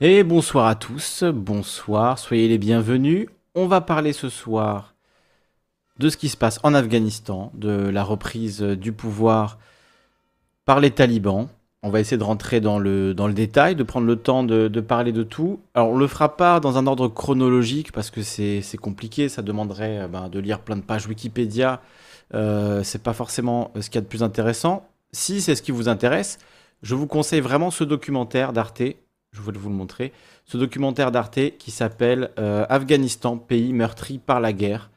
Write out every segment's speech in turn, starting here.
Et bonsoir à tous, bonsoir, soyez les bienvenus. On va parler ce soir de ce qui se passe en Afghanistan, de la reprise du pouvoir par les talibans. On va essayer de rentrer dans le, détail, de prendre le temps de, parler de tout. Alors on le fera pas dans un ordre chronologique parce que c'est compliqué, ça demanderait euh, ben, de lire plein de pages Wikipédia. Euh, c'est pas forcément ce qu'il y a de plus intéressant. Si c'est ce qui vous intéresse, je vous conseille vraiment ce documentaire d'Arte je voulais vous le montrer, ce documentaire d'Arte qui s'appelle euh, Afghanistan, pays meurtri par la guerre,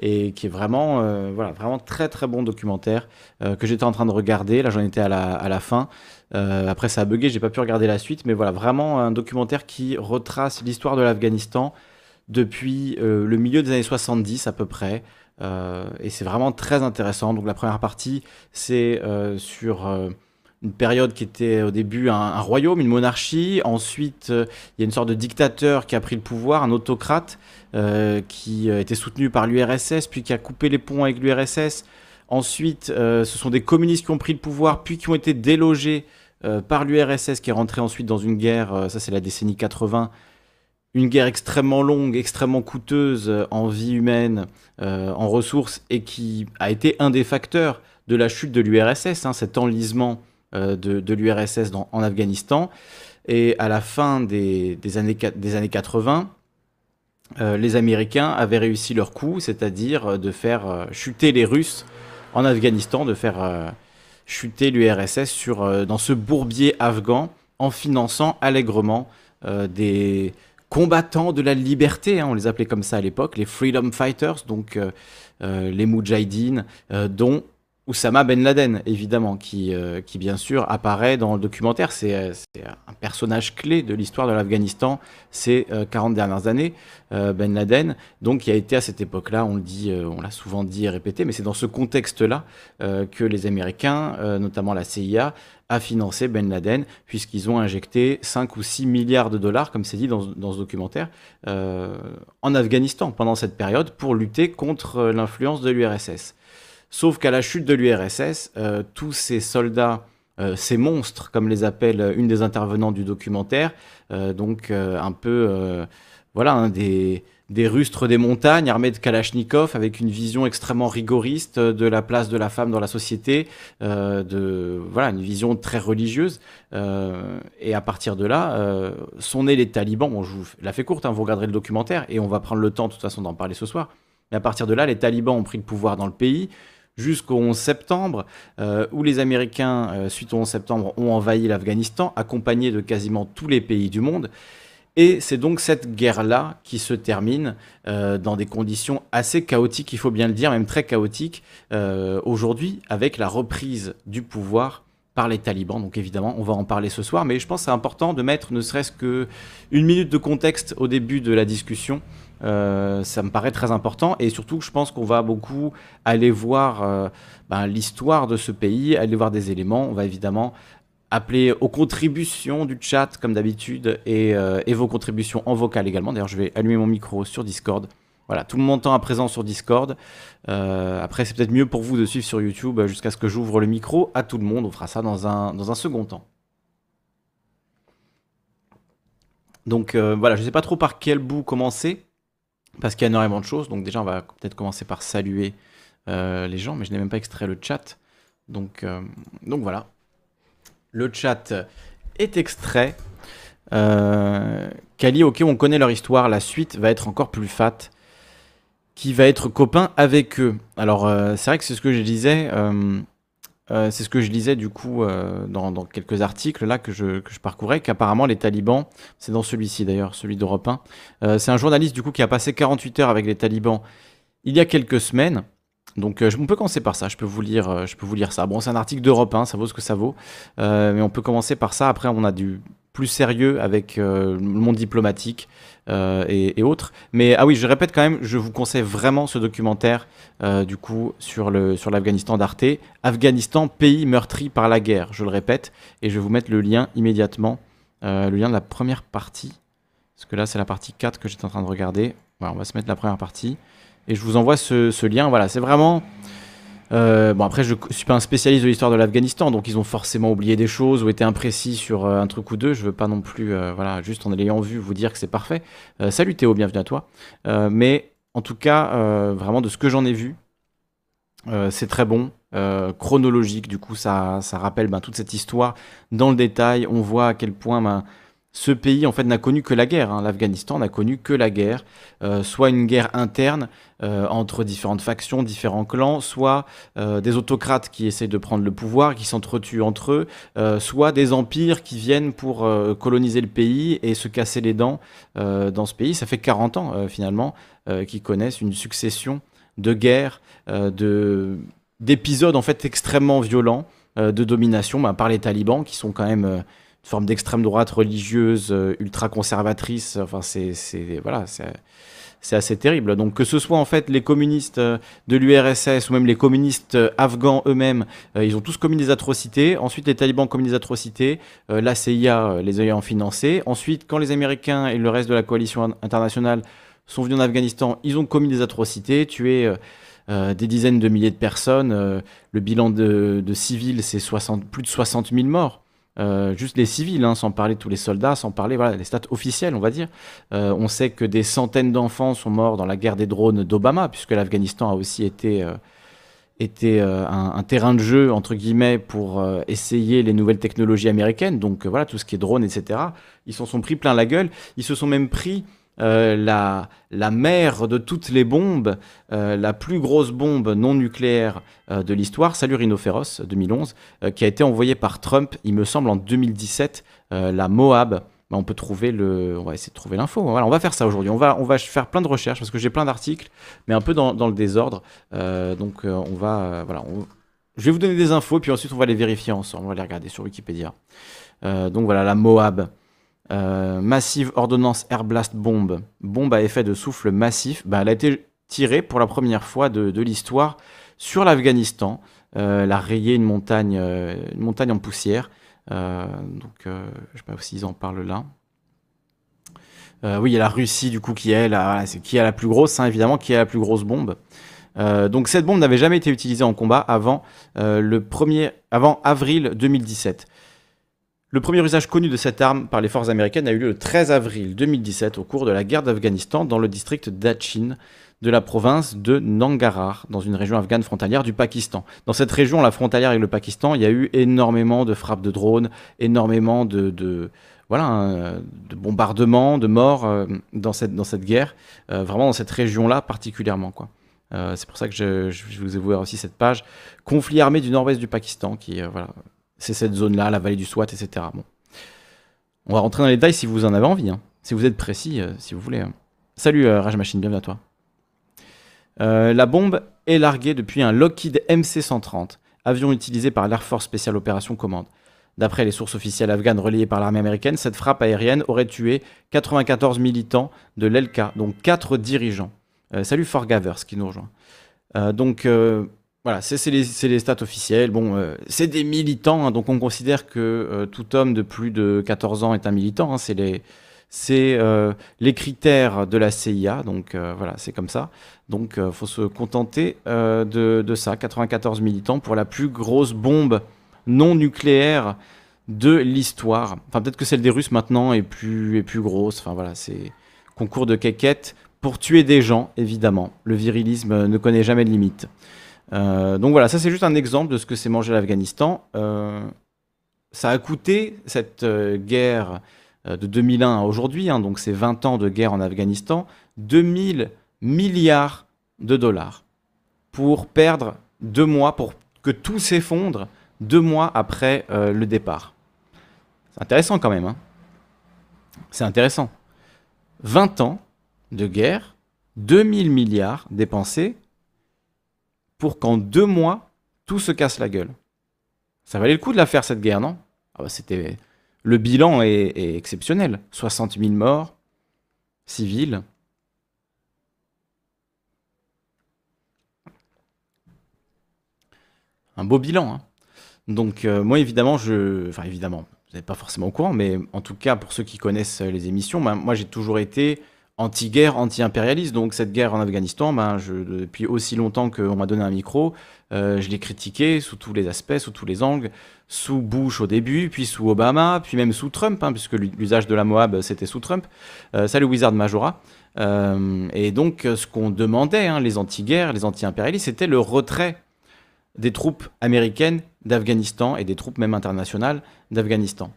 et qui est vraiment, euh, voilà, vraiment très très bon documentaire euh, que j'étais en train de regarder. Là, j'en étais à la, à la fin. après, ça a bugué, j'ai pas pu regarder la suite, mais voilà, vraiment un documentaire qui retrace l'histoire de l'Afghanistan depuis le milieu des années 70 à peu près. et c'est vraiment très intéressant. Donc la première partie, c'est sur une période qui était au début un, royaume, une monarchie. Ensuite, euh, il y a une sorte de dictateur qui a pris le pouvoir, un autocrate euh, qui euh, était soutenu par l'URSS, puis qui a coupé les ponts avec l'URSS. Ensuite, ce sont des communistes qui ont pris le pouvoir, puis qui ont été délogés par l'URSS, qui est rentré ensuite dans une guerre, ça c'est la décennie 80, une guerre extrêmement longue, extrêmement coûteuse en vie humaine, en ressources, et qui a été un des facteurs de la chute de l'URSS, hein, cet enlisement euh, de, l'URSS en Afghanistan. Et à la fin des, années, des années 80, euh, les Américains avaient réussi leur coup, c'est-à-dire euh, de faire chuter les Russes en Afghanistan, de faire chuter l'URSS dans ce bourbier afghan en finançant allègrement des combattants de la liberté, hein, on les appelait comme ça à l'époque, les Freedom Fighters, donc les Moudjahidines, dont Oussama Ben Laden, évidemment, qui, euh, qui bien sûr apparaît dans le documentaire. C'est euh, un personnage clé de l'histoire de l'Afghanistan ces 40 euh, dernières années, Ben Laden, donc qui a été à cette époque-là, on le dit, on l'a souvent dit et répété, mais c'est dans ce contexte-là que les Américains, notamment la CIA, a financé Ben Laden, puisqu'ils ont injecté 5 ou 6 milliards de dollars, comme c'est dit dans, dans, ce documentaire, en Afghanistan pendant cette période pour lutter contre l'influence de l'URSS. Sauf qu'à la chute de l'URSS, euh, tous ces soldats, euh, ces monstres, comme les appelle une des intervenants du documentaire, euh, donc un peu, voilà, hein, des, des rustres des montagnes armés de Kalachnikov avec une vision extrêmement rigoriste de la place de la femme dans la société, de voilà une vision très religieuse. et à partir de là, sont nés les talibans. Bon, je vous la fais courte, hein, vous regarderez le documentaire et on va prendre le temps de toute façon d'en parler ce soir. Mais à partir de là, les talibans ont pris le pouvoir dans le pays jusqu'au 11 septembre, euh, où les Américains, euh, suite au 11 septembre, ont envahi l'Afghanistan, accompagnés de quasiment tous les pays du monde. Et c'est donc cette guerre-là qui se termine euh, dans des conditions assez chaotiques, il faut bien le dire, même très chaotiques, aujourd'hui, avec la reprise du pouvoir par les talibans. Donc évidemment, on va en parler ce soir, mais je pense que c'est important de mettre ne serait-ce que une minute de contexte au début de la discussion euh, ça me paraît très important et surtout je pense qu'on va beaucoup aller voir euh, ben, l'histoire de ce pays, aller voir des éléments. On va évidemment appeler aux contributions du chat comme d'habitude et, euh, et, vos contributions en vocal également. D'ailleurs je vais allumer mon micro sur Discord. Voilà, tout le monde à présent sur Discord. après, c'est peut-être mieux pour vous de suivre sur YouTube jusqu'à ce que j'ouvre le micro à tout le monde. On fera ça dans un, dans un second temps. Donc voilà, je ne sais pas trop par quel bout commencer parce qu'il y a énormément de choses. Donc déjà, on va peut-être commencer par saluer euh, les gens, mais je n'ai même pas extrait le chat. Donc, euh, voilà. Le chat est extrait. Euh, Kali, ok, on connaît leur histoire. La suite va être encore plus fat. Qui va être copain avec eux. Alors, c'est vrai que c'est ce que je disais. Euh, c'est ce que je lisais du coup euh, dans, quelques articles là que je, parcourais, qu'apparemment les talibans, c'est dans celui-ci d'ailleurs, celui d'Europe 1, euh, c'est un journaliste du coup qui a passé 48 heures avec les talibans il y a quelques semaines. Donc on peut commencer par ça, je peux vous lire, je peux vous lire ça. Bon, c'est un article d'Europe 1, ça vaut ce que ça vaut, mais on peut commencer par ça. Après, on a du plus sérieux avec le monde diplomatique, euh, et, autres. Mais ah oui, je répète quand même, je vous conseille vraiment ce documentaire euh, du coup sur le sur l'Afghanistan d'Arte, Afghanistan, pays meurtri par la guerre. Je le répète et je vais vous mettre le lien immédiatement, euh, le lien de la première partie, parce que là c'est la partie 4 que j'étais en train de regarder. Voilà, on va se mettre la première partie et je vous envoie ce, ce lien. Voilà, c'est vraiment Euh, bon, après, je ne suis pas un spécialiste de l'histoire de l'Afghanistan, donc ils ont forcément oublié des choses ou été imprécis sur euh, un truc ou deux. Je veux pas non plus, euh, voilà, juste en l'ayant vu, vous dire que c'est parfait. salut Théo, bienvenue à toi. mais en tout cas, vraiment de ce que j'en ai vu, c'est très bon. chronologique, du coup, ça, ça rappelle ben, toute cette histoire dans le détail. On voit à quel point ben, ce pays en fait n'a connu que la guerre. Hein. L'Afghanistan n'a connu que la guerre, euh, soit une guerre interne euh, entre différentes factions, différents clans, soit euh, des autocrates qui essaient de prendre le pouvoir, qui s'entretuent entre eux, soit des empires qui viennent pour coloniser le pays et se casser les dents dans ce pays. Ça fait 40 ans finalement qu'ils connaissent une succession de guerres, de d'épisodes en fait extrêmement violents de domination bah, par les talibans qui sont quand même forme d'extrême droite religieuse, euh, ultra conservatrice. Enfin, c'est voilà, c'est assez terrible. Donc que ce soit en fait les communistes euh, de l'URSS ou même les communistes euh, afghans eux-mêmes, ils ont tous commis des atrocités. Ensuite, les talibans commis des atrocités. la CIA les ayant financés. Ensuite, quand les Américains et le reste de la coalition internationale sont venus en Afghanistan, ils ont commis des atrocités, tué des dizaines de milliers de personnes. le bilan de, de civils, c'est plus de 60 000 morts. Euh, juste les civils, hein, sans parler de tous les soldats, sans parler voilà, des stats officiels, on va dire. Euh, on sait que des centaines d'enfants sont morts dans la guerre des drones d'Obama, puisque l'Afghanistan a aussi été, euh, été un, un, terrain de jeu, entre guillemets, pour essayer les nouvelles technologies américaines. Donc voilà, tout ce qui est drone, etc. Ils s'en sont pris plein la gueule. Ils se sont même pris euh, la, mère de toutes les bombes, euh, la plus grosse bombe non nucléaire euh, de l'histoire, salut Rhinophéros 2011, qui a été envoyée par Trump, il me semble en 2017, la Moab. Bah, on peut trouver le, on va essayer de trouver l'info. On va faire ça aujourd'hui. On va, on va faire plein de recherches parce que j'ai plein d'articles, mais un peu dans, dans le désordre. donc on va, voilà, je vais vous donner des infos, puis ensuite on va les vérifier ensemble. On va les regarder sur Wikipédia. donc voilà, la Moab. Euh, massive ordonnance Air Blast Bomb, bombe à effet de souffle massif, bah, elle a été tirée pour la première fois de, l'histoire sur l'Afghanistan. Euh, elle a rayé une montagne, euh, une montagne en poussière. donc, je ne sais pas s'ils en parlent là. oui, il y a la Russie du coup qui est la, qui a la plus grosse, hein, évidemment, qui a la plus grosse bombe. donc cette bombe n'avait jamais été utilisée en combat avant le premier, avant avril 2017. Le premier usage connu de cette arme par les forces américaines a eu lieu le 13 avril 2017 au cours de la guerre d'Afghanistan dans le district d'Achin de la province de Nangarhar, dans une région afghane frontalière du Pakistan. Dans cette région, la frontalière avec le Pakistan, il y a eu énormément de frappes de drones, énormément de, hein, de bombardements, de morts euh, dans, cette, guerre, euh, vraiment dans cette région-là particulièrement. Euh, c'est pour ça que je, je, vous ai ouvert aussi cette page. Conflit armé du nord-ouest du Pakistan, qui voilà, c'est cette zone-là, la vallée du Swat, etc. Bon. On va rentrer dans les détails si vous en avez envie, hein. si vous êtes précis, euh, si vous voulez. Hein. Salut euh, Rage Machine, bienvenue à toi. Euh, la bombe est larguée depuis un Lockheed MC-130, avion utilisé par l'Air Force Special Opération Command. D'après les sources officielles afghanes relayées par l'armée américaine, cette frappe aérienne aurait tué 94 militants de l'ELKA, dont 4 dirigeants. salut Forgavers qui nous rejoint. donc voilà, c'est les, stats officiels. Bon, euh, c'est des militants, hein, donc on considère que euh, tout homme de plus de 14 ans est un militant. Hein, c'est les, euh, les critères de la CIA, donc voilà, c'est comme ça. Donc il faut se contenter de, de, ça. 94 militants pour la plus grosse bombe non nucléaire de l'histoire. Enfin, peut-être que celle des Russes maintenant est plus, est plus grosse. Enfin voilà, c'est concours de quéquette pour tuer des gens, évidemment. Le virilisme ne connaît jamais de limite. Euh, donc voilà, ça c'est juste un exemple de ce que c'est manger l'Afghanistan. Euh, ça a coûté cette euh, guerre de 2001 à aujourd'hui, hein, donc c'est 20 ans de guerre en Afghanistan, 2000 milliards de dollars pour perdre deux mois, pour que tout s'effondre deux mois après le départ. C'est intéressant quand même. Hein. c'est intéressant. 20 ans de guerre, 2000 milliards dépensés pour qu'en deux mois, tout se casse la gueule. Ça valait le coup de la faire cette guerre, non? Ah bah, C'était le bilan est, exceptionnel. 60 000 morts, civils. Un beau bilan. Hein. Donc euh, moi évidemment, je, enfin évidemment, vous n'êtes pas forcément au courant, mais en tout cas pour ceux qui connaissent les émissions, ben, moi j'ai toujours été anti-guerre, anti-impérialiste. Donc cette guerre en Afghanistan, ben, depuis aussi longtemps qu'on m'a donné un micro, euh, je l'ai critiqué sous tous les aspects, sous tous les angles, sous Bush au début, puis sous Obama, puis même sous Trump, hein, puisque l'usage de la Moab, c'était sous Trump. Euh, salut Wizard Majora. Euh, et donc ce qu'on demandait, hein, les anti-guerres, les anti-impérialistes, c'était le retrait des troupes américaines d'Afghanistan et des troupes même internationales d'Afghanistan.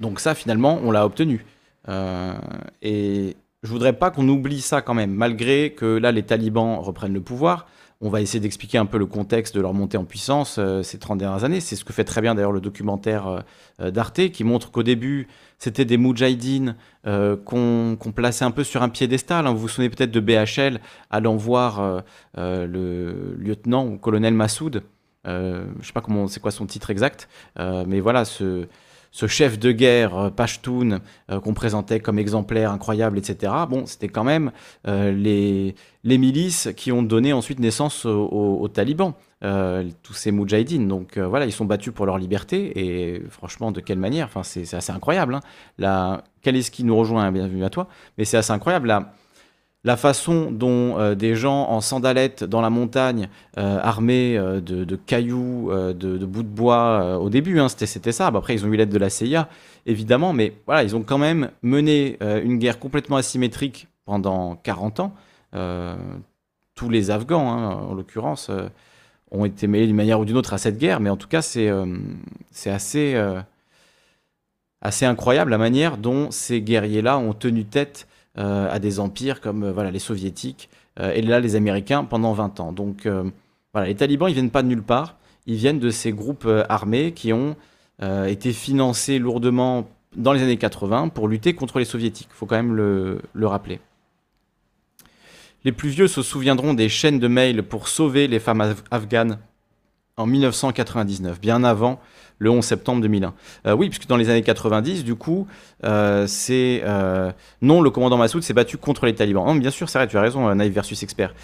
Donc ça, finalement, on l'a obtenu. Euh, et je voudrais pas qu'on oublie ça quand même, malgré que là, les talibans reprennent le pouvoir. On va essayer d'expliquer un peu le contexte de leur montée en puissance euh, ces 30 dernières années. C'est ce que fait très bien d'ailleurs le documentaire euh, d'Arte, qui montre qu'au début, c'était des moudjahidines qu'on plaçait un peu sur un piédestal. Hein. Vous vous souvenez peut-être de BHL allant voir le lieutenant ou colonel Massoud. je sais pas comment, c'est quoi son titre exact, mais voilà, ce, ce chef de guerre euh, Pashtun euh, qu'on présentait comme exemplaire incroyable, etc. Bon, c'était quand même euh, les, les milices qui ont donné ensuite naissance aux, talibans, tous ces moudjahidines. Donc voilà, ils sont battus pour leur liberté et franchement, de quelle manière? Enfin, c'est assez incroyable. Hein. La... Quel est ce qui nous rejoint Bienvenue à toi. Mais c'est assez incroyable là la façon dont euh, des gens en sandalettes dans la montagne, euh, armés euh, de, cailloux, de, bouts de bois, au début, hein, c'était ça. après, ils ont eu l'aide de la CIA, évidemment, mais voilà, ils ont quand même mené une guerre complètement asymétrique pendant 40 ans. tous les Afghans, hein, en l'occurrence, ont été mêlés d'une manière ou d'une autre à cette guerre, mais en tout cas, c'est assez, incroyable la manière dont ces guerriers-là ont tenu tête à des empires comme euh, voilà, les soviétiques euh, et là les américains pendant 20 ans. Donc voilà, les talibans ils viennent pas de nulle part, ils viennent de ces groupes armés qui ont été financés lourdement dans les années 80 pour lutter contre les soviétiques. Il faut quand même le, le, rappeler. Les plus vieux se souviendront des chaînes de mails pour sauver les femmes afghanes en 1999, bien avant le 11 septembre 2001. Euh, oui, puisque dans les années 90, du coup, euh, c'est euh, non, le commandant Massoud s'est battu contre les talibans. Non, bien sûr, c'est vrai, tu as raison, Naïf versus expert.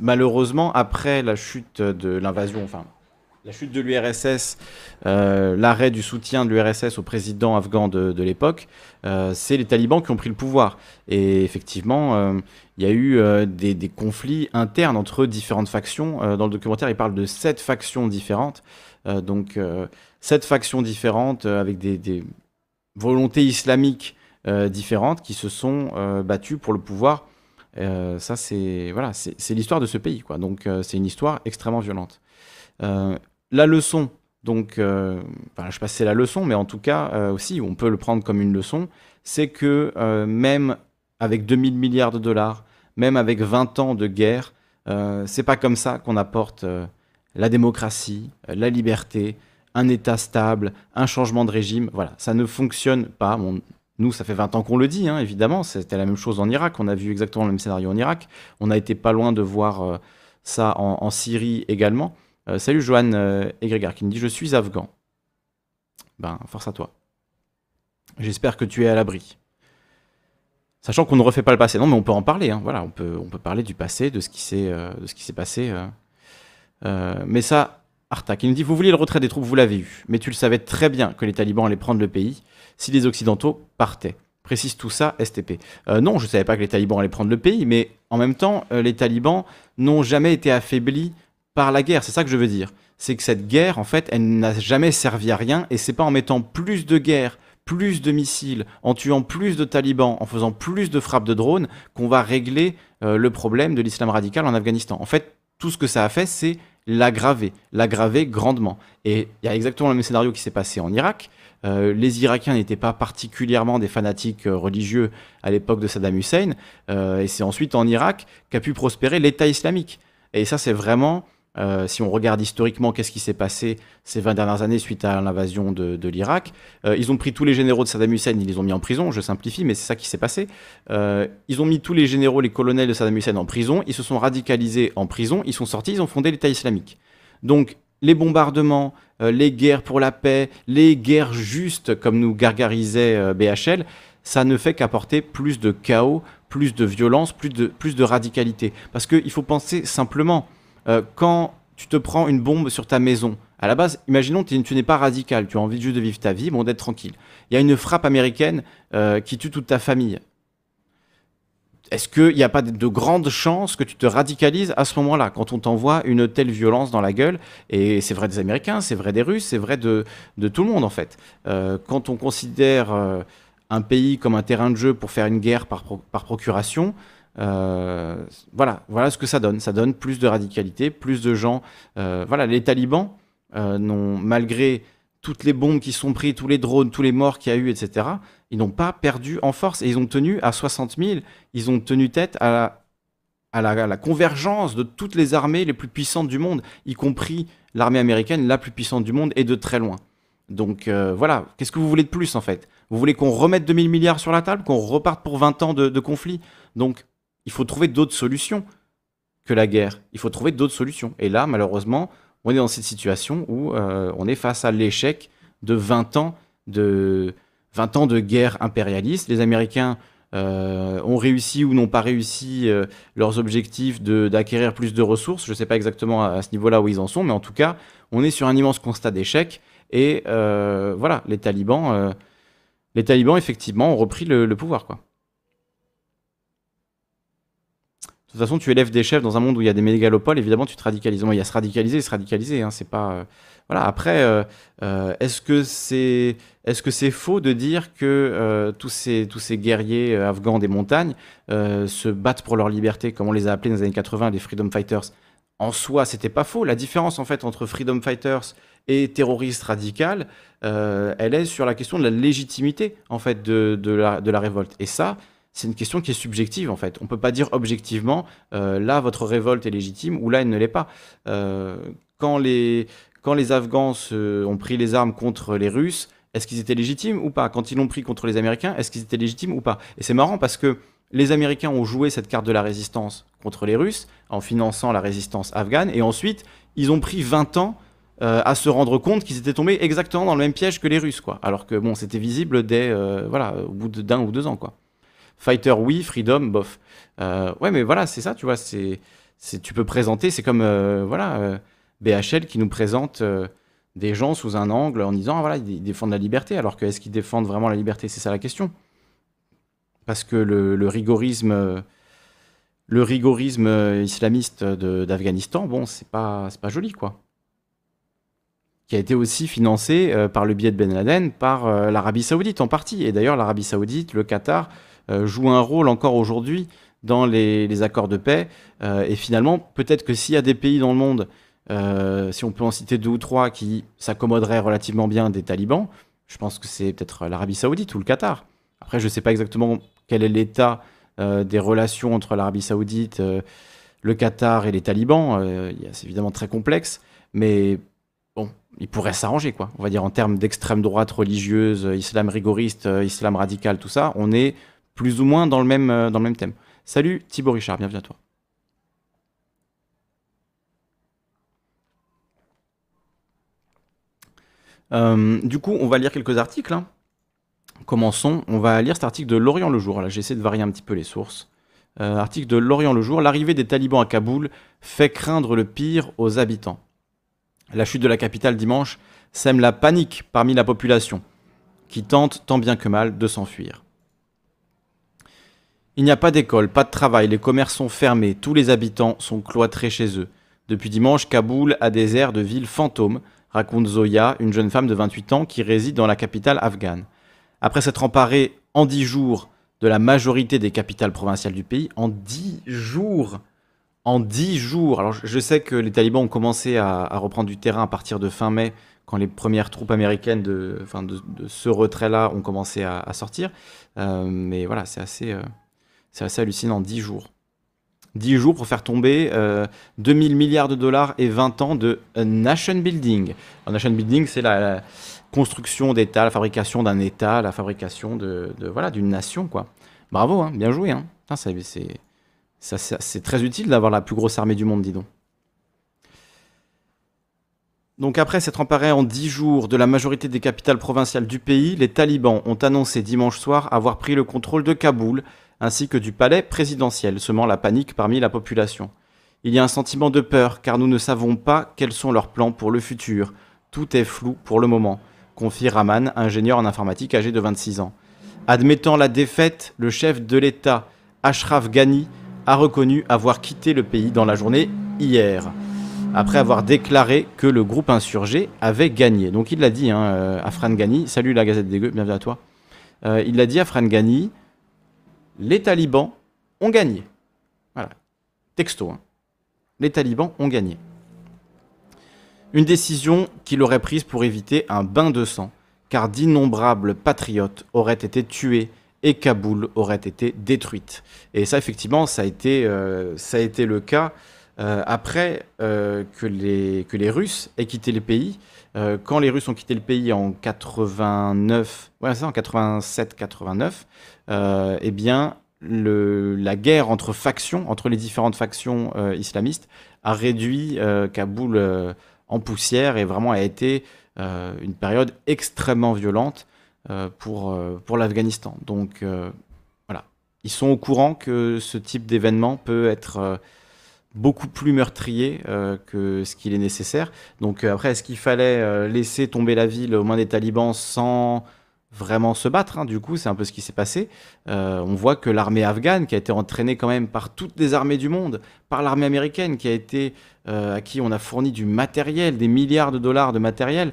malheureusement, après la chute de l'invasion, enfin la chute de l'URSS, l'arrêt du soutien de l'URSS au président afghan de, l'époque, c'est les talibans qui ont pris le pouvoir. Et effectivement, il y a eu des, des, conflits internes entre différentes factions. dans le documentaire, il parle de sept factions différentes. Euh, donc, euh, sept factions différentes euh, avec des, volontés islamiques différentes qui se sont battues pour le pouvoir. ça, c'est voilà, c'est l'histoire de ce pays. Donc, c'est une histoire extrêmement violente. la leçon, donc, enfin, je sais pas si c'est la leçon, mais en tout cas, aussi, on peut le prendre comme une leçon, c'est que même avec 2000 milliards de dollars, même avec 20 ans de guerre, c'est pas comme ça qu'on apporte la démocratie, euh, la liberté, un État stable, un changement de régime. Voilà, ça ne fonctionne pas. nous, ça fait 20 ans qu'on le dit, hein, évidemment. C'était la même chose en Irak. On a vu exactement le même scénario en Irak. On a été pas loin de voir euh, ça en, Syrie également. Euh, salut Johan Egregar qui me dit Je suis afghan. Ben, force à toi. J'espère que tu es à l'abri. Sachant qu'on ne refait pas le passé. Non, mais on peut en parler. Hein. Voilà, on peut, on peut parler du passé, de ce qui s'est passé euh, mais ça, Artak, il nous dit Vous vouliez le retrait des troupes, vous l'avez eu. Mais tu le savais très bien que les talibans allaient prendre le pays si les Occidentaux partaient. Précise tout ça, STP. Euh, non, je ne savais pas que les talibans allaient prendre le pays, mais en même temps, euh, les talibans n'ont jamais été affaiblis par la guerre. C'est ça que je veux dire. C'est que cette guerre, en fait, elle n'a jamais servi à rien, et c'est pas en mettant plus de guerres, plus de missiles, en tuant plus de talibans, en faisant plus de frappes de drones, qu'on va régler le problème de l'islam radical en Afghanistan. En fait, tout ce que ça a fait, c'est l'aggraver, l'aggraver grandement. Et il y a exactement le même scénario qui s'est passé en Irak. Euh, les Irakiens n'étaient pas particulièrement des fanatiques euh, religieux à l'époque de Saddam Hussein, euh, et c'est ensuite en Irak qu'a pu prospérer l'État islamique. Et ça, c'est vraiment euh, si on regarde historiquement qu'est-ce qui s'est passé ces 20 dernières années suite à l'invasion de, l'Irak, euh, ils ont pris tous les généraux de Saddam Hussein, ils les ont mis en prison, je simplifie, mais c'est ça qui s'est passé. Euh, ils ont mis tous les généraux, les colonels de Saddam Hussein en prison, ils se sont radicalisés en prison, ils sont sortis, ils ont fondé l'État islamique. Donc les bombardements, les guerres pour la paix, les guerres justes, comme nous gargarisait BHL, ça ne fait qu'apporter plus de chaos, plus de violence, plus de, plus de radicalité. Parce qu'il faut penser simplement, euh, quand tu te prends une bombe sur ta maison, à la base, imaginons que tu n'es pas radical, tu as envie juste de vivre ta vie, bon, d'être tranquille. Il y a une frappe américaine euh, qui tue toute ta famille. est-ce qu'il n'y a pas de grandes chances que tu te radicalises à ce moment-là, quand on t'envoie une telle violence dans la gueule? Et c'est vrai des Américains, c'est vrai des Russes, c'est vrai de, tout le monde en fait. Euh, quand on considère un pays comme un terrain de jeu pour faire une guerre par, procuration, voilà, voilà ce que ça donne. Ça donne plus de radicalité, plus de gens. voilà, les talibans n'ont, malgré toutes les bombes qui sont prises, tous les drones, tous les morts qu'il y a eu, etc., ils n'ont pas perdu en force. Et ils ont tenu à 60 000, ils ont tenu tête à la, convergence de toutes les armées les plus puissantes du monde, y compris l'armée américaine la plus puissante du monde et de très loin. Donc euh, voilà, qu'est-ce que vous voulez de plus en fait? Vous voulez qu'on remette 2000 milliards sur la table, qu'on reparte pour 20 ans de, de conflit Donc il faut trouver d'autres solutions que la guerre. Il faut trouver d'autres solutions. Et là, malheureusement, on est dans cette situation où euh, on est face à l'échec de 20 ans de, 20 ans de guerre impérialiste. Les Américains euh, ont réussi ou n'ont pas réussi euh, leurs objectifs d'acquérir plus de ressources. Je ne sais pas exactement à, ce niveau-là où ils en sont, mais en tout cas, on est sur un immense constat d'échec. Et voilà, les talibans, effectivement, ont repris le, pouvoir. De toute façon, tu élèves des chefs dans un monde où il y a des mégalopoles, évidemment, tu te radicalises. il y a se radicaliser et se radicaliser. Hein, c'est pas. Euh, voilà. Après, euh, euh, est-ce que c'est est-ce que c'est faux de dire que tous ces tous ces guerriers afghans des montagnes se battent pour leur liberté, comme on les a appelés dans les années 80, les freedom fighters? En soi, c'était pas faux. La différence en fait entre freedom fighters et terroristes radicales, elle est sur la question de la légitimité en fait de, de, la, de la révolte. Et ça, c'est une question qui est subjective en fait. On ne peut pas dire objectivement, euh, là votre révolte est légitime ou là elle ne l'est pas. Euh, quand, les, quand les Afghans ont pris les armes contre les Russes, est-ce qu'ils étaient légitimes ou pas? Quand ils l'ont pris contre les Américains, est-ce qu'ils étaient légitimes ou pas? Et c'est marrant parce que les Américains ont joué cette carte de la résistance contre les Russes en finançant la résistance afghane et ensuite ils ont pris 20 ans euh, à se rendre compte qu'ils étaient tombés exactement dans le même piège que les Russes, quoi. Alors que bon, c'était visible dès voilà au bout d'un ou deux ans, quoi. Fighter, oui, Freedom, bof. Euh, ouais, mais voilà, c'est ça, tu vois. C'est, tu peux présenter, c'est comme euh, voilà, euh, BHL qui nous présente des gens sous un angle en disant, ah, voilà, ils défendent la liberté, alors que est-ce qu'ils défendent vraiment la liberté? C'est ça la question. Parce que le, rigorisme, le rigorisme islamiste d'Afghanistan, bon, c'est pas, pas joli, quoi. Qui a été aussi financé par le biais de Ben Laden par l'Arabie Saoudite en partie. Et d'ailleurs, l'Arabie Saoudite, le Qatar joue un rôle encore aujourd'hui dans les, accords de paix. Euh, et finalement, peut-être que s'il y a des pays dans le monde, euh, si on peut en citer deux ou trois, qui s'accommoderaient relativement bien des talibans, je pense que c'est peut-être l'Arabie saoudite ou le Qatar. Après, je ne sais pas exactement quel est l'état des relations entre l'Arabie saoudite, le Qatar et les talibans. c'est évidemment très complexe, mais bon, ils pourraient s'arranger, quoi. On va dire en termes d'extrême droite religieuse, islam rigoriste, islam radical, tout ça, on est plus ou moins dans le même, euh, dans le même thème. Salut Thibaut Richard, bienvenue à toi. Euh, du coup, on va lire quelques articles. Hein. Commençons. On va lire cet article de Lorient le Jour. Là, j'essaie de varier un petit peu les sources. Euh, article de Lorient le Jour. L'arrivée des talibans à Kaboul fait craindre le pire aux habitants. La chute de la capitale dimanche sème la panique parmi la population, qui tente tant bien que mal de s'enfuir. Il n'y a pas d'école, pas de travail, les commerces sont fermés, tous les habitants sont cloîtrés chez eux. Depuis dimanche, Kaboul a des airs de ville fantôme, raconte Zoya, une jeune femme de 28 ans qui réside dans la capitale afghane. Après s'être emparée en 10 jours de la majorité des capitales provinciales du pays, en 10 jours En 10 jours Alors je sais que les talibans ont commencé à, reprendre du terrain à partir de fin mai, quand les premières troupes américaines de, ce retrait-là ont commencé à, sortir. Euh, mais voilà, c'est assez... Euh, c'est assez hallucinant, 10 jours. 10 jours pour faire tomber 2000 euh, milliards de dollars et 20 ans de nation building. Un nation building, c'est la, construction d'État, la fabrication d'un État, la fabrication de, voilà d'une nation, quoi. Bravo, hein, bien joué. Hein. C'est très utile d'avoir la plus grosse armée du monde, dis donc. Donc après s'être emparé en 10 jours de la majorité des capitales provinciales du pays, les talibans ont annoncé dimanche soir avoir pris le contrôle de Kaboul, ainsi que du palais présidentiel, semant la panique parmi la population. Il y a un sentiment de peur car nous ne savons pas quels sont leurs plans pour le futur. Tout est flou pour le moment, confie Raman, ingénieur en informatique âgé de 26 ans. Admettant la défaite, le chef de l'État Ashraf Ghani a reconnu avoir quitté le pays dans la journée hier, après avoir déclaré que le groupe insurgé avait gagné. Donc il l'a dit, hein, euh, Afran Ghani, salut la Gazette des Gueux, bienvenue à toi. Euh, il l'a dit, Afran Ghani, les talibans ont gagné. Voilà, texto. Hein. Les talibans ont gagné. Une décision qu'il aurait prise pour éviter un bain de sang, car d'innombrables patriotes auraient été tués et Kaboul aurait été détruite. Et ça, effectivement, ça a été, euh, le cas euh, après euh, que les Russes aient quitté le pays. Quand les Russes ont quitté le pays en 89, ouais, ça, en 87-89, eh bien, la guerre entre factions, entre les différentes factions islamistes, a réduit Kaboul en poussière et vraiment a été une période extrêmement violente euh, pour, euh, pour l'Afghanistan. Donc euh, voilà, ils sont au courant que ce type d'événement peut être beaucoup plus meurtrier que ce qu'il est nécessaire. Donc après, est-ce qu'il fallait laisser tomber la ville aux mains des talibans sans vraiment se battre. Hein? Du coup, c'est un peu ce qui s'est passé. on voit que l'armée afghane, qui a été entraînée quand même par toutes les armées du monde, par l'armée américaine, qui a été à qui on a fourni du matériel, des milliards de dollars de matériel,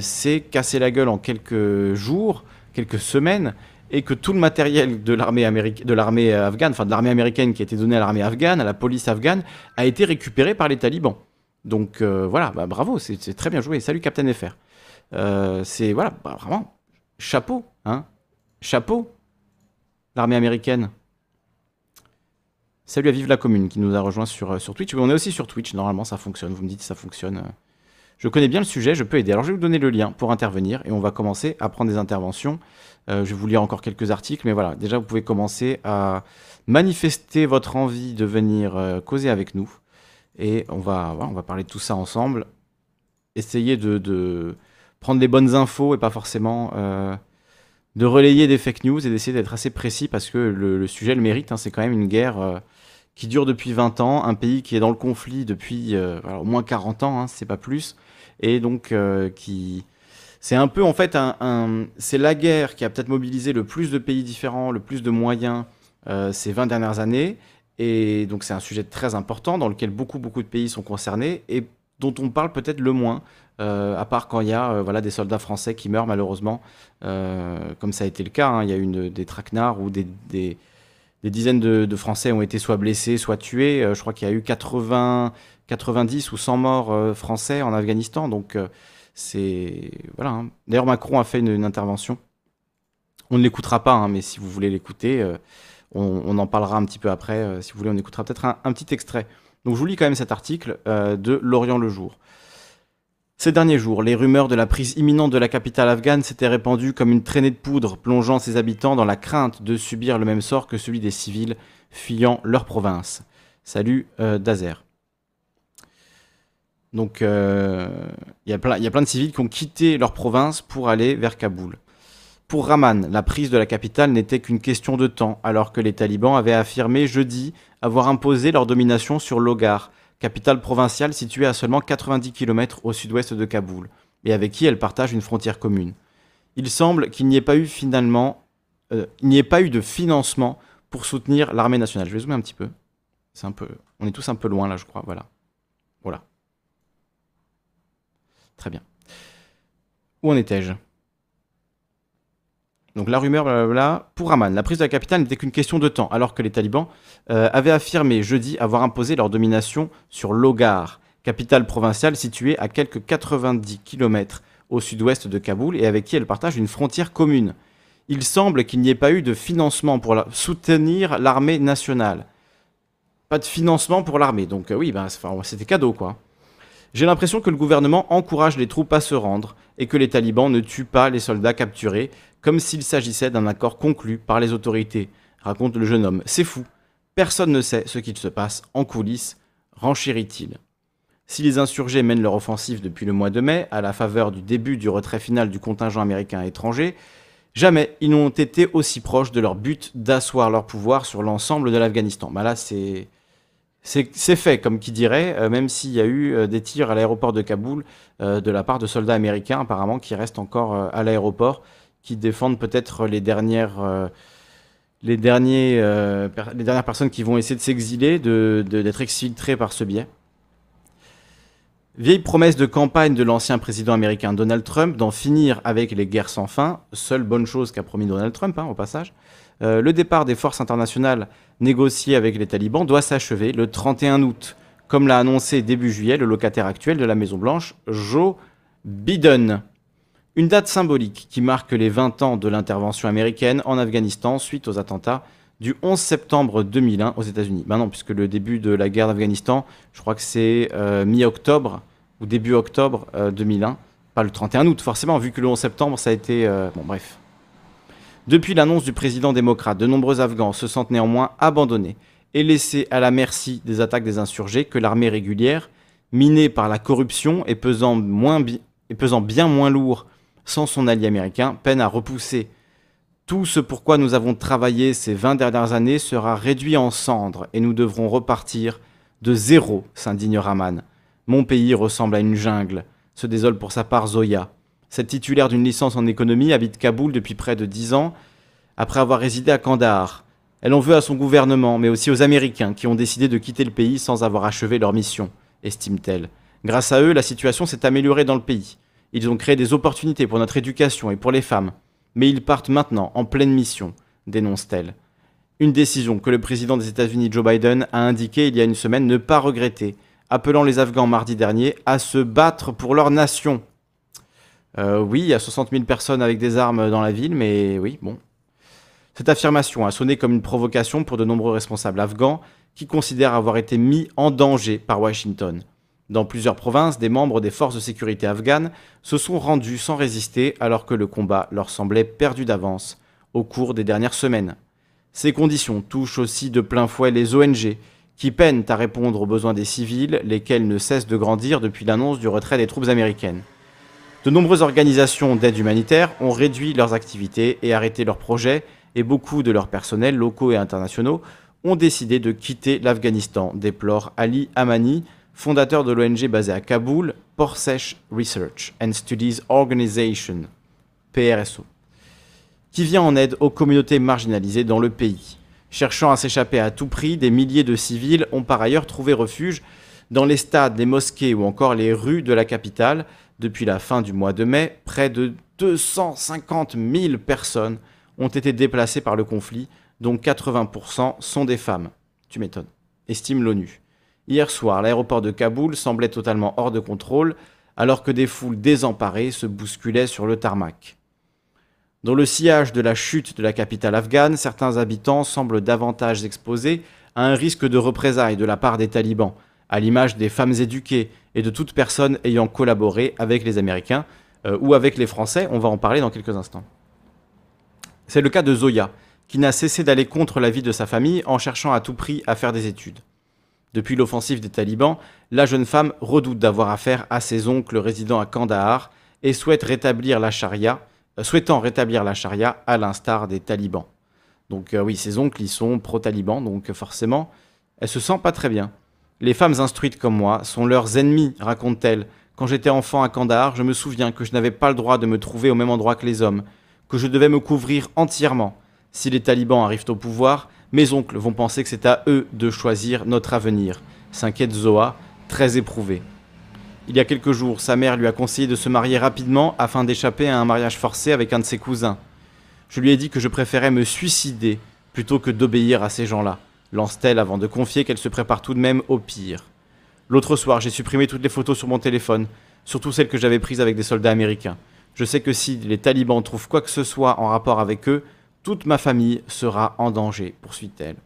s'est cassé la gueule en quelques jours, quelques semaines, et que tout le matériel de l'armée de l'armée afghane, enfin de l'armée américaine qui a été donné à l'armée afghane, à la police afghane, a été récupéré par les talibans. Donc voilà, bah, bravo, c'est très bien joué. Salut Captain FR. c'est voilà, bah, vraiment chapeau, hein Chapeau, l'armée américaine. Salut à Vive la Commune qui nous a rejoint sur, euh, Twitch. on est aussi sur Twitch, normalement ça fonctionne. Vous me dites ça fonctionne. Je connais bien le sujet, je peux aider. Alors je vais vous donner le lien pour intervenir et on va commencer à prendre des interventions. Euh, je vais vous lire encore quelques articles, mais voilà, déjà vous pouvez commencer à manifester votre envie de venir euh, causer avec nous. Et on va, on va parler de tout ça ensemble. Essayer de, prendre les bonnes infos et pas forcément euh, de relayer des fake news et d'essayer d'être assez précis parce que le, sujet le mérite. Hein. c'est quand même une guerre qui dure depuis 20 ans, un pays qui est dans le conflit depuis au moins 40 ans, hein, c'est pas plus, et donc qui c'est un peu en fait un, c'est la guerre qui a peut-être mobilisé le plus de pays différents, le plus de moyens ces 20 dernières années. Et donc c'est un sujet très important dans lequel beaucoup beaucoup de pays sont concernés et dont on parle peut-être le moins. Euh, à part quand il y a euh, voilà, des soldats français qui meurent malheureusement, euh, comme ça a été le cas. Hein. Il y a eu des traquenards où des, des, dizaines de, Français ont été soit blessés, soit tués. je crois qu'il y a eu 80, 90 ou 100 morts français en Afghanistan. Donc voilà. Hein. D'ailleurs Macron a fait une, intervention. On ne l'écoutera pas, hein, mais si vous voulez l'écouter, on, en parlera un petit peu après. si vous voulez, on écoutera peut-être un, petit extrait. Donc je vous lis quand même cet article de Lorient le Jour. Ces derniers jours, les rumeurs de la prise imminente de la capitale afghane s'étaient répandues comme une traînée de poudre, plongeant ses habitants dans la crainte de subir le même sort que celui des civils fuyant leur province. Salut euh, Dazer. Donc, euh, il y, a plein de civils qui ont quitté leur province pour aller vers Kaboul. Pour Rahman, la prise de la capitale n'était qu'une question de temps, alors que les talibans avaient affirmé jeudi avoir imposé leur domination sur Logar, capitale provinciale située à seulement 90 km au sud-ouest de Kaboul, et avec qui elle partage une frontière commune. Il semble qu'il n'y ait pas eu finalement, euh, il n'y ait pas eu de financement pour soutenir l'armée nationale. Je vais zoomer un petit peu. C'est un peu, on est tous un peu loin là, je crois. Voilà, voilà. Très bien. Où en étais-je? Donc la rumeur, blablabla, pour Aman, la prise de la capitale n'était qu'une question de temps, alors que les talibans euh, avaient affirmé jeudi avoir imposé leur domination sur Logar, capitale provinciale située à quelques 90 km au sud-ouest de Kaboul et avec qui elle partage une frontière commune. Il semble qu'il n'y ait pas eu de financement pour soutenir l'armée nationale. Pas de financement pour l'armée, donc euh, oui, ben, c'était cadeau quoi. J'ai l'impression que le gouvernement encourage les troupes à se rendre et que les talibans ne tuent pas les soldats capturés, comme s'il s'agissait d'un accord conclu par les autorités, raconte le jeune homme. C'est fou. Personne ne sait ce qu'il se passe en coulisses, renchérit-il. Si les insurgés mènent leur offensive depuis le mois de mai, à la faveur du début du retrait final du contingent américain étranger, jamais ils n'ont été aussi proches de leur but d'asseoir leur pouvoir sur l'ensemble de l'Afghanistan. Bah c'est c'est fait, comme qui dirait, euh, même s'il y a eu euh, des tirs à l'aéroport de Kaboul euh, de la part de soldats américains, apparemment, qui restent encore à l'aéroport, qui défendent peut-être les dernières les, les dernières personnes qui vont essayer de s'exiler, d'être de, exfiltrées par ce biais. Vieille promesse de campagne de l'ancien président américain Donald Trump d'en finir avec les guerres sans fin, seule bonne chose qu'a promis Donald Trump, hein, au passage. Euh, le départ des forces internationales négociées avec les talibans doit s'achever le 31 août, comme l'a annoncé début juillet le locataire actuel de la Maison-Blanche, Joe Biden. Une date symbolique qui marque les 20 ans de l'intervention américaine en Afghanistan suite aux attentats du 11 septembre 2001 aux États-Unis. Ben non, puisque le début de la guerre d'Afghanistan, je crois que c'est euh, mi-octobre ou début octobre 2001, euh, pas le 31 août forcément, vu que le 11 septembre ça a été... Bon bref. Depuis l'annonce du président démocrate, de nombreux Afghans se sentent néanmoins abandonnés et laissés à la merci des attaques des insurgés que l'armée régulière, minée par la corruption et pesant, bien moins lourd sans son allié américain, peine à repousser. Tout ce pourquoi nous avons travaillé ces 20 dernières années sera réduit en cendres et nous devrons repartir de zéro, s'indigne Raman. Mon pays ressemble à une jungle, se désole pour sa part Zoya. Cette titulaire d'une licence en économie habite Kaboul depuis près de 10 ans, après avoir résidé à Kandahar. Elle en veut à son gouvernement, mais aussi aux Américains qui ont décidé de quitter le pays sans avoir achevé leur mission, estime-t-elle. Grâce à eux, la situation s'est améliorée dans le pays. Ils ont créé des opportunités pour notre éducation et pour les femmes. Mais ils partent maintenant en pleine mission, dénonce-t-elle. Une décision que le président des États-Unis Joe Biden a indiqué il y a une semaine ne pas regretter, appelant les Afghans mardi dernier à se battre pour leur nation. Euh, oui, il y a 60 000 personnes avec des armes dans la ville, mais oui, bon. Cette affirmation a sonné comme une provocation pour de nombreux responsables afghans qui considèrent avoir été mis en danger par Washington. Dans plusieurs provinces, des membres des forces de sécurité afghanes se sont rendus sans résister alors que le combat leur semblait perdu d'avance au cours des dernières semaines. Ces conditions touchent aussi de plein fouet les ONG, qui peinent à répondre aux besoins des civils, lesquels ne cessent de grandir depuis l'annonce du retrait des troupes américaines. De nombreuses organisations d'aide humanitaire ont réduit leurs activités et arrêté leurs projets, et beaucoup de leurs personnels locaux et internationaux ont décidé de quitter l'Afghanistan, déplore Ali Amani, fondateur de l'ONG basée à Kaboul, Porsesh Research and Studies Organization, PRSO, qui vient en aide aux communautés marginalisées dans le pays. Cherchant à s'échapper à tout prix, des milliers de civils ont par ailleurs trouvé refuge dans les stades, les mosquées ou encore les rues de la capitale. Depuis la fin du mois de mai, près de 250 000 personnes ont été déplacées par le conflit, dont 80% sont des femmes. Tu m'étonnes, estime l'ONU. Hier soir, l'aéroport de Kaboul semblait totalement hors de contrôle, alors que des foules désemparées se bousculaient sur le tarmac. Dans le sillage de la chute de la capitale afghane, certains habitants semblent davantage exposés à un risque de représailles de la part des talibans, à l'image des femmes éduquées et de toute personne ayant collaboré avec les Américains euh, ou avec les Français. On va en parler dans quelques instants. C'est le cas de Zoya, qui n'a cessé d'aller contre la vie de sa famille en cherchant à tout prix à faire des études. Depuis l'offensive des talibans, la jeune femme redoute d'avoir affaire à ses oncles résidant à Kandahar et souhaite rétablir la charia, euh, souhaitant rétablir la charia à l'instar des talibans. Donc euh, oui, ses oncles, ils sont pro-talibans, donc forcément, elle se sent pas très bien. Les femmes instruites comme moi sont leurs ennemis, raconte-t-elle. Quand j'étais enfant à Kandahar, je me souviens que je n'avais pas le droit de me trouver au même endroit que les hommes, que je devais me couvrir entièrement. Si les talibans arrivent au pouvoir, mes oncles vont penser que c'est à eux de choisir notre avenir, s'inquiète Zoa, très éprouvée. Il y a quelques jours, sa mère lui a conseillé de se marier rapidement afin d'échapper à un mariage forcé avec un de ses cousins. Je lui ai dit que je préférais me suicider plutôt que d'obéir à ces gens-là, lance-t-elle avant de confier qu'elle se prépare tout de même au pire. L'autre soir, j'ai supprimé toutes les photos sur mon téléphone, surtout celles que j'avais prises avec des soldats américains. Je sais que si les talibans trouvent quoi que ce soit en rapport avec eux, toute ma famille sera en danger, poursuit-elle.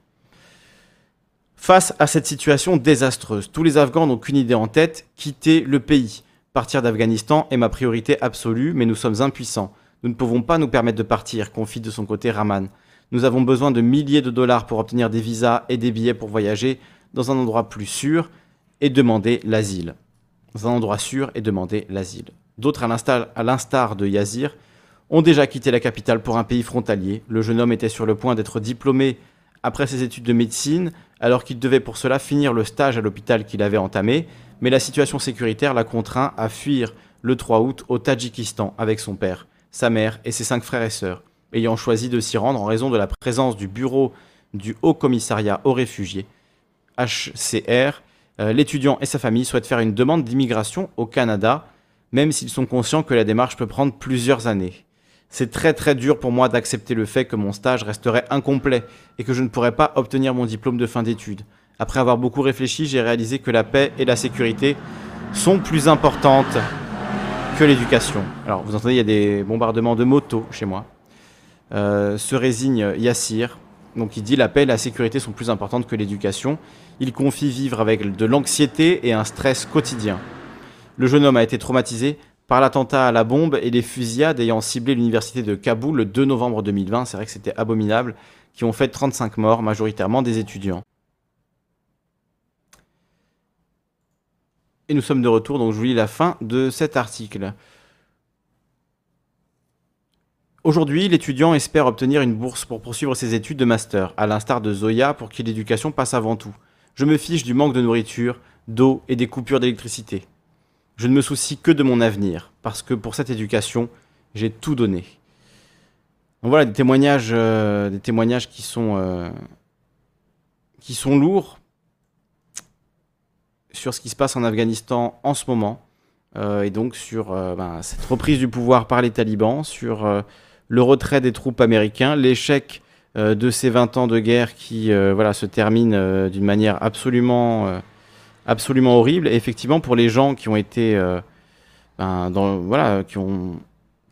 Face à cette situation désastreuse, tous les Afghans n'ont qu'une idée en tête, quitter le pays. Partir d'Afghanistan est ma priorité absolue, mais nous sommes impuissants. Nous ne pouvons pas nous permettre de partir, confie de son côté Raman. Nous avons besoin de milliers de dollars pour obtenir des visas et des billets pour voyager dans un endroit plus sûr et demander l'asile. Dans un endroit sûr et demander l'asile. D'autres, à l'instar de Yazir, ont déjà quitté la capitale pour un pays frontalier. Le jeune homme était sur le point d'être diplômé après ses études de médecine, alors qu'il devait pour cela finir le stage à l'hôpital qu'il avait entamé, mais la situation sécuritaire l'a contraint à fuir le 3 août au Tadjikistan avec son père, sa mère et ses cinq frères et sœurs, ayant choisi de s'y rendre en raison de la présence du bureau du Haut Commissariat aux réfugiés, HCR, euh, l'étudiant et sa famille souhaitent faire une demande d'immigration au Canada, même s'ils sont conscients que la démarche peut prendre plusieurs années. C'est très très dur pour moi d'accepter le fait que mon stage resterait incomplet et que je ne pourrais pas obtenir mon diplôme de fin d'études. Après avoir beaucoup réfléchi, j'ai réalisé que la paix et la sécurité sont plus importantes que l'éducation. Alors vous entendez, il y a des bombardements de motos chez moi. Euh, se résigne Yassir. Donc il dit la paix et la sécurité sont plus importantes que l'éducation. Il confie vivre avec de l'anxiété et un stress quotidien. Le jeune homme a été traumatisé par l'attentat à la bombe et les fusillades ayant ciblé l'université de Kaboul le 2 novembre 2020, c'est vrai que c'était abominable, qui ont fait 35 morts, majoritairement des étudiants. Et nous sommes de retour, donc je vous lis la fin de cet article. Aujourd'hui, l'étudiant espère obtenir une bourse pour poursuivre ses études de master, à l'instar de Zoya pour qui l'éducation passe avant tout. Je me fiche du manque de nourriture, d'eau et des coupures d'électricité. Je ne me soucie que de mon avenir, parce que pour cette éducation, j'ai tout donné. Donc voilà des témoignages, euh, des témoignages qui sont, euh, qui sont lourds sur ce qui se passe en Afghanistan en ce moment, euh, et donc sur ben, cette reprise du pouvoir par les talibans, sur le retrait des troupes américains, l'échec de ces 20 ans de guerre qui voilà, se terminent d'une manière absolument absolument horrible. Et effectivement, pour les gens qui ont été, euh, ben, voilà, qui ont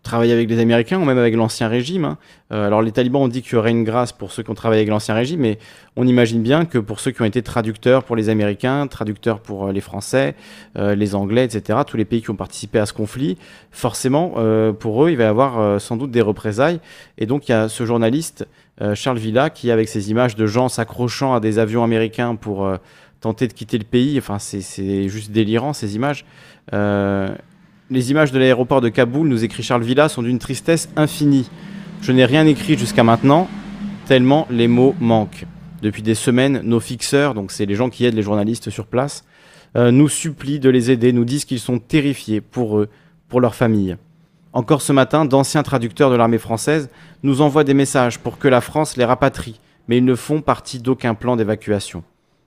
travaillé avec les Américains ou même avec l'ancien régime. Hein. Euh, alors les talibans ont dit qu'il y aurait une grâce pour ceux qui ont travaillé avec l'ancien régime, mais on imagine bien que pour ceux qui ont été traducteurs pour les Américains, traducteurs pour euh, les Français, les Anglais, etc., tous les pays qui ont participé à ce conflit, forcément, pour eux, il va y avoir sans doute des représailles. Et donc il y a ce journaliste, Charles Villa, qui, avec ces images de gens s'accrochant à des avions américains pour tenter de quitter le pays. Enfin, c'est juste délirant ces images. Les images de l'aéroport de Kaboul, nous écrit Charles Villa, sont d'une tristesse infinie. Je n'ai rien écrit jusqu'à maintenant, tellement les mots manquent. Depuis des semaines, nos fixeurs, donc c'est les gens qui aident les journalistes sur place, euh, nous supplient de les aider, nous disent qu'ils sont terrifiés pour eux, pour leur famille. Encore ce matin, d'anciens traducteurs de l'armée française nous envoient des messages pour que la France les rapatrie, mais ils ne font partie d'aucun plan d'évacuation.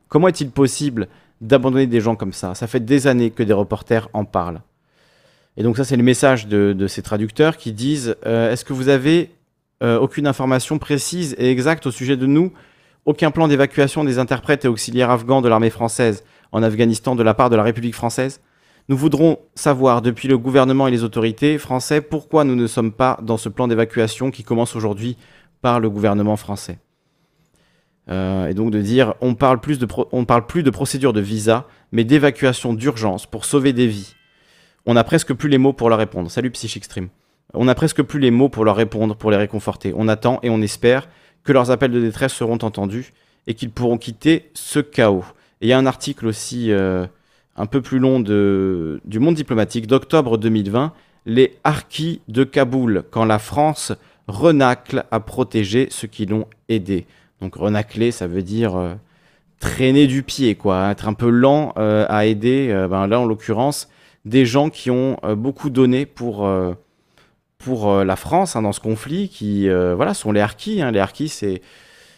Comment est-il possible d'abandonner des gens comme ça? Ça fait des années que des reporters en parlent. Et donc ça, c'est le message de, ces traducteurs qui disent euh, Est-ce que vous avez euh, aucune information précise et exacte au sujet de nous? Aucun plan d'évacuation des interprètes et auxiliaires afghans de l'armée française en Afghanistan de la part de la République française? Nous voudrons savoir, depuis le gouvernement et les autorités français, pourquoi nous ne sommes pas dans ce plan d'évacuation qui commence aujourd'hui par le gouvernement français. Euh, et donc de dire on parle, parle plus de procédure de visa, mais d'évacuation d'urgence pour sauver des vies. On n'a presque plus les mots pour leur répondre. Salut Psychic Stream. On n'a presque plus les mots pour leur répondre, pour les réconforter. On attend et on espère que leurs appels de détresse seront entendus et qu'ils pourront quitter ce chaos. Il y a un article aussi euh, un peu plus long du Monde diplomatique d'octobre 2020, les harkis de Kaboul, quand la France renacle à protéger ceux qui l'ont aidé. Donc renacler, ça veut dire euh, traîner du pied, quoi, être un peu lent euh, à aider. Ben là, en l'occurrence, des gens qui ont beaucoup donné pour, pour la France hein, dans ce conflit, qui voilà, sont les harkis. Hein. Les harkis, c'est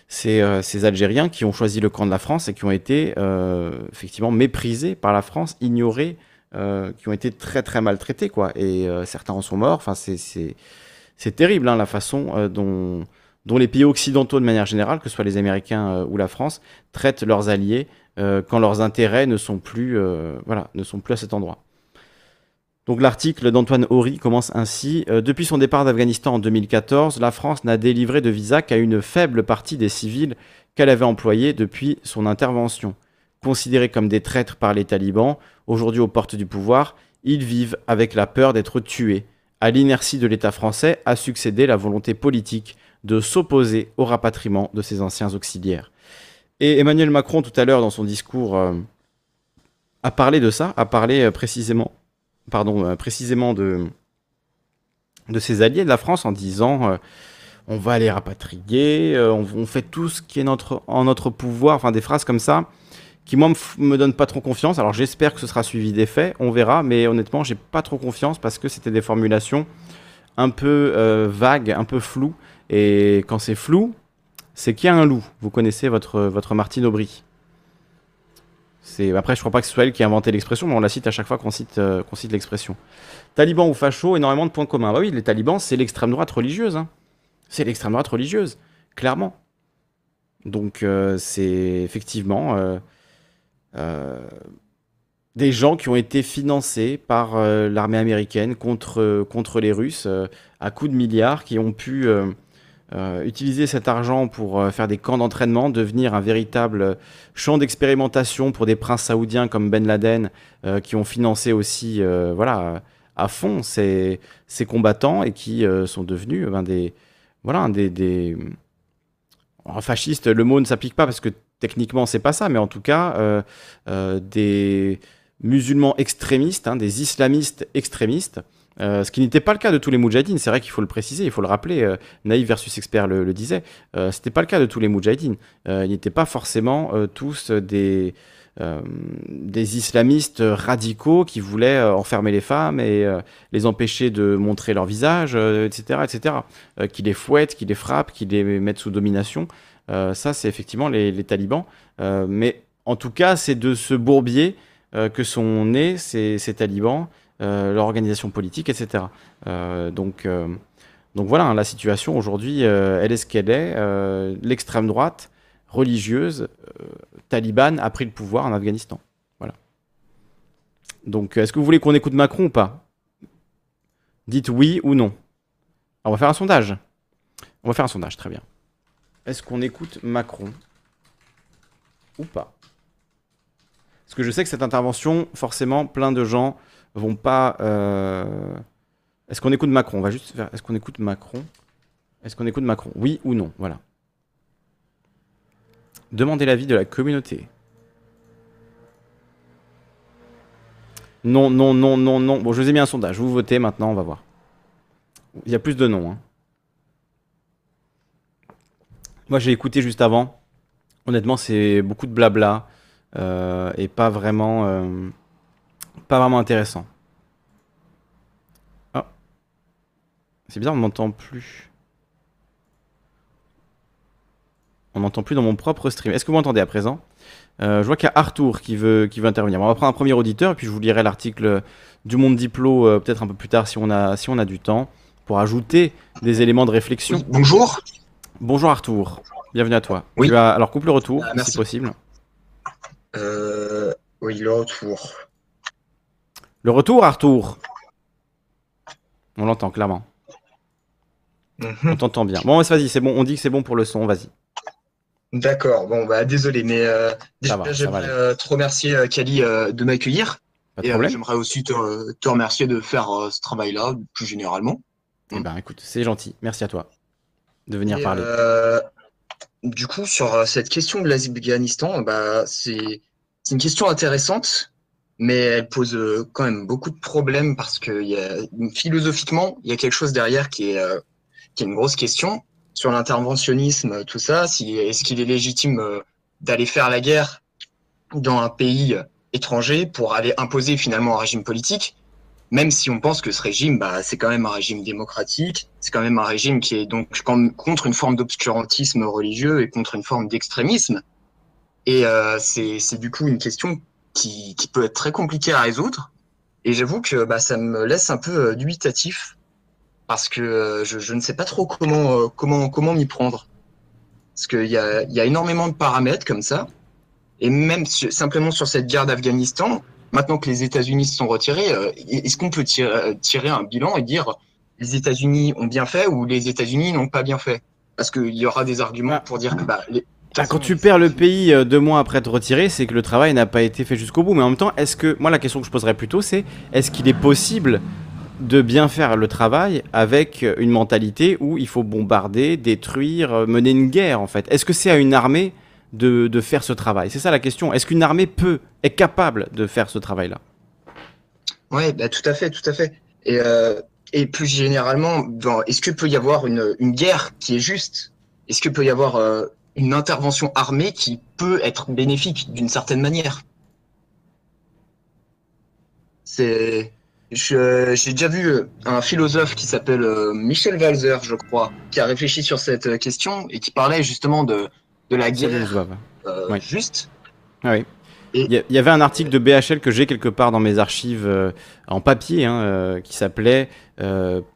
ces Algériens qui ont choisi le camp de la France et qui ont été effectivement méprisés par la France, ignorés, qui ont été très très maltraités, quoi. Et certains en sont morts. Enfin, c'est terrible hein, la façon dont dont les pays occidentaux de manière générale, que ce soit les Américains euh, ou la France, traitent leurs alliés euh, quand leurs intérêts ne sont plus, euh, voilà, ne sont plus à cet endroit. Donc l'article d'Antoine Horry commence ainsi. depuis son départ d'Afghanistan en 2014, la France n'a délivré de visa qu'à une faible partie des civils qu'elle avait employés depuis son intervention. Considérés comme des traîtres par les talibans, aujourd'hui aux portes du pouvoir, ils vivent avec la peur d'être tués. À l'inertie de l'État français a succédé la volonté politique de s'opposer au rapatriement de ses anciens auxiliaires. Et Emmanuel Macron, tout à l'heure, dans son discours, euh, a parlé de ça, a parlé euh, précisément, pardon, euh, précisément de, de ses alliés de la France en disant on va les rapatrier, on, fait tout ce qui est notre, en notre pouvoir, enfin des phrases comme ça, qui moi me donnent pas trop confiance. Alors j'espère que ce sera suivi des faits, on verra, mais honnêtement j'ai pas trop confiance parce que c'était des formulations un peu vagues, un peu floues, Et quand c'est flou, c'est qu'il y a un loup. Vous connaissez votre, votre Martine Aubry. Après, je crois pas que ce soit elle qui a inventé l'expression, mais on la cite à chaque fois qu'on cite, euh, l'expression. Taliban ou facho, énormément de points communs. Bah oui, les talibans, c'est l'extrême droite religieuse. Hein. C'est l'extrême droite religieuse, clairement. Donc, euh, c'est effectivement euh, des gens qui ont été financés par l'armée américaine contre les Russes à coups de milliards, qui ont pu euh, utiliser cet argent pour euh, faire des camps d'entraînement, devenir un véritable champ d'expérimentation pour des princes saoudiens comme Ben Laden, euh, qui ont financé aussi voilà, à fond ces, ces combattants et qui sont devenus ben, des, voilà, des, des... fascistes. Le mot ne s'applique pas parce que techniquement c'est pas ça, mais en tout cas des musulmans extrémistes, hein, des islamistes extrémistes euh, ce qui n'était pas le cas de tous les Moudjahidines, c'est vrai qu'il faut le préciser, il faut le rappeler, euh, Naïf versus Expert le, disait, euh, ce n'était pas le cas de tous les Moudjahidines. ils n'étaient pas forcément tous des, des islamistes radicaux qui voulaient enfermer les femmes et les empêcher de montrer leur visage, etc., etc., qui les fouettent, qui les frappent, qui les mettent sous domination. ça, c'est effectivement les, talibans. mais en tout cas, c'est de ce bourbier que sont nés ces, ces talibans. Euh, l'organisation politique, etc. Euh, donc, euh, donc voilà, hein, la situation aujourd'hui, elle est ce qu'elle est. L'extrême droite religieuse talibane a pris le pouvoir en Afghanistan. Voilà. Donc, est-ce que vous voulez qu'on écoute Macron ou pas? Dites oui ou non. on va faire un sondage. On va faire un sondage, très bien. Est-ce qu'on écoute Macron ou pas? Parce que je sais que cette intervention, forcément, plein de gens vont pas. Euh, est-ce qu'on écoute Macron? On va juste faire. Est-ce qu'on écoute Macron? Est-ce qu'on écoute Macron? Oui ou non? Voilà. Demandez l'avis de la communauté. Non, non, non, non, non. Bon, je vous ai mis un sondage. Vous votez maintenant, on va voir. Il y a plus de noms. Hein. Moi, j'ai écouté juste avant. Honnêtement, c'est beaucoup de blabla euh, et pas vraiment. Euh, pas vraiment intéressant. Ah. C'est bizarre, on m'entend plus. On m'entend plus dans mon propre stream. Est-ce que vous m'entendez à présent? Euh, Je vois qu'il y a Arthur qui veut, qui veut intervenir. on va prendre un premier auditeur et puis je vous lirai l'article du Monde Diplo euh, peut-être un peu plus tard si on, a, si on a du temps pour ajouter des éléments de réflexion. bonjour. Bonjour Arthur. Bienvenue à toi. Oui. alors coupe le retour ah, si possible. Euh, oui, le retour. Le retour, Arthur. On l'entend clairement. Mhm. On t'entend bien. Bon, vas-y, c'est bon. On dit que c'est bon pour le son. Vas-y. D'accord. Bon, bah désolé, mais euh, déjà j'aimerais euh, te remercier, euh, Kali, de m'accueillir. Et j'aimerais aussi te, remercier de faire ce travail-là, plus généralement. Eh ben, écoute, c'est gentil. Merci à toi de venir parler. du coup, sur cette question de l'Afghanistan, bah, c'est une question intéressante mais elle pose euh, quand même beaucoup de problèmes parce que y a, philosophiquement, il y a quelque chose derrière qui est, euh, qui est une grosse question sur l'interventionnisme, tout ça. Si, est-ce qu'il est légitime euh, d'aller faire la guerre dans un pays étranger pour aller imposer finalement un régime politique, même si on pense que ce régime, bah, c'est quand même un régime démocratique, c'est quand même un régime qui est donc contre une forme d'obscurantisme religieux et contre une forme d'extrémisme. Et euh, c'est, c'est du coup une question qui, peut être très compliqué à résoudre. Et j'avoue que bah, ça me laisse un peu euh, dubitatif parce que euh, je, ne sais pas trop comment euh, comment comment m'y prendre. Parce qu'il y a, y a énormément de paramètres comme ça. Et même simplement sur cette guerre d'Afghanistan, maintenant que les États-Unis se sont retirés, est-ce qu'on peut tirer, un bilan et dire les États-Unis ont bien fait ou les États-Unis n'ont pas bien fait? Parce qu'il y aura des arguments pour dire que bah, les, quand tu perds le pays euh, deux mois après te retirer, c'est que le travail n'a pas été fait jusqu'au bout. Mais en même temps, est-ce que. Moi, la question que je poserais plutôt, c'est est-ce qu'il est possible de bien faire le travail avec une mentalité où il faut bombarder, détruire, euh, mener une guerre, en fait? Est-ce que c'est à une armée de, de faire ce travail? C'est ça la question. Est-ce qu'une armée peut, est capable de faire ce travail-là? Oui, bah, tout à fait, tout à fait. Et, euh, et plus généralement, est-ce qu'il peut y avoir une, une, guerre qui est juste? Est-ce qu'il peut y avoir une intervention armée qui peut être bénéfique d'une certaine manière. C'est. J'ai déjà vu un philosophe qui s'appelle Michel Walzer, je crois, qui a réfléchi sur cette question et qui parlait justement de, de la guerre euh, juste. Ah oui. Il y, avait un article de BHL que j'ai quelque part dans mes archives euh, en papier hein, euh, qui s'appelait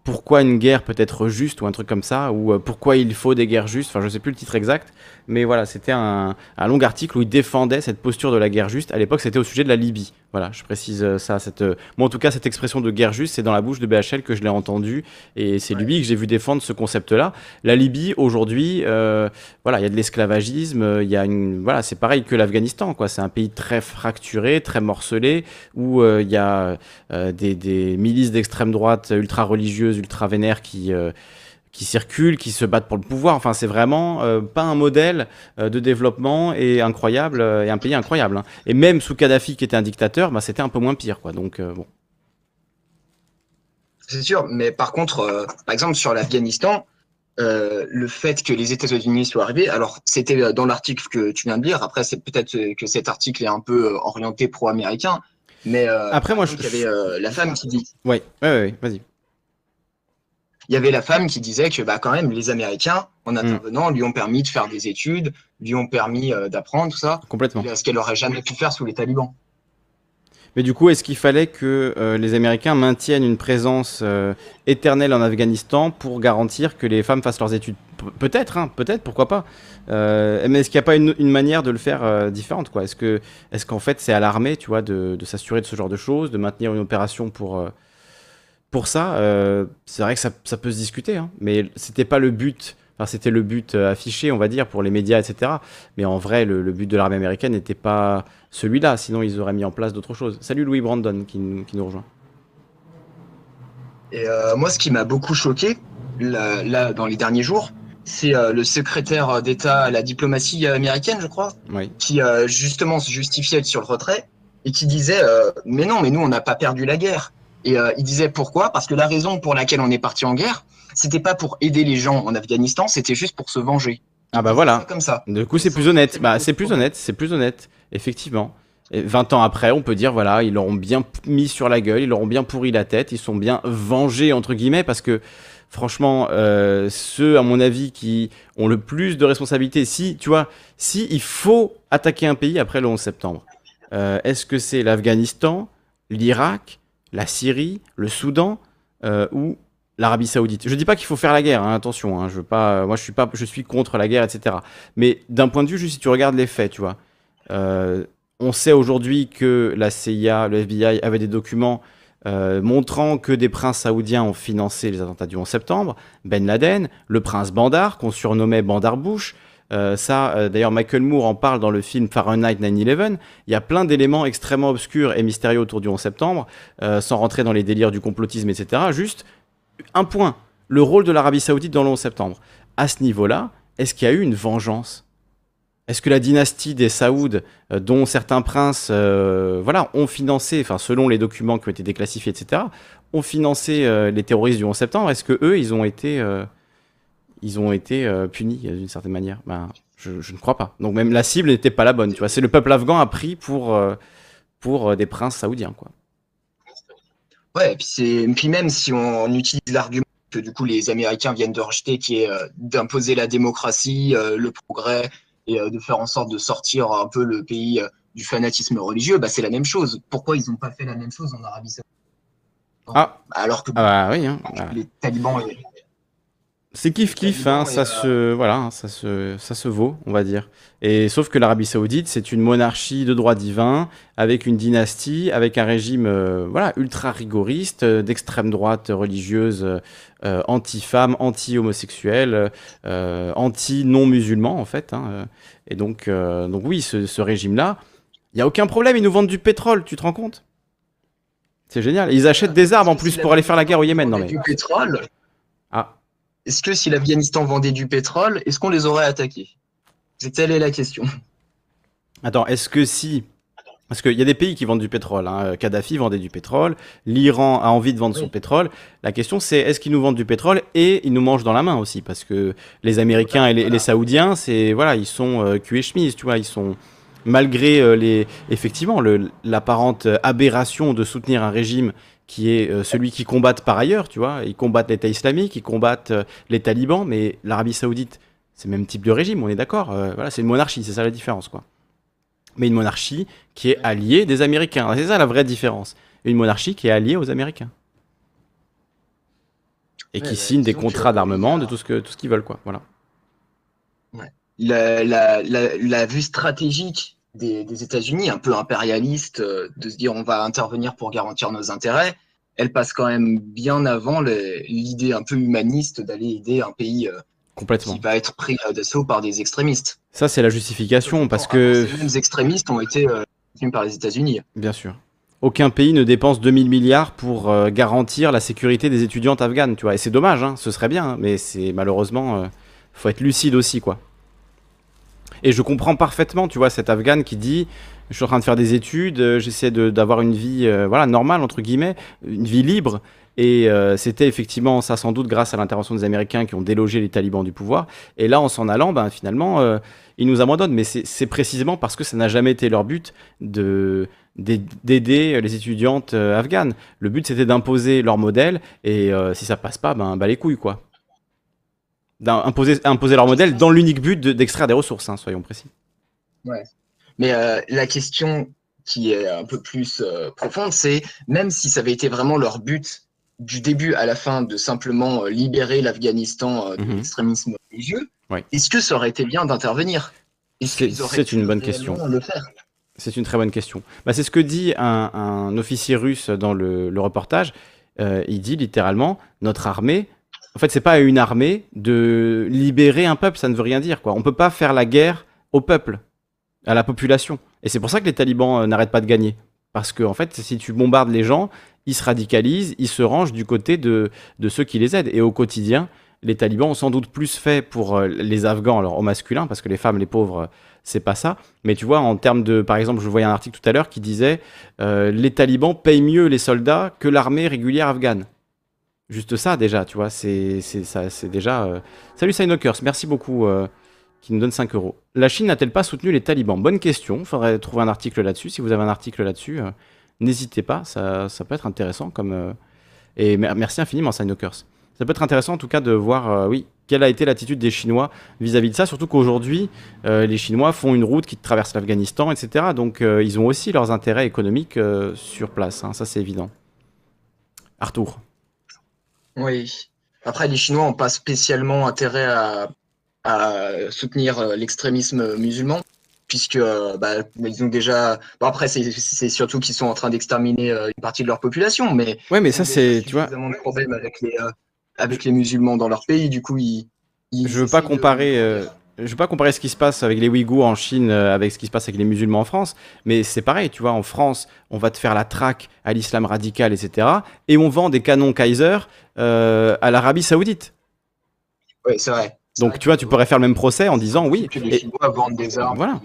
Pourquoi une guerre peut être juste ou un truc comme ça, ou Pourquoi il faut des guerres justes. Enfin, je sais plus le titre exact, mais voilà, c'était un, un, long article où il défendait cette posture de la guerre juste. À l'époque, c'était au sujet de la Libye. Voilà, je précise euh, ça. Cette, euh, moi, en tout cas, cette expression de guerre juste, c'est dans la bouche de BHL que je l'ai entendu, et c'est lui que j'ai vu défendre ce concept-là. La Libye, aujourd'hui, euh, voilà, il y a de l'esclavagisme, il y a une, voilà, c'est pareil que l'Afghanistan, quoi. C'est un pays très fracturé, très morcelé, où il y a des, des, milices d'extrême droite ultra religieuses, ultra vénères qui qui circulent, qui se battent pour le pouvoir. Enfin, c'est vraiment euh, pas un modèle euh, de développement et incroyable euh, et un pays incroyable. Hein. Et même sous Kadhafi, qui était un dictateur, bah, c'était un peu moins pire, quoi. Donc bon. C'est sûr, mais par contre, par exemple sur l'Afghanistan, le fait que les États-Unis soient arrivés, alors c'était dans l'article que tu viens de lire. Après, c'est peut-être que cet article est un peu orienté pro-américain, mais après moi, je... il y avait la femme qui dit. Oui, oui, oui, vas-y il y avait la femme qui disait que bah, quand même les Américains, en mm. intervenant, lui ont permis de faire des études, lui ont permis euh, d'apprendre tout ça. Complètement. Ce qu'elle aurait jamais pu faire sous les talibans. Mais du coup, est-ce qu'il fallait que euh, les Américains maintiennent une présence euh, éternelle en Afghanistan pour garantir que les femmes fassent leurs études? Peut-être, hein, peut-être, pourquoi pas. mais est-ce qu'il n'y a pas une, manière de le faire différente Est-ce que, est-ce qu'en fait, c'est à l'armée, de, s'assurer de ce genre de choses, de maintenir une opération pour pour ça, euh, c'est vrai que ça, peut se discuter, hein, mais c'était pas le but. Enfin, c'était le but euh, affiché, on va dire, pour les médias, etc. Mais en vrai, le, but de l'armée américaine n'était pas celui-là. Sinon, ils auraient mis en place d'autres choses. Salut Louis Brandon qui, nous rejoint. Et euh, moi, ce qui m'a beaucoup choqué, là, dans les derniers jours, c'est le secrétaire d'État à la diplomatie américaine, je crois, qui justement se justifiait sur le retrait et qui disait Mais non, mais nous, on n'a pas perdu la guerre. Et euh, il disait pourquoi? Parce que la raison pour laquelle on est parti en guerre, c'était pas pour aider les gens en Afghanistan, c'était juste pour se venger. Ah bah voilà. Comme ça. Du coup, c'est plus honnête. Bah, c'est plus honnête, c'est plus honnête, effectivement. Et 20 ans après, on peut dire voilà, ils l'auront bien mis sur la gueule, ils l'auront bien pourri la tête, ils sont bien vengés entre guillemets parce que franchement, euh, ceux à mon avis qui ont le plus de responsabilités, si tu vois, si il faut attaquer un pays après le 11 septembre, euh, est-ce que c'est l'Afghanistan, l'Irak, la Syrie, le Soudan euh, ou l'Arabie Saoudite? Je dis pas qu'il faut faire la guerre, hein, attention. Hein, je veux pas, moi, suis pas, je suis contre la guerre, etc. Mais d'un point de vue, juste si tu regardes les faits, tu vois, on sait aujourd'hui que la CIA, le FBI avait des documents euh, montrant que des princes saoudiens ont financé les attentats du 11 septembre. Ben Laden, le prince Bandar, qu'on surnommait Bandar Bush, euh, ça, euh, d'ailleurs, Michael Moore en parle dans le film Fahrenheit 9-11. Il y a plein d'éléments extrêmement obscurs et mystérieux autour du 11 septembre, euh, sans rentrer dans les délires du complotisme, etc. Juste un point le rôle de l'Arabie Saoudite dans le 11 septembre. À ce niveau-là, est-ce qu'il y a eu une vengeance? Est-ce que la dynastie des Saouds, dont certains princes voilà, ont financé, selon les documents qui ont été déclassifiés, etc., ont financé les terroristes du 11 septembre Est-ce que eux, ils ont été ils ont été euh, punis d'une certaine manière? Ben, je, ne crois pas. Donc même la cible n'était pas la bonne. Tu vois, c'est le peuple afghan a pris pour euh, pour euh, des princes saoudiens, quoi. Ouais, et puis c'est puis même si on, utilise l'argument que du coup les Américains viennent de rejeter, qui est d'imposer la démocratie, le progrès et de faire en sorte de sortir un peu le pays du fanatisme religieux, bah, c'est la même chose. Pourquoi ils n'ont pas fait la même chose en Arabie Saoudite? Ah. Alors que ah bah oui, hein. les talibans c'est kiff kiff, hein, ça se voilà, hein, ça se ça se vaut, on va dire. Et sauf que l'Arabie Saoudite, c'est une monarchie de droit divin avec une dynastie, avec un régime euh, voilà ultra rigoriste, euh, d'extrême droite religieuse, euh, anti-femme, anti-homosexuelle, anti-non-musulman en fait. Hein, et donc donc oui, ce, régime-là, il y a aucun problème, ils nous vendent du pétrole, tu te rends compte? C'est génial. Ils achètent des armes en plus pour aller faire la guerre au Yémen, non mais. Du pétrole. Est-ce que si l'Afghanistan vendait du pétrole, est-ce qu'on les aurait attaqués? C'est telle est la question. Attends, est-ce que si parce qu'il y a des pays qui vendent du pétrole. Hein. Kadhafi vendait du pétrole. L'Iran a envie de vendre son pétrole. La question, c'est est-ce qu'ils nous vendent du pétrole et ils nous mangent dans la main aussi? Parce que les Américains et les, Saoudiens, c'est voilà, ils sont euh, cul et chemise, tu vois. Ils sont malgré euh, les effectivement l'apparente aberration de soutenir un régime qui est celui qui combattent par ailleurs, tu vois. Ils combattent l'État islamique, ils combattent les talibans, mais l'Arabie saoudite, c'est le même type de régime, on est d'accord. voilà, c'est une monarchie, c'est ça la différence, quoi. Mais une monarchie qui est alliée des Américains. C'est ça la vraie différence. Une monarchie qui est alliée aux Américains et qui bah, signent des contrats d'armement, de tout ce que tout ce qu'ils veulent, quoi. Voilà. La, la, la, vue stratégique des, des États-Unis, un peu impérialiste, euh, de se dire on va intervenir pour garantir nos intérêts, elle passe quand même bien avant l'idée un peu humaniste d'aller aider un pays euh, Complètement. qui va être pris d'assaut par des extrémistes. Ça, c'est la justification, parce que... Ces mêmes extrémistes ont été euh, par les États-Unis. Bien sûr aucun pays ne dépense 2000 milliards pour euh, garantir la sécurité des étudiantes afghanes, tu vois. Et c'est dommage, hein, ce serait bien, hein, mais c'est malheureusement, euh, faut être lucide aussi, quoi. Et je comprends parfaitement, tu vois, cet Afghane qui dit, je suis en train de faire des études, euh, j'essaie d'avoir une vie, voilà, normale entre guillemets, une vie libre. Et c'était effectivement ça sans doute grâce à l'intervention des Américains qui ont délogé les talibans du pouvoir. Et là, en s'en allant, ben, finalement, ils nous abandonnent. Mais c'est précisément parce que ça n'a jamais été leur but de d'aider les étudiantes euh, afghanes. Le but, c'était d'imposer leur modèle, et euh, si ça passe pas, ben, bah les couilles, quoi. Imposer, imposer leur modèle dans l'unique but d'extraire des ressources, hein, soyons précis. Ouais. Mais euh, la question qui est un peu plus profonde, c'est même si ça avait été vraiment leur but du début à la fin de simplement libérer l'Afghanistan de mhm. l'extrémisme religieux, est-ce que ça aurait été bien d'intervenir? C'est une bonne question. Le c'est une très bonne question. Bah, c'est ce que dit un, officier russe dans le, reportage. Euh, il dit littéralement notre armée. En fait, c'est pas une armée de libérer un peuple, ça ne veut rien dire. Quoi. On peut pas faire la guerre au peuple, à la population. Et c'est pour ça que les talibans euh, n'arrêtent pas de gagner. Parce que, en fait, si tu bombardes les gens, ils se radicalisent, ils se rangent du côté de, ceux qui les aident. Et au quotidien, les talibans ont sans doute plus fait pour euh, les Afghans, alors au masculin, parce que les femmes, les pauvres, c'est pas ça. Mais tu vois, en termes de, par exemple, je voyais un article tout à l'heure qui disait euh, les talibans payent mieux les soldats que l'armée régulière afghane. Juste ça déjà, tu vois, c'est ça, c'est déjà. Euh, Salut Sinokers, merci beaucoup. qui nous donne 5 euros. La Chine n'a-t-elle pas soutenu les talibans? Bonne question. Faudrait trouver un article là-dessus. Si vous avez un article là-dessus, n'hésitez pas. Ça, ça, peut être intéressant. comme Et merci infiniment, Sinokers ça peut être intéressant en tout cas de voir, euh, oui, quelle a été l'attitude des Chinois vis-à-vis de ça, surtout qu'aujourd'hui, euh, les Chinois font une route qui traverse l'Afghanistan, etc. Donc euh, ils ont aussi leurs intérêts économiques sur place, hein, ça c'est évident. Arthur. Oui. Après, les Chinois n'ont pas spécialement intérêt à, soutenir l'extrémisme musulman, puisque bah, ils ont déjà. Bon, après, c'est surtout qu'ils sont en train d'exterminer une partie de leur population, mais. Ouais, mais ça, c'est. Tu vois. de problèmes avec les, avec les musulmans dans leur pays. Du coup, ils. je veux pas comparer. Euh, je veux pas comparer ce qui se passe avec les Ouïghours en Chine euh, avec ce qui se passe avec les musulmans en France, mais c'est pareil, tu vois, en France, on va te faire la traque à l'islam radical, etc. Et on vend des canons Kaiser euh, à l'Arabie Saoudite. Oui, c'est vrai. Donc, tu vois, tu pourrais faire le même procès en disant oui. Que les Chinois vendent des armes. Voilà.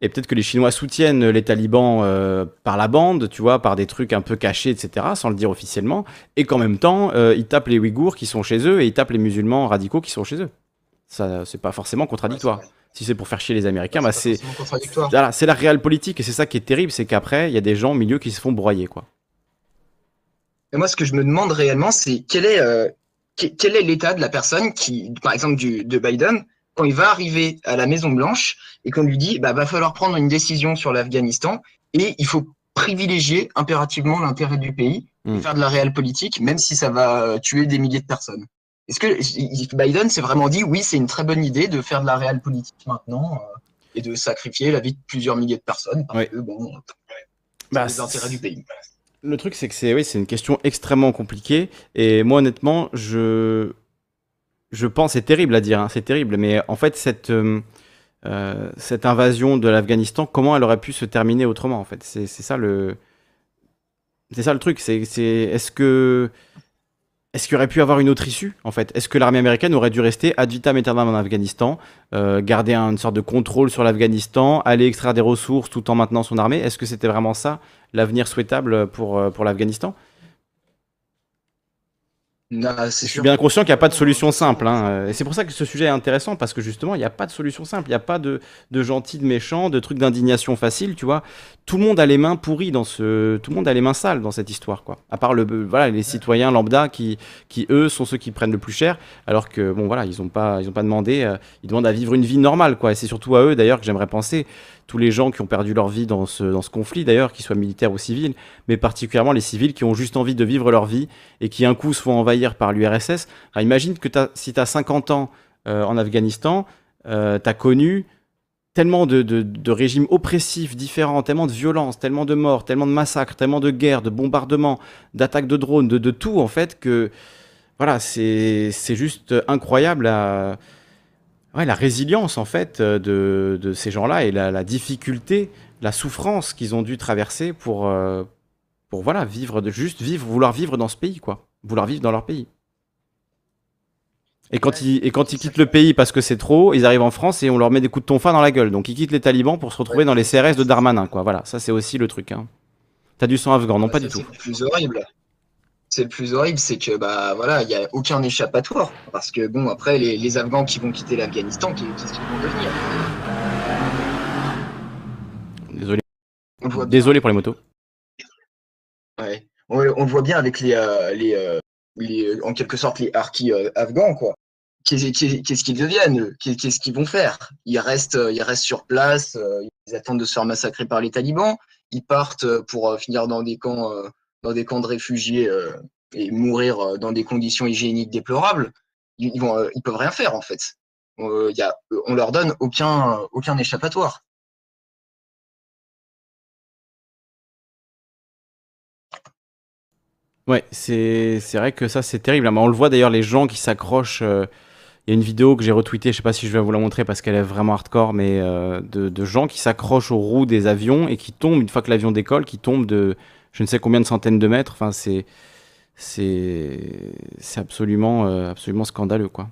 Et peut-être que les Chinois soutiennent les talibans euh, par la bande, tu vois, par des trucs un peu cachés, etc., sans le dire officiellement. Et qu'en même temps, euh, ils tapent les Ouïghours qui sont chez eux et ils tapent les musulmans radicaux qui sont chez eux. Ça, c'est pas forcément contradictoire. si c'est pour faire chier les Américains, bah, c'est. Voilà, c'est la réelle politique et c'est ça qui est terrible, c'est qu'après, il y a des gens au milieu qui se font broyer, quoi. Et moi, ce que je me demande réellement, c'est quel est euh, quel est l'état de la personne qui, par exemple, du, de Biden, quand il va arriver à la Maison Blanche et qu'on lui dit, bah, va falloir prendre une décision sur l'Afghanistan et il faut privilégier impérativement l'intérêt du pays et hmm. faire de la réelle politique, même si ça va euh, tuer des milliers de personnes. Est-ce que Biden s'est vraiment dit, oui, c'est une très bonne idée de faire de la réelle politique maintenant euh, et de sacrifier la vie de plusieurs milliers de personnes parce que, bon, bah, les intérêts du pays le truc, c'est que c'est oui, c'est une question extrêmement compliquée. Et moi, honnêtement, je, je pense, c'est terrible à dire, hein, c'est terrible, mais en fait, cette, euh, euh, cette invasion de l'Afghanistan, comment elle aurait pu se terminer autrement, en fait? C'est ça le. C'est ça le truc, c'est est-ce que est-ce qu'il aurait pu avoir une autre issue, en fait? Est-ce que l'armée américaine aurait dû rester ad vitam aeternam en Afghanistan, euh, garder une sorte de contrôle sur l'Afghanistan, aller extraire des ressources tout en maintenant son armée? Est-ce que c'était vraiment ça, l'avenir souhaitable pour, euh, pour l'Afghanistan? Je suis bien conscient qu'il n'y a pas de solution simple. Hein. Et c'est pour ça que ce sujet est intéressant, parce que justement, il n'y a pas de solution simple. Il n'y a pas de, de gentils, de méchants, de trucs d'indignation facile, tu vois. Tout le monde a les mains pourries dans ce. Tout le monde a les mains sales dans cette histoire, quoi. À part le, voilà, les citoyens lambda qui, qui, eux, sont ceux qui prennent le plus cher, alors que, bon, voilà, ils n'ont pas, ils ont pas demandé. Euh, ils demandent à vivre une vie normale, quoi. Et c'est surtout à eux, d'ailleurs, que j'aimerais penser tous les gens qui ont perdu leur vie dans ce, dans ce conflit, d'ailleurs, qu'ils soient militaires ou civils, mais particulièrement les civils qui ont juste envie de vivre leur vie et qui un coup se font envahir par l'URSS. imagine que si tu as 50 ans euh, en Afghanistan, euh, tu as connu tellement de, de, régimes oppressifs différents, tellement de violence, tellement de morts, tellement de massacres, tellement de guerres, de bombardements, d'attaques de drones, de, de, tout en fait, que voilà, c'est juste incroyable à ouais, la résilience en fait euh, de, de ces gens-là et la, difficulté, la souffrance qu'ils ont dû traverser pour, euh, pour voilà, vivre, de, juste vivre, vouloir vivre dans ce pays, quoi. Vouloir vivre dans leur pays. Et quand, ils, et quand ils quittent le pays parce que c'est trop, ils arrivent en France et on leur met des coups de tonfa dans la gueule. Donc ils quittent les talibans pour se retrouver dans les CRS de Darmanin, quoi. Voilà, ça c'est aussi le truc. Hein. T'as du sang afghan, non pas du tout. C'est plus horrible c'est le plus horrible, c'est que bah voilà, il n'y a aucun échappatoire. Parce que bon, après, les, Afghans qui vont quitter l'Afghanistan, qu'est-ce qu'ils vont devenir? Désolé. Désolé pour les motos. Ouais. On, on voit bien avec les, euh, les, euh, les, en quelque sorte les harkis euh, afghans quoi. Qu'est-ce qu'ils deviennent Qu'est-ce qu'ils vont faire? Ils restent, ils restent sur place. Ils attendent de se faire massacrer par les talibans. Ils partent pour finir dans des camps dans des camps de réfugiés euh, et mourir euh, dans des conditions hygiéniques déplorables, ils, vont, euh, ils peuvent rien faire en fait. On, y a, on leur donne aucun, aucun échappatoire. Ouais, c'est vrai que ça c'est terrible. on le voit d'ailleurs, les gens qui s'accrochent. Il y a une vidéo que j'ai retweetée, je sais pas si je vais vous la montrer parce qu'elle est vraiment hardcore, mais de, gens qui s'accrochent aux roues des avions et qui tombent une fois que l'avion décolle, qui tombent de, je ne sais combien de centaines de mètres. Enfin, c'est c'est absolument euh, absolument scandaleux quoi.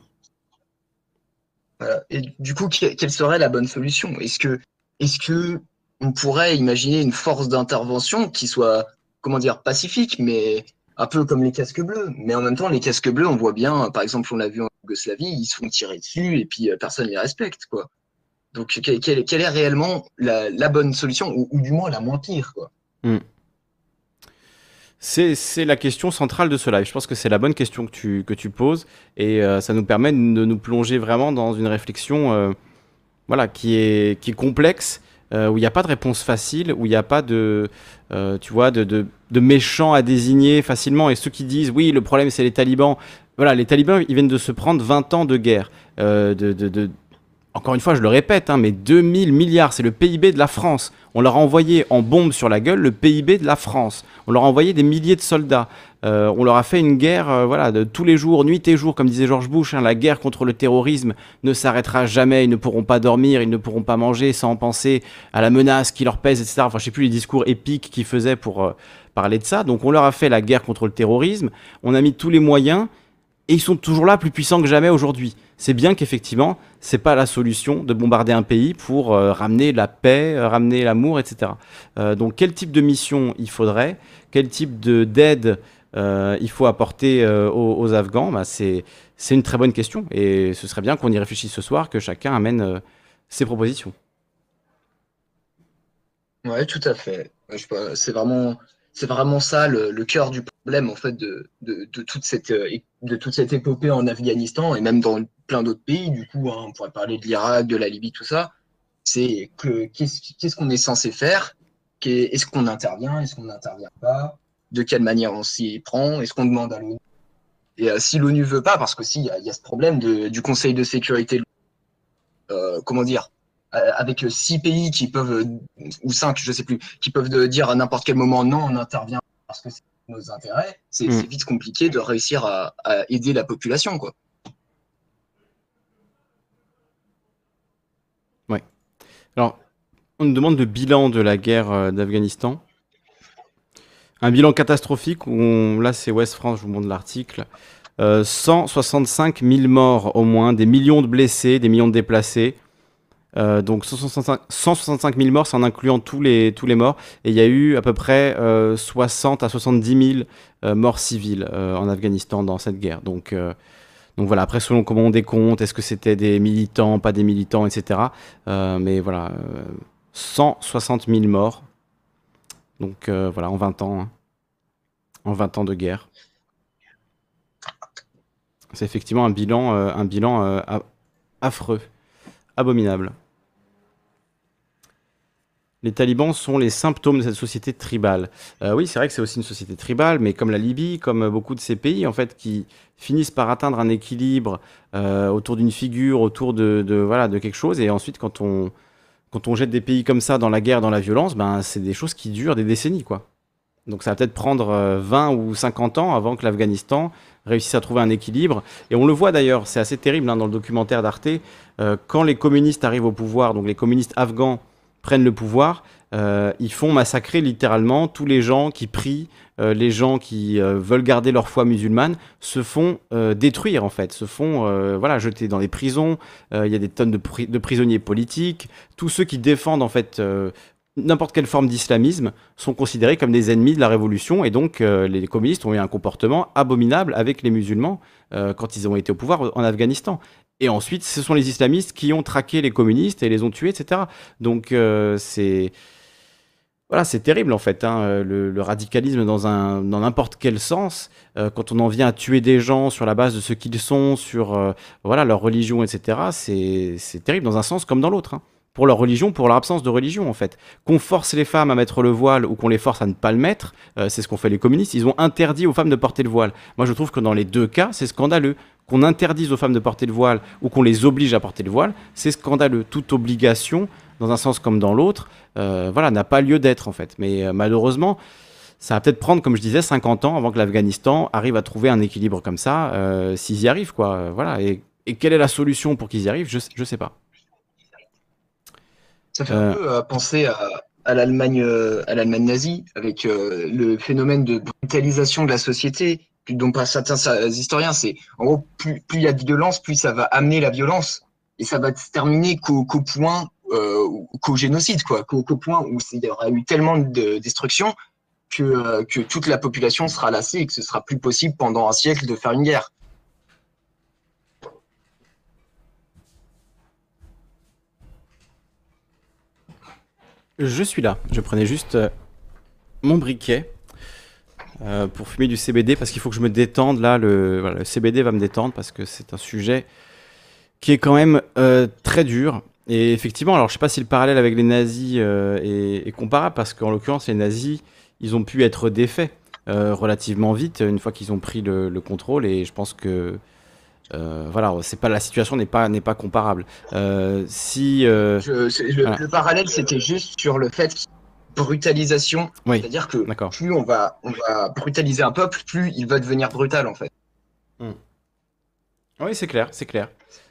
Et du coup, quelle serait la bonne solution? Est-ce que est-ce que on pourrait imaginer une force d'intervention qui soit comment dire pacifique, mais un peu comme les casques bleus? Mais en même temps, les casques bleus, on voit bien, par exemple, on l'a vu en Yougoslavie, ils se font tirer dessus et puis euh, personne ne les respecte, quoi. Donc, quelle, est réellement la, bonne solution, ou, du moins la moins pire, quoi? Hmm. C'est la question centrale de ce live. Je pense que c'est la bonne question que tu, que tu poses et euh, ça nous permet de nous plonger vraiment dans une réflexion euh, voilà, qui, est, qui est complexe, euh, où il n'y a pas de réponse facile, où il n'y a pas de, tu vois, de, de, méchants à désigner facilement. Et ceux qui disent oui, le problème c'est les talibans, voilà, les talibans, ils viennent de se prendre 20 ans de guerre, de, de, encore une fois, je le répète, hein, mais 2000 milliards, c'est le PIB de la France. On leur a envoyé en bombe sur la gueule le PIB de la France. On leur a envoyé des milliers de soldats. Euh, on leur a fait une guerre, euh, voilà, de tous les jours, nuit et jour, comme disait George Bush. Hein, la guerre contre le terrorisme ne s'arrêtera jamais. Ils ne pourront pas dormir, ils ne pourront pas manger sans penser à la menace qui leur pèse, etc. Enfin, je sais plus les discours épiques qu'ils faisaient pour euh, parler de ça. Donc, on leur a fait la guerre contre le terrorisme. On a mis tous les moyens et ils sont toujours là, plus puissants que jamais aujourd'hui. C'est bien qu'effectivement, c'est pas la solution de bombarder un pays pour euh, ramener la paix, euh, ramener l'amour, etc. Euh, donc, quel type de mission il faudrait? Quel type d'aide il faut apporter aux, Afghans? Bah, C'est une très bonne question et ce serait bien qu'on y réfléchisse ce soir, que chacun amène ses propositions. Oui, tout à fait. C'est vraiment c'est vraiment ça le, cœur du problème en fait de, de, toute cette euh, de toute cette épopée en Afghanistan et même dans plein d'autres pays du coup hein, on pourrait parler de l'Irak de la Libye tout ça. C'est que qu'est-ce qu'on est censé faire? Est-ce qu'on intervient? Est-ce qu'on n'intervient pas? De quelle manière on s'y prend? Est-ce qu'on demande à l'ONU? Et euh, si l'ONU veut pas parce que si il y, a ce problème de, du Conseil de sécurité euh, comment dire avec six pays qui peuvent, ou cinq, je sais plus, qui peuvent dire à n'importe quel moment non, on intervient parce que c'est nos intérêts, c'est mm. vite compliqué de réussir à, aider la population, quoi. Ouais. Alors, on nous demande le bilan de la guerre euh, d'Afghanistan. Un bilan catastrophique, où là c'est West France, je vous montre l'article. 165 euh, 000 morts au moins, des millions de blessés, des millions de déplacés. Euh, donc 165, 165 000 morts, en incluant tous les, morts. Et il y a eu à peu près 60 à 70 000 morts civiles en Afghanistan dans cette guerre. Donc, donc voilà, après selon comment on décompte, est-ce que c'était des militants, pas des militants, etc. mais voilà, 160 000 morts. Donc voilà, en 20 ans. Hein. En 20 ans de guerre. C'est effectivement un bilan, euh, euh, affreux, abominable. Les talibans sont les symptômes de cette société tribale. Euh, oui, c'est vrai que c'est aussi une société tribale, mais comme la Libye, comme beaucoup de ces pays, en fait, qui finissent par atteindre un équilibre autour d'une figure, autour de, voilà, de quelque chose, et ensuite, quand on, quand on jette des pays comme ça dans la guerre, dans la violence, ben, c'est des choses qui durent des décennies, quoi. Donc ça va peut-être prendre 20 ou 50 ans avant que l'Afghanistan réussissent à trouver un équilibre. Et on le voit d'ailleurs, c'est assez terrible hein, dans le documentaire d'Arte, euh, quand les communistes arrivent au pouvoir, donc les communistes afghans prennent le pouvoir, euh, ils font massacrer littéralement tous les gens qui prient, euh, les gens qui veulent garder leur foi musulmane, se font détruire en fait, se font voilà jeter dans les prisons. Il y a des tonnes de, de, prisonniers politiques, tous ceux qui défendent en fait n'importe quelle forme d'islamisme sont considérés comme des ennemis de la révolution et donc euh, les communistes ont eu un comportement abominable avec les musulmans euh, quand ils ont été au pouvoir en Afghanistan. Et ensuite, ce sont les islamistes qui ont traqué les communistes et les ont tués, etc. Donc euh, c'est voilà, c'est terrible en fait, hein, le, radicalisme dans un dans n'importe quel sens. quand on en vient à tuer des gens sur la base de ce qu'ils sont, sur voilà leur religion, etc. C'est terrible dans un sens comme dans l'autre. Hein pour leur religion, pour leur absence de religion en fait. Qu'on force les femmes à mettre le voile ou qu'on les force à ne pas le mettre, euh, c'est ce qu'ont fait les communistes. Ils ont interdit aux femmes de porter le voile. Moi je trouve que dans les deux cas, c'est scandaleux. Qu'on interdise aux femmes de porter le voile ou qu'on les oblige à porter le voile, c'est scandaleux. Toute obligation, dans un sens comme dans l'autre, euh, voilà, n'a pas lieu d'être en fait. Mais euh, malheureusement, ça va peut-être prendre, comme je disais, 50 ans avant que l'Afghanistan arrive à trouver un équilibre comme ça, s'ils y arrivent quoi. voilà. Et, quelle est la solution pour qu'ils y arrivent? Je ne sais pas. Ça fait un euh. peu euh, penser à, l'Allemagne, euh, à l'Allemagne nazie, avec le phénomène de brutalisation de la société, dont pas certains historiens, c'est en gros plus il y a de violence, plus ça va amener la violence, et ça va se terminer qu'au point, qu'au génocide, quoi, qu'au point où il y aura eu tellement de destruction que, que toute la population sera lassée et que ce sera plus possible pendant un siècle de faire une guerre. Je suis là. Je prenais juste euh, mon briquet euh, pour fumer du CBD parce qu'il faut que je me détende. Là, le, CBD va me détendre parce que c'est un sujet qui est quand même euh, très dur. Et effectivement, alors je sais pas si le parallèle avec les nazis est, comparable parce qu'en l'occurrence, les nazis, ils ont pu être défaits relativement vite une fois qu'ils ont pris le, contrôle. Et je pense que euh, voilà, c'est pas la situation n'est pas n'est pas comparable. Euh, si euh, le, parallèle, c'était juste sur le fait brutalisation, c'est-à-dire que plus on va on va brutaliser un peuple, plus il va devenir brutal en fait. Hmm. Oui, c'est clair, c'est clair.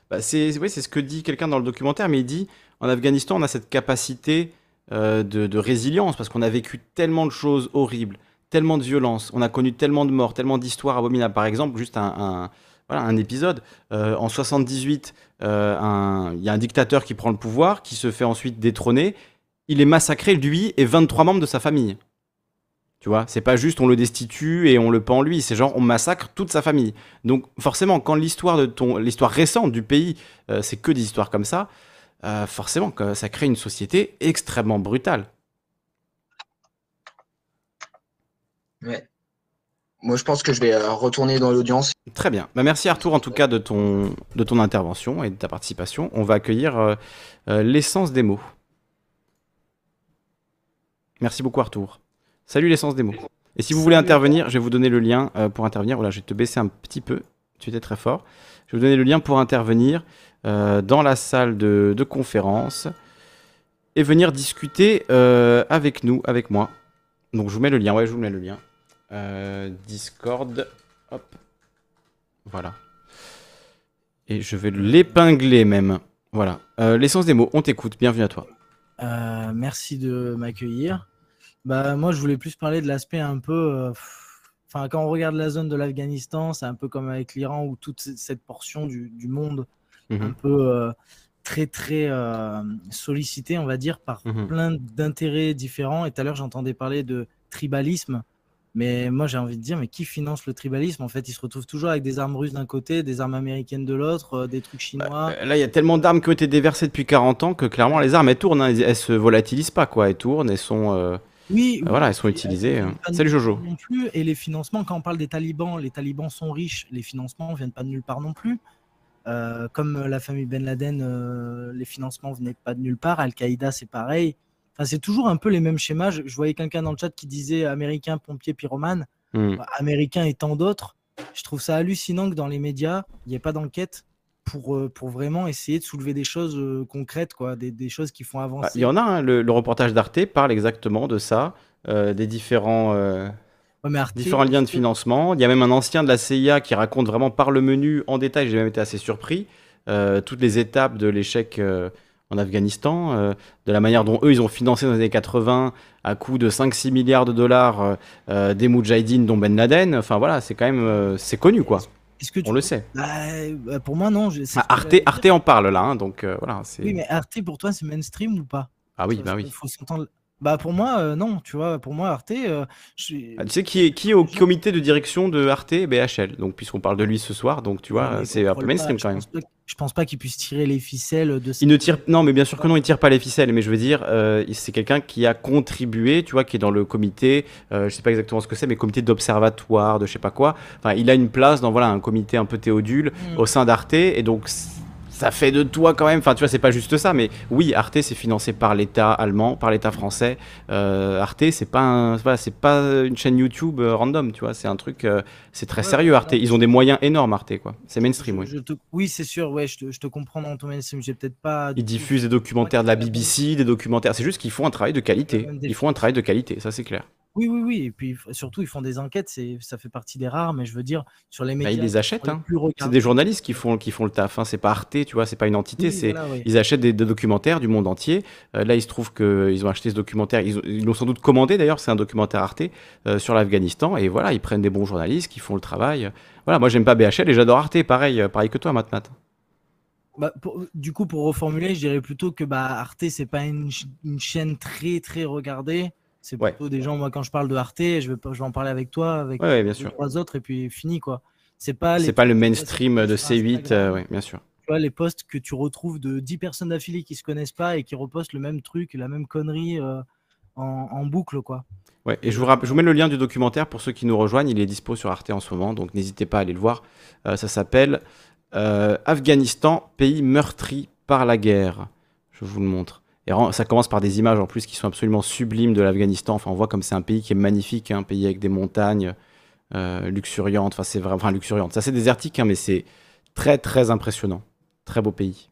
Bah, c'est oui, c'est ce que dit quelqu'un dans le documentaire, mais il dit en Afghanistan, on a cette capacité de, résilience parce qu'on a vécu tellement de choses horribles, tellement de violences, on a connu tellement de morts, tellement d'histoires abominables. Par exemple, juste un un épisode. Euh, en 78, euh, il y a un dictateur qui prend le pouvoir, qui se fait ensuite détrôner. Il est massacré, lui, et 23 membres de sa famille. Tu vois, c'est pas juste on le destitue et on le pend lui, c'est genre on massacre toute sa famille. Donc forcément, quand l'histoire de ton, l'histoire récente du pays, euh, c'est que des histoires comme ça, forcément, ça crée une société extrêmement brutale. Ouais. Moi, je pense que je vais euh, retourner dans l'audience. Très bien. Bah, merci Arthur, en tout cas, de ton, de ton intervention et de ta participation. On va accueillir euh, euh, l'essence des mots. Merci beaucoup Arthur. Salut l'essence des mots. Et si vous voulez intervenir, je vais vous donner le lien pour intervenir. Voilà, je vais te baisser un petit peu. Tu étais très fort. Je vais vous donner le lien pour intervenir dans la salle de, de, conférence et venir discuter avec nous, avec moi. Donc je vous mets le lien. Ouais, je vous mets le lien. Euh, Discord. Hop. Voilà. Et je vais l'épingler même. Voilà. Euh, l'essence des mots, on t'écoute. Bienvenue à toi. Euh, merci de m'accueillir. Bah, moi, je voulais plus parler de l'aspect un peu. Enfin, quand on regarde la zone de l'Afghanistan, c'est un peu comme avec l'Iran où toute cette portion du, monde, mhm. un peu très très euh, sollicité, on va dire, par Mhm. plein d'intérêts différents. Et tout à l'heure, j'entendais parler de tribalisme. Mais moi, j'ai envie de dire, mais qui finance le tribalisme En fait, ils se retrouvent toujours avec des armes russes d'un côté, des armes américaines de l'autre, euh, des trucs chinois. Euh, Là, il y a tellement d'armes qui ont été déversées depuis 40 ans que clairement, les armes, elles tournent. hein. Elles, elles se volatilisent pas, quoi. Elles tournent, elles sont, euh, oui, voilà, elles sont utilisées. Salut Jojo. non plus. Et les financements, quand on parle des talibans, les talibans sont riches, les financements viennent pas de nulle part non plus. Euh, comme la famille Ben Laden, les financements venaient pas de nulle part. Al-Qaïda, c'est pareil. Enfin, c'est toujours un peu les mêmes schémas. Je, je voyais quelqu'un dans le chat qui disait américain, pompier, pyromane. Hmm. Bah, américain et tant d'autres. Je trouve ça hallucinant que dans les médias, il n'y ait pas d'enquête pour, euh, pour vraiment essayer de soulever des choses euh, concrètes, quoi, des, des choses qui font Ah, avancer. Il y en a, hein, le, le reportage d'Arte parle exactement de ça, euh, des différents, euh, Ouais, mais Arte, différents liens de financement. Il y a même un ancien de la CIA qui raconte vraiment par le menu en détail, j'ai même été assez surpris, euh, toutes les étapes de l'échec euh, en Afghanistan, euh, de la manière dont eux, ils ont financé dans les années 80 à coût de 5-6 milliards de dollars euh, euh, des Moudjahidines, dont Ben Laden. Enfin voilà, c'est quand même, euh, c'est connu quoi, Est-ce que tu on le sait. Bah, bah, pour moi, non. je- Ah, Arte. Arte en parle là, hein, donc voilà. c'est- Oui, mais Arte, pour toi, c'est mainstream ou pas? Ah oui, bah oui. faut s'entendre. Bah, pour moi, euh, non. Tu vois, pour moi, Arte, euh, je Ah, tu sais qui est, qui est au comité de direction de Arte BHL Donc, puisqu'on parle de lui ce soir, donc tu vois, mais c'est un peu mainstream pas, quand même. Je pense pas qu'il puisse tirer les ficelles de Il ne tire, non, mais bien sûr que non, il tire pas les ficelles. Mais je veux dire, euh, c'est quelqu'un qui a contribué, tu vois, qui est dans le comité. euh, je sais pas exactement ce que c'est, mais comité d'observatoire, de je sais pas quoi. Enfin, il a une place dans voilà un comité un peu théodule Mm. au sein d'Arte, et donc ça fait de toi quand même. Enfin, tu vois, c'est pas juste ça, mais oui, Arte c'est financé par l'État allemand, par l'État français. Euh, Arte, c'est pas, un- voilà, c'est pas une chaîne YouTube euh, random, tu vois. C'est un truc, euh, c'est très Ouais, sérieux. Arte, ils ont des moyens énormes, Arte, quoi. C'est mainstream, oui. Je te- Oui, c'est sûr. Ouais, je te, je te comprends dans ton mainstream. J'ai peut-être pas. Ils diffusent des documentaires de la BBC, des documentaires. C'est juste qu'ils font un travail de qualité. Ils font un travail de qualité, ça c'est clair. Oui, oui, oui. Et puis surtout, ils font des enquêtes. C'est, ça fait partie des rares. Mais je veux dire, sur les Bah, médias. ils les achètent. les Hein. C'est des journalistes qui font, qui font le taf. Hein. C'est pas Arte, tu vois, c'est pas une entité. Oui, c'est voilà, oui. Ils achètent des, des documentaires du monde entier. Euh, là, il se trouve qu'ils ont acheté ce documentaire. Ils ont- ils l'ont sans doute commandé d'ailleurs. C'est un documentaire Arte euh, sur l'Afghanistan. Et voilà, ils prennent des bons journalistes qui font le travail. Voilà, moi j'aime pas BHL et j'adore Arte. Pareil, euh, pareil que toi, Matt Matt. Bah, pour- du coup, pour reformuler, je dirais plutôt que bah, Arte, c'est pas une, ch- une chaîne très très regardée. C'est Ouais. plutôt des gens, moi, quand je parle de Arte, je vais, je vais en parler avec toi, avec Ouais, bien sûr. trois autres, et puis fini, quoi. C'est pas les, pas le mainstream de sur C8. Instagram, euh, ouais, bien sûr. tu vois, les posts que tu retrouves de 10 personnes d'affilée qui se connaissent pas et qui repostent le même truc, la même connerie euh, en, en boucle, quoi. Ouais, et je vous, je vous mets le lien du documentaire pour ceux qui nous rejoignent. Il est dispo sur Arte en ce moment, donc n'hésitez pas à aller le voir. Euh, ça s'appelle Afghanistan, pays meurtri par la guerre. Je vous le montre. Ça commence par des images en plus qui sont absolument sublimes de l'Afghanistan. Enfin, on voit comme c'est un pays qui est magnifique, hein, un pays avec des montagnes euh, luxuriantes. Enfin, c'est vraiment enfin, luxuriante. C'est désertique, hein, mais c'est très très impressionnant. Très beau pays.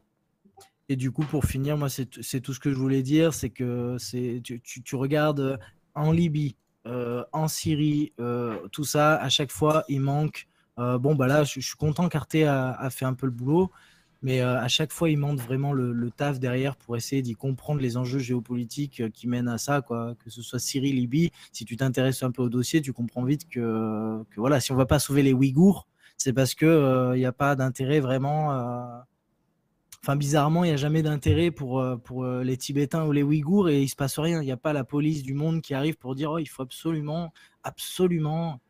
Et du coup, pour finir, moi, c'est tout ce que je voulais dire, c'est que tu, tu- regardes euh, en Libye, euh, en Syrie, tout ça, à chaque fois, il manque. bon, bah là, je, je suis content qu'Arte a, a fait un peu le boulot, mais euh, à chaque fois, il manque vraiment le, taf derrière pour essayer d'y comprendre les enjeux géopolitiques euh, qui mènent à ça, quoi. Que ce soit Syrie, Libye, si tu t'intéresses un peu au dossier, tu comprends vite que, voilà, si on va pas sauver les Ouïghours, c'est parce que euh, n'y a pas d'intérêt vraiment. Enfin, bizarrement, il n'y a jamais d'intérêt pour, pour les Tibétains ou les Ouïghours et il se passe rien. Il n'y a pas la police du monde qui arrive pour dire oh, il faut absolument, absolument.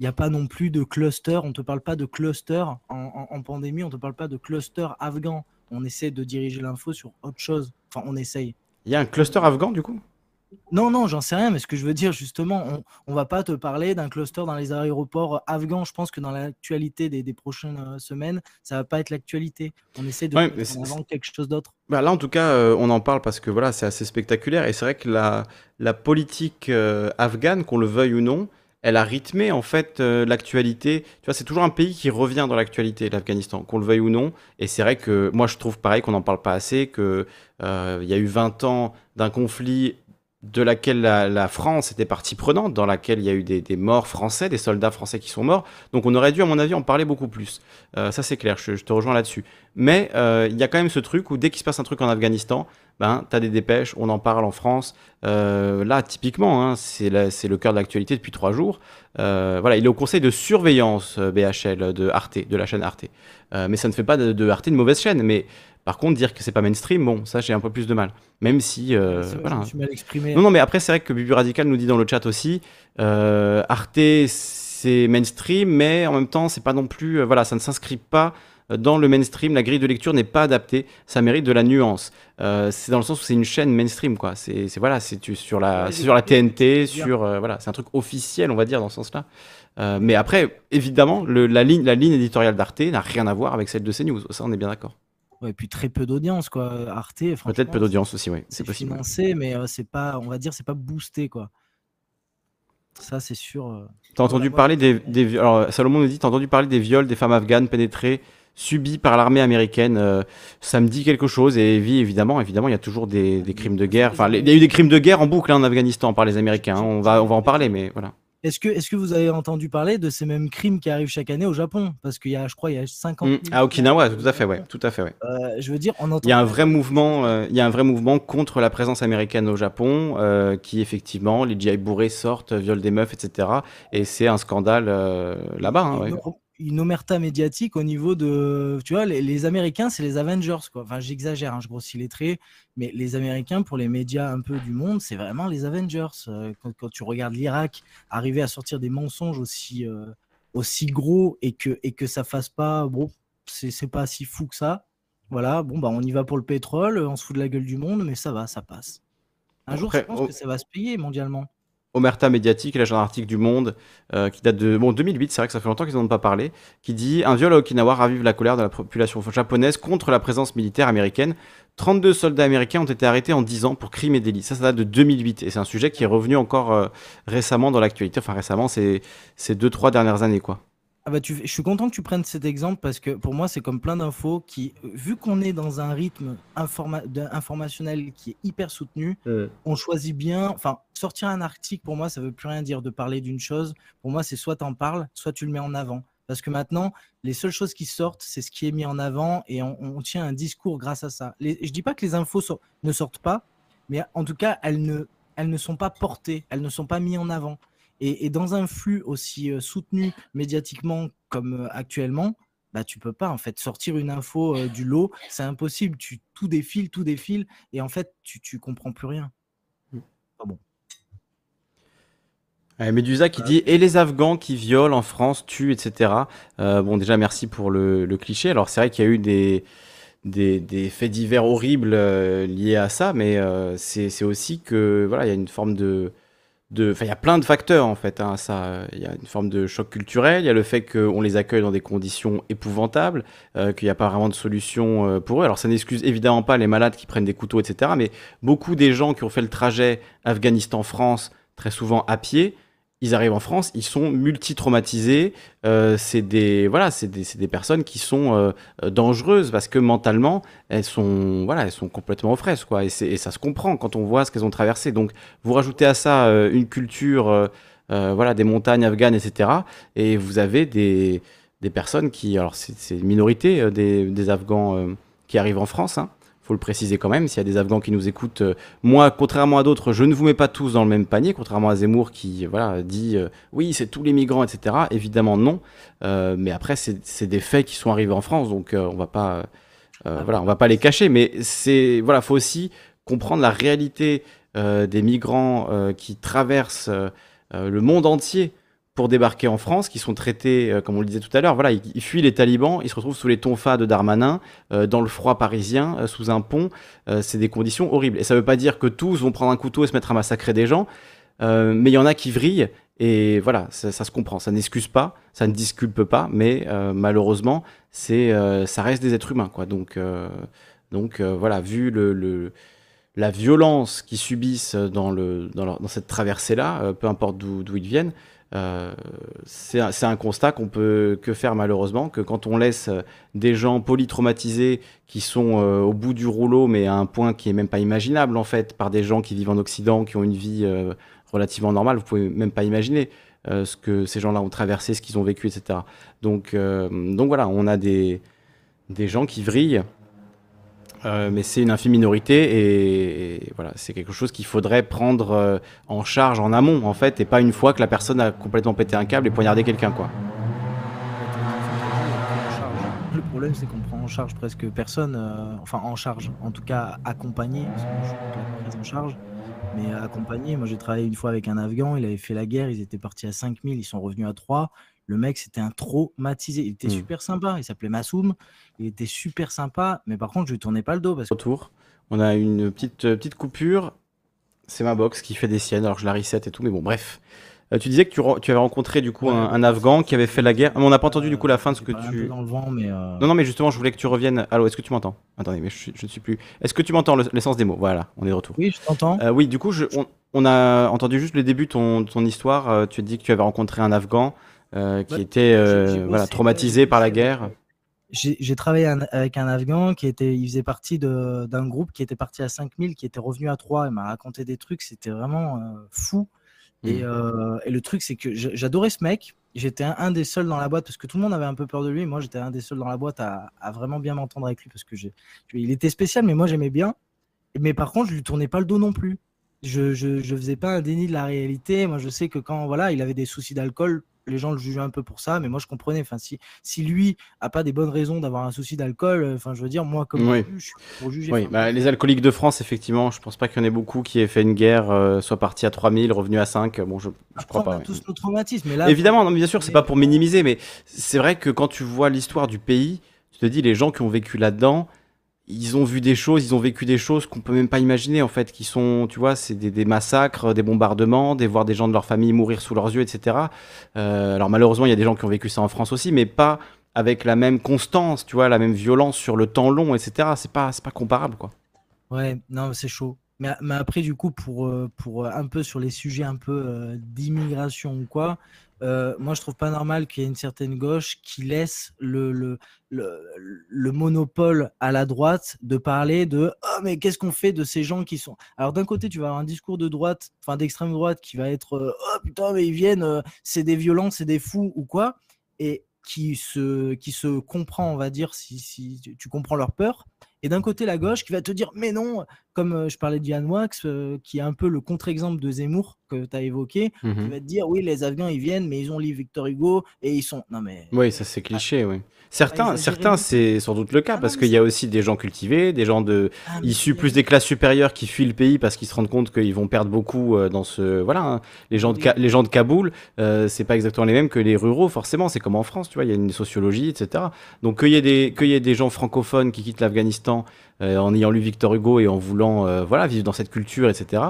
Il n'y a pas non plus de cluster. On ne te parle pas de cluster en, en- en pandémie. On ne te parle pas de cluster afghan. On essaie de diriger l'info sur autre chose. Enfin, on essaye. Il y a un cluster afghan du coup? Non, non, j'en sais rien, mais ce que je veux dire, justement, on ne va pas te parler d'un cluster dans les aéroports afghans. Je pense que dans l'actualité des, des prochaines euh, semaines, ça va pas être l'actualité. On essaie de Ouais, mettre en avant quelque chose d'autre. Bah là, en tout cas, euh, on en parle parce que voilà, c'est assez spectaculaire. Et c'est vrai que la, la politique euh, afghane, qu'on le veuille ou non, elle a rythmé en fait euh, l'actualité. Tu vois, c'est toujours un pays qui revient dans l'actualité, l'Afghanistan, qu'on le veuille ou non. Et c'est vrai que moi, je trouve pareil qu'on n'en parle pas assez, que euh, il y a eu 20 ans d'un conflit de laquelle la, France était partie prenante, dans laquelle il y a eu des, morts français, des soldats français qui sont morts. Donc on aurait dû, à mon avis, en parler beaucoup plus. Euh, ça, c'est clair, je, te rejoins là-dessus. Mais euh, il y a quand même ce truc où dès qu'il se passe un truc en Afghanistan, ben, tu as des dépêches, on en parle en France. Euh, là, typiquement, hein, c'est le cœur de l'actualité depuis trois jours. Voilà, il est au conseil de surveillance BHL de Arte, de la chaîne Arte. mais ça ne fait pas de, Arte une mauvaise chaîne. Mais par contre, dire que c'est pas mainstream, bon, ça j'ai un peu plus de mal. Même si, voilà. Je mal exprimé. Non, non, mais après c'est vrai que Bibu Radical nous dit dans le chat aussi, Arte c'est mainstream, mais en même temps c'est pas non plus, voilà, ça ne s'inscrit pas dans le mainstream, la grille de lecture n'est pas adaptée. Ça mérite de la nuance. Euh, c'est dans le sens où c'est une chaîne mainstream, quoi. C'est voilà, c'est sur la, sur la TNT, sur euh, voilà, c'est un truc officiel, on va dire dans ce sens-là. Euh, mais après, évidemment, la ligne, la ligne éditoriale d'Arte n'a rien à voir avec celle de CNews. Ça, on est bien d'accord. Ouais, et puis très peu d'audience, quoi. Arte, Peut-être peu d'audience aussi, oui. C'est possible. financé, mais c'est pas, on va dire, c'est pas boosté, quoi. Ça, c'est sûr. T'as entendu parler des, des, Alors, Salomon nous dit, t'as entendu parler des viols des femmes afghanes pénétrées subi par l'armée américaine. Euh, ça me dit quelque chose. Et évidemment, évidemment, il y a toujours des, crimes de guerre. Enfin, il y a eu des crimes de guerre en boucle hein, en Afghanistan par les Américains. On va, on va en parler, mais voilà. Est-ce que, est que vous avez entendu parler de ces mêmes crimes qui arrivent chaque année au Japon? Parce qu'il y a, je crois, il y a 50 000 mmh. À Okinawa, tout à fait, ouais, tout à fait, ouais. Euh, je veux dire, on entend. Il y a un vrai mouvement, euh, il y a un vrai mouvement contre la présence américaine au Japon, qui effectivement, les GI bourrés sortent, violent des meufs, etc. Et c'est un scandale là-bas. Hein, une omerta médiatique au niveau de. Tu vois, les, Américains, c'est les Avengers, quoi. Enfin, j'exagère, hein, je grossis les traits, mais les Américains, pour les médias un peu du monde, c'est vraiment les Avengers. Euh, quand, tu regardes l'Irak arriver à sortir des mensonges aussi, euh, aussi gros et que, et que ça fasse pas. Bon, c'est pas si fou que ça. Voilà, bon, bah, on y va pour le pétrole, on se fout de la gueule du monde, mais ça va, ça passe. Un jour, je pense que ça va se payer mondialement. Omerta médiatique, là j'ai un article du Monde euh, qui date de bon, 2008, c'est vrai que ça fait longtemps qu'ils n'en ont pas parlé, qui dit Un viol à Okinawa ravive la colère de la population japonaise contre la présence militaire américaine. 32 soldats américains ont été arrêtés en 10 ans pour crimes et délits. Ça, ça date de 2008 et c'est un sujet qui est revenu encore euh, récemment dans l'actualité. Enfin, récemment, c'est ces 2-3 dernières années, quoi. Ah bah, je suis content que tu prennes cet exemple parce que pour moi, c'est comme plein d'infos qui, vu qu'on est dans un rythme informationnel qui est hyper soutenu, on choisit bien. Enfin, sortir un article, pour moi, ça veut plus rien dire de parler d'une chose. Pour moi, c'est soit tu en parles, soit tu le mets en avant. Parce que maintenant, les seules choses qui sortent, c'est ce qui est mis en avant et on, tient un discours grâce à ça. Je je dis pas que les infos ne sortent pas, mais en tout cas, elles ne, elles ne sont pas portées, elles ne sont pas mises en avant. Et, dans un flux aussi euh, soutenu médiatiquement comme euh, actuellement, bah, tu peux pas en fait sortir une info euh, du lot, c'est impossible. Tu tout défile, tout défile, et en fait tu, tu comprends plus rien. Mmh. bon. Médusa qui dit et les Afghans qui violent en France tuent etc. bon déjà merci pour le, cliché. Alors c'est vrai qu'il y a eu des, des, faits divers horribles liés à ça, mais c'est aussi que voilà il y a une forme de il y a plein de facteurs en fait. Hein, ça, il y a une forme de choc culturel. Il y a le fait qu'on les accueille dans des conditions épouvantables, euh, qu'il n'y a pas vraiment de solution euh, pour eux. Alors ça n'excuse évidemment pas les malades qui prennent des couteaux, etc. Mais beaucoup des gens qui ont fait le trajet Afghanistan-France, très souvent à pied, ils arrivent en France, ils sont multi-traumatisés. Euh, c'est des voilà, c'est des, des, personnes qui sont euh, dangereuses parce que mentalement, elles sont voilà, elles sont complètement aux fraises quoi. Et, et ça se comprend quand on voit ce qu'elles ont traversé. Donc vous rajoutez à ça euh, une culture, voilà, des montagnes afghanes, etc. Et vous avez des, des personnes qui, alors c'est une minorité des, des Afghans qui arrivent en France. Hein, faut le préciser quand même, s'il y a des Afghans qui nous écoutent, euh, moi, contrairement à d'autres, je ne vous mets pas tous dans le même panier, contrairement à Zemmour qui voilà, dit euh, oui, c'est tous les migrants, etc. Évidemment, non. Euh, mais après, c'est des faits qui sont arrivés en France, donc on va pas, voilà, on va pas les cacher. Mais c'est voilà, faut aussi comprendre la réalité des migrants qui traversent le monde entier pour débarquer en France, qui sont traités, euh, comme on le disait tout à l'heure, voilà, ils, fuient les talibans, ils se retrouvent sous les tonfas de Darmanin, euh, dans le froid parisien, euh, sous un pont. c'est des conditions horribles. Et ça ne veut pas dire que tous vont prendre un couteau et se mettre à massacrer des gens, mais il y en a qui vrillent. Et voilà, ça, se comprend. Ça n'excuse pas, ça ne disculpe pas, mais malheureusement, c'est, ça reste des êtres humains, quoi. Donc, donc voilà, vu le, la violence qu'ils subissent dans, le, dans, cette traversée-là, peu importe d'où ils viennent, euh, c'est un, constat qu'on peut que faire malheureusement, que quand on laisse euh, des gens polytraumatisés qui sont euh, au bout du rouleau, mais à un point qui est même pas imaginable en fait, par des gens qui vivent en Occident, qui ont une vie relativement normale, vous pouvez même pas imaginer ce que ces gens-là ont traversé, ce qu'ils ont vécu, etc. Donc, donc voilà, on a des, des gens qui vrillent Euh, mais c'est une infime minorité et, voilà, c'est quelque chose qu'il faudrait prendre euh, en charge en amont en fait, et pas une fois que la personne a complètement pété un câble et poignardé quelqu'un quoi. Le problème c'est qu'on prend en charge presque personne, euh, enfin en charge, en tout cas accompagné, parce que je prise en charge, mais accompagné. Moi j'ai travaillé une fois avec un Afghan, il avait fait la guerre, ils étaient partis à 5000, ils sont revenus à 3. Le mec, c'était un traumatisé. Il était Hmm. super sympa. Il s'appelait Massoum. Il était super sympa. Mais par contre, je lui tournais pas le dos parce que Retour, on a une petite, euh, petite coupure, c'est ma box qui fait des siennes, alors je la reset et tout, mais bon bref. Euh, tu disais que tu, tu avais rencontré du coup Ouais. un, un Afghan qui avait fait la guerre. Ah, mais on n'a pas entendu du coup la fin de ce que parlé un tu... peu dans le vent, mais euh, Non, non, mais justement, je voulais que tu reviennes. Allô, est-ce que tu m'entends? Attendez, mais je, ne suis plus. Est-ce que tu m'entends le- l'essence des mots? Voilà, on est de retour. Oui, je t'entends. Euh, oui, du coup, je- on, on a entendu juste le début de ton, ton histoire. Euh, tu as dit que tu avais rencontré un Afghan euh, qui Ouais, était euh, voilà, bossé, traumatisé par la guerre. J'ai travaillé un- avec un Afghan qui était, il faisait partie de- d'un groupe qui était parti à 5000, qui était revenu à 3. Il m'a raconté des trucs, c'était vraiment euh, fou. Et, Mm. euh, et le truc, c'est que j'adorais ce mec. J'étais un, un des seuls dans la boîte parce que tout le monde avait un peu peur de lui. Moi, j'étais un des seuls dans la boîte à, à vraiment bien m'entendre avec lui parce que j'ai, il était spécial, mais moi, j'aimais bien. Mais par contre, je lui tournais pas le dos non plus. Je, je, je faisais pas un déni de la réalité. Moi, je sais que quand voilà, il avait des soucis d'alcool, les gens le jugeaient un peu pour ça, mais moi, je comprenais. Enfin, si, si lui a pas des bonnes raisons d'avoir un souci d'alcool, euh, enfin, je veux dire, moi, comme Oui. je suis pour juger. Oui, bah, les alcooliques de France, effectivement, je pense pas qu'il y en ait beaucoup qui aient fait une guerre, euh, soit parti à 3000, revenu à 5. Bon, je, je crois on pas. a ouais. tous nos traumatismes. Mais là, Évidemment, non, mais bien sûr, c'est pas pour minimiser, mais c'est vrai que quand tu vois l'histoire du pays, tu te dis, les gens qui ont vécu là-dedans, ils ont vu des choses, ils ont vécu des choses qu'on peut même pas imaginer, en fait, qui sont, tu vois, c'est des, massacres, des bombardements, des voir des gens de leur famille mourir sous leurs yeux, etc. Euh, alors malheureusement, il y a des gens qui ont vécu ça en France aussi, mais pas avec la même constance, tu vois, la même violence sur le temps long, etc. C'est pas, c'est pas comparable, quoi. Ouais, non, c'est chaud. Mais, après, du coup, pour, euh, pour euh, un peu sur les sujets un peu d'immigration ou quoi, euh, moi, je trouve pas normal qu'il y ait une certaine gauche qui laisse le, le, le, le monopole à la droite de parler de Oh, mais qu'est-ce qu'on fait de ces gens qui sont? Alors, d'un côté, tu vas avoir un discours de droite, enfin d'extrême droite, qui va être Oh putain, mais ils viennent, euh, c'est des violents, c'est des fous ou quoi, et qui se, qui se comprend, on va dire, si, si tu comprends leur peur. Et d'un côté, la gauche qui va te dire, mais non, comme euh, je parlais de Yann Wax, euh, qui est un peu le contre-exemple de Zemmour que tu as évoqué, qui Mhm. va te dire, oui, les Afghans, ils viennent, mais ils ont lu Victor Hugo et ils sont. Non, mais. Oui, ça c'est cliché, oui. Certains, exagérer certains c'est sans doute le cas, Ah parce qu'il y a aussi des gens cultivés, des gens de, Ah, issus plus des classes supérieures qui fuient le pays parce qu'ils se rendent compte qu'ils vont perdre beaucoup euh, dans ce voilà hein. les gens de Ka- les gens de Kaboul euh, c'est pas exactement les mêmes que les ruraux forcément c'est comme en France tu vois il y a une sociologie etc donc qu'il y ait des qu'il y ait des gens francophones qui quittent l'Afghanistan en ayant lu Victor Hugo et en voulant euh, voilà vivre dans cette culture etc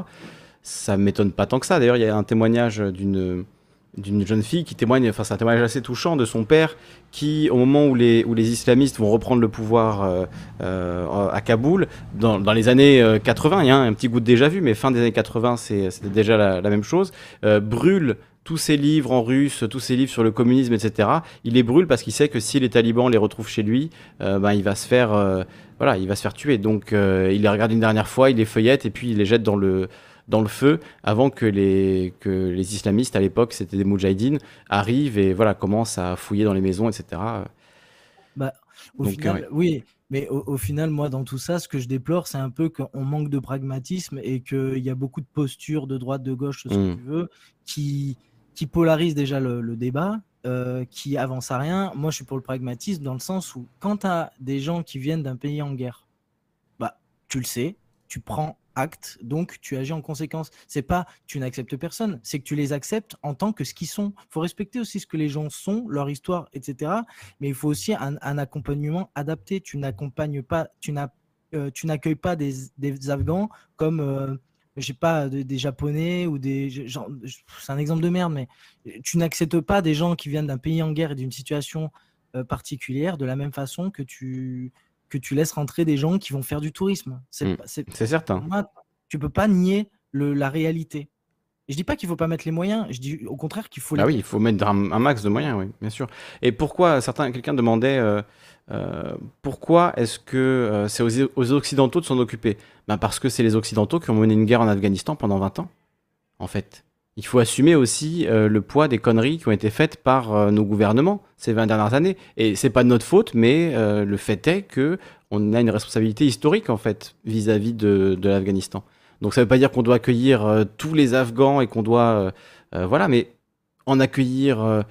ça m'étonne pas tant que ça d'ailleurs il y a un témoignage d'une d'une jeune fille qui témoigne, enfin c'est un témoignage assez touchant de son père qui, au moment où les, où les islamistes vont reprendre le pouvoir euh, euh, à Kaboul, dans, dans les années euh, 80, il y a un petit goût de déjà vu, mais fin des années 80, c'est- c'était déjà la, la même chose, euh, brûle tous ses livres en russe, tous ses livres sur le communisme, etc. Il les brûle parce qu'il sait que si les talibans les retrouvent chez lui, euh, ben, il va se faire, euh, voilà, il va se faire tuer. Donc euh, il les regarde une dernière fois, il les feuillette et puis il les jette dans le dans le feu avant que les, que les islamistes à l'époque, c'était des moudjahidines, arrivent et voilà, commencent à fouiller dans les maisons, etc. Bah, au Donc, final, oui, mais au, au final, moi, dans tout ça, ce que je déplore, c'est un peu qu'on manque de pragmatisme et qu'il y a beaucoup de postures de droite, de gauche, ce que Mm. tu veux, qui, qui polarisent déjà le, le débat, euh, qui avancent à rien. Moi, je suis pour le pragmatisme dans le sens où, quand tu as des gens qui viennent d'un pays en guerre, bah, tu le sais, tu prends acte, donc tu agis en conséquence. C'est pas tu n'acceptes personne, c'est que tu les acceptes en tant que ce qu'ils sont. Il faut respecter aussi ce que les gens sont, leur histoire, etc. Mais il faut aussi un, accompagnement adapté. Tu n'accompagnes pas, tu euh, n'accueilles pas des, des Afghans comme, euh, je sais pas, des, des Japonais ou des. c'est un exemple de merde, mais tu n'acceptes pas des gens qui viennent d'un pays en guerre et d'une situation euh, particulière de la même façon que tu que tu laisses rentrer des gens qui vont faire du tourisme. C'est Mm. C'est certain. tu peux pas nier le, la réalité. Je dis pas qu'il faut pas mettre les moyens, je dis au contraire qu'il faut les Ah oui, il faut mettre un, un max de moyens, oui, bien sûr. Et pourquoi, certains, quelqu'un demandait euh, euh, pourquoi est-ce que euh, c'est aux, aux Occidentaux de s'en occuper? Ben Parce que c'est les Occidentaux qui ont mené une guerre en Afghanistan pendant 20 ans, en fait. il faut assumer aussi le poids des conneries qui ont été faites par nos gouvernements ces 20 dernières années. Et c'est pas de notre faute, mais le fait est que on a une responsabilité historique en fait vis-à-vis de, de l'Afghanistan. Donc ça ne veut pas dire qu'on doit accueillir tous les Afghans et qu'on doit voilà, mais en accueillir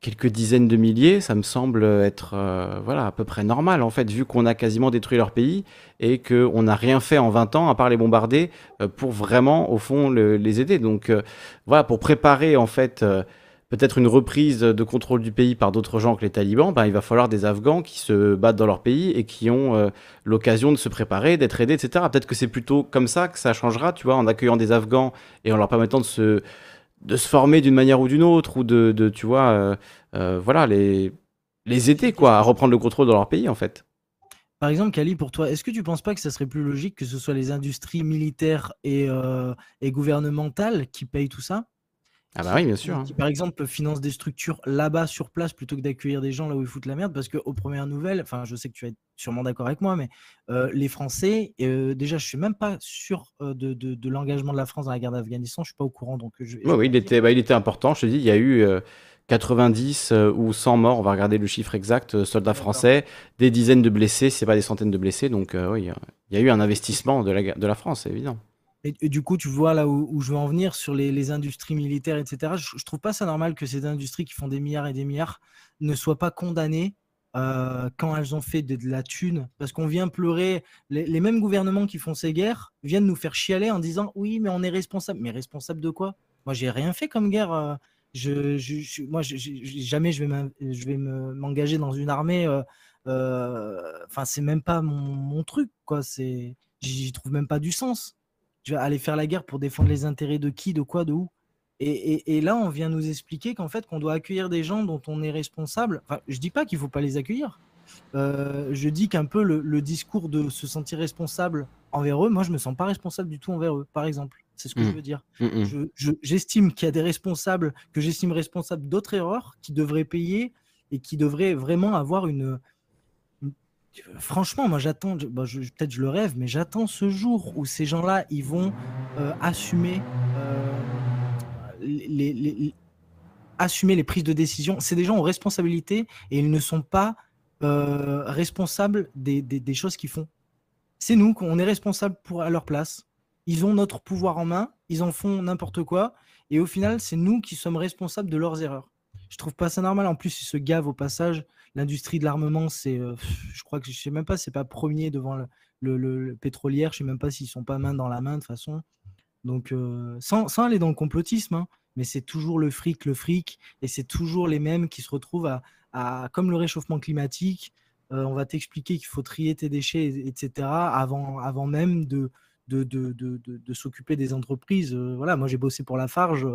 quelques dizaines de milliers, ça me semble être euh, voilà, à peu près normal, en fait, vu qu'on a quasiment détruit leur pays et qu'on n'a rien fait en 20 ans, à part les bombarder, euh, pour vraiment, au fond, les aider. Donc, euh, voilà, pour préparer, en fait, peut-être une reprise de contrôle du pays par d'autres gens que les talibans, ben, il va falloir des Afghans qui se battent dans leur pays et qui ont l'occasion de se préparer, d'être aidés, etc. Peut-être que c'est plutôt comme ça que ça changera, tu vois, en accueillant des Afghans et en leur permettant de se de se former d'une manière ou d'une autre, ou de, de tu vois, euh, euh, voilà, les, les aider, quoi, à reprendre le contrôle dans leur pays, en fait. Par exemple, Kali, pour toi, est-ce que tu penses pas que ça serait plus logique que ce soit les industries militaires et, euh, et gouvernementales qui payent tout ça? Ah bah oui, bien sûr. Qui, hein. par exemple, finance des structures là-bas sur place plutôt que d'accueillir des gens là où ils foutent la merde. Parce qu'aux premières nouvelles, enfin, je sais que tu vas être sûrement d'accord avec moi, mais euh, les Français, euh, déjà, je suis même pas sûr euh, de, de, l'engagement de la France dans la guerre d'Afghanistan. Je suis pas au courant, donc je. oui, il était, bah, il était important. Je te dis, il y a eu 90 ou 100 morts. On va regarder le chiffre exact. Soldats français, des dizaines de blessés, c'est pas des centaines de blessés. Donc oui, il y a eu un investissement de la, de la France, c'est évident. Et, du coup, tu vois là où, je veux en venir sur les, industries militaires, etc. Je, ne trouve pas ça normal que ces industries qui font des milliards et des milliards ne soient pas condamnées euh, quand elles ont fait de, la thune. Parce qu'on vient pleurer. Les, mêmes gouvernements qui font ces guerres viennent nous faire chialer en disant oui, mais on est responsable. Mais responsable de quoi? Moi, j'ai rien fait comme guerre. Euh, moi, jamais je vais m'engager dans une armée. Euh, enfin, c'est même pas mon, truc, quoi. J'y trouve même pas du sens tu vas aller faire la guerre pour défendre les intérêts de qui, de quoi, de où et, là, on vient nous expliquer qu'en fait, qu'on doit accueillir des gens dont on est responsable. Enfin, je dis pas qu'il faut pas les accueillir. Euh, je dis qu'un peu le, discours de se sentir responsable envers eux, moi, je me sens pas responsable du tout envers eux, par exemple. C'est ce que je mmh. veux dire. Mmh, mmh. J'estime qu'il y a des responsables que j'estime responsables d'autres erreurs qui devraient payer et qui devraient vraiment avoir une, Franchement, moi j'attends, bah, peut-être je le rêve, mais j'attends ce jour où ces gens-là, ils vont euh, assumer, euh, les, assumer les prises de décision. C'est des gens aux responsabilités et ils ne sont pas euh, responsables des, des, choses qu'ils font. C'est nous qu'on est responsable pour à leur place. Ils ont notre pouvoir en main, ils en font n'importe quoi, et au final, c'est nous qui sommes responsables de leurs erreurs. Je trouve pas ça normal. En plus, ils se gavent au passage l'industrie de l'armement, c'est, euh, je crois que je sais même pas, c'est pas premier devant le, le, le, pétrolier. Je sais même pas s'ils sont pas main dans la main de toute façon. Donc, euh, sans, sans, aller dans le complotisme, hein, mais c'est toujours le fric, le fric, et c'est toujours les mêmes qui se retrouvent à, à comme le réchauffement climatique. Euh, on va t'expliquer qu'il faut trier tes déchets, etc. Avant, avant même de, de, de, de, s'occuper des entreprises. voilà, moi j'ai bossé pour la Farge,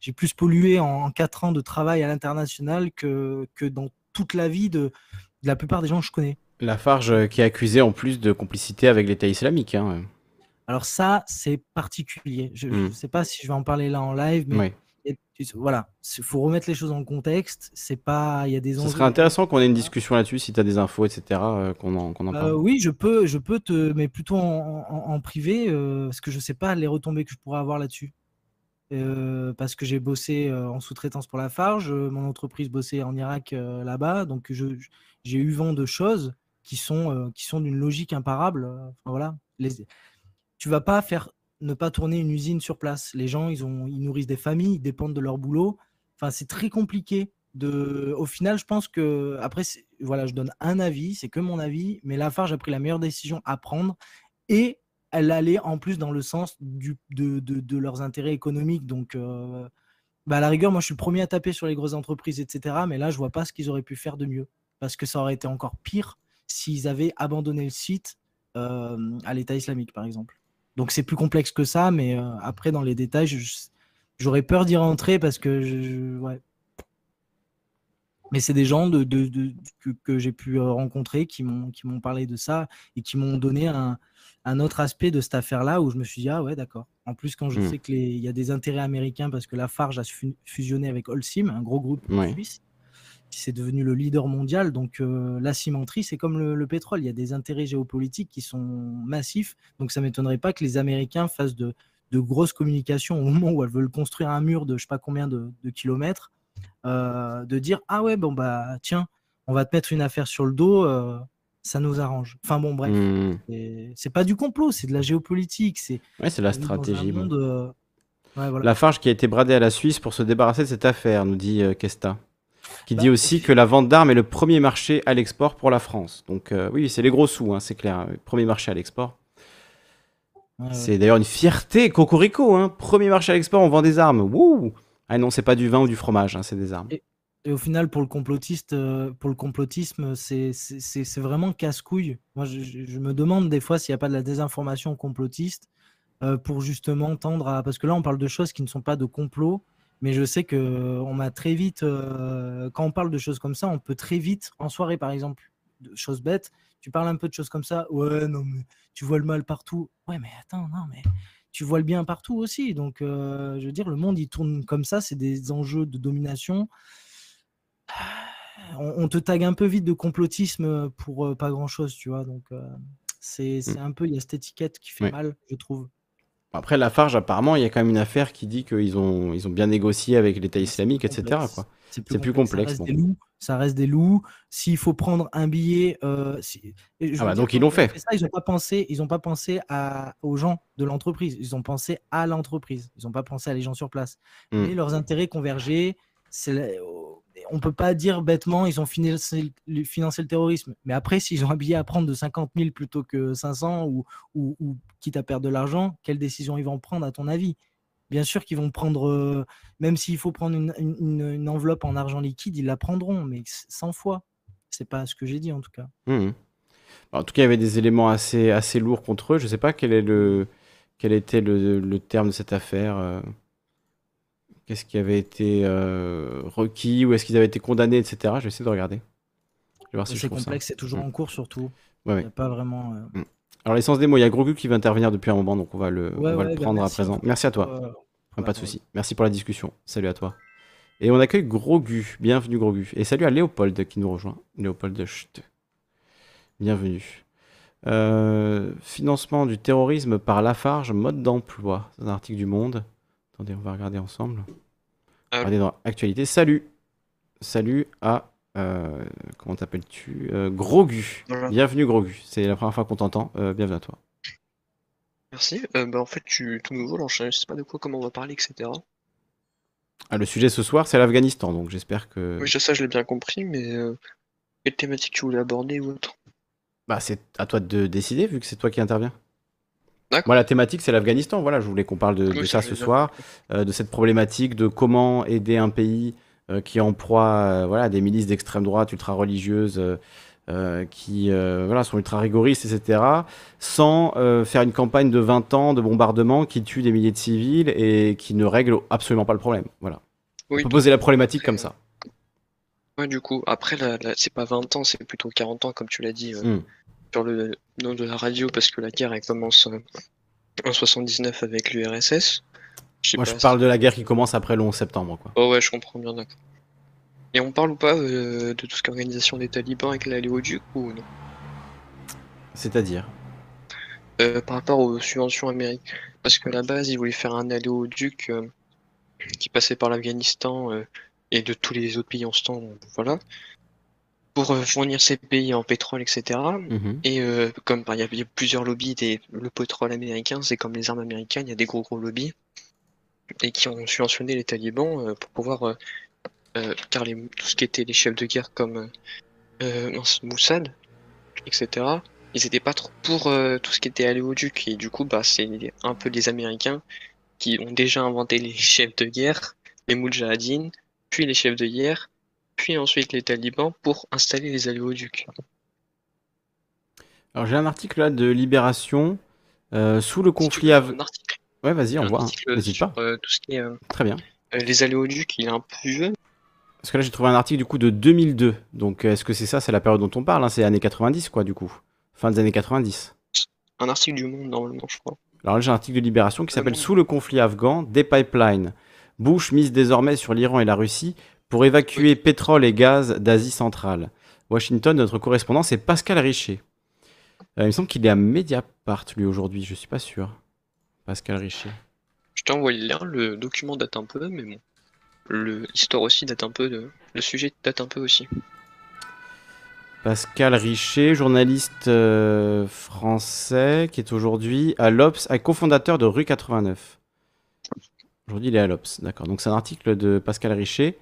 j'ai plus pollué en, en 4 ans de travail à l'international que, que dans toute la vie de, la plupart des gens que je connais. La Farge euh, qui est accusée en plus de complicité avec l'État islamique. Hein. Alors ça, c'est particulier. Je ne hmm. sais pas si je vais en parler là en live, mais voilà, il faut remettre les choses en contexte. C'est pas, il y a des. Ce serait intéressant qu'on ait une discussion là-dessus, si tu as des infos, etc. Euh, qu'on en, en, parle. Euh, oui, je peux, je peux te, mais plutôt en, privé, parce que je sais pas les retombées que je pourrais avoir là-dessus. Euh, parce que j'ai bossé euh, en sous-traitance pour la Farge, euh, mon entreprise bossait en Irak là-bas, donc j'ai eu vent de choses qui sont, sont d'une logique imparable. Enfin, voilà, tu vas pas faire ne pas tourner une usine sur place. Les gens, ils, ont, ils nourrissent des familles, ils dépendent de leur boulot. Enfin, c'est très compliqué. De... Au final, je pense que après, voilà, je donne un avis, c'est que mon avis, mais la Farge a pris la meilleure décision à prendre et elle allait en plus dans le sens du, de, de, leurs intérêts économiques. Donc, euh, bah à la rigueur, moi, je suis le premier à taper sur les grosses entreprises, etc. Mais là, je vois pas ce qu'ils auraient pu faire de mieux. Parce que ça aurait été encore pire s'ils avaient abandonné le site euh, à l'État islamique, par exemple. Donc, c'est plus complexe que ça. Mais euh, après, dans les détails, j'aurais peur d'y rentrer parce que je, ouais. Mais c'est des gens de, de, que, que j'ai pu rencontrer qui m'ont parlé de ça et qui m'ont donné un, un autre aspect de cette affaire-là où je me suis dit, ah ouais, d'accord. En plus, quand je hmm. sais qu'il y a des intérêts américains parce que la Farge a fusionné avec Holcim, un gros groupe suisse, qui c'est devenu le leader mondial. Donc euh, la cimenterie, c'est comme le, pétrole. Il y a des intérêts géopolitiques qui sont massifs. Donc ça ne m'étonnerait pas que les Américains fassent de, de grosse communication au moment où elles veulent construire un mur de je sais pas combien de, kilomètres, euh, de dire ah ouais bon bah tiens on va te mettre une affaire sur le dos, euh, ça nous arrange. Enfin bon bref, mmh. c'est pas du complot, c'est de la géopolitique, c'est ouais, c'est la stratégie. La Farge qui a été bradée à la Suisse pour se débarrasser de cette affaire, nous dit Kesta. Qui bah, dit aussi que la vente d'armes est le premier marché à l'export pour la France. Donc oui, c'est les gros sous, hein, c'est clair. Hein, premier marché à l'export c'est d'ailleurs une fierté, Cocorico, hein. premier marché à l'export, on vend des armes. Wouh ah non, c'est pas du vin ou du fromage, hein, c'est des armes. Et, au final, pour le complotiste, euh, pour le complotisme, c'est vraiment casse-couille. Moi, je, me demande des fois s'il n'y a pas de la désinformation complotiste euh, pour justement tendre à. Parce que là, on parle de choses qui ne sont pas de complot, mais je sais que on m'a très vite. Euh, quand on parle de choses comme ça, on peut très vite, en soirée par exemple, de choses bêtes, tu parles un peu de choses comme ça, ouais, non, mais tu vois le mal partout. Ouais, mais attends, non, mais tu vois le bien partout aussi. Donc, je veux dire, le monde, il tourne comme ça, c'est des enjeux de domination. On, te tague un peu vite de complotisme pour euh, pas grand-chose, tu vois. Donc, euh, c'est mmh. un peu, il y a cette étiquette qui fait mal, je trouve. Après, la Farge, apparemment, il y a quand même une affaire qui dit qu'ils ont, ils ont bien négocié avec l'État islamique, etc. C'est plus, complexe. Ça reste, des loups, ça reste des loups. S'il faut prendre un billet. Euh, ah bah donc ils l'ont fait. ils n'ont pas pensé, ils ont pas pensé à, aux gens de l'entreprise. Ils ont pensé à l'entreprise. Ils n'ont pas pensé à les gens sur place. Hmm. Mais leurs intérêts convergeaient. C'est on peut pas dire bêtement ils ont financé, le terrorisme. Mais après, s'ils ont un à prendre de 50 000 plutôt que 500 ou, ou, quitte à perdre de l'argent, quelle décision ils vont prendre à ton avis? Bien sûr qu'ils vont prendre, euh, même s'il faut prendre une, enveloppe en argent liquide, ils la prendront, mais 100 fois. C'est pas ce que j'ai dit en tout cas. Mmh en tout cas, il y avait des éléments assez, assez lourds contre eux. Je ne sais pas quel, est le, quel était le, terme de cette affaire. Euh. Qu'est-ce qui avait été euh, requis ou est-ce qu'ils avaient été condamnés, etc. Je vais essayer de regarder. c'est complexe, c'est toujours mmh. en cours surtout. Ouais, Pas vraiment. Mmh. Alors, l'essence des mots, il y a Grogu qui va intervenir depuis un moment, donc on va le, on va le bah, prendre à présent. Merci à toi. pas de souci. Merci pour la discussion. Salut à toi. Et on accueille Grogu. Bienvenue, Grogu. Et salut à Léopold qui nous rejoint. Léopold Chut. Bienvenue. Euh, financement du terrorisme par Lafarge, mode d'emploi. C'est un article du Monde. Attendez, on va regarder ensemble. Ah. Regardez dans l'actualité. Salut. Salut à euh, comment t'appelles-tu euh, Grogu. Bienvenue Grogu. C'est la première fois qu'on t'entend. Euh, bienvenue à toi. Merci. bah, en fait, tu es tout nouveau, alors je sais pas de quoi, comment on va parler, etc. Ah, le sujet ce soir, c'est l'Afghanistan, donc j'espère que. Oui, ça, je l'ai bien compris, mais quelle thématique tu voulais aborder ou autre? Bah, c'est à toi de décider, vu que c'est toi qui interviens. Moi, la thématique, c'est l'Afghanistan. Voilà, je voulais qu'on parle de, de ça ce soir, de cette problématique de comment aider un pays euh, qui en proie euh, voilà, des milices d'extrême droite ultra religieuses euh, qui voilà, sont ultra rigoristes, etc., sans faire une campagne de 20 ans de bombardement qui tue des milliers de civils et qui ne règle absolument pas le problème. Voilà. On peut poser la problématique comme ça. Ouais, du coup, après, c'est pas 20 ans, c'est plutôt 40 ans, comme tu l'as dit, hmm. sur le nom de la radio, parce que la guerre, elle commence en 79 avec l'URSS. Moi, je parle de la guerre qui commence après le 11 septembre. Quoi. Oh ouais, je comprends bien, d'accord. Et on parle ou pas euh, de tout ce qu'organisation des talibans avec l'aléoduc ou non? C'est-à-dire? Euh, Par rapport aux subventions américaines. Parce que à la base, ils voulaient faire un aléoduc euh, qui passait par l'Afghanistan et de tous les autres pays en ce temps, voilà. Pour fournir ces pays en pétrole, etc. Et mhm. comme bah, il y, a plusieurs lobbies, des, le pétrole américain, c'est comme les armes américaines, il y a des gros gros lobbies et qui ont subventionné les talibans euh, pour pouvoir euh, euh, car les, tout ce qui était les chefs de guerre comme Moussad, etc. Ils étaient pas trop pour tout ce qui était aléoduc et du coup bah c'est un peu les Américains qui ont déjà inventé les chefs de guerre, les Moudjahidines, puis les chefs de guerre, puis ensuite les talibans pour installer les aléoducs. Alors j'ai un article là de Libération sous le conflit afghan. Ouais, vas-y, on voit. N'hésite pas. Euh, tout ce qui est, euh, Très bien. Euh, les aléoducs, il est un peu vieux. Parce que là, j'ai trouvé un article du coup de 2002. Donc, est-ce que c'est ça? C'est la période dont on parle hein C'est années 90, quoi, du coup. Fin des années 90. Un article du Monde, normalement, je crois. Alors là, j'ai un article de Libération qui s'appelle Sous le conflit afghan, des pipelines. Bush mise désormais sur l'Iran et la Russie pour évacuer pétrole et gaz d'Asie centrale. Washington, notre correspondant, c'est Pascal Richer. il me semble qu'il est à Mediapart, lui, aujourd'hui, je suis pas sûr. Pascal Richer. t'envoie le lien. Le document date un peu, mais bon. Le l'histoire aussi date un peu. De... Le sujet date un peu aussi. Pascal Richer, journaliste euh, français, qui est aujourd'hui à l'Obs, cofondateur de Rue 89. Aujourd'hui, il est à l'Obs, d'accord. Donc c'est un article de Pascal Richer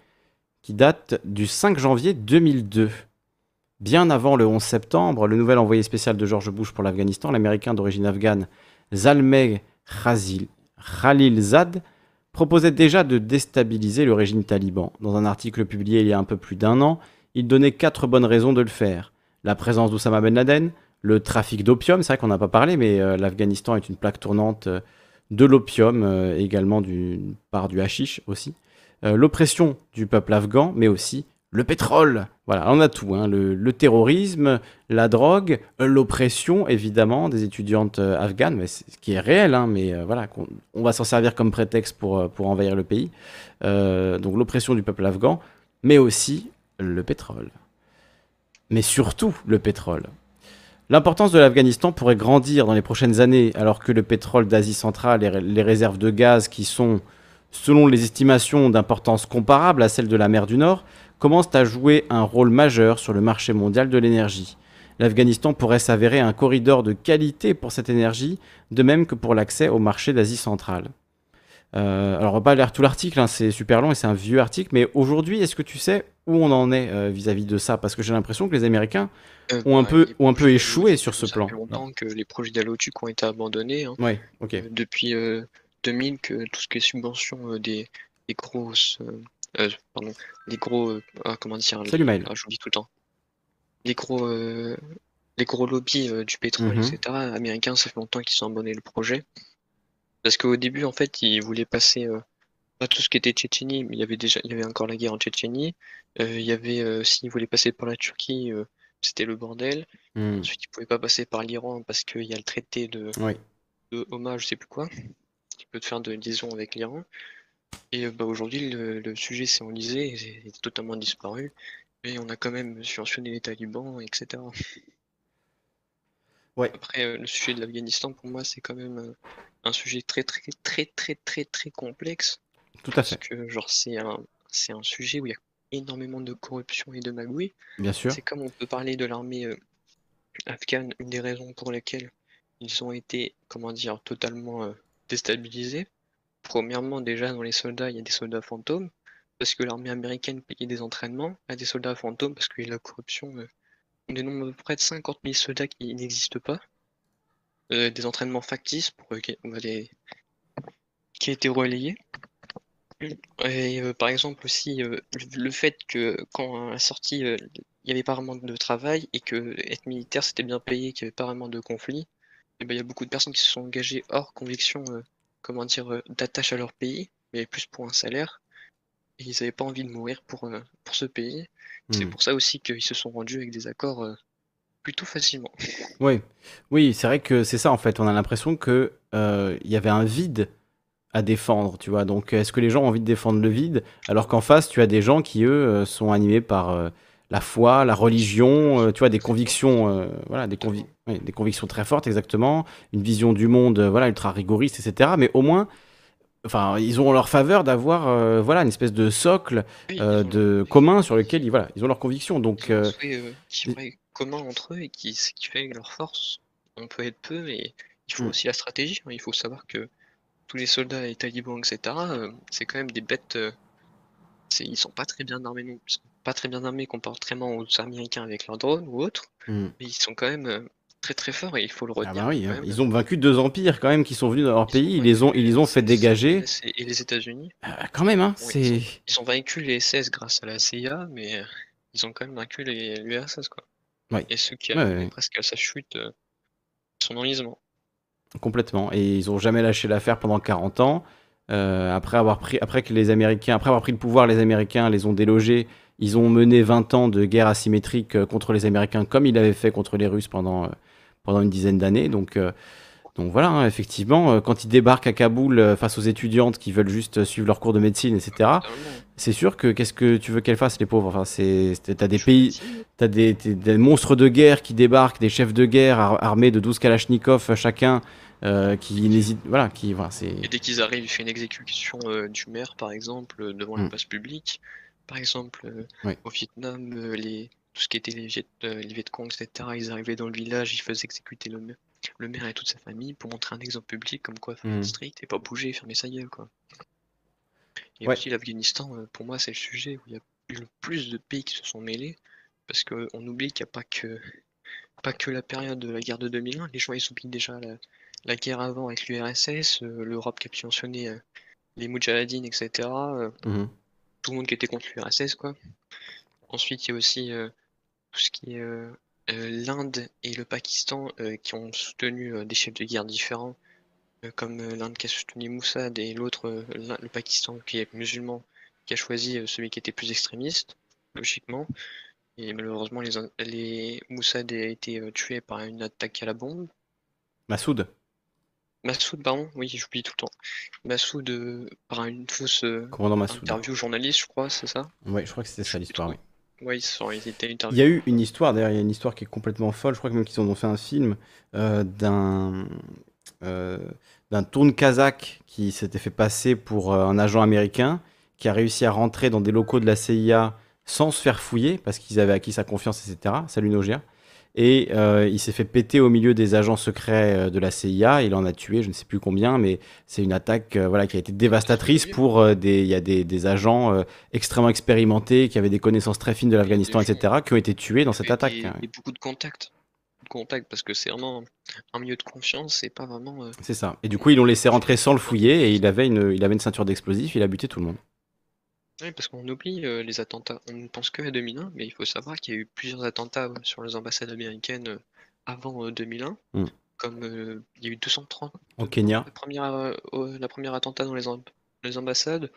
qui date du 5 janvier 2002. Bien avant le 11 septembre, le nouvel envoyé spécial de George Bush pour l'Afghanistan, l'américain d'origine afghane Zalmay Khalilzad, proposait déjà de déstabiliser le régime taliban. Dans un article publié il y a un peu plus d'un an, il donnait quatre bonnes raisons de le faire. La présence d'Oussama Ben Laden, le trafic d'opium, c'est vrai qu'on n'a pas parlé, mais euh, l'Afghanistan est une plaque tournante euh, de l'opium, euh, également du, par du hashish aussi. L'oppression du peuple afghan, mais aussi le pétrole. Voilà, on a tout. Hein. Le, terrorisme, la drogue, l'oppression, évidemment, des étudiantes afghanes, mais ce qui est réel, hein, mais voilà, on, va s'en servir comme prétexte pour, pour envahir le pays. donc l'oppression du peuple afghan, mais aussi le pétrole. Mais surtout le pétrole. L'importance de l'Afghanistan pourrait grandir dans les prochaines années alors que le pétrole d'Asie centrale et les réserves de gaz qui sont, selon les estimations d'importance comparable à celles de la mer du Nord, commencent à jouer un rôle majeur sur le marché mondial de l'énergie. L'Afghanistan pourrait s'avérer un corridor de qualité pour cette énergie, de même que pour l'accès au marché d'Asie centrale. Euh, alors, on va pas lire tout l'article, hein, c'est super long et c'est un vieux article, mais aujourd'hui, est-ce que tu sais où on en est euh, vis-à-vis de ça? Parce que j'ai l'impression que les Américains euh, ont, un peu, ont un peu échoué sur ce plan. Ça fait longtemps que les projets d'Alotuc ont été abandonnés. Hein. Ok. depuis 2000, que tout ce qui est subvention des, des, grosses. pardon, les gros. Ah, comment dire Salut Maël. Ah, J'oublie tout le temps. Les gros. les gros lobbies du pétrole, mhm. etc. Américains, ça fait longtemps qu'ils ont abandonné le projet. Parce qu'au début, en fait, ils voulaient passer euh, pas tout ce qui était Tchétchénie, mais il y avait déjà, il y avait encore la guerre en Tchétchénie. Euh, il y avait, euh, s'ils voulaient passer par la Turquie, c'était le bordel. Hmm. Ensuite, ils pouvaient pas passer par l'Iran parce qu'il y a le traité de, de Homa, je sais plus quoi, qui peut te faire de liaison avec l'Iran. Et bah, aujourd'hui, le, sujet s'est enlisé et est totalement disparu. Mais on a quand même subventionné les talibans, etc. Ouais. Après, le sujet de l'Afghanistan, pour moi, c'est quand même un sujet très très très très très très complexe. Tout à fait. Parce que genre c'est un c'est un sujet où il y a énormément de corruption et de magouilles. Bien sûr. C'est comme on peut parler de l'armée euh, afghane, une des raisons pour lesquelles ils ont été comment dire totalement euh, déstabilisés. Premièrement déjà dans les soldats il y a des soldats fantômes parce que l'armée américaine payait des entraînements à des soldats fantômes parce qu'il y a la corruption. Euh, on dénombre près de 50 000 soldats qui n'existent pas. Euh, des entraînements factices pour euh, qui, qui a été relayé. Et euh, par exemple aussi le fait que quand à sortie il n'y avait pas vraiment de travail et que être militaire c'était bien payé, qu'il n'y avait pas vraiment de conflit, et ben il y a beaucoup de personnes qui se sont engagées hors conviction, comment dire, d'attache à leur pays, mais plus pour un salaire. Et ils n'avaient pas envie de mourir pour, pour ce pays. C'est hmm. pour ça aussi qu'ils se sont rendus avec des accords plutôt facilement. Oui, oui, c'est vrai que c'est ça en fait. On a l'impression que euh, il y avait un vide à défendre, tu vois. Donc, est-ce que les gens ont envie de défendre le vide alors qu'en face, tu as des gens qui eux euh, sont animés par euh, la foi, la religion, tu vois, des convictions, voilà, des, des convictions très fortes, exactement, une vision du monde, voilà, ultra rigoriste, etc. Mais au moins, enfin, ils ont leur faveur d'avoir, voilà, une espèce de socle de commun sur lequel ils, voilà, ils ont leurs convictions. Donc, commun entre eux et qui, ce qui fait leur force. On peut être peu, mais il faut mm. aussi la stratégie. Hein. Il faut savoir que tous les soldats et talibans, etc., euh, c'est quand même des bêtes. Euh, ils sont pas très bien armés, non, sont pas très bien armés comparativement aux Américains avec leurs drones ou autres, mm. mais ils sont quand même euh, très très forts et il faut le ah retenir. bah oui, hein. ils ont vaincu deux empires quand même qui sont venus dans leur pays, ils les ont, ils les ont fait dégager. Et les États-Unis. Ah, quand même, hein, c'est. Ils, ont vaincu les SS grâce à la CIA, mais ils ont quand même vaincu les l'URSS quoi. Et ceux qui arrivent presque à sa chute euh, sont en lisement. Complètement. Et ils ont jamais lâché l'affaire pendant 40 ans. Euh, après, avoir pris, après que les Américains, après avoir pris le pouvoir, les Américains les ont délogés. Ils ont mené 20 ans de guerre asymétrique euh, contre les Américains, comme ils l'avaient fait contre les Russes pendant, pendant une dizaine d'années. Donc, donc voilà, hein, effectivement, euh, quand ils débarquent à Kaboul euh, face aux étudiantes qui veulent juste suivre leur cours de médecine, etc., c'est sûr que qu'est-ce que tu veux qu'elles fassent, les pauvres? Enfin, c'est, t'as des pays, t'as des, des, monstres de guerre qui débarquent, des chefs de guerre armés de 12 kalachnikovs chacun, euh, qui n'hésitent, voilà, qui, voilà, c'est. Et dès qu'ils arrivent, il fait une exécution euh, du maire, par exemple, euh, devant la Mm. place publique. Par exemple, euh, Oui. au Vietnam, euh, les... tout ce qui était les, Viet... euh, les Vietcong, etc., ils arrivaient dans le village, ils faisaient exécuter le maire, le maire et toute sa famille pour montrer un exemple public comme quoi faut Mm. être strict et pas bouger, fermer sa gueule, quoi. Et Ouais. aussi l'Afghanistan, pour moi, c'est le sujet où il y a eu le plus de pays qui se sont mêlés, parce qu'on oublie qu'il n'y a pas que pas que la période de la guerre de 2001, les gens ils oublient déjà la, la guerre avant avec l'URSS, l'Europe qui a euh, les Moudjahidines, etc. tout le monde qui était contre l'URSS, quoi. Ensuite, il y a aussi euh, tout ce qui est euh, euh, l'Inde et le Pakistan qui ont soutenu des chefs de guerre différents, comme l'Inde qui a soutenu Moussad et l'autre, le Pakistan qui est musulman, qui a choisi celui qui était plus extrémiste, logiquement. Et malheureusement, les, les Moussad a été tué par une attaque à la bombe. Massoud. Massoud, pardon, oui, j'oublie tout le temps. Massoud, euh, par une fausse euh, Commandant Massoud. interview journaliste, je crois, c'est ça? Ouais, je crois que c'était ça l'histoire, oui. Oui, ça aurait été Il y a eu une histoire, d'ailleurs, il y a une histoire qui est complètement folle. Je crois que même qu'ils en ont fait un film euh, d'un euh, d'un tourne kazakh qui s'était fait passer pour un agent américain, qui a réussi à rentrer dans des locaux de la CIA sans se faire fouiller parce qu'ils avaient acquis sa confiance, etc. Salut Nogia. Et euh, il s'est fait péter au milieu des agents secrets euh, de la CIA. Il en a tué, je ne sais plus combien, mais c'est une attaque euh, voilà, qui a été dévastatrice pour euh, des, il y a des, des agents extrêmement expérimentés qui avaient des connaissances très fines de l'Afghanistan, etc., qui ont été tués dans cette Et- attaque. Et, hein. et beaucoup de contacts. De contacts, parce que c'est vraiment un milieu de confiance, c'est pas vraiment. euh, C'est ça. Et du coup, ils l'ont laissé rentrer sans le fouiller et il avait une, il avait une ceinture d'explosifs. Il a buté tout le monde. Oui, parce qu'on oublie euh, les attentats. On ne pense que à 2001, mais il faut savoir qu'il y a eu plusieurs attentats euh, sur les ambassades américaines euh, avant euh, 2001. Mm. Comme euh, il y a eu 230. Au Kenya. La première, euh, euh, la première attentat dans les, amb- les ambassades.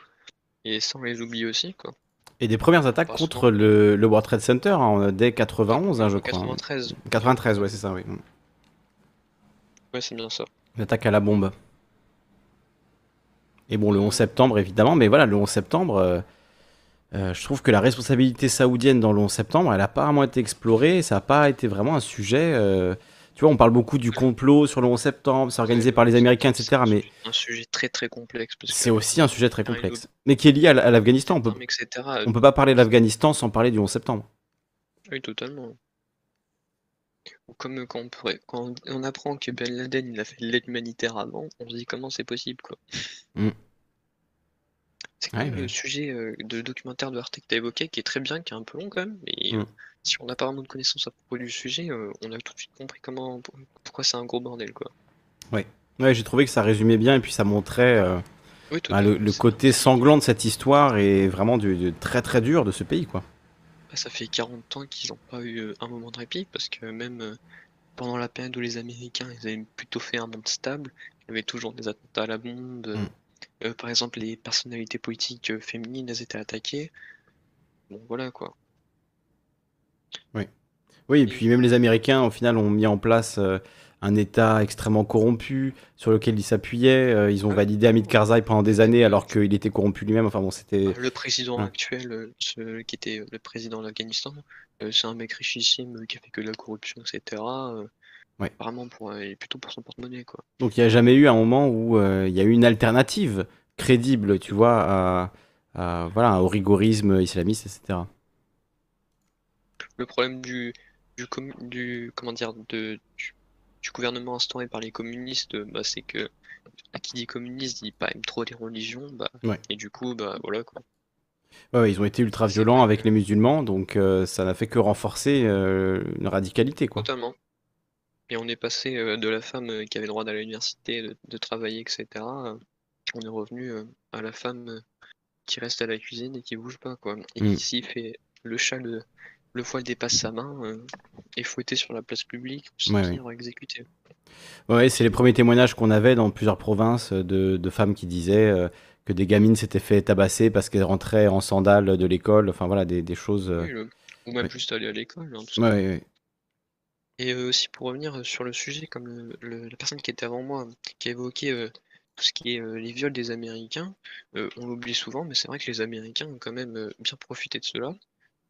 Et ça, on les oublie aussi, quoi. Et des premières attaques contre le, le World Trade Center hein, dès 91, hein, je crois. 93. 93, ouais, c'est ça, oui. Ouais, c'est bien ça. Une attaque à la bombe. Et bon, le 11 septembre, évidemment, mais voilà, le 11 septembre, euh, euh, je trouve que la responsabilité saoudienne dans le 11 septembre, elle n'a pas vraiment été explorée, ça n'a pas été vraiment un sujet. euh, tu vois, on parle beaucoup du complot sur le 11 septembre, c'est organisé par les Américains, etc., mais Un sujet très très complexe. c'est aussi un sujet très complexe. Mais qui est lié à l'Afghanistan, on peut, on peut pas parler de l'Afghanistan sans parler du 11 septembre. Oui, totalement. Comme quand on, pourrait, quand on apprend que Ben Laden il a fait de l'aide humanitaire avant, on se dit comment c'est possible quoi. Mm. C'est quand Ouais, même le sujet euh, de documentaire de Arte que tu as évoqué qui est très bien, qui est un peu long quand même, mais Mm. euh, si on n'a pas vraiment de connaissances à propos du sujet, euh, on a tout de suite compris comment pourquoi c'est un gros bordel quoi. Ouais, j'ai trouvé que ça résumait bien et puis ça montrait euh, Oui, bah, le, côté sanglant de cette histoire et vraiment du, du très très dur de ce pays, quoi. Bah, ça fait 40 ans qu'ils n'ont pas eu euh, un moment de répit parce que même euh, pendant la période où les Américains ils avaient plutôt fait un monde stable, il y avait toujours des attentats à la bombe. euh, Mm. euh, par exemple, les personnalités politiques euh, féminines, elles étaient attaquées. Bon, voilà quoi. Oui, et Et- puis même les Américains, au final, ont mis en place euh, un État extrêmement corrompu sur lequel ils s'appuyaient. Euh, ils ont validé Hamid Karzai pendant des années alors qu'il était corrompu lui-même. Enfin bon, c'était. Le président Ouais. actuel, euh, ce qui était le président de l'Afghanistan, euh, c'est un mec richissime qui a fait que de la corruption, etc. Ouais. Vraiment pour, et plutôt pour son porte-monnaie quoi. Donc il n'y a jamais eu un moment où il y a eu une alternative crédible, tu vois, à, à- voilà, au rigorisme islamiste, etc. Le problème du, du, commu- du comment dire de, du, du gouvernement instauré par les communistes, bah, c'est que à qui dit communiste dit pas aime trop les religions, bah, Ouais. et du coup bah voilà quoi. Ouais, ouais, ils ont été ultra violents avec les musulmans, donc euh, ça n'a fait que renforcer euh, une radicalité, quoi. Totalement. Et on est passé euh, de la femme euh, qui avait le droit d'aller à l'université, de, de travailler, etc. on est revenu à la femme qui reste à la cuisine et qui bouge pas, quoi. Et Mm. qui s'il fait le chat, le, le foie dépasse sa main, est fouetté sur la place publique, ou Ouais, exécuté. Ouais, c'est les premiers témoignages qu'on avait dans plusieurs provinces de, de femmes qui disaient euh, que des gamines s'étaient fait tabasser parce qu'elles rentraient en sandales de l'école. Enfin voilà, des, des choses. euh, Oui, le- Ou même ouais. juste aller à l'école. hein, tout Ouais, ça. ouais, ouais. Et euh, aussi pour revenir sur le sujet, comme le- le- la personne qui était avant moi, qui a évoqué tout ce qui est euh, les viols des Américains, euh, on l'oublie souvent, mais c'est vrai que les Américains ont quand même euh, bien profité de cela.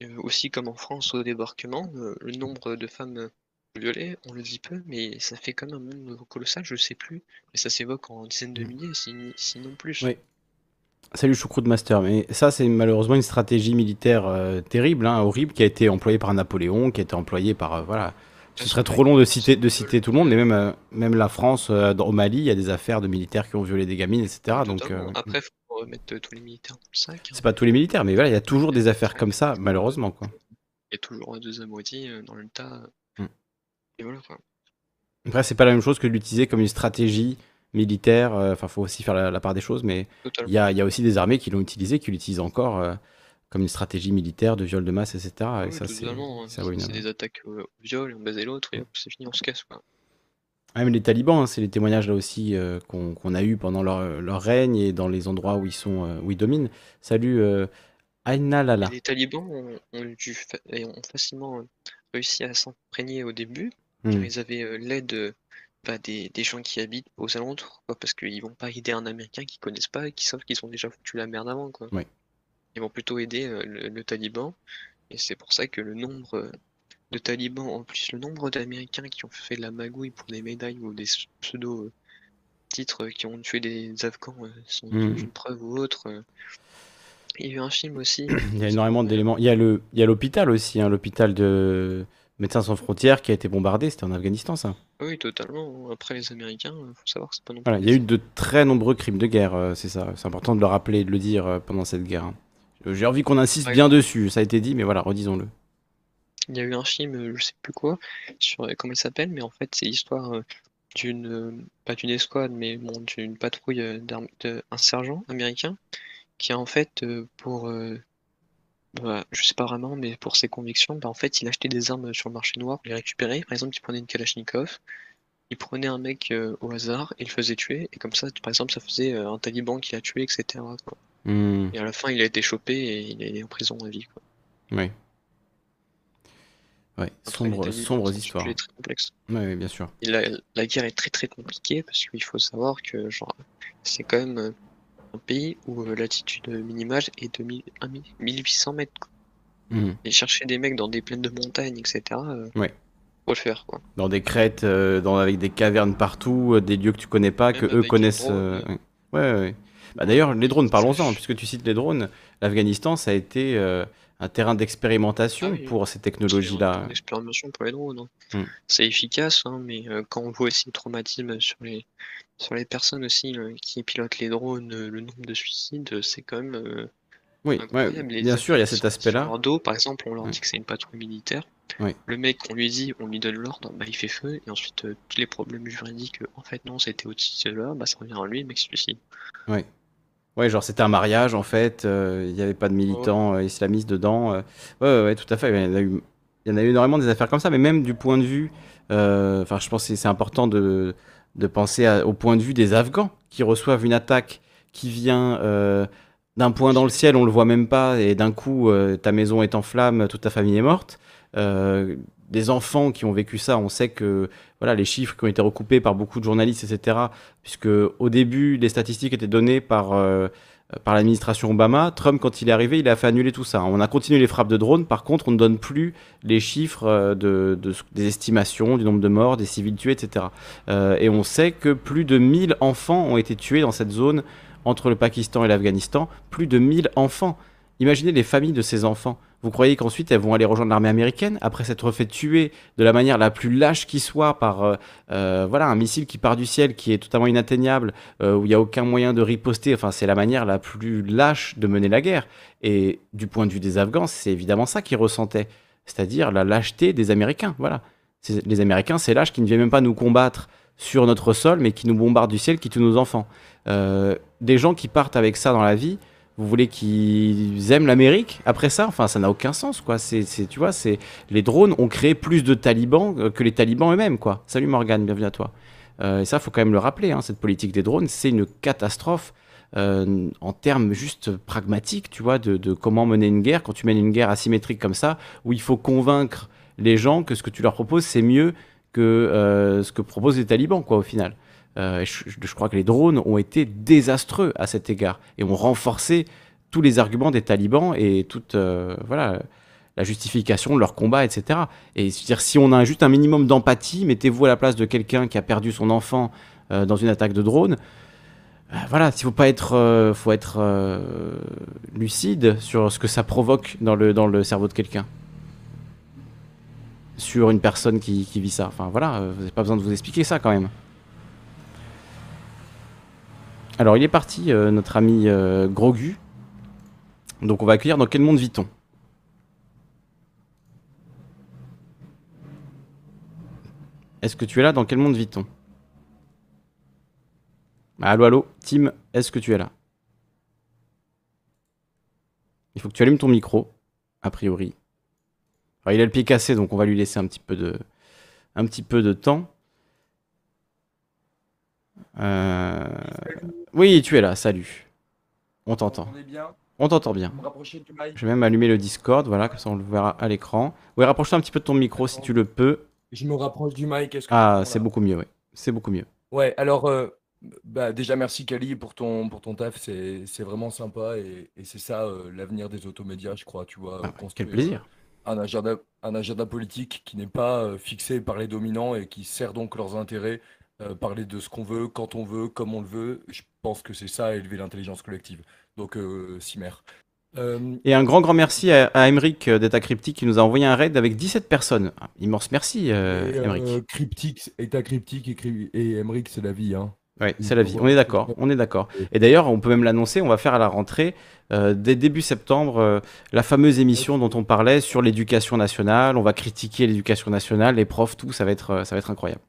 Euh, aussi comme en France au débarquement, euh, le nombre de femmes violer, on le dit peu, mais ça fait comme un monde colossal, je sais plus, mais ça s'évoque en dizaines de Mm. milliers, si- sinon plus. Oui. Salut Choucroute Master, mais ça c'est malheureusement une stratégie militaire euh, terrible, hein, horrible, qui a été employée par Napoléon, qui a été employée par... euh, voilà. Ce serait trop long de citer, de citer tout le monde, mais même, euh, même la France, au Mali, il y a des affaires de militaires qui ont violé des gamines, etc. Donc, Après, faut remettre tous les militaires dans le sac. hein. c'est pas tous les militaires, mais voilà, il y a toujours des affaires comme ça, malheureusement, quoi. Il y a toujours deux moitié euh, dans le tas. Mm. Et voilà quoi. Après, c'est pas la même chose que de l'utiliser comme une stratégie militaire. euh, Enfin, faut aussi faire la, la part des choses, mais il y a, il y a aussi des armées qui l'ont utilisé, qui l'utilisent encore euh, comme une stratégie militaire de viol de masse, etc. Et Oui, ça, c'est hein. c'est des attaques au viol, on baise l'autre, et c'est fini, on se casse quoi. Ah, Même les talibans, hein, c'est les témoignages là aussi euh, qu'on a eu pendant leur, leur règne et dans les endroits où ils sont, euh, où ils dominent. Salut, euh, Aina Lala. Les talibans ont, ont dû fa- et ont facilement euh, réussi à s'imprégner au début, car Hmm. ils avaient l'aide bah, des, des gens qui habitent aux alentours, quoi, parce qu'ils vont pas aider un Américain qu'ils connaissent pas et qui savent qu'ils ont déjà foutu la merde avant, quoi. Ouais. Ils vont plutôt aider le, le taliban, et c'est pour ça que le nombre de talibans, en plus le nombre d'Américains qui ont fait de la magouille pour des médailles ou des pseudo titres euh, qui ont tué des Afghans euh, sans Mhm. aucune preuve ou autre. euh. Il y a eu un film aussi. Il y a énormément d'éléments. Il y a le, il y a l'hôpital aussi, hein, l'hôpital de Médecins sans frontières qui a été bombardé. C'était en Afghanistan, ça. Oui, totalement. Après, les Américains, euh, faut savoir que c'est pas non plus. Voilà, il y a eu de très nombreux crimes de guerre, c'est ça. C'est important de le rappeler et de le dire pendant cette guerre. hein. J'ai envie qu'on insiste Ouais. bien dessus. Ça a été dit, mais voilà, redisons-le. Il y a eu un film, euh, je sais plus quoi, sur euh, comment il s'appelle, mais en fait, c'est l'histoire euh, d'une, pas d'une escouade, mais bon, d'une patrouille euh, d'armes, de- un sergent américain qui a en fait pour, bah, je sais pas vraiment, mais pour ses convictions, bah, en fait, il achetait des armes sur le marché noir, il les récupérait. Par exemple, il prenait une Kalachnikov, il prenait un mec euh, au hasard et le faisait tuer, et comme ça, par exemple, ça faisait euh, un taliban qui l'a tué, etc. quoi. Hmm, Et à la fin, il a été chopé et il est en prison à vie. Quoi. oui. Ouais, sombre, sombres histoires. sujet très complexe. Ouais, ouais, bien sûr. Et la, la guerre est très très compliquée parce qu'il faut savoir que genre c'est quand même euh, un pays où euh, l'altitude minimale est de 1000 un mille- 1800 mètres. Hmm. Et chercher des mecs dans des plaines de montagne, etc. euh, Ouais. Faut le faire quoi. Dans des crêtes, euh, dans, avec des cavernes partout, euh, des lieux que tu connais pas, Même que eux connaissent. drones, euh, ouais. ouais, ouais. Bah, D'ailleurs, les drones, parlons-en, puisque tu cites les drones. L'Afghanistan, ça a été euh, un terrain d'expérimentation Ah oui, pour ces technologies-là. expérimentation pour les drones. hein. Mm. C'est efficace, hein, mais euh, quand on voit aussi le traumatisme sur les sur les personnes aussi euh, qui pilotent les drones, euh, le nombre de suicides, c'est quand même Oui, ouais, incroyable. Les bien sûr, il y a cet aspect-là. Leur dos, par exemple, on leur dit que c'est une patrouille militaire. Le mec, on lui dit, on lui donne l'ordre, bah il fait feu, et ensuite tous les problèmes juridiques, en fait non, c'était au-dessus de là, bah ça revient à lui, le mec se suicide. Ouais. Ouais, genre c'était un mariage en fait, euh, il n'y avait pas de militants euh, islamistes dedans. euh. Ouais, ouais, ouais, tout à fait. Il y en a eu, énormément des affaires comme ça, mais même du point de vue, enfin, je pense que c'est important de, de penser au point de vue des Afghans qui reçoivent une attaque qui vient d'un point dans le ciel, on le voit même pas, et d'un coup ta maison est en flammes, toute ta famille est morte. Des enfants qui ont vécu ça, on sait que voilà les chiffres qui ont été recoupés par beaucoup de journalistes, etc. Puisque au début, les statistiques étaient données par euh, par l'administration Obama. Trump, quand il est arrivé, il a fait annuler tout ça. On a continué les frappes de drones. Par contre, on ne donne plus les chiffres euh, de, de- des estimations du nombre de morts, des civils tués, etc. Euh, et on sait que plus de 1000 enfants ont été tués dans cette zone entre le Pakistan et l'Afghanistan. Plus de 1000 enfants. Imaginez les familles de ces enfants. Vous croyez qu'ensuite elles vont aller rejoindre l'armée américaine après s'être fait tuer de la manière la plus lâche qui soit par euh, euh, voilà un missile qui part du ciel qui est totalement inatteignable euh, où il n'y a aucun moyen de riposter. Enfin, c'est la manière la plus lâche de mener la guerre. Et du point de vue des Afghans, c'est évidemment ça qu'ils ressentaient, c'est-à-dire la lâcheté des Américains. Voilà, les Américains, c'est lâche qui ne viennent même pas nous combattre sur notre sol, mais qui nous bombardent du ciel, qui tuent nos enfants. Des gens qui partent avec ça dans la vie. Vous voulez qu'ils aiment l'Amérique après ça? Enfin, ça n'a aucun sens, quoi. C'est, tu vois, c'est les drones ont créé plus de talibans euh, que les talibans eux-mêmes, quoi. Salut Morgane, bienvenue à toi. Euh, et ça, faut quand même le rappeler, hein, cette politique des drones, c'est une catastrophe euh, en termes juste pragmatiques, tu vois, de, comment mener une guerre. Quand tu mènes une guerre asymétrique comme ça, où il faut convaincre les gens que ce que tu leur proposes, c'est mieux que ce que proposent les talibans, quoi, au final. Euh, je, crois que les drones ont été désastreux à cet égard et ont renforcé tous les arguments des talibans et toute euh, voilà la justification de leur combat, etc. Et dire, si on a juste un minimum d'empathie, mettez-vous à la place de quelqu'un qui a perdu son enfant euh, dans une attaque de drone. Voilà, il faut pas être, faut être lucide sur ce que ça provoque dans le, dans le cerveau de quelqu'un. Sur une personne qui, qui vit ça. Enfin voilà, vous n'avez pas besoin de vous expliquer ça quand même. Alors il est parti, notre ami Grogu. Donc on va accueillir dans quel monde vit-on? Est-ce que tu es là Dans quel monde vit-on? Allô, allô, Tim, est-ce que tu es là? Il faut que tu allumes ton micro, a priori. il a le pied cassé, donc on va lui laisser un petit peu de, un petit peu de temps. Euh, oui, tu es là, salut. On t'entend. On t'entend bien. Je vais même allumer le Discord, voilà, comme ça on le verra à l'écran. Oui, rapproche-toi un petit peu de ton micro si tu le peux. Je me rapproche du mic. Que ah, c'est beaucoup mieux, oui. C'est beaucoup mieux. Ouais, alors, euh, bah, déjà, merci Kali pour ton, pour ton taf. C'est vraiment sympa et, et c'est ça euh, l'avenir des automédias, je crois. Tu vois, ah, quel plaisir. Un agenda, un agenda politique qui n'est pas euh, fixé par les dominants et qui sert donc leurs intérêts. Parler de ce qu'on veut, quand on veut, comme on le veut. Je pense que c'est ça, élever l'intelligence collective. Donc, Cimer. Euh, et un grand, grand merci à, à Emeric euh, d'État Cryptique qui nous a envoyé un raid avec 17 personnes. Immense merci, euh, euh Cryptique, État Cryptique et, et Emeric, c'est la vie. Hein. Oui, c'est la vie. On est d'accord. On est d'accord. Et d'ailleurs, on peut même l'annoncer. On va faire à la rentrée, dès début septembre, la fameuse émission dont on parlait sur l'éducation nationale. On va critiquer l'éducation nationale, les profs, tout. Ça va être, ça va être incroyable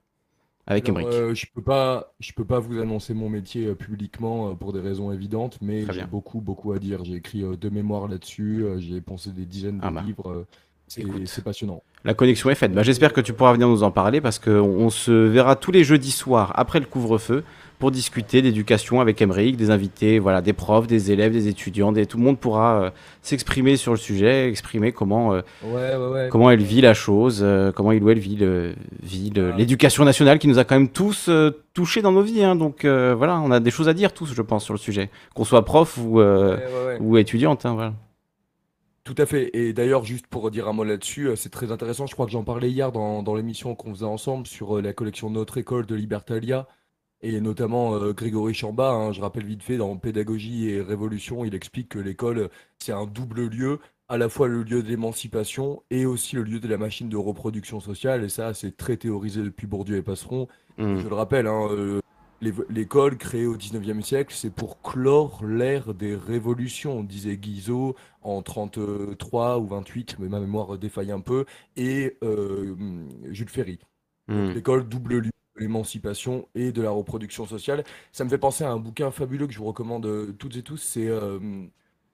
avec euh, je peux pas, je peux pas vous annoncer mon métier euh, publiquement euh, pour des raisons évidentes, mais j'ai beaucoup, beaucoup à dire. J'ai écrit deux mémoires là-dessus, j'ai pensé des dizaines de ah bah. livres. C'est passionnant. La connexion est faite. Bah, J'espère que tu pourras venir nous en parler parce qu'on se verra tous les jeudis soirs après le couvre-feu pour discuter d'éducation avec Emmerich, des invités, voilà, des profs, des élèves, des étudiants, tout le monde pourra euh, s'exprimer sur le sujet, exprimer comment, euh, comment elle vit la chose, euh, comment il ou elle vit l'éducation nationale qui nous a quand même tous touchés dans nos vies. Hein. donc voilà, on a des choses à dire tous, je pense, sur le sujet, qu'on soit prof ou, ou étudiante. Hein, voilà. Tout à fait. Et d'ailleurs, juste pour dire un mot là-dessus, c'est très intéressant. Je crois que j'en parlais hier dans, dans l'émission qu'on faisait ensemble sur la collection Notre École de Libertalia et notamment euh, Grégory Chamba, hein, je rappelle vite fait, dans Pédagogie et Révolution, il explique que l'école, c'est un double lieu, à la fois le lieu d'émancipation et aussi le lieu de la machine de reproduction sociale, et ça, c'est très théorisé depuis Bourdieu et Passeron. Mmh. Je le rappelle, hein, euh, l'école créée au 19e siècle, c'est pour clore l'ère des révolutions, disait Guizot en 33 ou 28, mais ma mémoire défaille un peu, et euh, Jules Ferry. Mmh. L'école, double lieu l'émancipation et de la reproduction sociale. Ça me fait penser à un bouquin fabuleux que je vous recommande euh, toutes et tous, c'est euh,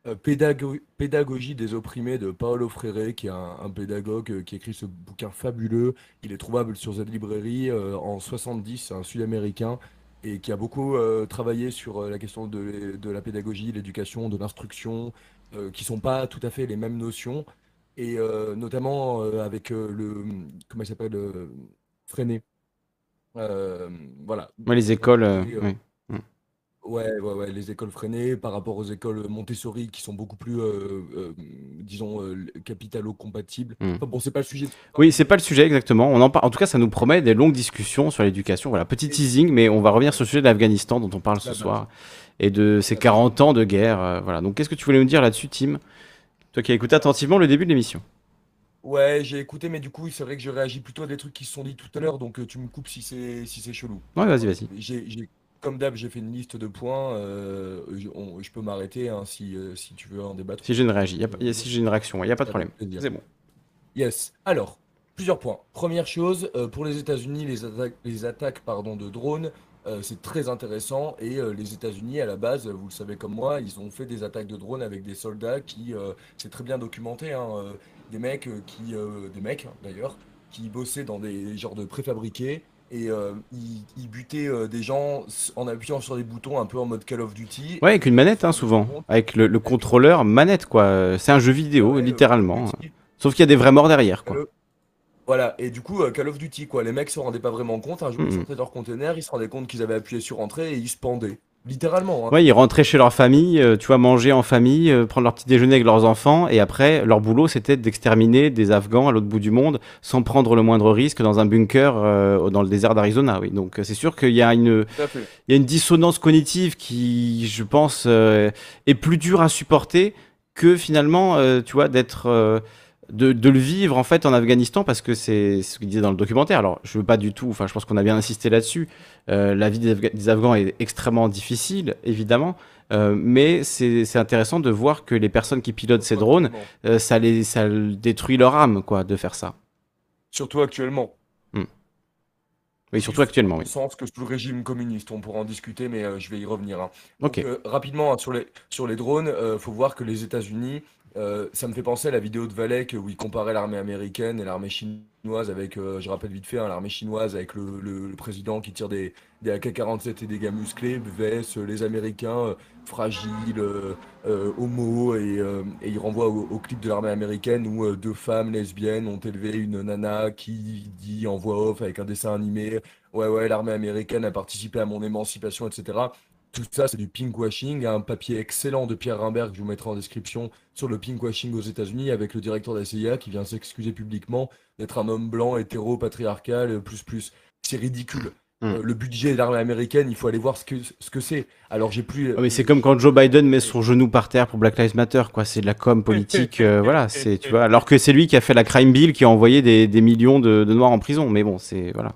euh, Pédagogie des opprimés de Paolo Freire, qui est un, pédagogue qui écrit ce bouquin fabuleux. Il est trouvable sur Z Librairie en 70, un Sud-Américain, et qui a beaucoup travaillé sur la question de, de la pédagogie, l'éducation, de l'instruction, qui sont pas tout à fait les mêmes notions, et notamment avec le, comment il s'appelle, Freinet. Euh, voilà. les écoles. Euh, euh, mm. ouais. Ouais, ouais, les écoles freinées par rapport aux écoles Montessori qui sont beaucoup plus, disons, capitalo-compatibles. Mm. bon, c'est pas le sujet. Oui, c'est pas le sujet exactement. On en, en tout cas, ça nous promet des longues discussions sur l'éducation. Voilà, petit teasing, mais on va revenir sur le sujet de l'Afghanistan dont on parle ce soir et de ces 40 ans de guerre. voilà. Donc, qu'est-ce que tu voulais nous dire là-dessus, Tim? Toi qui as écouté attentivement le début de l'émission. Ouais, j'ai écouté, mais du coup, c'est vrai que je réagis plutôt à des trucs qui se sont dit tout à l'heure, donc euh, tu me coupes si c'est si c'est chelou. Ouais, vas-y, vas-y. J'ai, comme d'hab, j'ai fait une liste de points. euh, je, peux m'arrêter hein, si, euh, si tu veux en débattre. Si j'ai une réagi, si j'ai une réaction, il n'y a pas de problème. C'est bon. Yes. Alors, plusieurs points. Première chose, euh, pour les États-Unis, les attaques, les attaques pardon, de drones, c'est très intéressant. Et les États-Unis, à la base, vous le savez comme moi, ils ont fait des attaques de drones avec des soldats qui, c'est très bien documenté. Hein, des mecs euh, qui, euh, des mecs d'ailleurs, qui bossaient dans des genres de préfabriqués et euh, ils, butaient des gens en appuyant sur des boutons un peu en mode Call of Duty. Ouais, avec une manette hein, souvent, avec le, contrôleur manette quoi. C'est un jeu vidéo littéralement. Sauf qu'il y a des vrais morts derrière quoi. Voilà, et du coup, Call of Duty, quoi. Les mecs se rendaient pas vraiment compte. Un jour, ils sortaient de leur container, ils se rendaient compte qu'ils avaient appuyé sur entrée et ils se pendaient. Littéralement. hein. Ouais, ils rentraient chez leur famille, euh, tu vois, manger en famille, euh, prendre leur petit déjeuner avec leurs enfants, et après, leur boulot, c'était d'exterminer des Afghans à l'autre bout du monde, sans prendre le moindre risque dans un bunker euh, dans le désert d'Arizona. Oui, donc c'est sûr qu'il y a une, il y a une dissonance cognitive qui, je pense, est plus dure à supporter que finalement, tu vois, d'être, de, de le vivre en fait en Afghanistan parce que c'est ce qu'il disait dans le documentaire. Alors, je veux pas du tout, enfin, je pense qu'on a bien insisté là-dessus. Euh, la vie des, Afga- des Afghans est extrêmement difficile, évidemment, euh, mais c'est intéressant de voir que les personnes qui pilotent ces drones, euh, ça les, ça détruit leur âme, quoi, de faire ça. Surtout actuellement. Oui, surtout actuellement, oui. sens que sous le régime communiste, on pourra en discuter, mais euh, je vais y revenir. hein. Euh, rapidement, hein, sur les, sur les drones, il faut voir que les États-Unis, euh, ça me fait penser à la vidéo de Valek où il comparait l'armée américaine et l'armée chinoise avec, euh, je rappelle vite fait, hein, l'armée chinoise avec le, président qui tire des, des AK-47 et des gars musclés, vs les Américains euh, fragiles, homo, et, il renvoie au, clip de l'armée américaine où deux femmes lesbiennes ont élevé une nana qui dit en voix off avec un dessin animé, ouais ouais, l'armée américaine a participé à mon émancipation, etc. Tout ça, c'est du pinkwashing. Il y a un papier excellent de Pierre Rimbert que je vous mettrai en description sur le pinkwashing aux États-Unis avec le directeur de la CIA qui vient s'excuser publiquement d'être un homme blanc, hétéro, patriarcal, plus plus. C'est ridicule. Mm. Euh, le budget de l'armée américaine, il faut aller voir ce que ce que c'est. Alors j'ai plus. Ah, mais c'est comme quand Joe Biden met son genou par terre pour Black Lives Matter, quoi. C'est de la com politique, euh, voilà. C'est, tu vois. Alors que c'est lui qui a fait la crime bill, qui a envoyé des, des millions de, de noirs en prison. Mais bon, c'est voilà.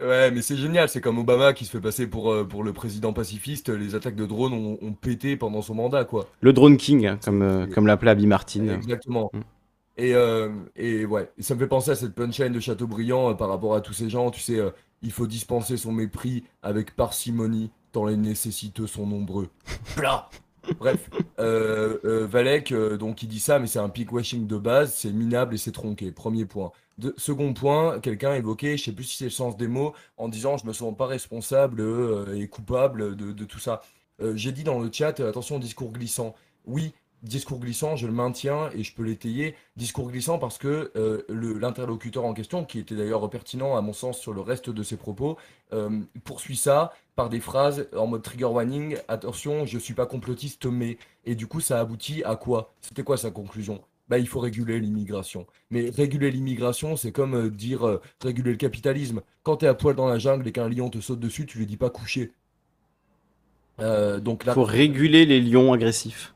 Ouais, mais c'est génial. C'est comme Obama qui se fait passer pour, euh, pour le président pacifiste. Les attaques de drones ont, ont pété pendant son mandat, quoi. Le drone king, hein, comme euh, comme l'appelait Abby Martin. Exactement. Mm. Et, euh, et ouais, Et ça me fait penser à cette punchline de Chateaubriand par rapport à tous ces gens. Tu sais, il faut dispenser son mépris avec parcimonie, tant les nécessiteux sont nombreux. Plat Bref, euh, euh, Valek, euh, donc il dit ça, mais c'est un pinkwashing de base, c'est minable et c'est tronqué. Premier point. Second point, quelqu'un évoquait, je sais plus si c'est le sens des mots, en disant je me sens pas responsable et coupable de, de tout ça. J'ai dit dans le chat, attention au discours glissant. Oui, discours glissant, je le maintiens et je peux l'étayer. Discours glissant parce que euh, l'interlocuteur en question, qui était d'ailleurs pertinent à mon sens sur le reste de ses propos, euh, poursuit ça par des phrases en mode trigger warning. Attention, je suis pas complotiste, mais. Et du coup, ça aboutit à quoi? C'était quoi sa conclusion? Bah, il faut réguler l'immigration. Mais réguler l'immigration, c'est comme euh, dire réguler le capitalisme. Quand tu es à poil dans la jungle et qu'un lion te saute dessus, tu lui dis pas coucher. Donc Il là, faut réguler les lions agressifs.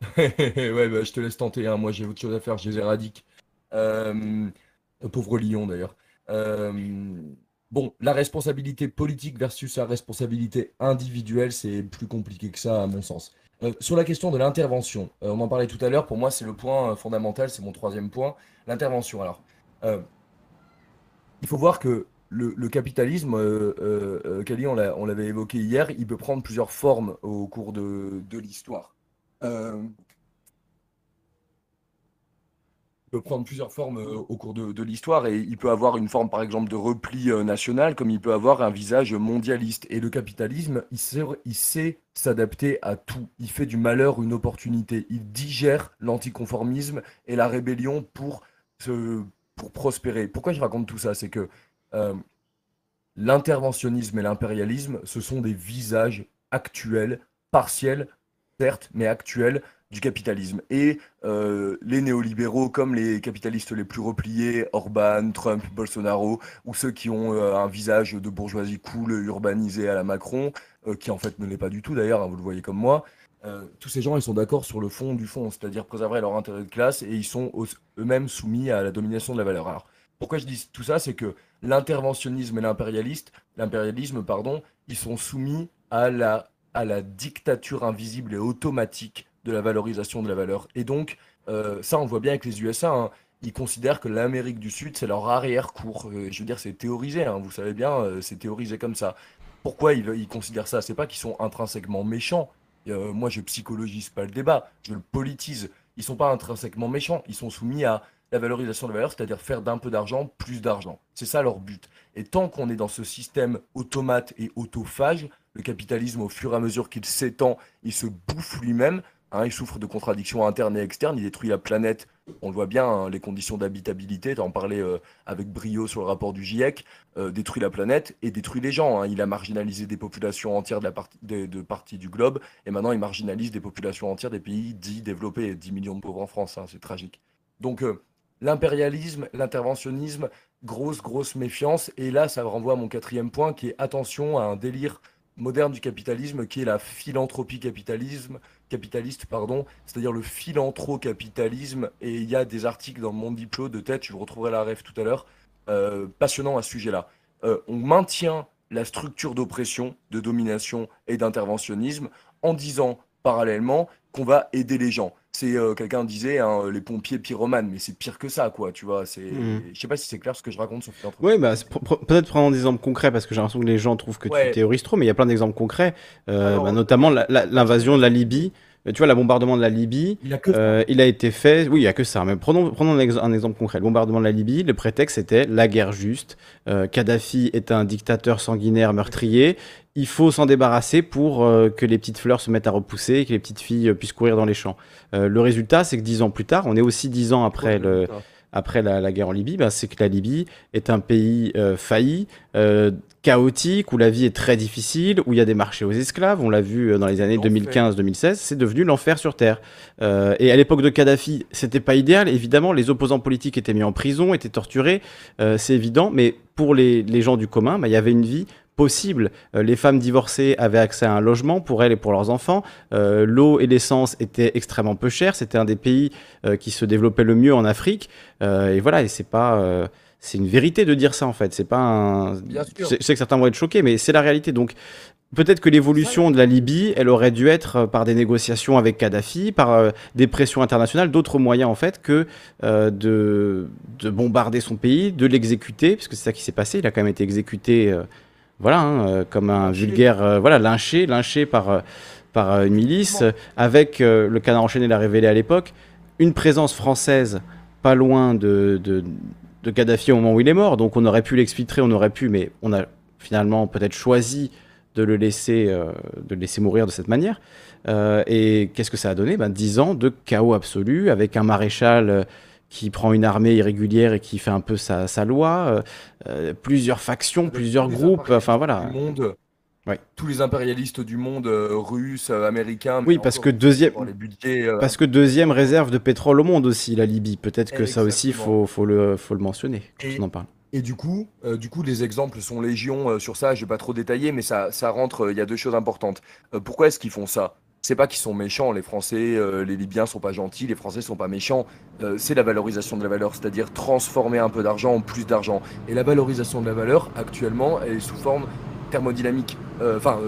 ouais, bah, je te laisse tenter. hein. Moi, j'ai autre chose à faire. Je les éradique. Euh, pauvre lion, d'ailleurs. Euh, bon, la responsabilité politique versus la responsabilité individuelle, c'est plus compliqué que ça, à mon sens. Euh, sur la question de l'intervention, euh, on en parlait tout à l'heure. Pour moi, c'est le point fondamental. C'est mon troisième point. L'intervention. Alors, il faut voir que le, capitalisme, Kali, on l'a- on l'avait évoqué hier, il peut prendre plusieurs formes au cours de l'histoire. Euh, il peut prendre plusieurs formes euh, au cours de, l'histoire et il peut avoir une forme, par exemple, de repli euh, national, comme il peut avoir un visage mondialiste. Et le capitalisme, il sait, il sait s'adapter à tout. Il fait du malheur une opportunité. Il digère l'anticonformisme et la rébellion pour, pour prospérer. Pourquoi je raconte tout ça? C'est que l'interventionnisme et l'impérialisme, ce sont des visages actuels, partiels, certes, mais actuels du capitalisme. Et euh, les néolibéraux, comme les capitalistes les plus repliés, Orban, Trump, Bolsonaro, ou ceux qui ont euh, un visage de bourgeoisie cool, urbanisé à la Macron, euh, qui en fait ne l'est pas du tout d'ailleurs, hein, vous le voyez comme moi, tous ces gens, ils sont d'accord sur le fond du fond, c'est-à-dire préserver leur intérêt de classe, et ils sont eux-mêmes soumis à la domination de la valeur. Alors, pourquoi je dis tout ça, c'est que l'interventionnisme et l'impérialisme, pardon, ils sont soumis à la, à la dictature invisible et automatique de la valorisation de la valeur. Et donc, euh, ça, on voit bien avec les USA. hein. Ils considèrent que l'Amérique du Sud, c'est leur arrière-cour. Je veux dire, c'est théorisé, hein, vous savez bien, euh, c'est théorisé comme ça. Pourquoi ils, ils considèrent ça? C'est pas qu'ils sont intrinsèquement méchants. Euh, moi, je psychologise pas le débat, je le politise. Ils sont pas intrinsèquement méchants, ils sont soumis à la valorisation de la valeur, c'est-à-dire faire d'un peu d'argent plus d'argent. C'est ça leur but. Et tant qu'on est dans ce système automate et autophage, le capitalisme, au fur et à mesure qu'il s'étend, il se bouffe lui-même. hein, il souffre de contradictions internes et externes. Il détruit la planète on le voit bien, hein, les conditions d'habitabilité, tu en parlais euh, avec brio sur le rapport du GIEC, euh, détruit la planète et détruit les gens. hein. Il a marginalisé des populations entières de la du globe, et maintenant il marginalise des populations entières des pays dits développés, 10 millions de pauvres en France, c'est tragique. Donc euh, l'impérialisme, l'interventionnisme, grosse, grosse méfiance, et là ça renvoie à mon quatrième point qui est attention à un délire moderne du capitalisme qui est la philanthropie capitalisme, capitaliste, pardon, c'est-à-dire le philanthrocapitalisme. Et il y a des articles dans mon diplôme de tête, je vous retrouverai la ref tout à l'heure, euh, passionnant à ce sujet-là. Euh, on maintient la structure d'oppression, de domination et d'interventionnisme en disant parallèlement qu'on va aider les gens. C'est euh, quelqu'un disait hein, les pompiers pyromanes, mais c'est pire que ça, quoi. Tu vois, c'est. Mhm. Je sais pas si c'est clair ce que je raconte sur. Oui, bah, peut-être prenons des exemples concrets parce que j'ai l'impression que les gens trouvent que Ouais. tu théorises trop, mais il y a plein d'exemples concrets, Euh, Alors, bah, notamment l'invasion de la Libye. Euh, Tu vois, le bombardement de la Libye, Il a que ça. euh, il a été fait. Oui, il y a que ça. Mais prenons, prenons un, ex- un exemple concret. Le bombardement de la Libye, le prétexte était la guerre juste. Euh, Kadhafi est un dictateur sanguinaire, meurtrier. Il faut s'en débarrasser pour euh, que les petites fleurs se mettent à repousser et que les petites filles euh, puissent courir dans les champs. Euh, le résultat, c'est que dix ans plus tard, on est aussi dix ans après le, après la, la guerre en Libye, bah, c'est que la Libye est un pays failli, chaotique, où la vie est très difficile, où il y a des marchés aux esclaves. On l'a vu dans les années L'enfer. 2015-2016. C'est devenu l'enfer sur Terre. Euh, et à l'époque de Kadhafi, c'était pas idéal. Évidemment, les opposants politiques étaient mis en prison, étaient torturés. euh, c'est évident. Mais pour les, les gens du commun, bah, il y avait une vie possible. Euh, les femmes divorcées avaient accès à un logement pour elles et pour leurs enfants. Euh, L'eau et l'essence étaient extrêmement peu chères. C'était un des pays euh, qui se développait le mieux en Afrique. Et voilà, et c'est pas. c'est une vérité de dire ça en fait. C'est pas un. Je sais, que certains vont être choqués, mais c'est la réalité. Donc peut-être que l'évolution de la Libye, elle aurait dû être euh, par des négociations avec Kadhafi, par euh, des pressions internationales, d'autres moyens en fait que euh, de, de bombarder son pays, de l'exécuter, puisque c'est ça qui s'est passé. Il a quand même été exécuté, voilà, hein, euh, comme un vulgaire, euh, voilà, lynché, lynché par euh, par une milice, avec le canard enchaîné l'a révélé à l'époque, une présence française pas loin de, de, de Kadhafi au moment où il est mort. Donc on aurait pu l'exfiltrer, on aurait pu, mais on a finalement peut-être choisi de le laisser, euh, de le laisser mourir de cette manière. Euh, et qu'est-ce que ça a donné? Ben, 10 ans de chaos absolu, avec un maréchal qui prend une armée irrégulière et qui fait un peu sa, sa loi, euh, euh, plusieurs factions, plusieurs groupes, enfin voilà. monde, Ouais. tous les impérialistes du monde, euh, russes, euh, américains. Oui, parce que deuxième, les budgets. euh, parce que deuxième réserve de pétrole au monde aussi, la Libye. Peut-être que ça aussi, faut, faut, le, faut le mentionner quand Et- on en parle. Et du coup, euh, du coup, les exemples sont légion euh, sur ça. Je vais pas trop détailler, mais ça, ça rentre. euh, Il y a deux choses importantes. Pourquoi est-ce qu'ils font ça? C'est pas qu'ils sont méchants. Les Français, euh, les Libyens sont pas gentils. Les Français sont pas méchants. Euh, c'est la valorisation de la valeur, c'est-à-dire transformer un peu d'argent en plus d'argent. Et la valorisation de la valeur, actuellement, elle est sous forme thermodynamique, euh, enfin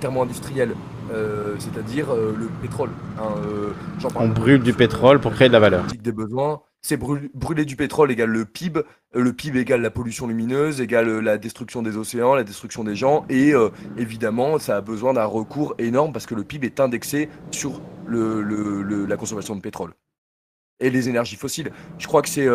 thermo-industrielle, euh, c'est-à-dire euh, le pétrole. hein, euh, On brûle du pétrole pour créer de la valeur. des besoins. C'est brûler, brûler du pétrole égale le PIB, euh, le PIB égale la pollution lumineuse, égale euh, la destruction des océans, la destruction des gens, et euh, évidemment, ça a besoin d'un recours énorme parce que le PIB est indexé sur le, le- le- la consommation de pétrole et les énergies fossiles. Je crois que c'est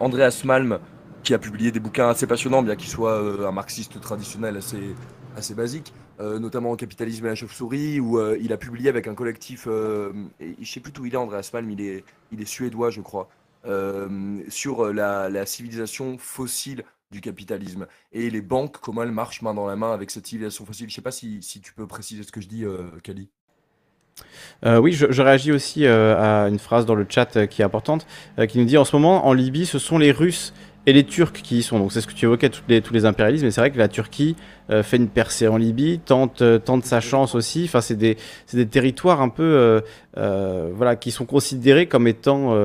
Andreas Malm qui a publié des bouquins assez passionnants, bien qu'il soit euh, un marxiste traditionnel assez, assez basique, notamment au Capitalisme et la chauve-souris, où euh, il a publié avec un collectif, euh, et je sais plus où il est, Andreas Malm, il est, il est suédois, je crois, euh, sur euh, la, civilisation fossile du capitalisme et les banques, comment elles marchent main dans la main avec cette civilisation fossile. Je sais pas si, si tu peux préciser ce que je dis, euh, Kali. Euh, oui, je, réagis aussi euh, à une phrase dans le chat euh, qui est importante, euh, qui nous dit en ce moment en Libye, ce sont les Russes et les Turcs qui y sont. Donc c'est ce que tu évoquais, toutes les, tous les impérialismes. Et c'est vrai que la Turquie euh, fait une percée en Libye, tente, euh, tente sa chance aussi. Enfin, c'est des, des territoires un peu, euh, voilà, qui sont considérés comme étant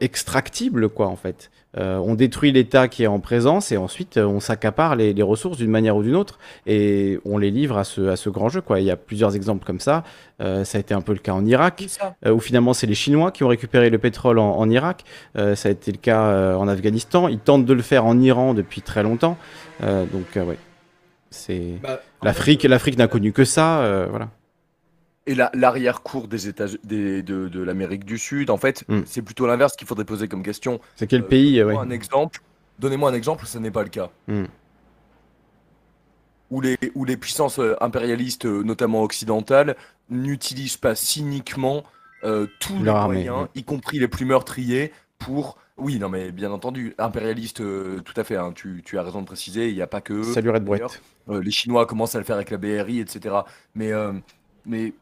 extractibles, quoi, en fait. Euh, on détruit l'État qui est en présence et ensuite euh, on s'accapare les, les ressources d'une manière ou d'une autre et on les livre à ce, à ce grand jeu. Quoi. Il y a plusieurs exemples comme ça. Euh, ça a été un peu le cas en Irak, euh, où finalement c'est les Chinois qui ont récupéré le pétrole en, en Irak. Ça a été le cas en Afghanistan. Ils tentent de le faire en Iran depuis très longtemps. Donc ouais, c'est l'Afrique. L'Afrique n'a connu que ça. voilà. Et la- l'arrière-cour des États des, de, de l'Amérique du Sud, en fait, Mm. c'est plutôt l'inverse qu'il faudrait poser comme question. C'est quel Euh, pays ouais. Donnez-moi un exemple. Donnez-moi un exemple, ce n'est pas le cas. Mm. Où les, où les puissances euh, impérialistes, euh, notamment occidentales, n'utilisent pas cyniquement euh, tous les armée, moyens, ouais. y compris les plus meurtriers, pour. Oui, non, mais bien entendu, impérialiste, euh, tout à fait, hein, tu, tu as raison de préciser, il n'y a pas que. Salut Red. Euh, les Chinois commencent à le faire avec la BRI, etc. Mais, euh, mais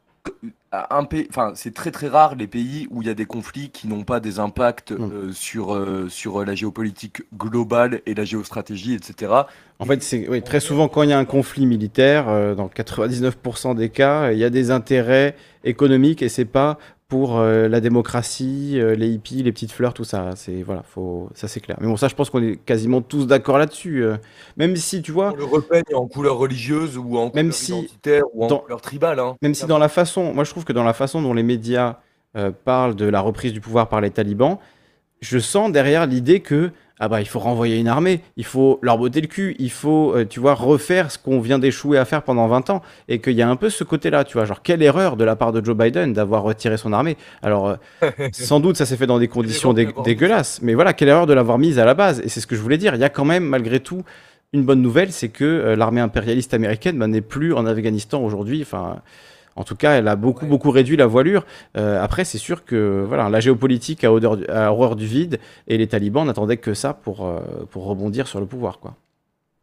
un pays, enfin, c'est très très rare les pays où il y a des conflits qui n'ont pas des impacts Mm. euh, sur, euh, sur la géopolitique globale et la géostratégie, etc. En fait, c'est oui, très souvent quand il y a un conflit militaire, euh, dans 99% des cas, il y a des intérêts économiques et c'est pas pour euh, la démocratie, euh, les hippies, les petites fleurs, tout ça. C'est voilà, faut, ça c'est clair. Mais bon, ça, je pense qu'on est quasiment tous d'accord là-dessus. euh. même si tu vois, On le repeigne en couleur religieuse ou en Même couleur si identitaire ou en dans- couleur tribale. hein. Même si dans la façon, moi je trouve que dans la façon dont les médias parlent de la reprise du pouvoir par les talibans, je sens derrière l'idée que ah bah il faut renvoyer une armée, il faut leur botter le cul, il faut euh, tu vois refaire ce qu'on vient d'échouer à faire pendant 20 ans. Et qu'il y a un peu ce côté-là, tu vois, genre quelle erreur de la part de Joe Biden d'avoir retiré son armée. Alors euh, sans doute ça s'est fait dans des conditions dé- dégueulasses, mais voilà, quelle erreur de l'avoir mise à la base. Et c'est ce que je voulais dire, il y a quand même malgré tout une bonne nouvelle, c'est que euh, l'armée impérialiste américaine bah, n'est plus en Afghanistan aujourd'hui, enfin en tout cas, elle a beaucoup, Ouais. beaucoup réduit la voilure. Euh, après, c'est sûr que voilà, la géopolitique a, odeur du- a horreur du vide et les talibans n'attendaient que ça pour, euh, pour rebondir sur le pouvoir. Quoi.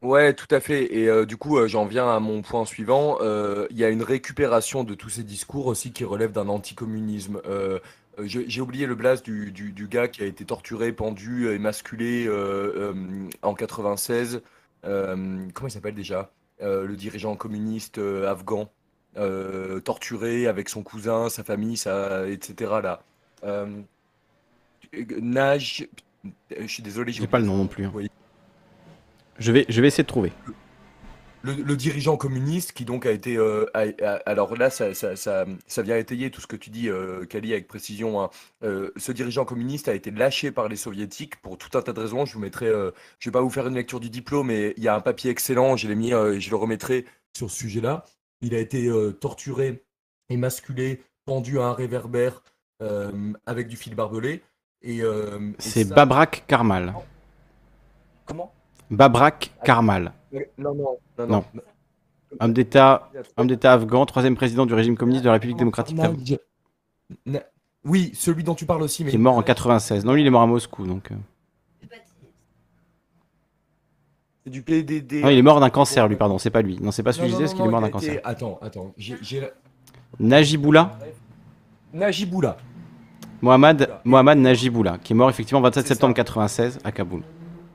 Ouais, tout à fait. Et euh, du coup, euh, j'en viens à mon point suivant. Euh, Il y a une récupération de tous ces discours aussi qui relèvent d'un anticommunisme. J'ai oublié le blast du, du, du gars qui a été torturé, pendu, émasculé en 96. Euh, comment il s'appelle déjà? Le dirigeant communiste afghan, euh, torturé avec son cousin, sa famille, sa, etc. Là. Euh, Nage, je suis désolé, J'ai pas le nom non plus. hein. Oui. Je vais, je vais essayer de trouver. Le, le dirigeant communiste qui donc a été... euh, a- a- alors là, ça, ça, ça, ça vient étayer tout ce que tu dis, Kali, avec précision. hein. Ce dirigeant communiste a été lâché par les soviétiques pour tout un tas de raisons. Je vous mettrai... je vais pas vous faire une lecture du diplôme, mais il y a un papier excellent, je l'ai mis, je le remettrai sur ce sujet-là. Il a été euh, torturé, émasculé, pendu à un réverbère euh, avec du fil barbelé. Et, euh, C'est ça- Babrak Karmal. Comment? Babrak Karmal, Non, non, non, Non. non. homme d'État homme d'État afghan, troisième président du régime communiste de la République démocratique Oui, celui dont tu parles aussi, mais qui est mort en 96. Non, lui, il est mort à Moscou. Donc, euh. C'est du PDD. Non, il est mort d'un cancer, lui, pardon. C'est pas lui. Non, c'est pas Non, celui que je non, disais, parce qu'il est mort d'un cancer. Attends, attends. J'ai. Najiboullah Najiboullah. Mohamed, Mohamed Najiboullah, qui est mort effectivement 27 C'est septembre ça. 96 à Kaboul.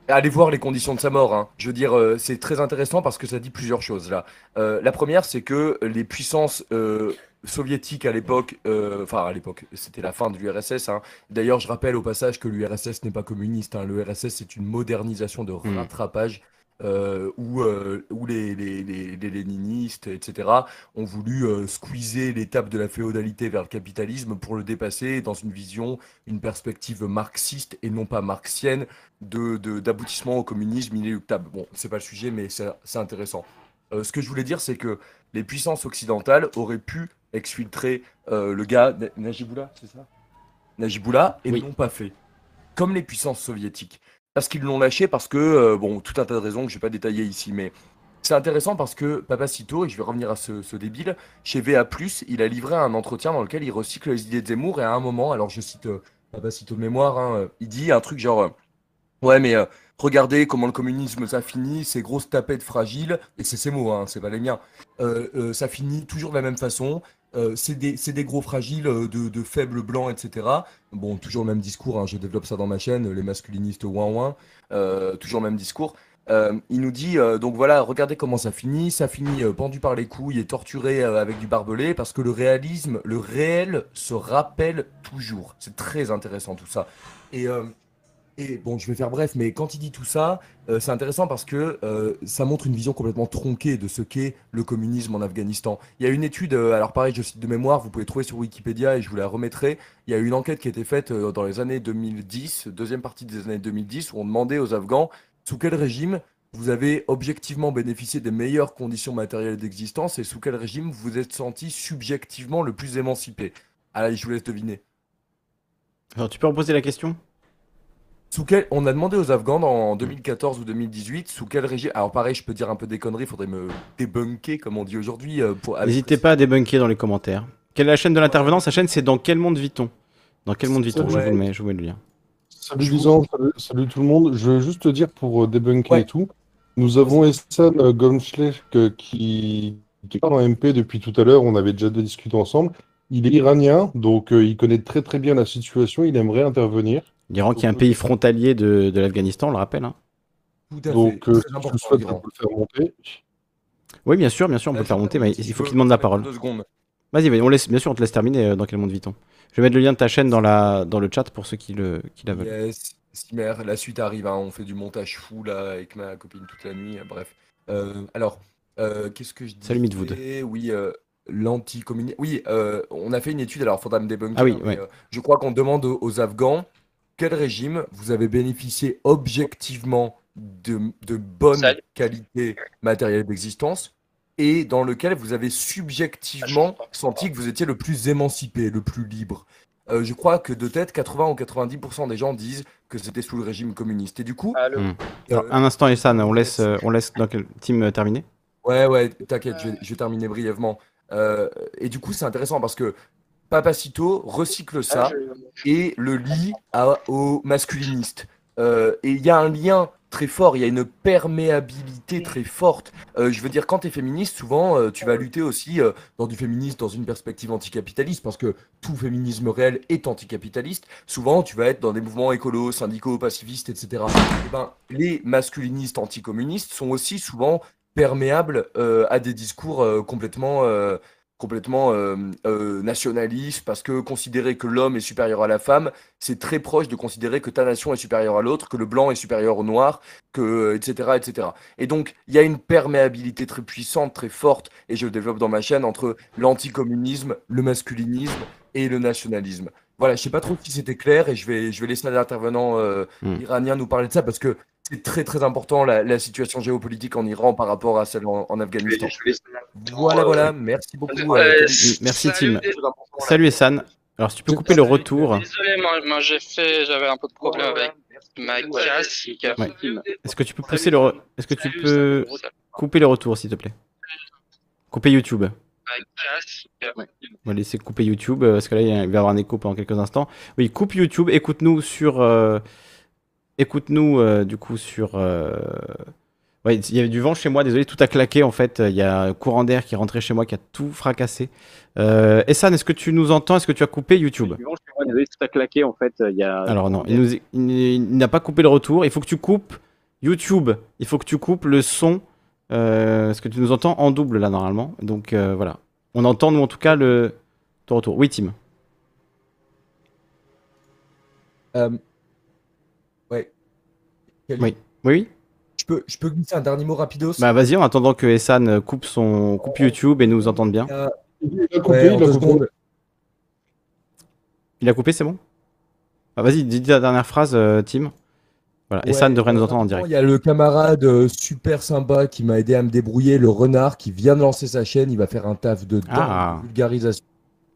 Allez voir les conditions de sa mort. hein. Je veux dire, euh, c'est très intéressant parce que ça dit plusieurs choses là. Euh, la première, c'est que les puissances euh, soviétiques à l'époque, enfin à l'époque, c'était la fin de l'URSS. hein. D'ailleurs, je rappelle au passage que l'URSS n'est pas communiste. hein. L'URSS, c'est une modernisation de Mm. rattrapage. Euh, où, euh, où les, les, les, les léninistes, etc., ont voulu euh, squeezer l'étape de la féodalité vers le capitalisme pour le dépasser dans une vision, une perspective marxiste et non pas marxienne de, de- d'aboutissement au communisme inéluctable. Bon, c'est pas le sujet, mais c'est, intéressant. Euh, ce que je voulais dire, c'est que les puissances occidentales auraient pu exfiltrer euh, le gars Na- Najiboullah, c'est ça? Najiboullah, et Oui. ne l'ont pas fait. Comme les puissances soviétiques. Parce qu'ils l'ont lâché, parce que, euh, bon, tout un tas de raisons que je vais pas détailler ici, mais c'est intéressant parce que Papacito, et je vais revenir à ce, débile, chez VA, il a livré un entretien dans lequel il recycle les idées de Zemmour, et à un moment, alors je cite euh, Papacito de mémoire, hein, euh, il dit un truc genre. euh, Ouais, mais regardez comment le communisme ça finit, ces grosses tapettes fragiles, et c'est ces mots, hein, c'est pas les miens. Ça finit toujours de la même façon. Euh, c'est des, des gros fragiles euh, de, de faibles blancs, etc. Bon, toujours le même discours, hein, je développe ça dans ma chaîne, les masculinistes ouin ouin, euh, toujours le même discours. Euh, il nous dit, donc voilà, regardez comment ça finit. Ça finit pendu par les couilles et torturé avec du barbelé, parce que le réalisme, le réel se rappelle toujours. C'est très intéressant tout ça. Et, et bon, je vais faire bref, mais quand il dit tout ça, euh, c'est intéressant parce que euh, ça montre une vision complètement tronquée de ce qu'est le communisme en Afghanistan. Il y a une étude, euh, alors pareil, je cite de mémoire, vous pouvez trouver sur Wikipédia et je vous la remettrai. Il y a une enquête qui a été faite dans les années 2010, deuxième partie des années 2010, où on demandait aux Afghans sous quel régime vous avez objectivement bénéficié des meilleures conditions matérielles d'existence et sous quel régime vous vous êtes senti subjectivement le plus émancipé. Allez, je vous laisse deviner. Alors, tu peux reposer la question? Sous quel... On a demandé aux Afghans en 2014 ou 2018 sous quel régime. Alors pareil, je peux dire un peu des conneries, il faudrait me débunker comme on dit aujourd'hui. euh, pour... N'hésitez pas à débunker dans les commentaires. Quelle est la chaîne de l'intervenant? Sa chaîne, c'est dans quel monde vit-on? Dans quel monde vit-on? Je vous le mets, je vous mets le lien. Salut salut, salut tout le monde. Je veux juste te dire pour euh, débunker Ouais. et tout, nous avons Essan euh, Gomschlech qui, qui est pas en MP depuis tout à l'heure, on avait déjà discuté ensemble. Il est iranien, donc euh, il connaît très très bien la situation, il aimerait intervenir. L'Iran qui est un pays frontalier de, de l'Afghanistan, on le rappelle. hein. Tout à Donc fait. euh, si important, on peut le faire monter. Oui, bien sûr, bien sûr, on peut le faire monter, mais il faut qu'il demande la parole. t'appelle deux secondes. Vas-y, on laisse, bien sûr, on te laisse terminer euh, dans quel monde vit-on. Je vais mettre le lien de ta chaîne dans, la, dans le chat pour ceux qui, le, qui la veulent. Yes, Simer, la suite arrive, hein, on fait du montage fou là avec ma copine toute la nuit, euh, bref. Euh, alors, euh, qu'est-ce que je dis Salut, Midwood. Oui, euh, l'anticommunisme. Oui, euh, on a fait une étude, alors faudra me débunker. Ah oui, hein, mais, ouais. euh, je crois qu'on demande aux Afghans quel régime vous avez bénéficié objectivement de, de bonne Salut. qualité matérielle d'existence et dans lequel vous avez subjectivement senti que vous étiez le plus émancipé, le plus libre? Euh, je crois que de tête, 80 ou 90% des gens disent que c'était sous le régime communiste. Et du coup, Hmm. euh, Alors, un instant, Essan, on laisse, euh, on laisse dans quel team euh, terminer? Ouais, ouais, t'inquiète, je vais, je vais terminer brièvement. Euh, et du coup, c'est intéressant parce que Papacito recycle ça et le lie à, aux masculinistes. Euh, et il y a un lien très fort, il y a une perméabilité très forte. Euh, je veux dire, quand tu es féministe, souvent, euh, tu vas lutter aussi dans du féminisme dans une perspective anticapitaliste, parce que tout féminisme réel est anticapitaliste. Souvent, tu vas être dans des mouvements écolos, syndicaux, pacifistes, etc. Eh ben, les masculinistes anticommunistes sont aussi souvent perméables à des discours complètement... euh, complètement euh, euh, nationalistes, parce que considérer que l'homme est supérieur à la femme, c'est très proche de considérer que ta nation est supérieure à l'autre, que le blanc est supérieur au noir, que, etc., etc. Et donc, il y a une perméabilité très puissante, très forte, et je le développe dans ma chaîne, entre l'anticommunisme, le masculinisme et le nationalisme. Voilà, je sais pas trop si c'était clair, et je vais, je vais laisser l'intervenant euh, Hmm. iranien nous parler de ça, parce que c'est très très important la, la situation géopolitique en Iran par rapport à celle en, en Afghanistan. Voilà, voilà, merci beaucoup. Euh, euh, Merci, Salut, Tim. Salut, Essan. Alors, si tu peux couper le retour. Désolé, moi, moi, j'ai fait, j'avais un peu de problème avec ma casque. Ouais. Est-ce que tu peux pousser le. re- Est-ce que tu peux couper le retour, s'il te plaît? Couper YouTube. On va laisser couper YouTube euh, parce que là il va y avoir un écho pendant quelques instants. Oui, coupe YouTube, écoute-nous sur. euh, Écoute-nous euh, du coup sur. euh, Ouais, il y avait du vent chez moi, désolé, tout a claqué en fait. Il y a un courant d'air qui est rentré chez moi qui a tout fracassé. Euh, Essan, est-ce que tu nous entends? Est-ce que tu as coupé YouTube? Désolé, tout a claqué en fait. Il y a... Alors non, il, nous- il- il n'a pas coupé le retour. Il faut que tu coupes YouTube. Il faut que tu coupes le son. Euh, parce que tu nous entends en double là normalement? Donc euh, voilà. On entend nous en tout cas le ton retour. Oui, Tim. Euh, Oui. Oui. Je peux, je peux glisser un dernier mot rapidos Bah vas-y en attendant que Essan coupe son coupe YouTube et nous entende bien. Euh, Il a coupé, ouais, il a coupé. Il a coupé, c'est bon? Ah, Vas-y, dis la dernière phrase, euh, Tim. Voilà. Ouais, Essan devrait nous euh, entendre en direct. Il y a le camarade euh, super sympa qui m'a aidé à me débrouiller, le renard qui vient de lancer sa chaîne. Il va faire un taf de dingue, Ah. de vulgarisation.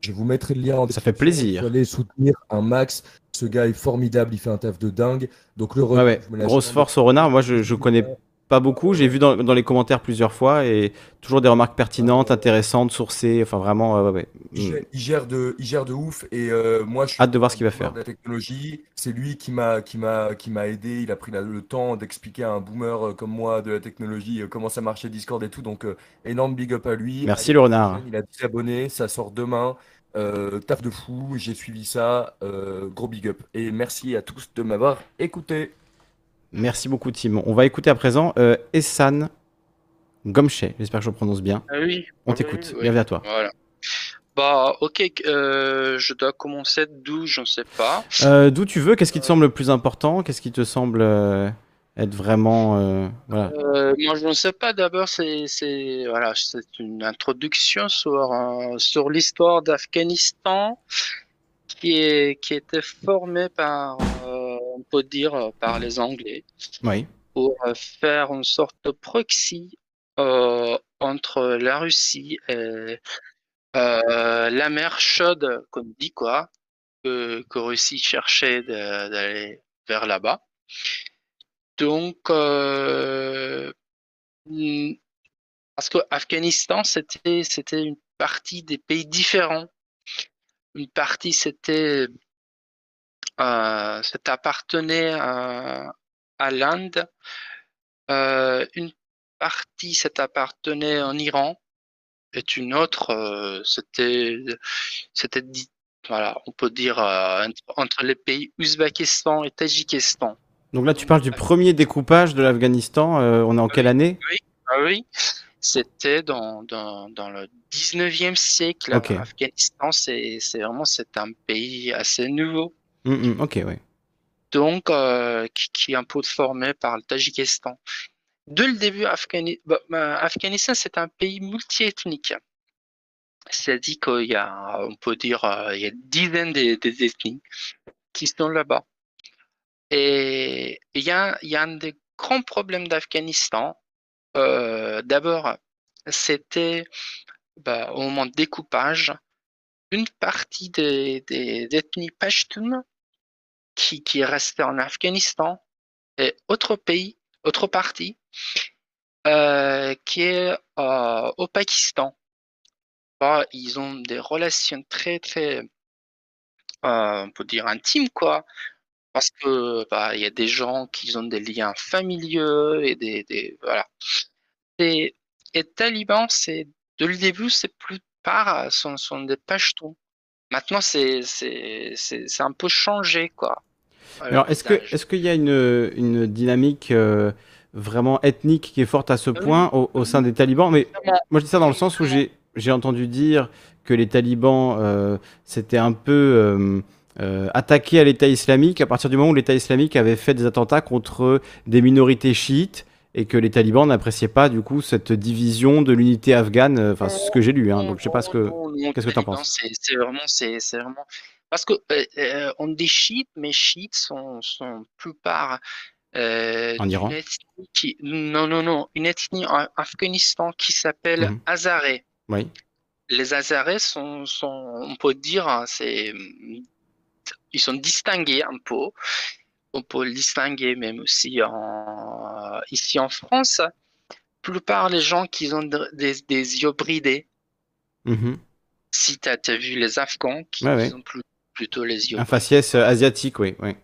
Je vous mettrai le lien en Ça fait plaisir. Vous allez soutenir un max. Ce gars est formidable, il fait un taf de dingue. Donc le Ouais, renard, ouais. me la Grosse force au renard. Moi, je, je connais pas beaucoup. J'ai vu dans, dans les commentaires plusieurs fois et toujours des remarques pertinentes, intéressantes, sourcées. Enfin, vraiment, euh, ouais, ouais. Il Mm. gère, il gère de, il gère de ouf et euh, moi je suis Hâte de voir ce qu'il va faire. de la technologie. C'est lui qui m'a qui m'a qui m'a aidé. Il a pris la- le temps d'expliquer à un boomer euh, comme moi de la technologie comment ça marchait Discord et tout. Donc euh, énorme big up à lui. Merci, le renard. Il a 10 abonnés, ça sort demain. Taf de fou, j'ai suivi ça. gros big up et merci à tous de m'avoir écouté. Merci beaucoup, Tim. On va écouter à présent euh, Essan Gomche. J'espère que je le prononce bien. Ah oui. On t'écoute. oui. Bienvenue à toi. Voilà. Bah, ok, euh, je dois commencer d'où, je ne sais pas. Euh, D'où tu veux? Qu'est-ce qui te semble le plus important? Qu'est-ce qui te semble euh, être vraiment. euh, voilà. Euh, moi, je ne sais pas. D'abord, c'est, voilà, c'est une introduction sur, euh, sur l'histoire d'Afghanistan qui est, qui était formée par, euh, on peut dire, euh, par les Anglais Oui. pour euh, faire une sorte de proxy euh, entre la Russie et euh, la mer chaude, comme dit quoi, que, que Russie cherchait d'aller vers là-bas. Donc, euh, parce que Afghanistan, c'était une partie des pays différents une partie c'était euh, ça appartenait à, à l'Inde, euh, une partie ça appartenait en Iran, et une autre euh, c'était c'était dit voilà on peut dire euh, entre, les pays Ouzbékistan et Tadjikistan. Donc là, tu parles du premier découpage de l'Afghanistan. euh, on est en quelle année? Ah oui, c'était dans, dans, dans le 19e siècle. L'Afghanistan, c'est c'est vraiment c'est un pays assez nouveau, Hum, hum, Ok, ouais. donc euh, qui, est un peu formé par le Tadjikistan. Dès le début, Afghani- bah, bah, Afghanistan, c'est un pays multiethnique. C'est-à-dire qu'il y a, on peut dire, euh, il y a une dizaine des ethnies qui sont là-bas. Et il y a, un des grands problèmes d'Afghanistan. Euh, D'abord, c'était bah, au moment du découpage, une partie des, ethnies Pashtun qui, qui est restée en Afghanistan et autre pays, autre partie euh, qui est euh, au Pakistan. Bah, ils ont des relations très très, euh, on peut dire intimes quoi. Parce que bah, il y a des gens qui ont des liens familiaux et des, voilà. Et, et talibans, c'est de le début, c'est plupart sont, sont des Pashtuns. Maintenant, c'est c'est c'est c'est un peu changé quoi. Alors, est-ce que est-ce qu'il y a une, une dynamique euh, vraiment ethnique qui est forte à ce point au, au sein des talibans? Mais moi, je dis ça dans le sens où j'ai j'ai entendu dire que les talibans euh, s'étaient un peu euh, euh, attaqués à l'État islamique à partir du moment où l'État islamique avait fait des attentats contre des minorités chiites et que les talibans n'appréciaient pas du coup cette division de l'unité afghane. euh, Enfin, c'est ce que j'ai lu. Hein, donc, je sais pas ce que. Qu'est-ce que t'en Taliban, penses C'est vraiment, c'est vraiment parce que euh, euh, on dit chiites, mais chiites sont sont plupart euh, En Iran qui non non non une ethnie en Afghanistan qui s'appelle Mhm. Hazaré. Oui. Les Hazarés sont sont on peut dire hein, c'est ils sont distingués un peu. On peut le distinguer même aussi en ici en France. Plupart des gens qui ont de- des des yeux bridés Mhm. si tu as, vu les Afghans qui, ouais. ont plus- plutôt les yeux, Un faciès euh, asiatique, oui. oui.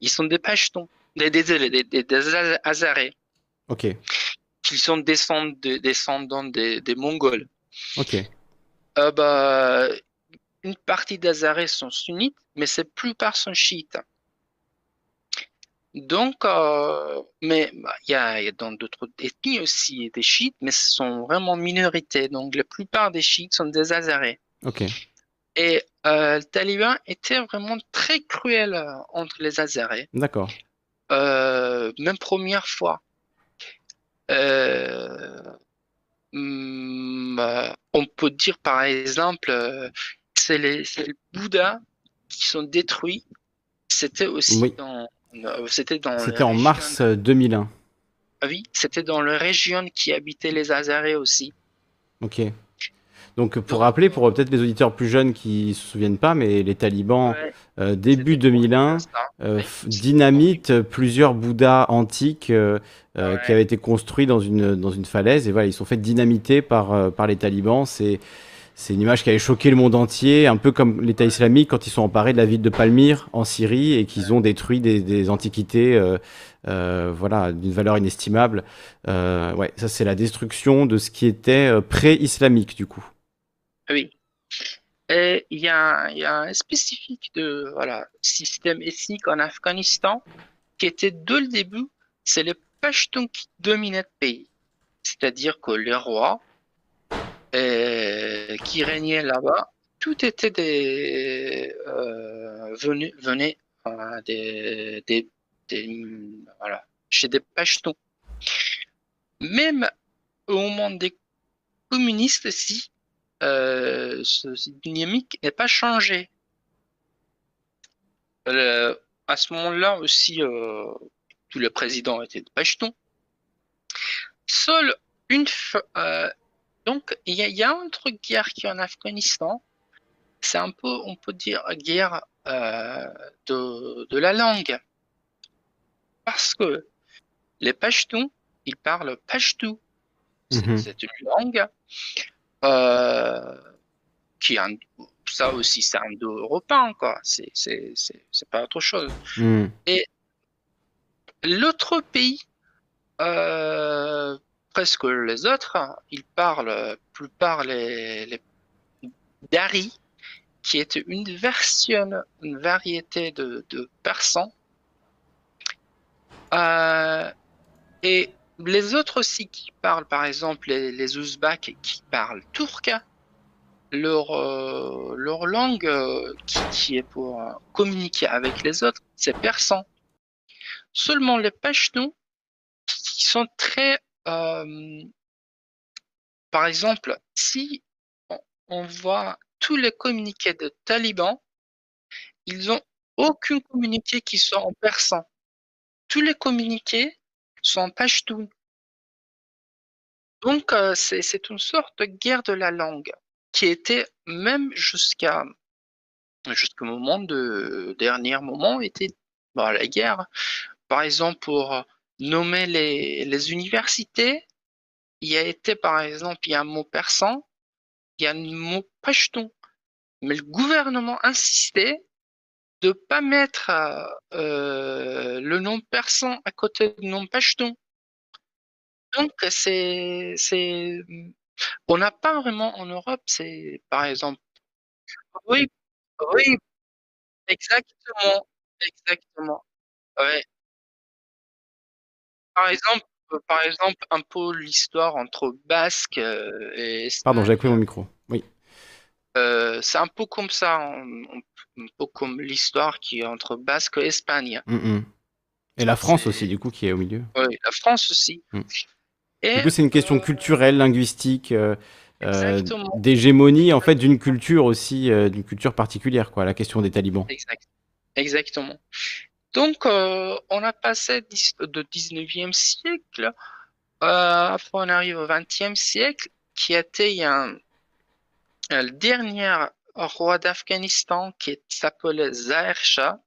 ils sont des Pashtuns, des, désolé, des, des, des Az- Hazarés, Ok. qui sont descendants, de- descendants des, des Mongols. Ok. Euh, bah, une partie des Hazarés sont sunnites, mais c'est plupart sont chiites. Donc, euh, mais bah, il y a, y a dans d'autres ethnies aussi des chiites, mais ce sont vraiment minorités. Donc, la plupart des chiites sont des Hazarés. Ok. Et euh, le taliban était vraiment très cruel euh, entre les Hazarés. D'accord. Euh, même première fois. Hum, euh, on peut dire par exemple, c'est le Bouddha qui sont détruits. C'était aussi Oui. dans, c'était dans C'était en région- mars euh, 2001. Ah oui, c'était dans la région qui habitaient les Hazarés aussi. Ok. Donc pour rappeler, pour euh, peut-être les auditeurs plus jeunes qui se souviennent pas, mais les talibans, Ouais, euh, début c'était pour 2001, ça. euh, Oui, f- c'était dynamitent euh, plusieurs Bouddhas antiques euh, euh, Ouais. qui avaient été construits dans une, dans une falaise. Et voilà, ils sont fait dynamiter par, euh, par les talibans. C'est, c'est une image qui avait choqué le monde entier, un peu comme l'État islamique quand ils sont emparés de la ville de Palmyre en Syrie et qu'ils ont détruit des, antiquités euh, euh, voilà, d'une valeur inestimable. Euh, ouais, ça c'est la destruction de ce qui était pré-islamique du coup. Oui. Il y a, y a un spécifique de voilà, système ethnique en Afghanistan qui était dès le début, c'est les Pashtuns qui dominaient le pays. C'est-à-dire que les rois euh, qui régnaient là-bas, tout était des euh, venus, venaient euh, des, des, des- voilà, chez des Pashtuns. Même au moment des communistes aussi, euh, ce, dynamique n'est pas changée. Euh, à ce moment-là aussi, tous les présidents étaient de Pashtun. Seule une donc il y, a- il y a un truc guerre qui est en Afghanistan. C'est un peu, on peut dire, guerre euh, de, de la langue. Parce que les Pashtuns, ils parlent Pashtu. C'est Mhm. c'est une langue euh, qui un- ça aussi, c'est indo-européen, quoi. C'est, c'est, c'est, c'est pas autre chose. Hmm. L'autre pays, euh, presque les autres, ils parlent, plupart les, les dari, qui est une version, une variété de, persan. Euh, et les autres aussi qui parlent, par exemple, les, les qui parlent turc, leur, euh, leur langue euh, qui, qui est pour communiquer avec les autres, c'est persan. Seulement les Pashtuns qui sont très... euh, par exemple, si on- voit tous les communiqués de talibans, ils ont aucun communiqué qui soit en persan. Tous les communiqués sont en pashtun. Donc, euh, c'est une sorte de guerre de la langue qui était même jusqu'à jusqu'au moment de dernier moment était bon, la guerre. Par exemple, pour nommer les, universités, il y a été par exemple, il y a un mot persan, il y a un mot pashtun. Mais le gouvernement insistait de pas mettre euh, euh, le nom persan à côté du nom pashtun. Donc c'est c'est on n'a pas vraiment en Europe, c'est par exemple oui oui exactement exactement ouais par exemple euh, par exemple un peu l'histoire entre basque euh, et Pardon, j'avais coupé mon micro. Oui. Euh, c'est un peu comme ça, un, peu comme l'histoire qui est entre Basque et Espagne. Mm, mm. Et la France aussi, du coup, qui est au milieu. Oui, la France aussi. Mm. Et Du coup, c'est une question culturelle, linguistique, euh, euh, d'hégémonie, en fait, d'une culture aussi, d'une culture particulière, quoi, la question des talibans. Exact. Exactement. Donc, euh, on a passé de 19e siècle, euh, après on arrive au 20e siècle, qui était un- le dernier roi d'Afghanistan qui s'appelait Zahir Shah.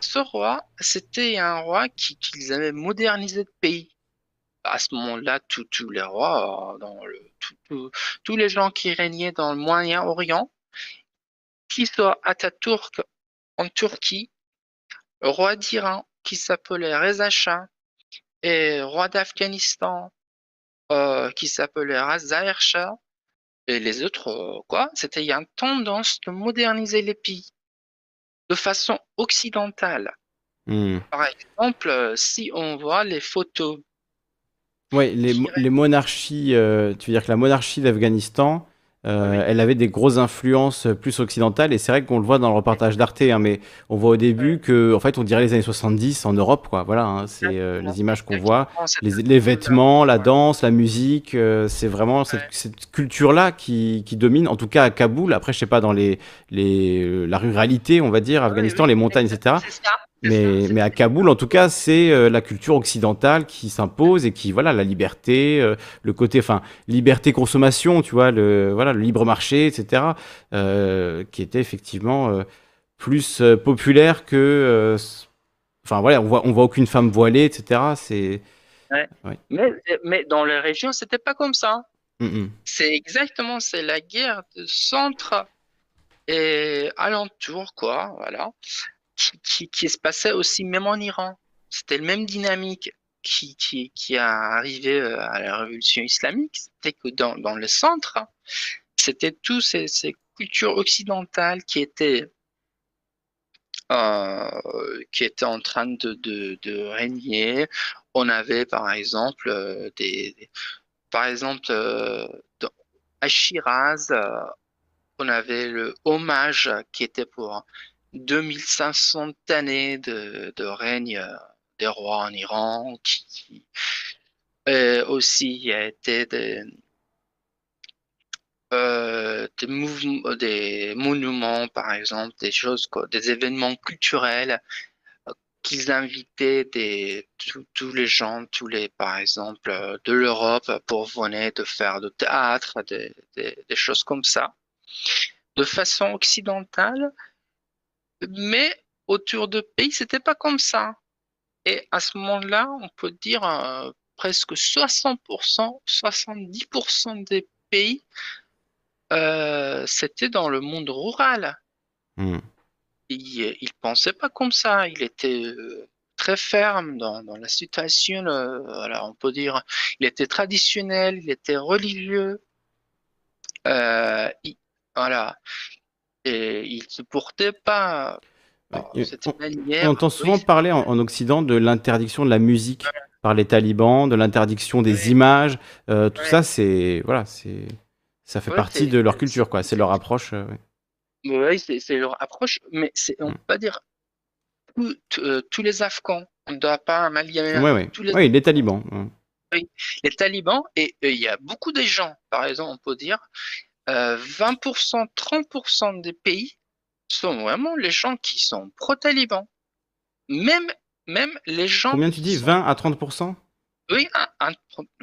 Ce roi, c'était un roi qui, qu'ils avaient modernisé le pays. À ce moment-là, tous les rois, euh, tous les gens qui régnaient dans le Moyen-Orient, qui soit Atatürk en Turquie, roi d'Iran qui s'appelait Reza Shah et roi d'Afghanistan euh, qui s'appelait Zahir Shah et les autres euh, quoi, c'était il y a une tendance de moderniser les pays de façon occidentale. Mm. Par exemple, euh, si on voit les photos, Ouais, les, Qui les monarchies, euh, tu veux dire que la monarchie d'Afghanistan, euh, Oui. elle avait des grosses influences plus occidentales, et c'est vrai qu'on le voit dans le reportage d'Arte, hein, mais on voit au début que, en fait, on dirait les années 70 en Europe, quoi. Voilà, hein, c'est euh, les images qu'on voit. Les, les vêtements, la danse, la musique, euh, c'est vraiment cette, culture-là qui, qui domine, en tout cas à Kaboul. Après, je sais pas, dans les, les, euh, la ruralité, on va dire, Afghanistan, les montagnes, etc. Mais, à. Kaboul, en tout cas, c'est euh, la culture occidentale qui s'impose et qui, voilà, la liberté, euh, le côté, enfin, liberté consommation, tu vois, le, voilà, le libre marché, etc., euh, qui était effectivement plus populaire que, enfin, voilà, on voit, on voit aucune femme voilée, etc. C'est, Mais, mais dans les régions, c'était pas comme ça. Mm, mm. C'est exactement, c'est la guerre de centre et alentour, quoi, voilà, qui, se passait aussi même en Iran. C'était le même dynamique qui, a arrivé euh, à la révolution islamique. C'était que dans, le centre, c'était tous ces, cultures occidentales qui étaient, euh, en train de, régner. On avait, par exemple, euh, à Shiraz, on avait le hommage qui était pour 2500 années de, règne euh, des rois en Iran, qui, et aussi a été des, euh, des mouvements, des monuments, par exemple, des choses, quoi, des événements culturels euh, qu'ils invitaient des, tous les gens, tous les, par exemple, euh, de l'Europe pour venir de faire de théâtre, des, des choses comme ça, de façon occidentale, mais autour de pays, c'était pas comme ça. Et à ce moment-là, on peut dire euh, presque 60%, 70% des pays euh, c'était dans le monde rural. Hmm. Il, il pensait pas comme ça. Il était euh, très ferme dans, dans la situation. euh, voilà, on peut dire, il était traditionnel, il était religieux. Euh, il- voilà. Et il se portait pas Ouais, et cette on- manière. On entend souvent Oui, parler en, en Occident de l'interdiction de la musique par les talibans, de l'interdiction des Ouais. images. euh, tout Ouais. ça, c'est voilà, c'est ça fait partie de leur culture, quoi. C'est leur approche. euh. Oui, c'est leur approche, mais on Mm. peut pas dire tout- euh, tous les Afghans. On ne doit pas amalgamer Ouais, tous les, Ouais, les talibans. les talibans. Et euh, il y a beaucoup de gens, par exemple, on peut dire, euh, 20%, 30% des pays sont vraiment les gens qui sont pro-talibans. Même, même les gens. Combien tu dis sont- 20 à 30% Oui, un- un-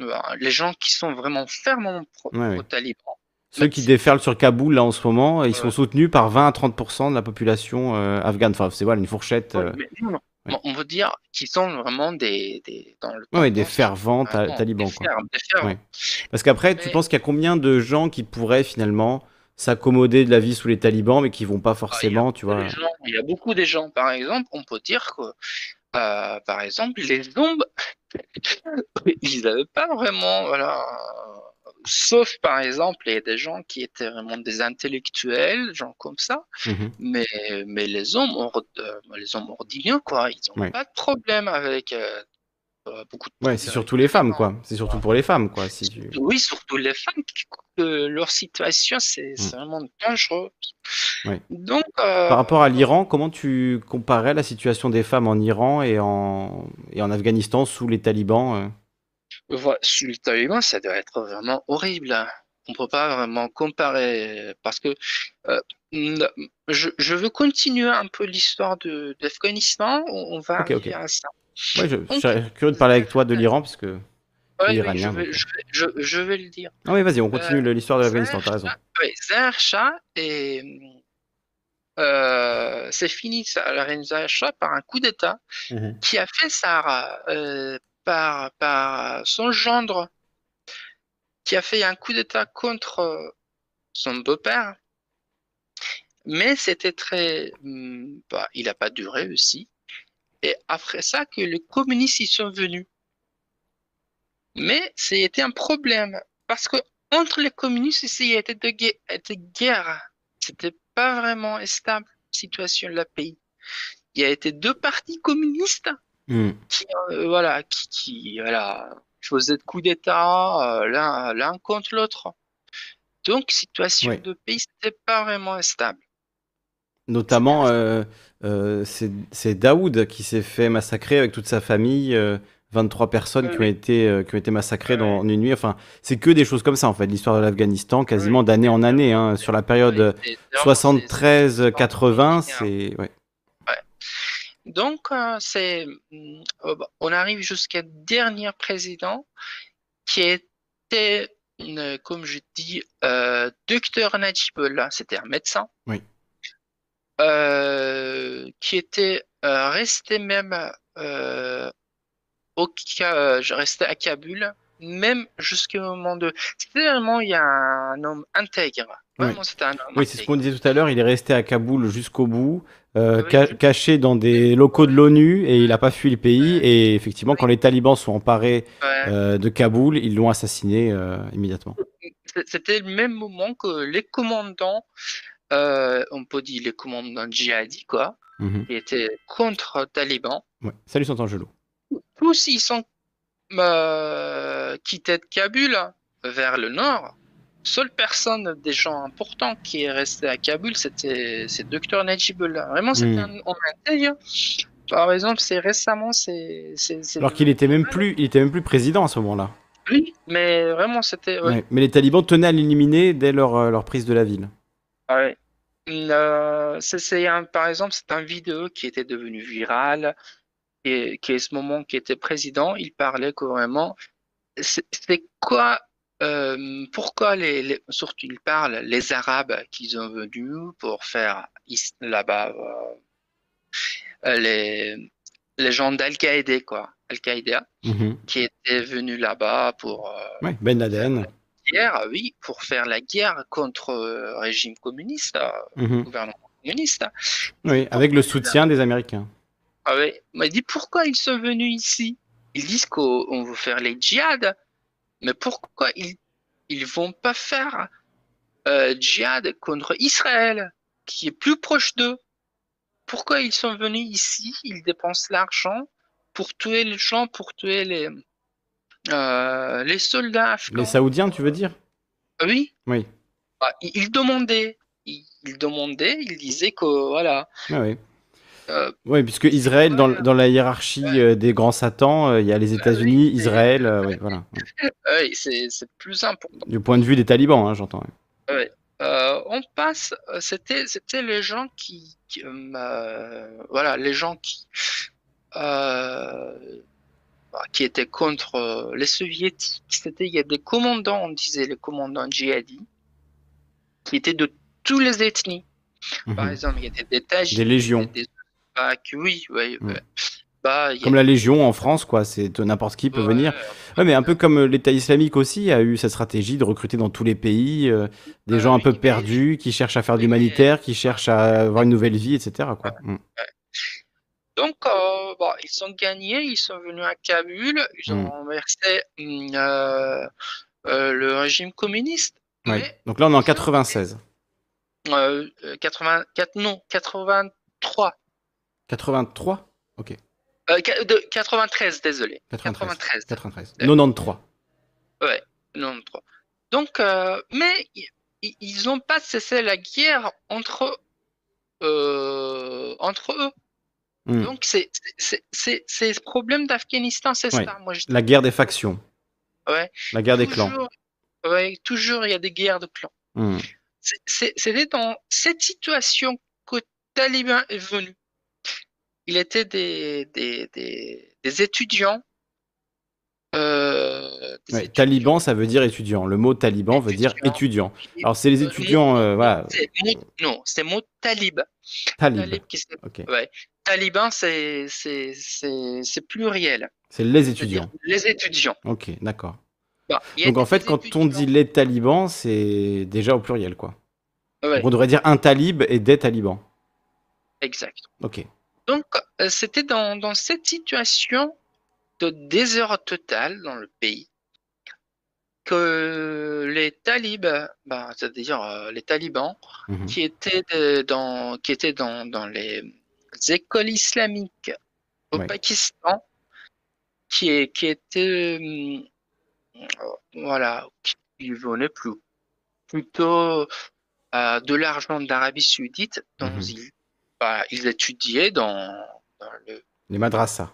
euh, les gens qui sont vraiment fermement pro- pro-talibans. Ceux qui déferlent sur Kaboul là en ce moment, ils sont soutenus par 20 à 30% de la population euh, afghane. Enfin, c'est voilà une fourchette. Ouais, euh, mais non, non. Ouais. On veut dire qu'ils sont vraiment des, des dans le ouais, des fervents ta- talibans. des Quoi. fermes, des fermes. Ouais. Parce qu'après, tu penses qu'il y a combien de gens qui pourraient finalement s'accommoder de la vie sous les talibans, mais qui vont pas forcément, tu vois? Gens- il y a beaucoup de gens, par exemple, on peut dire que, euh, par exemple, les zombies, ils n'avaient pas vraiment, voilà, sauf par exemple, il y a des gens qui étaient vraiment des intellectuels, gens comme ça, Mhm. mais, mais les hommes, euh, les hommes ordinaires, quoi, ils n'ont Ouais. pas de problème avec euh, euh, beaucoup de Ouais, c'est surtout les femmes, quoi. C'est surtout pour les femmes, quoi. Si tu... Oui, surtout les femmes, leur situation, c'est c'est vraiment dangereux. Mm. Ouais. Donc, Par rapport à l'Iran, comment tu comparais la situation des femmes en Iran et en, et en Afghanistan sous les talibans euh Voilà, sous les talibans, ça doit être vraiment horrible. On peut pas vraiment comparer parce que euh, je, je veux continuer un peu l'histoire de d'Afghanistan. On, on va Ok, arriver à ça. Ouais, je, serais curieux de parler avec toi de l'Iran, parce que. Ouais, oui, iranien, je, vais, donc. je, vais, je, je vais le dire. Ah oui, vas-y, on continue Euh, l'histoire de l'Afghanistan, t'as raison. Oui, Zahir Shah euh, c'est fini ça, la reine Zahir Shah par un coup d'État Mhm. qui a fait euh, par, son gendre, qui a fait un coup d'État contre euh, son beau-père. Mais c'était très... hum, bah, il n'a pas duré aussi. Et après ça, que les communistes y sont venus. Mais c'était un problème. Parce que entre les communistes, il y a été de guerre. Était guerre. C'était pas vraiment stable, situation de la pays. Il y a été deux partis communistes Hmm. qui, euh, voilà, qui, qui voilà, faisaient de coups d'État euh, l'un contre l'autre. Donc, situation de pays, c'était pas vraiment stable. Notamment, euh, euh, c'est Daoud qui s'est fait massacrer avec toute sa famille. euh, 23 personnes qui ont été, qui ont été massacrées dans en une nuit. Enfin, c'est que des choses comme ça, en fait, l'histoire de l'Afghanistan, quasiment d'année en année. hein, sur la période Ouais, c'est- vraiment, c'est- 73-80, c'est- c'est. Ouais. Donc, euh, c'est, euh, on arrive jusqu'à dernier président qui était, comme je dis, euh, docteur Najibullah, c'était un médecin. Oui. Euh, qui était euh, resté même au Ka- je restais à Kaboul, même jusqu'au moment de. C'était vraiment il y a un homme intègre. Vraiment, c'était un homme Oui, c'est ce qu'on disait tout à l'heure. Il est resté à Kaboul jusqu'au bout, euh, ca- caché dans des locaux de l'ONU, et il n'a pas fui le pays. Et effectivement, quand les talibans sont emparés euh, de Kaboul, ils l'ont assassiné euh, immédiatement. C'était le même moment que les commandants, on peut dire les commandants djihadis, quoi, Mhm. qui étaient contre talibans. Ouais. Salut, Sant'Angelo. Tous ils sont quittés de Kaboul vers le nord. Seule personne des gens importants qui est resté à Kaboul, c'était c'est Dr Najibullah. Vraiment, c'était Mm. un intègre. Par exemple, c'est récemment, c'est Alors qu'il était même plus, il était même plus président à ce moment-là. lui, mais vraiment, c'était ouais. Ouais. Mais les talibans tenaient à l'éliminer dès leur, euh, leur prise de la ville. Ouais. Euh, c'est, un, par exemple, c'est un vidéo qui était devenu viral et qui est ce moment qui était président, il parlait que vraiment, c'est quoi, euh, pourquoi les, les- surtout il parle les Arabes qui sont venus pour faire là-bas euh, euh, les les gens d'Al-Qaïda quoi, Al-Qaïda Mhm. qui étaient venus là-bas pour euh, Ouais, Ben Laden. guerre, oui, pour faire la guerre contre le régime communiste, euh, Mhm. gouvernement communiste. Oui, avec le soutien des Américains. Ah ouais. On m'a dit pourquoi ils sont venus ici? Ils disent qu'on on veut faire les djihad, mais pourquoi ils ils vont pas faire euh, djihad contre Israël, qui est plus proche d'eux? Pourquoi ils sont venus ici? Ils dépensent l'argent pour tuer les gens, pour tuer les euh, les soldats afghans. Les Saoudiens, tu veux dire? Oui. Oui. Ah, ils, demandaient, ils, ils demandaient, ils disaient que voilà. Ah oui. Euh, Oui, puisque Israël, dans, dans la hiérarchie euh, des grands satans, euh, il y a les États-Unis, Israël, euh, oui, voilà. ouais, c'est plus important. Du point de vue des talibans, hein, j'entends. Ouais. On passe, c'était c'était les gens qui, qui, voilà, les gens qui bah, qui étaient contre les soviétiques. C'était il y a des commandants, on disait les commandants djihadis, qui étaient de tous les ethnies. Par Mhm. exemple, il y avait des Tadjiks, Des légions. des Ouzbeks, oui, oui, ouais. Bah, a- Comme la Légion en France, quoi. C'est n'importe qui peut Ouais, venir. Ouais, mais un peu comme euh, l'État islamique aussi a eu cette stratégie de recruter dans tous les pays euh, des Ah gens un peu perdus, qui cherchent à faire de l'humanitaire, qui cherchent à avoir une nouvelle vie, etc. Quoi. Mm. Donc, euh, bon, ils ont gagné, ils sont venus à Kaboul, ils ont Mm. renversé euh, euh, le régime communiste. Donc là, on est en 96. euh, euh, 84, non, 83. 83 Ok. Euh, qua- de, 93, désolé. 93. 93. 93. 93. Ouais, 93. Donc, euh, mais ils n'ont pas cessé la guerre entre, euh, entre eux. Mm. Donc, c'est ce problème d'Afghanistan, c'est Ouais. ça. Moi, je La guerre des factions. Ouais. La guerre des clans. Ouais, toujours il y a des guerres de clans. Mm. C'est- C'était dans cette situation que Taliban est venu. Il était des, des, des, des étudiants. euh, des Ouais, étudiants. Taliban, ça veut dire étudiant. Le mot taliban veut dire Étudiant. Alors, c'est les étudiants, euh, voilà. Non, c'est le mot talib. Talib. Talib qui se- Ok. ouais. Taliban, c'est pluriel. C'est les étudiants. Les étudiants. Ok, d'accord. Bon, a Donc en fait, quand on dit les talibans, c'est déjà au pluriel, quoi. Ouais, on devrait dire un talib et des talibans. exact. Ok. Donc, euh, c'était dans, dans cette situation de désordre total dans le pays que les talibs, bah, c'est-à-dire euh, les talibans, Mhm. qui étaient, de- dans, qui étaient dans, dans les écoles islamiques au Ouais. Pakistan, qui, qui étaient, euh, voilà, qui venaient plus, plutôt euh, de l'argent d'Arabie Saoudite, dont Mhm. ils, bah, ils étudiaient dans, dans le Les madrasas.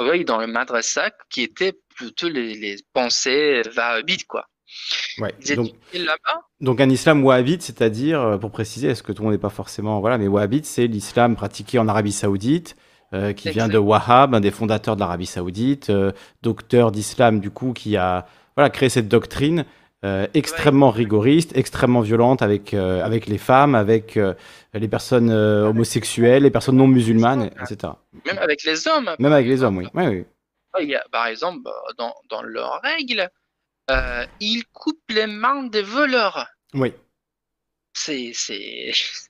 oui, dans le madrasa, qui était plutôt les, les pensées wahhabites, quoi. Ouais. Ils Donc, un islam wahhabite, c'est-à-dire, euh, pour préciser, est-ce que tout le monde n'est pas forcément... Voilà, mais wahhabite, c'est l'islam pratiqué en Arabie Saoudite, euh, qui vient de. Wahhab, un des fondateurs de l'Arabie Saoudite, euh, docteur d'islam, du coup, qui a voilà, créé cette doctrine euh, extrêmement rigoriste, extrêmement violente avec, euh, avec les femmes, avec euh, les personnes homosexuelles, les personnes non musulmanes, etc. Même avec les hommes. Même avec les hommes, oui. oui, oui. Il y a, par exemple, bah, dans, dans leurs règles, ils coupent les mains des voleurs. Oui. C'est.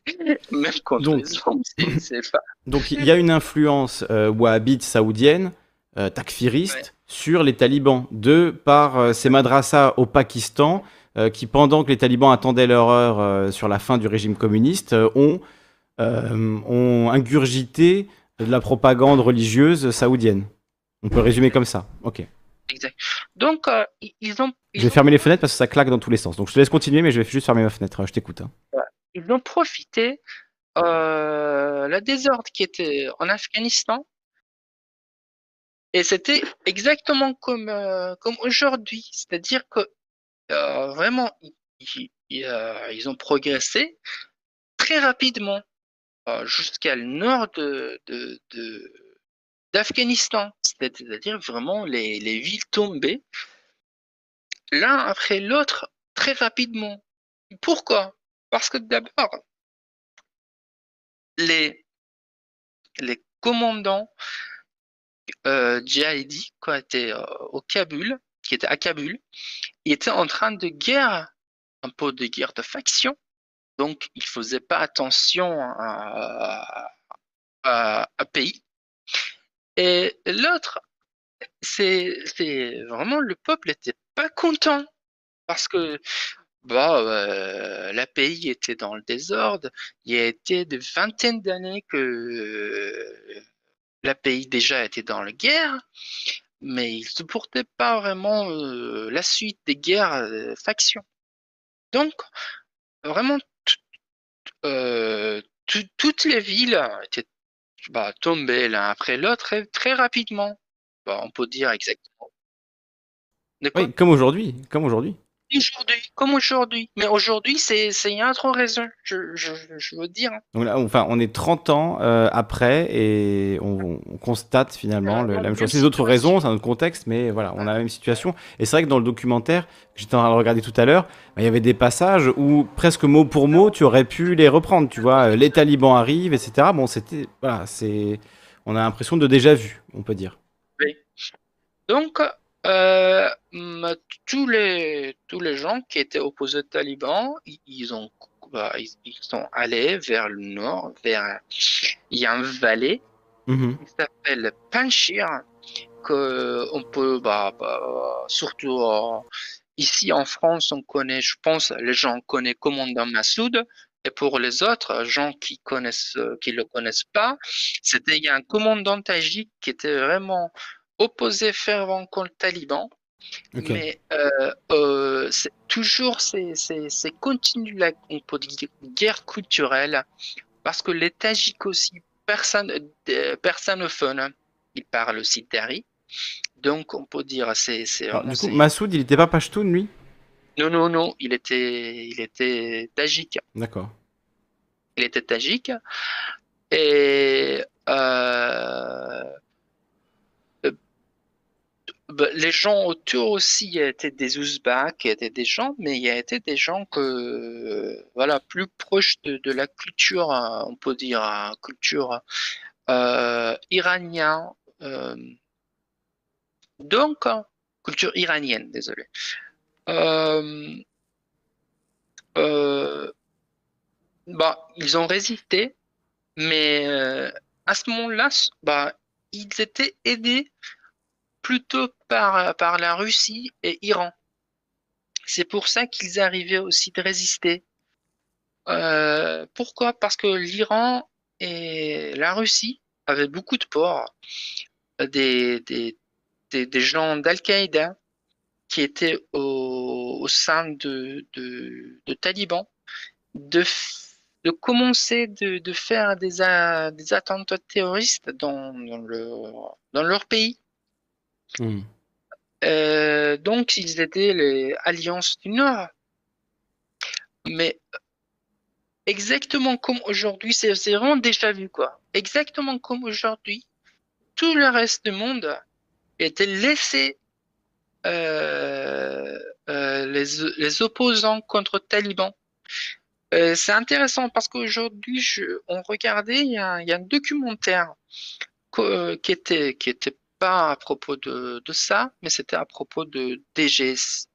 Même contre Donc- les hommes, c'est, pas... Donc il y a une influence wahhabite saoudienne, euh, takfiriste, Ouais. sur les talibans, de par euh, ces madrasas au Pakistan, euh, qui pendant que les talibans attendaient leur heure euh, sur la fin du régime communiste, ont, ont ingurgité de la propagande religieuse saoudienne. On peut le résumer comme ça. Ok. Exact. Donc, ils- ils ont... Je vais ont fermer les fenêtres parce que ça claque dans tous les sens. Donc je te laisse continuer, mais je vais juste fermer ma fenêtre. Je t'écoute. hein. ils ont profité la désordre qui était en Afghanistan. Et c'était exactement comme, euh, aujourd'hui. C'est-à-dire que euh, vraiment, euh, ils ont progressé très rapidement jusqu'à le nord d'Afghanistan. C'est-à-dire vraiment les, les villes tombées l'un après l'autre très rapidement. Pourquoi? Parce que d'abord, les commandants euh, djihadis qui étaient euh, au Kaboul, qui était à Kaboul, il était en train de guerre, un peu de guerre de faction. Donc, il faisait pas attention à, à, pays. Et l'autre, c'est vraiment le peuple était pas content parce que bah euh, la pays était dans le désordre. Il y a été des vingtaines d'années que euh, la pays déjà était dans la guerre, mais il supportait pas vraiment euh, la suite des guerres euh, factions. Donc vraiment euh, tout- toutes les villes étaient bah, tombées l'un après l'autre très, très rapidement. Bah, on peut dire exactement. Oui, comme aujourd'hui, comme aujourd'hui. Aujourd'hui, comme aujourd'hui. Mais aujourd'hui, c'est il y a trop raison, je, je, je veux dire. Donc là, enfin, on est 30 ans euh, après et on, on constate finalement le- la même chose. C'est d'autres raisons, c'est un autre contexte, mais voilà, on a la même situation. Et c'est vrai que dans le documentaire j'étais en train de regarder tout à l'heure, bah, il y avait des passages où presque mot pour mot, tu aurais pu les reprendre. Tu vois, euh, les talibans arrivent, etc. Bon, c'était voilà, c'est, on a l'impression de déjà vu, on peut dire. Oui. Donc, euh, m- tous les tous les gens qui étaient opposés aux talibans, ils, ont bah, ils, ils sont allés vers le nord, vers il y a un vallée Mhm. qui s'appelle Panchir que on peut bah, bah, surtout euh, ici en France on connaît je pense les gens connaissent commandant Massoud et pour les autres gens qui connaissent qui le connaissent pas c'était il y a un commandant tagik qui était vraiment opposé fervent contre le taliban Ok. mais euh, euh, toujours c'est continue la on peut dire, guerre culturelle parce que les Tajiks aussi personne euh, personophones ils parlent aussi dari donc on peut dire c'est du coup, c'est- Massoud, il était pas Pashtun, lui? Non non non il était il était Tajik D'accord. il était Tajik et euh, bah, les gens autour aussi étaient des Ouzbeks, étaient des gens, mais il y a été des gens que, euh, voilà, plus proches de, la culture, euh, on peut dire, euh, culture euh, iranienne. euh, donc, euh, culture iranienne, désolé. Bah, ils ont résisté, mais à ce moment-là, bah, ils étaient aidés plutôt par, par la Russie et Iran. C'est pour ça qu'ils arrivaient aussi de résister. Euh, pourquoi? Parce que l'Iran et la Russie avaient beaucoup de ports, des, des, des, gens d'Al-Qaïda qui étaient au, au sein de, de, de talibans, de, de commencer de, de faire des, a- des attentats terroristes dans, dans leur pays. Mhm. Euh, donc, ils étaient les Alliances du Nord. Mais exactement comme aujourd'hui, c'est vraiment déjà vu, quoi. Exactement comme aujourd'hui, tout le reste du monde était laissé euh, euh, les, les opposants contre talibans. Euh, c'est intéressant parce qu'aujourd'hui, on regardait, il y y a un documentaire qui était, qui était pas à propos de, de ça, mais c'était à propos de DGSE.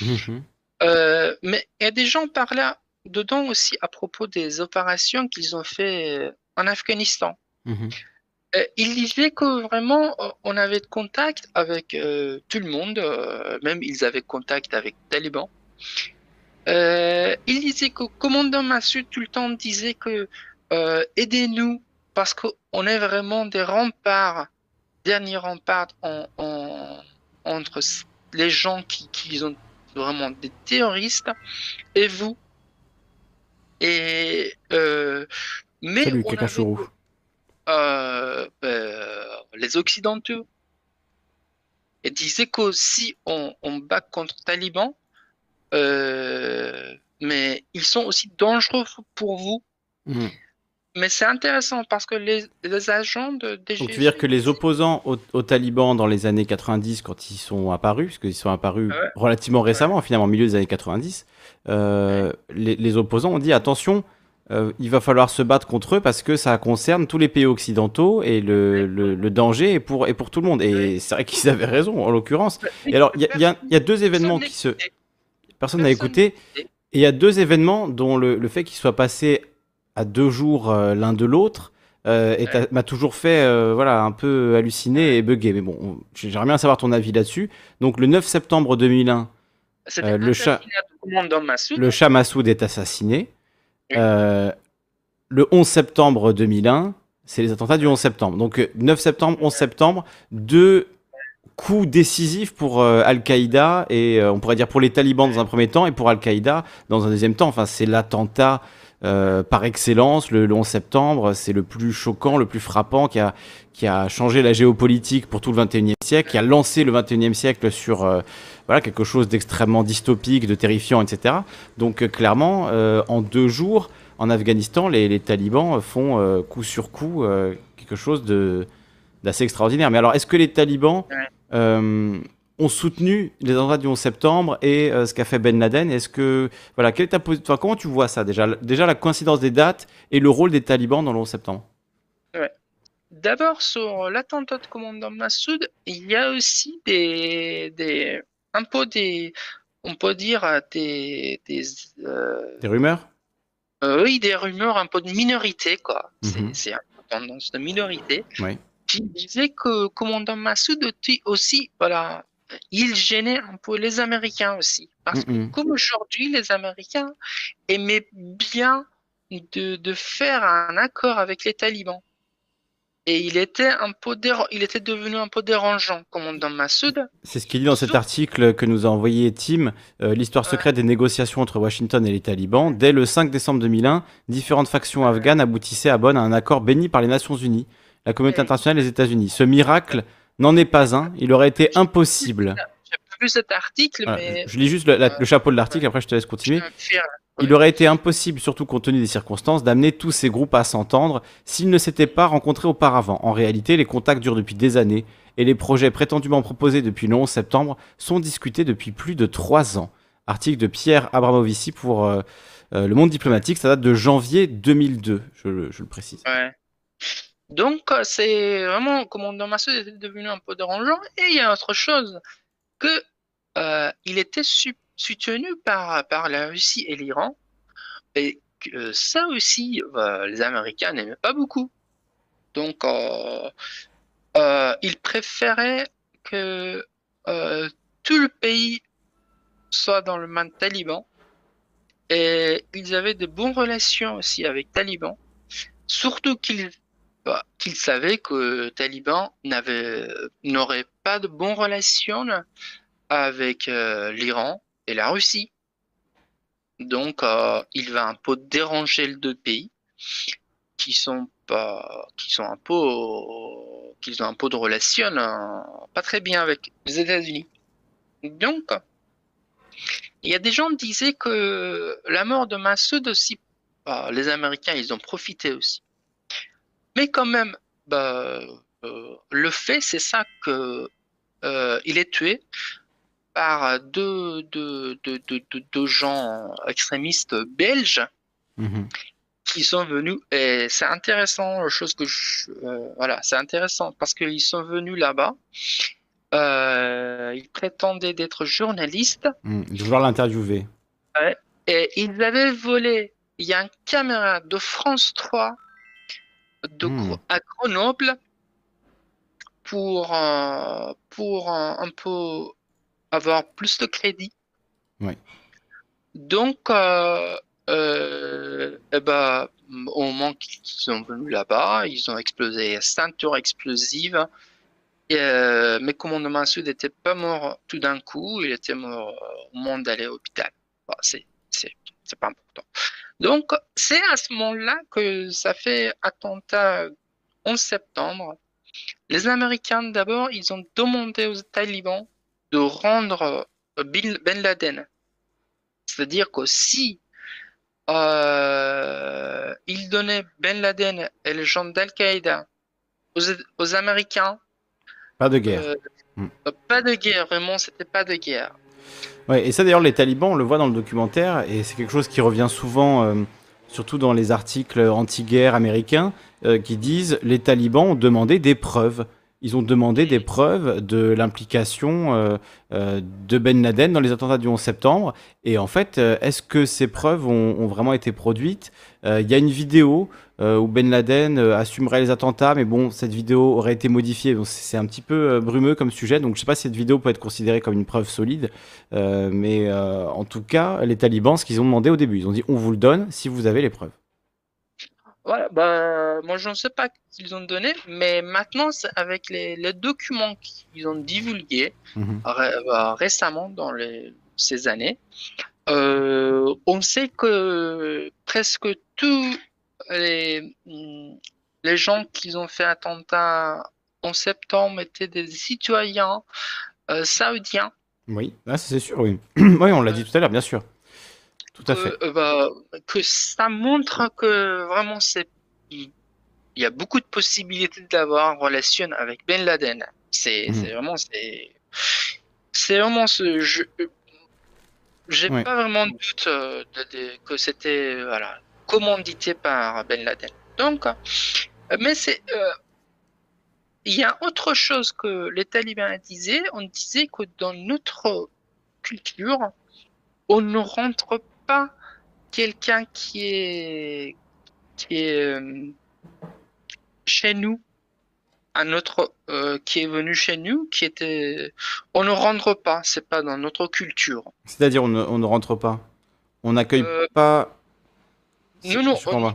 Mhm. Euh, mais il y a des gens par là dedans aussi à propos des opérations qu'ils ont fait euh, en Afghanistan. Mhm. Euh, il disait que vraiment on avait contact avec euh, tout le monde, euh, même ils avaient contact avec les talibans. Il disait que commandant Massoud tout le temps disait que aidez-nous parce qu'on est vraiment des remparts, en, en- entre les gens qui, qui sont vraiment des terroristes et vous. Et euh, mais Salut, on avait- Kakachourou. euh, euh, les Occidentaux et disaient que si on, on bat contre les talibans, euh, mais ils sont aussi dangereux pour vous. Mhm. Mais c'est intéressant parce que les, les agents de. Donc, tu veux dire que les opposants aux, aux talibans dans les années 90, quand ils sont apparus, parce qu'ils sont apparus Ouais. relativement récemment, finalement, au milieu des années 90, euh, les, les opposants ont dit attention, euh, il va falloir se battre contre eux parce que ça concerne tous les pays occidentaux et le, le- le danger est pour, est pour tout le monde. Et c'est vrai qu'ils avaient raison en l'occurrence. Et alors, il y, y y a deux événements qui se. Personne n'a écouté. Et il y a deux événements dont le, le fait qu'ils soient passés à deux jours euh, l'un de l'autre euh, Ouais. m'a toujours fait euh, voilà, un peu halluciner et bugger. Mais bon, on- j'aimerais bien savoir ton avis là-dessus. Donc, le 9 septembre 2001, C'était Euh, le chat- Massoud. le Massoud est assassiné. Oui. Le 11 septembre 2001, c'est les attentats du 11 septembre. Donc euh, 9 septembre, 11 septembre, deux coups décisifs pour Al-Qaïda et on pourrait dire pour les talibans dans un premier temps et pour Al-Qaïda dans un deuxième temps. Enfin, c'est l'attentat euh, par excellence, le, le 11 septembre. C'est le plus choquant, le plus frappant qui a, qui a changé la géopolitique pour tout le 21e siècle, qui a lancé le 21e siècle sur euh, voilà, quelque chose d'extrêmement dystopique, de terrifiant, etc. Donc euh, clairement, en deux jours, en Afghanistan, les, les talibans font coup sur coup quelque chose de d'assez extraordinaire. Mais alors, est-ce que les talibans euh, ont soutenu les attentats du 11 septembre et euh, ce qu'a fait Ben Laden Est-ce que voilà, quelle est ta enfin, comment tu vois ça déjà Déjà la coïncidence des dates et le rôle des talibans dans le 11 septembre? D'abord, sur l'attentat de commandant Massoud, il y a aussi des, des, un peu des, on peut dire des, des, euh, Des rumeurs? Euh, oui, des rumeurs un peu de minorité, quoi. C'est- Mhm. C'est une tendance de minorité. Oui. Qui disait que commandant Massoud aussi, voilà, il gênait un peu les Américains aussi. Parce que comme aujourd'hui, les Américains aimaient bien de, de faire un accord avec les talibans. Et il était un peu il était devenu un peu dérangeant, commandant Massoud. C'est ce qu'il dit dans cet article que nous a envoyé Tim, euh, l'histoire secrète des négociations entre Washington et les talibans. Dès le 5 décembre 2001, différentes factions afghanes aboutissaient à Bonn à un accord béni par les Nations Unies, la communauté internationale et les États-Unis. Ce miracle n'en est pas un, il aurait été impossible. J'ai pas vu cet article, mais je lis juste le, la- le chapeau de l'article, après je te laisse continuer. Il aurait été impossible, surtout compte tenu des circonstances, d'amener tous ces groupes à s'entendre s'ils ne s'étaient pas rencontrés auparavant. En réalité, les contacts durent depuis des années et les projets prétendument proposés depuis le 11 septembre sont discutés depuis plus de trois ans. Article de Pierre Abramovici pour euh, euh, Le Monde diplomatique, ça date de janvier 2002, je, le- je le précise. Ouais. Donc, euh, c'est vraiment, commandant Massoud était devenu un peu dérangeant. Et il y a autre chose, que euh, il était soutenu par, par la Russie et l'Iran. Et que ça aussi, euh, les Américains n'aimaient pas beaucoup. Donc, euh, euh, ils préféraient que euh, tout le pays soit dans le main taliban. Et ils avaient de bonnes relations aussi avec talibans. Surtout qu'ils bah, qu'ils savaient que Taliban n'aurait pas de bonnes relations avec euh, l'Iran et la Russie. Donc, euh, il va un peu déranger les deux pays qui sont pas, qui sont un peu, qui ont un peu de relations euh, pas très bien avec les États-Unis. Donc, il y a des gens qui disaient que la mort de Massoud aussi, bah, les Américains, ils ont profité aussi. Mais quand même, bah, euh, le fait, c'est ça que euh, il est tué par deux, deux, deux, deux, gens extrémistes belges Mhm. qui sont venus et c'est intéressant chose que je, euh, voilà c'est intéressant parce qu'ils sont venus là-bas ils prétendaient d'être journalistes. Je vais vouloir l'interviewer. et ils avaient volé il y a une caméra de France 3 de Hmm. À Grenoble pour euh, pour euh, un peu avoir plus de crédit donc euh, euh, eh ben, au moment qu'ils sont venus là-bas, ils ont explosé ceinture explosive. Et, mais commandement Massoud n'était pas mort tout d'un coup, il était mort au moment d'aller à l'hôpital. Bon, c'est, c'est, c'est pas important. Donc, c'est à ce moment-là que ça fait attentat 11 septembre. Les Américains, d'abord, ils ont demandé aux talibans de rendre euh, Bin Ben Laden. C'est-à-dire que si euh, ils donnaient Ben Laden et les gens d'Al-Qaïda aux, aux Américains, Pas de guerre. euh, Mm. pas de guerre, vraiment, c'était pas de guerre. Et ça d'ailleurs, les talibans, on le voit dans le documentaire, et c'est quelque chose qui revient souvent, euh, surtout dans les articles anti-guerre américains, euh, qui disent les talibans ont demandé des preuves. Ils ont demandé des preuves de l'implication euh, euh, de Ben Laden dans les attentats du 11 septembre. Et en fait, euh, est-ce que ces preuves ont, ont vraiment été produites? Euh, Il y a une vidéo euh, où Ben Laden assumerait les attentats, mais bon, cette vidéo aurait été modifiée. Donc c'est un petit peu brumeux comme sujet. Donc je sais pas si cette vidéo peut être considérée comme une preuve solide. Mais en tout cas, les talibans, ce qu'ils ont demandé au début, ils ont dit on vous le donne si vous avez les preuves. Voilà, bah, moi je ne sais pas qu'ils ont donné, mais maintenant avec les, les documents qu'ils ont divulgués Mhm. ré- bah, récemment dans les, ces années, euh, on sait que presque tous les, mm, les gens qui ont fait attentat en septembre étaient des citoyens euh, saoudiens. Oui, ah, c'est sûr, oui. oui, on l'a dit tout à l'heure, bien sûr. Tout à que, fait. euh, bah, que ça montre que vraiment c'est il y a beaucoup de possibilités d'avoir une relation avec Ben Laden. C'est c'est vraiment c'est c'est vraiment ce je j'ai Ouais. pas vraiment de doute euh, de- de- que c'était euh, voilà commandité par Ben Laden. Donc euh, mais c'est euh, il y a autre chose que les talibans disaient, on disait que dans notre culture, on ne rentre pas quelqu'un qui est qui est euh, chez nous, un autre euh, qui est venu chez nous, qui était, on ne rentre pas, c'est pas dans notre culture. C'est-à-dire, on ne, on ne rentre pas. On n'accueille Euh, pas. Nous, nous, on-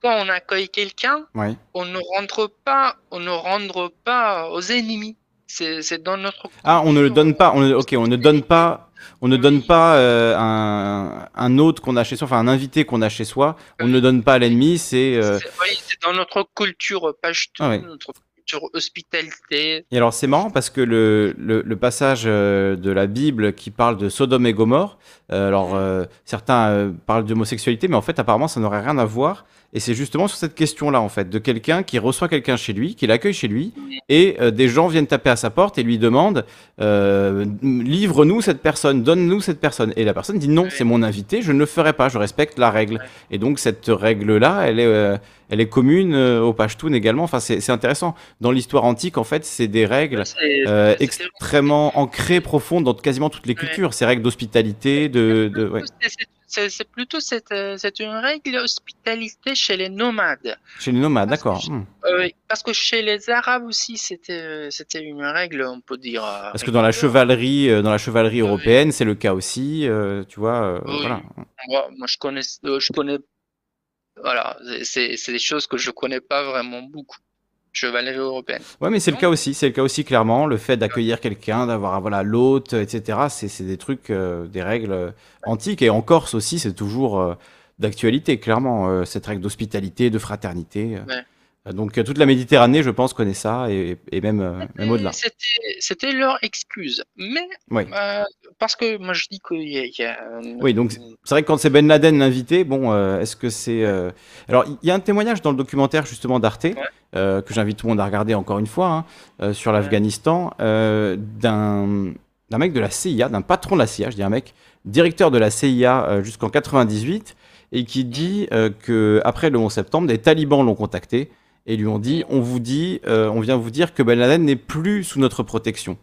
quand on accueille quelqu'un, on ne rentre pas, on ne rentre pas aux ennemis. C'est dans notre Ah, on ne le culture. donne pas. On ok, on ne donne pas. On ne donne pas euh, un, un hôte qu'on a chez soi, enfin un invité qu'on a chez soi. On ne donne pas à l'ennemi. C'est. euh, C'est oui, c'est dans notre culture, pas juste Ah ouais. notre culture hospitalité. Et alors c'est marrant parce que le, le, le passage euh, de la Bible qui parle de Sodome et Gomorre, euh, alors euh, certains euh, parlent d'homosexualité, mais en fait apparemment ça n'aurait rien à voir. Et c'est justement sur cette question-là en fait, de quelqu'un qui reçoit quelqu'un chez lui, qui l'accueille chez lui, et des gens viennent taper à sa porte et lui demandent livre-nous cette personne, donne-nous cette personne. Et la personne dit non, c'est mon invité, je ne le ferai pas, je respecte la règle. Et donc cette règle-là, elle est, elle est commune euh, au Pashtun également. Enfin c'est intéressant. Dans l'histoire antique, en fait, c'est des règles euh, extrêmement ancrées, profondes dans quasiment toutes les Ouais. cultures. Ces règles d'hospitalité, de, de ouais. C'est- plutôt cette, euh, c'est une règle hospitalité chez les nomades. chez les nomades, d'accord. Hmm. Euh, parce que chez les Arabes aussi, c'était c'était une règle, on peut dire. Parce que dans la chevalerie, dans la chevalerie Ah oui. européenne, c'est le cas aussi. tu vois, Oui. voilà. Moi, moi, je connais, je connais. Voilà, c'est- des choses que je connais pas vraiment beaucoup. Chevalerie européenne. Ouais, mais c'est le cas aussi. C'est le cas aussi clairement. Le fait d'accueillir quelqu'un, d'avoir voilà l'hôte, etc. C'est des trucs, euh, des règles euh, antiques. Et en Corse aussi, c'est toujours euh, d'actualité, clairement. euh, cette règle d'hospitalité, de fraternité. Ouais. Donc toute la Méditerranée, je pense, connaît ça et, et même, même au-delà. C'était c'était leur excuse. Mais. Parce que moi je dis qu'il y a, y a, euh, Oui, donc c'est vrai que quand c'est Ben Laden l'invité, bon, euh, est-ce que c'est. euh, Alors, il y a un témoignage dans le documentaire justement d'Arte, euh, que j'invite tout le monde à regarder encore une fois, hein, sur l'Afghanistan, d'un d'un mec de la CIA, d'un patron de la CIA, je dis un mec, directeur de la CIA jusqu'en 98, et qui dit euh, que après le 11 septembre, des talibans l'ont contacté et lui ont dit on vous dit, euh, on vient vous dire que Ben Laden n'est plus sous notre protection.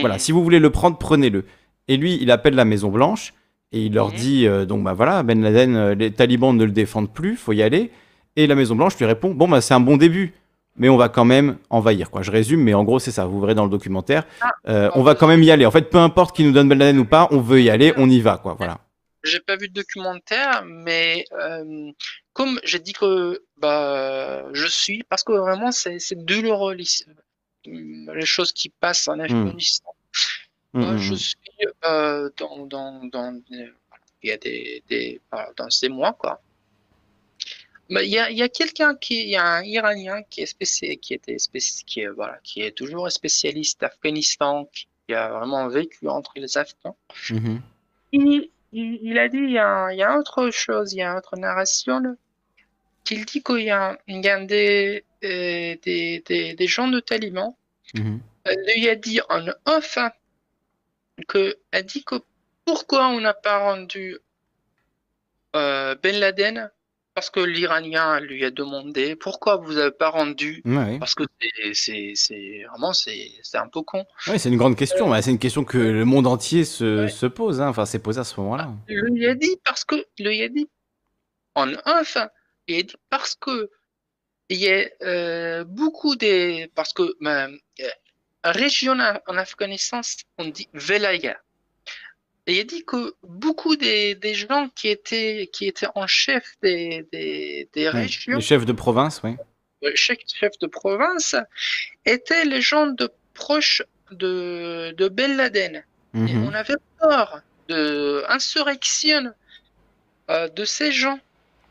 Voilà, si vous voulez le prendre, prenez-le. Et lui, il appelle la Maison Blanche et il leur dit euh, donc bah voilà, Ben Laden, euh, les talibans ne le défendent plus, faut y aller. Et la Maison Blanche lui répond bon bah c'est un bon début, mais on va quand même envahir quoi. Je résume, mais en gros c'est ça. Vous verrez dans le documentaire, Ah, Euh, on va quand même y aller. En fait, peu importe qui nous donne Ben Laden ou pas, on veut y aller, on y va quoi. Voilà. J'ai pas vu de documentaire, mais euh, comme j'ai dit que bah je suis, parce que vraiment c'est douloureux les, les choses qui passent en Afghanistan. Mm, Moi, mm, je mm. suis euh, dans dans dans euh, il y a des des dans ces mois quoi. Mais il y a il y a quelqu'un qui il y a un Iranien qui est spécial qui était spécial qui est voilà qui est toujours spécialiste d'Afghanistan qui a vraiment vécu entre les Afghans. Mhm. Il, il, il a dit, il y a, il y a autre chose, il y a autre narration, là, qu'il dit qu'il y a, il y a des, euh, des, des, des gens de talibans, Mhm. euh, lui a dit en off que, a dit que pourquoi on n'a pas rendu euh, Ben Laden? Parce que l'Iranien lui a demandé pourquoi vous n'avez pas rendu? Ouais. parce que c'est- vraiment c'est un peu con. Ouais, c'est une grande question. bah, c'est une question que le monde entier se, Ouais. se pose. hein. Enfin, s'est posé à ce moment-là. Il lui a dit parce que il lui a dit en off, il a dit parce que il y a euh, beaucoup des parce que euh, région en Afghanistan on dit Velaya. Et il dit que beaucoup des, des gens qui étaient qui étaient en chef des, des, des Ouais. régions Les chefs de province, oui. euh, chaque chef de province étaient les gens de proches de, de Ben Laden. Et Mhm. on avait peur de insurrection euh, de ces gens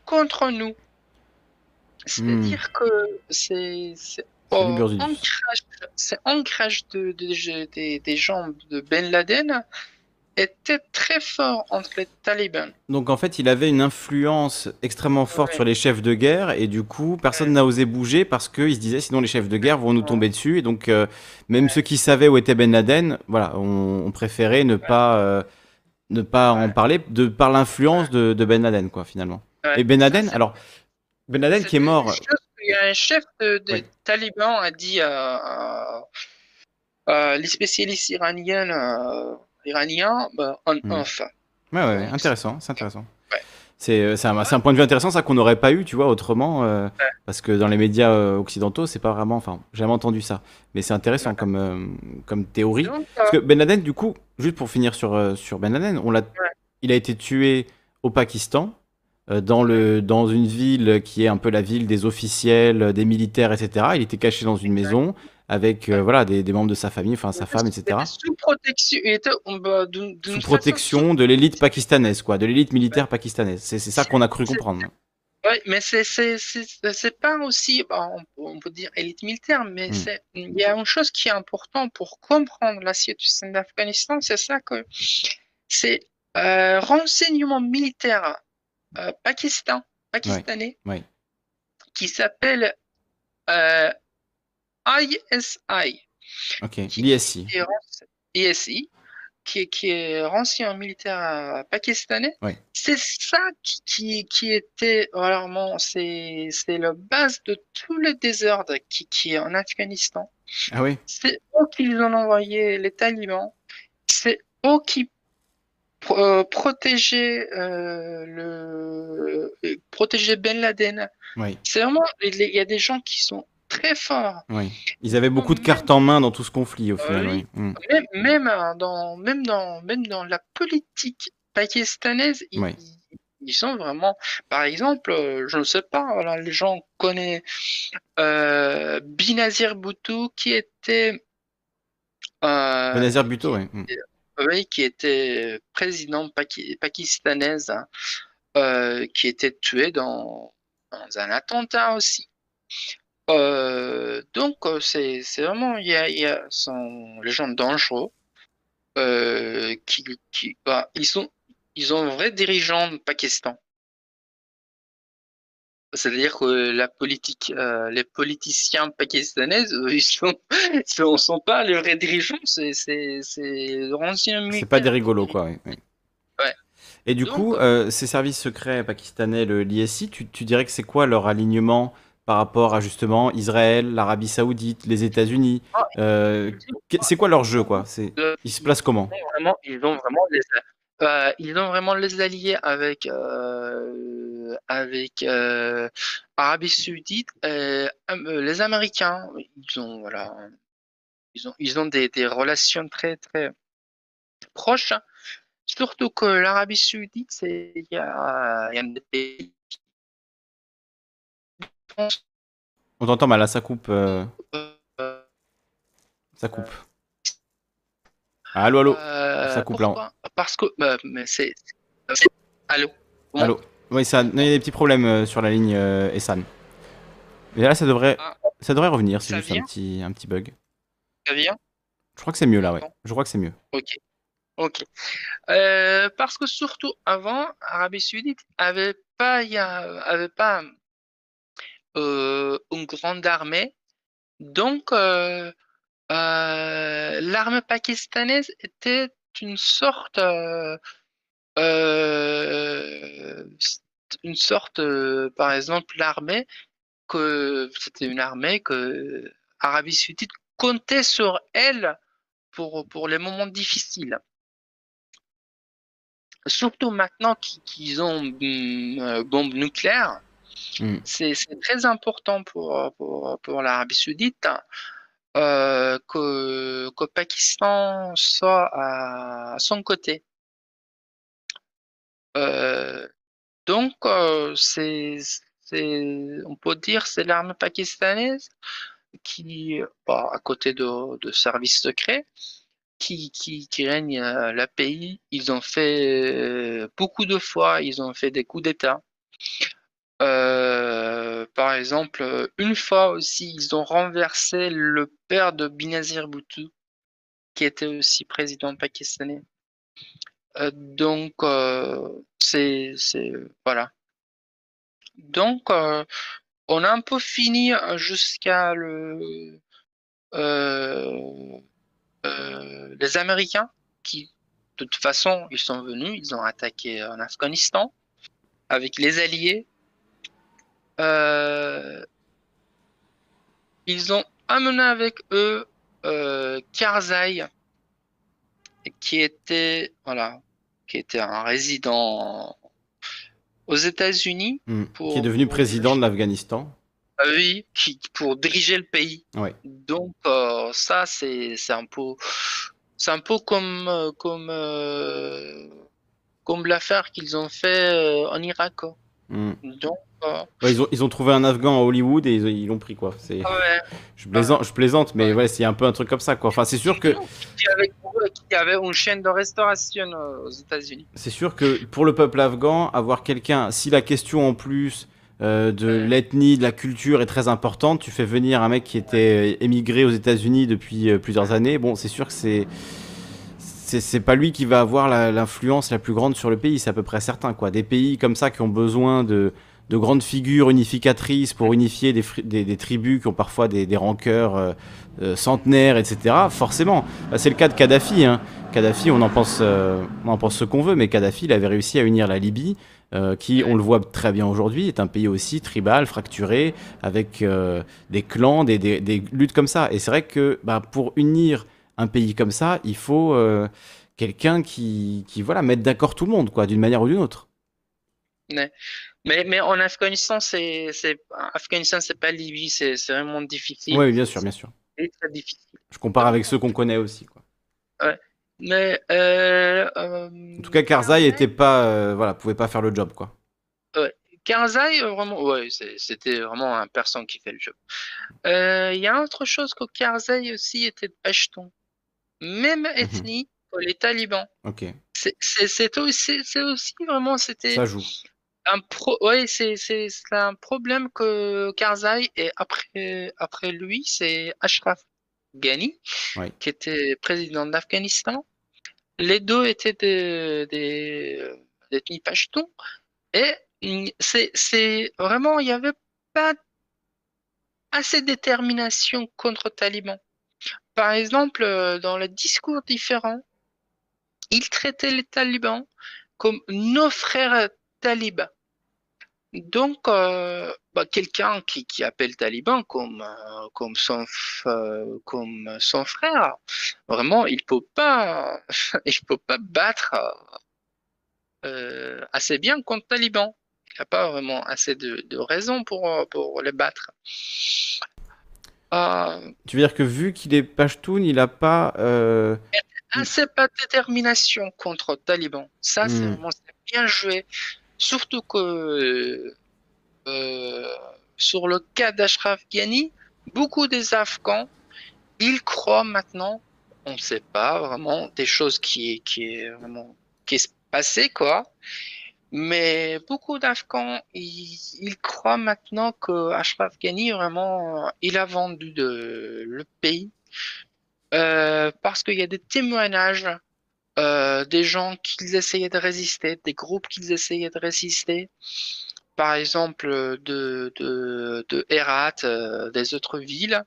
contre nous. C'est-à-dire que c'est oh, c'est ancrage de, de- des, des gens de Ben Laden était très fort entre les talibans. Donc en fait, il avait une influence extrêmement forte Ouais. sur les chefs de guerre et du coup, personne n'a osé bouger parce qu'il se disait sinon les chefs de guerre vont nous tomber dessus. Et donc euh, même ceux qui savaient où était Ben Laden, voilà, on, on préférait ne pas euh, ne pas en parler de par l'influence de, de Ben Laden quoi finalement. Et Ben Laden, alors Ben Laden qui est mort, y a un chef de- des Ouais. talibans a dit à, à- à les spécialistes iraniens, euh, iraniens bah, en off. Ouais, ouais, intéressant, c'est intéressant. C'est euh, un, un point de vue intéressant, ça qu'on n'aurait pas eu, tu vois, autrement, euh, parce que dans les médias euh, occidentaux, c'est pas vraiment, enfin, j'ai jamais entendu ça, mais c'est intéressant comme, euh, comme théorie. Donc, Parce euh, que Ben Laden, du coup, juste pour finir sur, euh, sur Ben Laden, on l'a, il a été tué au Pakistan, euh, dans, le, dans une ville qui est un peu la ville des officiels, euh, des militaires, etc. Il était caché dans une maison avec euh, voilà, des, des membres de sa famille, enfin sa femme, etc. Sous protection, il était bah, Sous façon protection de l'élite pakistanaise, quoi, de l'élite militaire pakistanaise. C'est ça qu'on a cru comprendre. Ouais, mais c'est pas aussi bah, on, peut- on peut dire élite militaire, mais Mm. c'est il y a une chose qui est importante pour comprendre la situation d'Afghanistan, c'est ça que c'est euh, renseignement militaire euh, Pakistan pakistanais qui s'appelle euh, ISI l'ISI. qui est ISI qui est, qui est renseignement militaire euh, pakistanais. C'est ça qui, qui, qui était vraiment, c'est, c'est la base de tout le désordre qui, qui est en Afghanistan. Ah oui C'est eux qui ont envoyé les talibans. C'est eux qui euh, protégeaient euh, le, euh, protégeaient Ben Laden. Oui, C'est vraiment, il y a- des gens qui sont très forts. oui. Ils avaient beaucoup de cartes en main dans tout ce conflit, au final. Oui. Mm. Même, même, dans, même, dans, même dans la politique pakistanaise, ils, sont vraiment. Par exemple, je ne sais pas, voilà, les gens connaissent Binazir Bhutto qui était. Benazir Bhutto, oui. Mm. Qui était président paki- pakistanaise, hein, euh, qui était tué dans, un attentat aussi. Euh, donc, euh, c'est vraiment, il y a, y sont les gens dangereux bah, ils sont, ils ont un vrai dirigeant Pakistan. C'est-à-dire que la politique, euh, les politiciens pakistanais, eux, ils sont, sont, pas les vrais dirigeants, c'est c'est c'est pas des rigolos, quoi. oui, oui. Ouais. Et du Donc, coup, euh, ces services secrets pakistanais, l'ISI, tu, tu dirais que c'est quoi leur alignement par rapport à justement Israël, l'Arabie Saoudite, les États-Unis? Ah, Euh, C'est quoi leur jeu, quoi? Euh, Ils se placent comment? ils ont vraiment les, euh, ils ont vraiment les alliés avec, euh, avec euh, Arabie Saoudite, euh, les Américains. Ils ont, voilà, ils ont, ils ont des, des relations très, très proches. Surtout que l'Arabie Saoudite, c'est, il y a, il y a des pays On t'entend mal, là, ça coupe. ça coupe. Allô, allô euh, Ça coupe là. Parce que, bah, mais c'est, allô. Bon. Allô Oui, ça, il y a des petits problèmes euh, sur la ligne euh, Essan. Mais là, ça devrait, Ah. ça devrait revenir, c'est juste un petit, un petit bug. Ça vient Je crois que c'est mieux là, ouais. Bon. Je crois que c'est mieux. Ok. Ok. Euh, parce que surtout avant, Arabie Saoudite avait pas, y a- avait pas euh, une grande armée. Donc, euh, l'armée pakistanaise était une sorte, euh, euh, une sorte, euh, par exemple, l'armée que c'était une armée que Arabie Saoudite comptait sur elle pour, pour les moments difficiles. Surtout maintenant qu'ils ont une euh, bombe nucléaire, Mm. c'est c'est très important pour, pour, pour l'Arabie Saoudite euh, que, que Pakistan soit à son côté. Euh, donc, euh, c'est, on peut dire c'est l'armée pakistanaise qui, bah, à côté de, de services secrets, qui, qui, qui règne le pays. Ils ont fait beaucoup de fois, ils ont fait des coups d'État. Euh, par exemple, une fois aussi, ils ont renversé le père de Benazir Bhutto, qui était aussi président pakistanais. Euh, donc, euh, c'est, voilà. Donc, on a un peu fini jusqu'à le, les Américains qui, de toute façon, ils sont venus, ils ont attaqué en Afghanistan avec les Alliés. Euh, ils ont amené avec eux euh, Karzai, qui était, voilà, qui était un résident aux États-Unis. Mm. Pour- Qui est devenu président de l'Afghanistan. Ah oui, qui, pour diriger le pays. Ouais. Donc euh, ça, c'est un peu, c'est un peu comme comme comme l'affaire qu'ils ont fait en Irak. quoi. Mm. Donc Ouais, ils, ont, ils ont trouvé un Afghan à Hollywood et ils l'ont pris, quoi. C'est... ouais. Je plaisante, je plaisante mais ouais, c'est un peu un truc comme ça, quoi. Enfin, c'est sûr que, avait, qui avait une chaîne de restauration euh, aux États-Unis? c'est sûr que pour le peuple afghan, avoir quelqu'un, si la question en plus euh, de l'ethnie, de la culture est très importante, tu fais venir un mec qui était émigré aux États-Unis depuis euh, plusieurs années, bon, c'est sûr que c'est. C'est pas lui qui va avoir la- l'influence la plus grande sur le pays, c'est à peu près certain, quoi. Des pays comme ça qui ont besoin de, de grandes figures unificatrices pour unifier des, tribus qui ont parfois des, des rancœurs euh, euh, centenaires, etc. Forcément, Bah, c'est le cas de Kadhafi. Hein. Kadhafi, on en pense, euh, on en pense ce qu'on veut, mais Kadhafi, il avait réussi à unir la Libye, qui, on le voit très bien aujourd'hui, est un pays aussi tribal, fracturé, avec des clans, des, luttes comme ça. Et c'est vrai que bah, pour unir un pays comme ça, il faut quelqu'un qui, qui voilà, mette d'accord tout le monde, quoi, d'une manière ou d'une autre. Mais, mais en Afghanistan, c'est, c'est, Afghanistan, c'est pas Libye, c'est, c'est vraiment difficile. Oui, bien sûr, bien sûr. C'est très difficile. Je compare avec ceux qu'on connaît aussi. Quoi. Mais, euh, euh, En tout cas, Karzai était pas, euh, voilà, pouvait pas faire le job, quoi. Karzai, euh, vraiment, ouais, c'était vraiment un personne qui fait le job. Il y a autre chose que Karzai aussi était Pashtun. Même ethnie que les talibans. Ok, C'est aussi, c'est aussi vraiment, c'était ça joue. Un pro, ouais, c'est c'est c'est un problème que Karzai et après après lui, c'est Ashraf Ghani Ouais. qui était président d'Afghanistan. Les deux étaient des des euh, d'ethnie Pashtun et c'est c'est vraiment il y avait pas assez de détermination contre talibans. Par exemple, euh, dans les discours différents, ils traitaient les talibans comme nos frères talibans. Donc, euh, bah, quelqu'un qui, qui appelle taliban comme, euh, comme, son, f- euh, comme son frère, vraiment, il peut pas, il peut pas battre assez bien contre taliban. Il n'a pas vraiment assez de, de raisons pour, pour les battre. Tu veux dire que vu qu'il est Pashtun, il a pas. assez pas de détermination contre taliban. Ça, c'est Hmm. vraiment c'est bien joué. Surtout que euh, sur le cas d'Ashraf Ghani, beaucoup des Afghans, ils croient maintenant, on ne sait pas vraiment, des choses qui, qui vraiment qui est passé quoi. Mais beaucoup d'Afghans, ils, ils croient maintenant que Ashraf Ghani vraiment, il a vendu de, le pays euh, parce qu'il y a des témoignages euh, des gens qui essayaient de résister, des groupes qui essayaient de résister, par exemple de, de, de Herat, euh, des autres villes,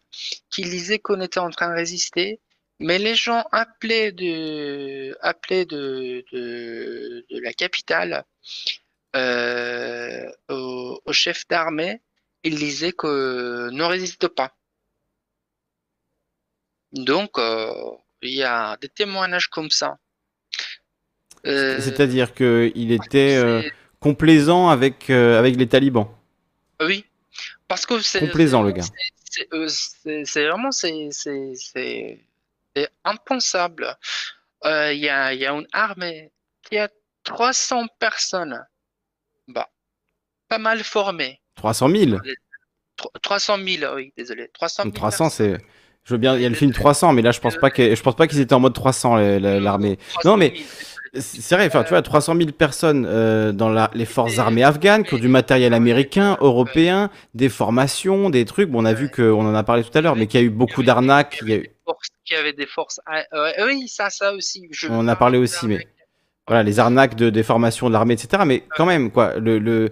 qui disaient qu'on était en train de résister, Mais les gens appelés de, la capitale euh, au, au chef d'armée, ils disaient que ne résiste pas. Donc, euh, il y a des témoignages comme ça. Euh, C'est-à-dire qu'il était euh, complaisant avec, euh, avec les talibans. Oui, parce que c'est Complaisant, le gars. c'est- vraiment c'est impensable. Euh, Il y a il y a une armée qui a 300 personnes, bah pas mal formées. 300 000. Tro- 300 000, oui, désolé, 300 000 300, personnes. c'est. Je veux bien, il y a le film 300, mais là, je pense pas que, je pense pas qu'ils étaient en mode 300, la- la- l'armée. 300 Non, mais 000. C'est vrai, enfin, tu vois, 300 000 personnes euh, dans la- les forces armées afghanes qui ont du matériel américain, européen, des formations, des trucs. Bon, on a vu qu'on en a parlé tout à l'heure, mais qu'il y a eu beaucoup d'arnaques. Il y a avait eu- des forces, qui avaient des forces. ouais, oui, ça, ça aussi. je On en a parlé aussi, mais-. Voilà, les arnaques de, des formations de l'armée, etc. Mais quand même, quoi, le, le-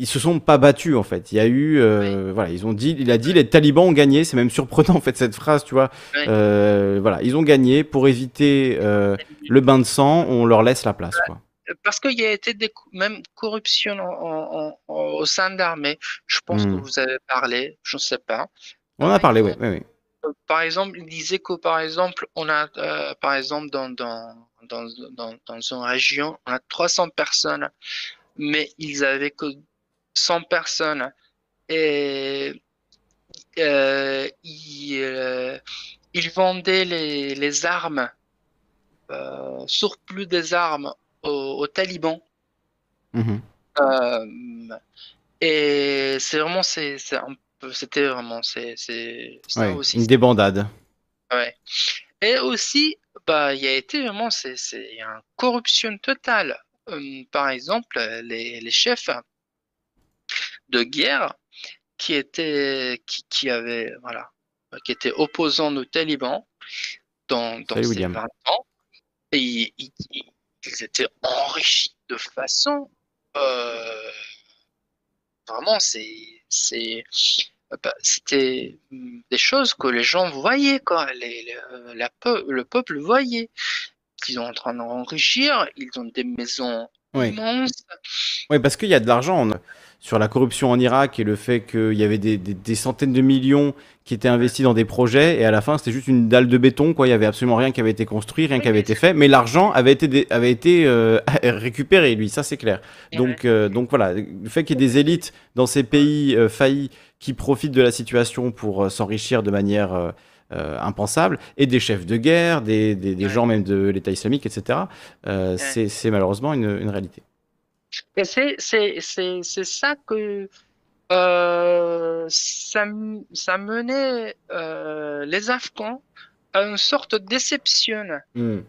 ils se sont pas battus, en fait. Il y a eu, euh, voilà, ils ont dit, il a dit, les talibans ont gagné. C'est même surprenant, en fait, cette phrase, tu vois. Euh, voilà, ils ont gagné pour éviter euh, le bain de sang. On leur laisse la place, quoi. Parce qu'il y a été des, même corruption en- en- en- au sein de l'armée. Je pense Hmm. que vous avez parlé, je ne sais pas. On en a parlé, oui, Par exemple, il disait que par exemple, on a, par exemple, dans, dans, dans, dans, dans une région, on a 300 personnes, mais ils avaient que 100 personnes. Et euh, ils, euh, ils vendaient les, les armes, euh, surplus des armes aux, aux talibans. Mhm. Euh, et c'est vraiment, c'est, c'était vraiment, c'est, c'est, ça Ouais, aussi. une débandade. Ouais. Et aussi, bah, il y a été vraiment, c'est, une corruption totale. Par exemple, les, les chefs de guerre qui étaient, qui, qui avaient, voilà, qui étaient opposants aux talibans dans, dans ces William. 20 ans, et ils, ils- ils- étaient enrichis de façon, euh, vraiment, c'est, c'est, bah, c'était hum, des choses que les gens voyaient, quoi. Les, les- euh, la peu- le peuple voyait. Ils sont en train d'enrichir, ils ont des maisons Oui. immenses. Oui, parce qu'il y a de l'argent en- sur la corruption en Irak et le fait qu'il y avait des, des- des centaines de millions qui étaient investis dans des projets et à la fin c'était juste une dalle de béton, quoi. Il y avait absolument rien qui avait été construit, rien Oui, qui avait été fait, mais l'argent avait été, dé- avait été euh, récupéré, lui, ça c'est clair. Donc, euh, donc voilà, le fait qu'il y ait des élites dans ces pays euh, faillis qui profitent de la situation pour euh, s'enrichir de manière euh, impensable, et des chefs de guerre, des, des- Ouais. gens même de l'État islamique, etc., euh, Ouais. c'est c'est malheureusement une, une réalité. Et c'est, c'est, c'est, c'est ça que euh, ça, ça menait euh, les Afghans à une sorte de déception Hmm.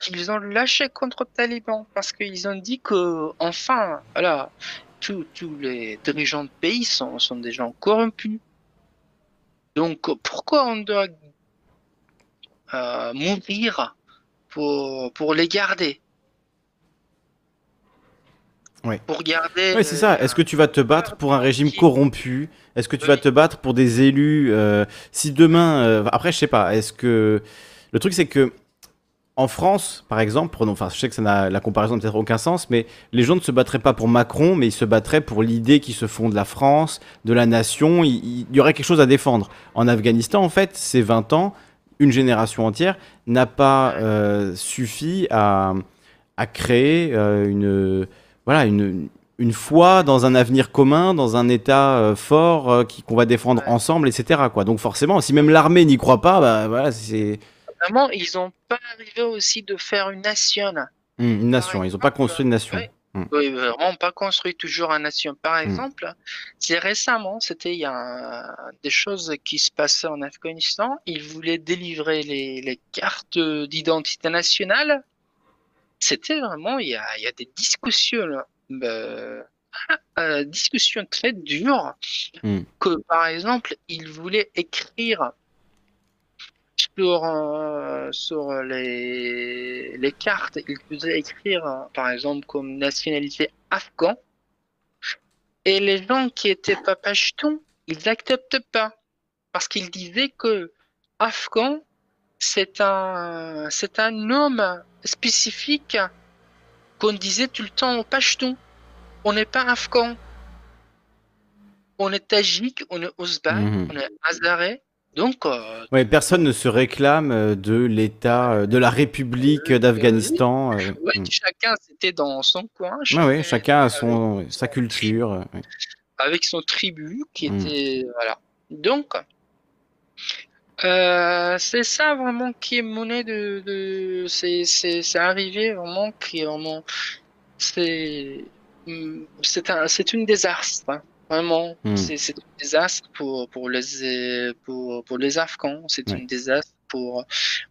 qu'ils ont lâché contre les talibans parce qu'ils ont dit que, enfin, voilà, tous, tous les dirigeants de pays sont, sont des gens corrompus. Donc, pourquoi on doit euh, mourir pour, pour les garder? Pour garder. Oui, c'est ça. Est-ce que tu vas te battre pour un régime corrompu? Est-ce que tu Oui. vas te battre pour des élus euh, Si demain, euh, après, je sais pas. Est-ce que le truc, c'est que en France, par exemple, prenons, enfin, je sais que ça n'a la comparaison n'a peut-être aucun sens, mais les gens ne se battraient pas pour Macron, mais ils se battraient pour l'idée qui se font de la France, de la nation. Il, il y aurait quelque chose à défendre. En Afghanistan, en fait, ces 20 ans, une génération entière n'a pas euh, suffi à, à créer une voilà une, une foi dans un avenir commun, dans un État euh, fort euh, qui- qu'on va défendre ensemble, etc. Quoi. Donc forcément, si même l'armée n'y croit pas, bah, voilà, c'est Vraiment, ils n'ont pas arrivé aussi de faire une nation. Hum, une nation. Ils n'ont pas construit une nation. ouais. Oui, vraiment pas construit toujours une nation. Par Hmm. exemple, c'est récemment, c'était il y a un- des choses qui se passaient en Afghanistan. Ils voulaient délivrer les, les cartes d'identité nationale. C'était vraiment, il y a, il y a des discussions, là, euh, euh, discussions très dures, Hmm. que par exemple, ils voulaient écrire sur, euh, sur les, les cartes, ils faisaient écrire, par exemple, comme nationalité afghan. Et les gens qui étaient pas pashtuns, ils n'acceptent pas. Parce qu'ils disaient que afghan, c'est un, c'est un nom spécifique qu'on disait tout le temps au Pashtun. On n'est pas afghan. On est tagik, on est ouzbek, Mhm. on est azaré. Donc, euh, Ouais, personne ne se réclame euh, de l'État, euh, de la République d'Afghanistan. euh, ouais, mm. chacun c'était dans son coin. Ouais, ouais, chacun chacun a son, sa culture. avec son tribu qui Mm. était voilà. Donc euh, c'est ça vraiment qui est monnaie de, de c'est c'est c'est arrivé vraiment qui est vraiment c'est mm, c'est un c'est une désastre hein. vraiment Mm. c'est un désastre pour pour les pour pour les Afghans c'est Ouais. une désastre pour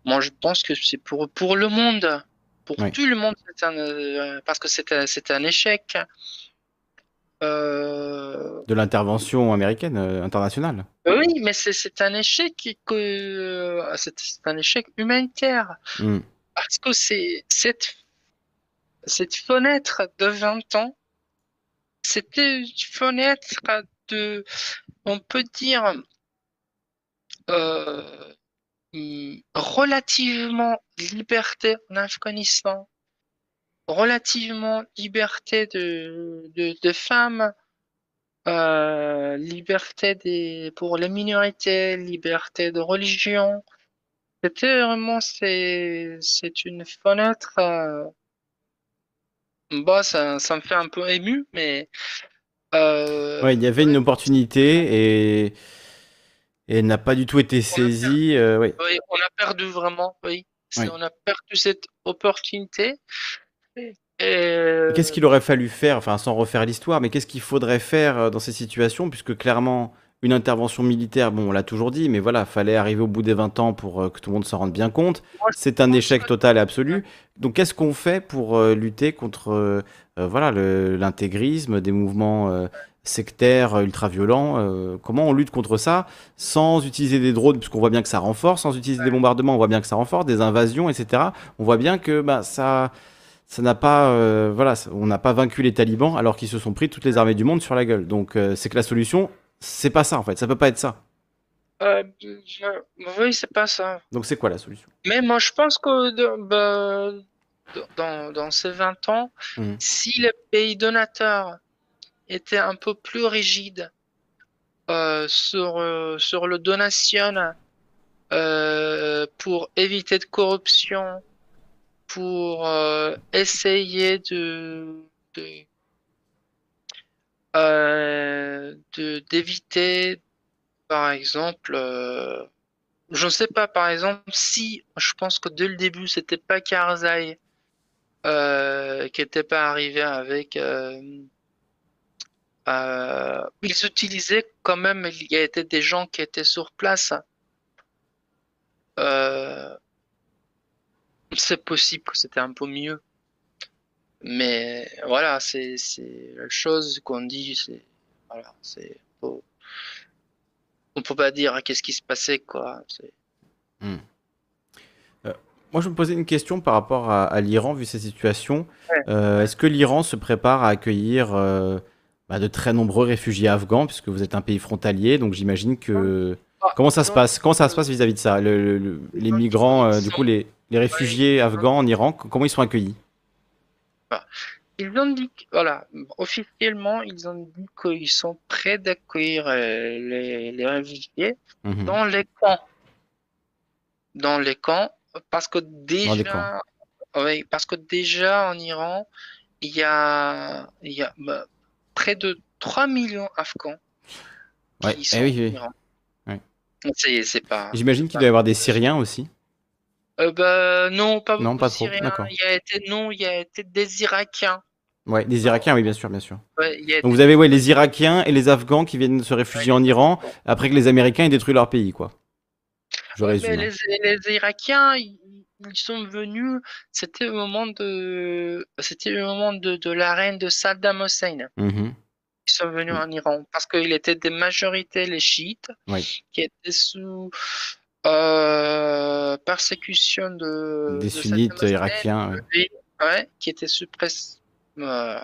moi je pense que c'est pour pour le monde pour tout le monde un euh, parce que c'est un c'est un échec euh, De l'intervention américaine, euh, internationale. oui, mais c'est un échec que euh, c'est un échec humanitaire Mm. parce que c'est cette cette fenêtre de 20 ans, c'était une fenêtre de, on peut dire, euh, relativement liberté en Afghanistan, relativement liberté de, de, de femmes, euh, liberté des, pour les minorités, liberté de religion. C'était vraiment, c'est, c'est une fenêtre, euh, bah, ça, ça me fait un peu ému, mais, euh, Ouais, il y avait une opportunité et, et elle n'a pas du tout été saisie. euh. Oui, on a perdu vraiment, Oui. On a perdu cette opportunité. Et, Qu'est-ce qu'il aurait fallu faire, enfin sans refaire l'histoire, mais qu'est-ce qu'il faudrait faire euh, dans ces situations, puisque clairement une intervention militaire, bon, on l'a toujours dit, mais voilà, fallait arriver au bout des 20 ans pour euh, que tout le monde s'en rende bien compte. C'est un échec total et absolu. Donc qu'est-ce qu'on fait pour euh, lutter contre euh, euh, voilà l'intégrisme, des mouvements euh, sectaires euh, ultra-violents euh, Comment on lutte contre ça sans utiliser des drones, puisqu'on voit bien que ça renforce, sans utiliser des bombardements, on voit bien que ça renforce, des invasions, etc. On voit bien que bah, ça ça n'a pas, euh, voilà, on n'a pas vaincu les talibans alors qu'ils se sont pris toutes les armées du monde sur la gueule. Donc euh, c'est que la solution, c'est pas ça en fait, ça peut pas être ça. Euh, oui, c'est pas ça. Donc c'est quoi la solution? Mais moi, je pense que de- bah, dans, dans ces 20 ans, Mhm. si les pays donateurs étaient un peu plus rigides euh, sur, sur le donation pour éviter de corruption, pour euh, essayer euh, de- d'éviter, par exemple, euh, je ne sais pas, par exemple, si je pense que dès le début, c'était pas Karzai qui n'était pas arrivé avec. ils utilisaient quand même, il y a été des gens qui étaient sur place. C'est possible que c'était un peu mieux. Mais voilà, c'est la chose qu'on dit, c'est voilà, on peut pas dire qu'est-ce qui se passait quoi. C'est- Moi je me posais une question par rapport à, à l'Iran vu ces situations. Ouais. Euh, Est-ce que l'Iran se prépare à accueillir euh, bah, de très nombreux réfugiés afghans puisque vous êtes un pays frontalier, donc j'imagine que Ah, comment ça se non. passe Comment ça se passe vis-à-vis de ça? Le- le- le- Les migrants, euh, du coup les, les réfugiés afghans en Iran, comment ils sont accueillis? Ils ont dit, voilà, officiellement, ils ont dit qu'ils sont prêts d'accueillir euh, les, les réfugiés Mhm. dans les camps. Dans les camps, parce que déjà, oui, parce que déjà en Iran, il y a, il y a bah, près de 3 millions d'Afghans Ouais, qui eh sont oui, en oui. Iran. Ouais. J'imagine qu'il doit y avoir des Syriens aussi. Euh, bah, non, pas Non, beaucoup pas de trop, Syriens. d'accord. Il y a été, non, il y a été des Irakiens. Ouais, des Irakiens, oui, bien sûr, bien sûr. Ouais, il y a été Donc vous avez ouais, les Irakiens et les Afghans qui viennent se réfugier Ouais. en Iran après que les Américains aient détruit leur pays, quoi. Je Ouais, résume. hein. les, les Irakiens, ils, sont venus, c'était au moment de, c'était au moment de, de la reine de Saddam Hussein. Mhm. Ils sont venus Mm. en Iran parce qu'il était des majorités, les chiites, Oui. qui étaient sous euh, persécution de, Des de sunnites irakiens. ouais. et- ouais, qui étaient suppressés. euh,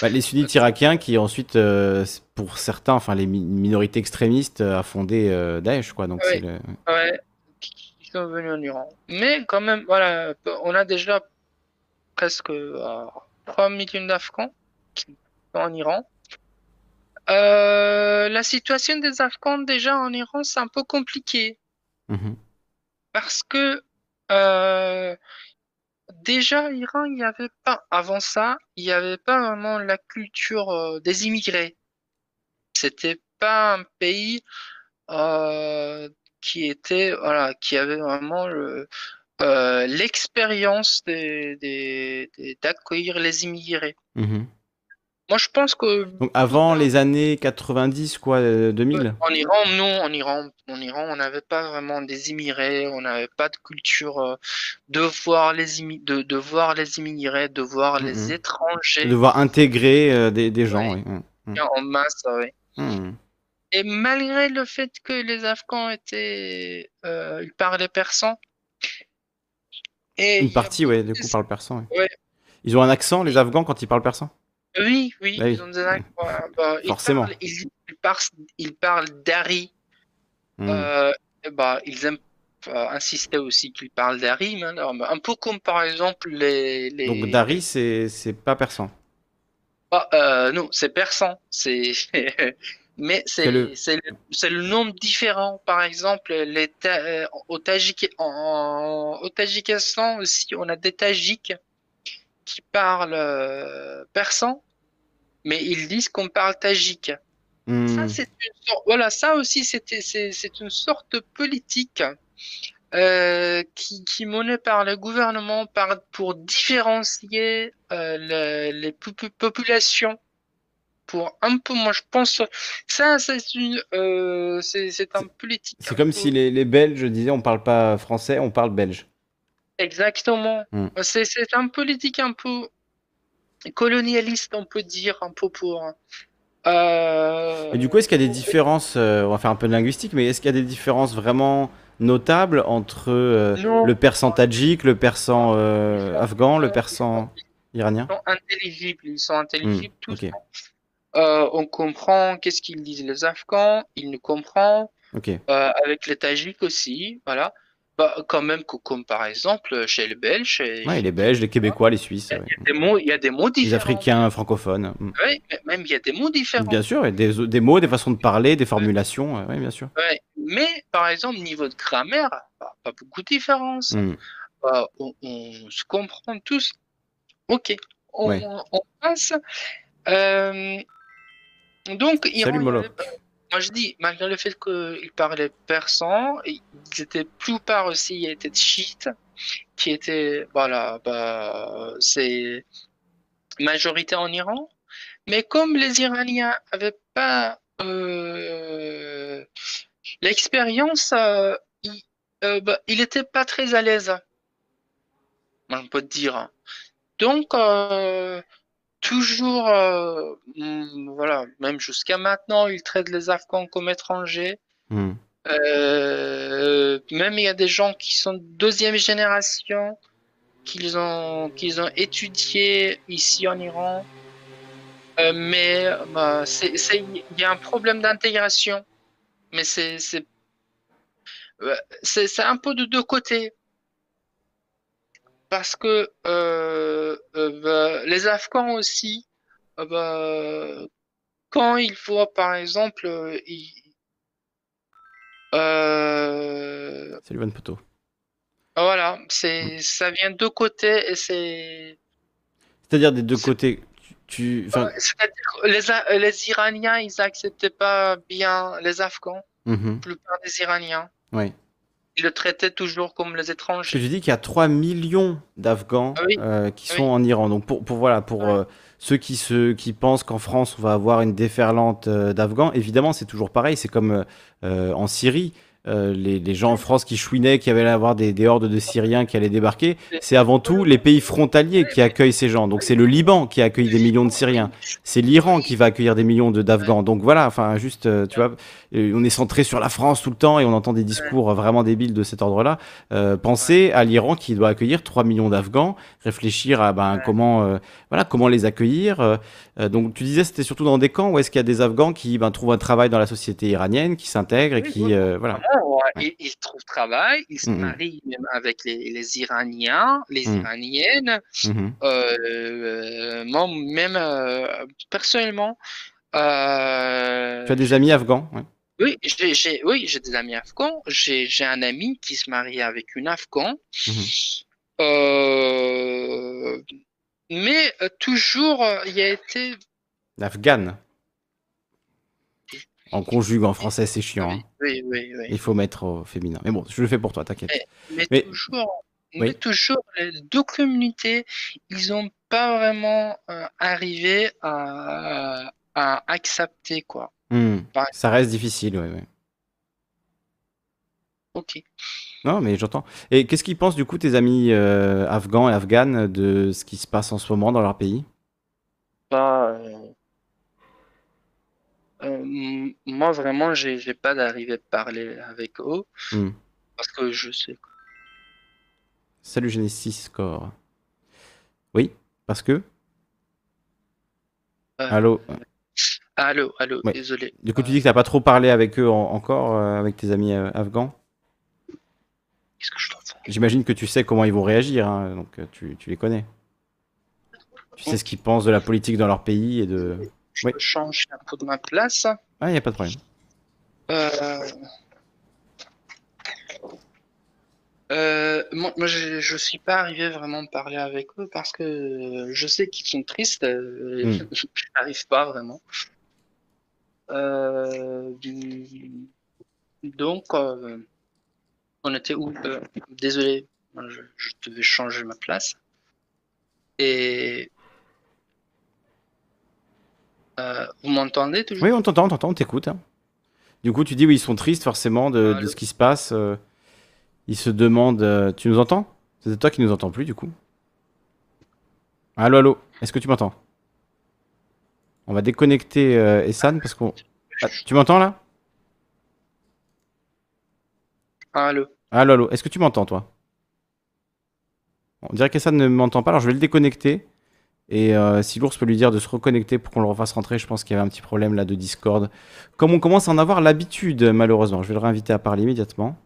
Bah, les sunnites irakiens qui ensuite, euh, pour certains, enfin les mi- minorités extrémistes, euh, a fondé Daesh, quoi. Donc Ouais. c'est le... ouais, qui- sont venus en Iran. Mais quand même, voilà, on a déjà presque euh, 3 millions d'Afghans qui sont en Iran. La situation des Afghans déjà en Iran, c'est un peu compliqué Mhm. parce que euh, déjà Iran, il n'y avait pas, avant ça, il n'y avait pas vraiment la culture euh, des immigrés. C'était pas un pays euh, qui était, voilà, qui avait vraiment le, l'expérience des, des- des- d'accueillir les immigrés. Mhm. Moi, je pense que Donc avant les années 90, quoi, euh, 2000 en Iran, non, en Iran, en Iran, on n'avait pas vraiment des immigrés, on n'avait pas de culture euh, de voir les de, de voir les immigrés, de voir les Mhm. étrangers Devoir intégrer euh, des, des gens, oui. En masse, ouais. Mhm. Et malgré le fait que les Afghans étaient, euh, ils parlaient persan, et Une partie, ouais, du coup, parle persan. Ouais. Ils ont un accent, les Afghans, quand ils parlent persan? Oui, oui, Bah oui. ils ont des ac- ouais, bah, ils Forcément. parlent- Ils, ils parlent, ils dari. Mhm. Euh, bah, ils aiment euh, insister aussi qu'ils parlent bah, un peu comme par exemple les. les... Donc Dari, c'est pas persan. Ah, euh, non, c'est persan. C'est. Mais C'est le- le, le nom différent. Par exemple, les Ta- au, en- au Tadjikistan aussi, on a des Tadjiks qui parlent euh, persan, mais ils disent qu'on parle. Ça, Mhm. c'est une sorte, voilà, ça aussi, c'est, une sorte de politique euh, qui, qui est menée par le gouvernement par, pour différencier euh, le- les popu- populations. Pour un peu, moi, je pense, ça, c'est une, euh, c'est, un politique. C'est comme si les, les Belges disaient on parle pas français, on parle belge. Exactement. Mm. C'est, c'est un politique un peu colonialiste, on peut dire, un peu pour. Euh... Et du coup, est-ce qu'il y a des différences, euh, on va faire un peu de linguistique, mais est-ce qu'il y a des différences vraiment notables entre euh, le persan tadjik, le persan afghan, le persan iranien? Ils sont intelligibles, ils sont intelligibles Hmm, tous. on comprend qu'est-ce qu'ils disent les Afghans, ils nous comprennent, avec les Tajiks aussi, voilà. Bah, quand même que, comme par exemple chez les Belges, et- Ouais, les Belges, les Québécois, les Suisses, ouais. il y a des mots, il y a des mots les différents. Africains francophones. Mm. Ouais, mais même il y a des mots différents. Bien sûr, et des, des mots, des façons de parler, des formulations, oui, bien sûr. Ouais. Mais par exemple, niveau de grammaire, pas beaucoup de différence. Mm. Bah, on, on se comprend tous. Ok, on, Ouais. on passe. Euh, donc, Salut moi je dis, malgré le fait qu'ils parlaient persan, ils étaient plupart aussi ils étaient chiites, qui étaient, voilà, bah, c'est majorité en Iran. Mais comme les Iraniens avaient pas euh, l'expérience, euh, il, euh, bah, pas très à l'aise. On peut dire. Donc, euh, toujours, euh, voilà, même jusqu'à maintenant, ils traitent les Afghans comme étrangers. Mm. Euh, même il y a des gens qui sont de deuxième génération, qu'ils ont, qu'ils ont étudié ici en Iran. Euh, mais bah, c'est, il y a un problème d'intégration. Mais c'est, c'est, euh, c'est, c'est un peu de deux côtés. Parce que euh, euh, bah, les Afghans aussi, euh, bah, quand ils voient par exemple, ils- euh, Salut Van Poto. voilà, c'est, ça vient de deux côtés et c'est, C'est-à-dire des deux côtés. Tu, enfin, Euh, c'est-à-dire que les, les Iraniens, ils acceptaient pas bien les Afghans, mhm, la plupart des Iraniens. ouais. Ils le traitaient toujours comme les étrangers. je dis qu'il y a 3 millions d'Afghans Ah oui. euh, qui Ah sont en Iran. Donc pour, pour voilà, pour Ouais. euh, ceux qui se qui pensent qu'en France on va avoir une déferlante euh, d'Afghans, évidemment c'est toujours pareil. C'est comme en Syrie. les, les gens en France qui chouinaient, qui allaient avoir des, des hordes de Syriens qui allaient débarquer, c'est avant tout les pays frontaliers qui accueillent ces gens. Donc c'est le Liban qui accueille des millions de Syriens, c'est l'Iran qui va accueillir des millions d'Afghans. Donc voilà, enfin juste, tu vois, on est centré sur la France tout le temps et on entend des discours vraiment débiles de cet ordre-là. Euh, pensez à l'Iran qui doit accueillir 3 millions d'Afghans, réfléchir à ben, comment, euh, voilà, comment les accueillir. euh, euh, donc tu disais c'était surtout dans des camps où est-ce qu'il y a des Afghans qui ben, trouvent un travail dans la société iranienne, qui s'intègrent et qui voilà. euh, voilà. ouais, il, il trouve travail, il se Mhm. marie même avec les, les Iraniens, les Mhm. Iraniennes. Mhm. Euh, moi, même personnellement, euh, Tu as des amis afghans ouais. Oui, j'ai, oui, j'ai des amis afghans. J'ai, j'ai un ami qui se marie avec une afghan. Mhm. Euh, mais euh, toujours, euh, il a été. L'afghane. En conjugue en français, c'est chiant. hein. Oui, oui, oui. Il faut mettre au féminin. Mais bon, je le fais pour toi, t'inquiète. Mais, Mais- toujours, mais toujours, les deux communautés, ils n'ont pas vraiment euh, arrivé à, à accepter, quoi. Hmm. Ça reste difficile, ouais, ouais. Ok. Non, mais j'entends. Et qu'est-ce qu'ils pensent du coup tes amis euh, afghans et afghanes de ce qui se passe en ce moment dans leur pays? Bah, euh, euh, moi, vraiment, j'ai, pas d'arrivée de parler avec eux Hmm. parce que je sais. Salut Genesis Score. Oui, parce que? Allô? Allô, allô, Ouais. désolé. Du coup, tu dis que t'as pas trop parlé avec eux en- encore, euh, avec tes amis euh, afghans Qu'est-ce que je faire? J'imagine que tu sais comment ils vont réagir, hein, donc euh, tu, tu les connais. Tu sais ce qu'ils pensent de la politique dans leur pays et de... Je Oui. peux changer un peu de ma place. Ah, y a pas de problème. Euh... Euh, moi, moi, je, je suis pas arrivé vraiment à parler avec eux parce que je sais qu'ils sont tristes. euh, Hmm. je n'arrive pas vraiment. Euh, donc, euh, on était où? Euh, désolé, je, je devais changer ma place. Et vous m'entendez toujours? Oui, on t'entend, on t'entend, on t'écoute. hein. Du coup, tu dis oui, ils sont tristes forcément de, ce qui se passe. ils se demandent... tu nous entends? C'est toi qui nous entends plus, du coup. Allô, allô Est-ce que tu m'entends? On va déconnecter euh, Essan parce qu'on... Ah, tu m'entends là? Allô? Allô, allô, est-ce que tu m'entends, toi? On dirait qu'Essan ne m'entend pas, alors je vais le déconnecter. Et euh, si l'ours peut lui dire de se reconnecter pour qu'on le refasse rentrer, je pense qu'il y avait un petit problème là de Discord. Comme on commence à en avoir l'habitude, malheureusement, je vais le réinviter à parler immédiatement.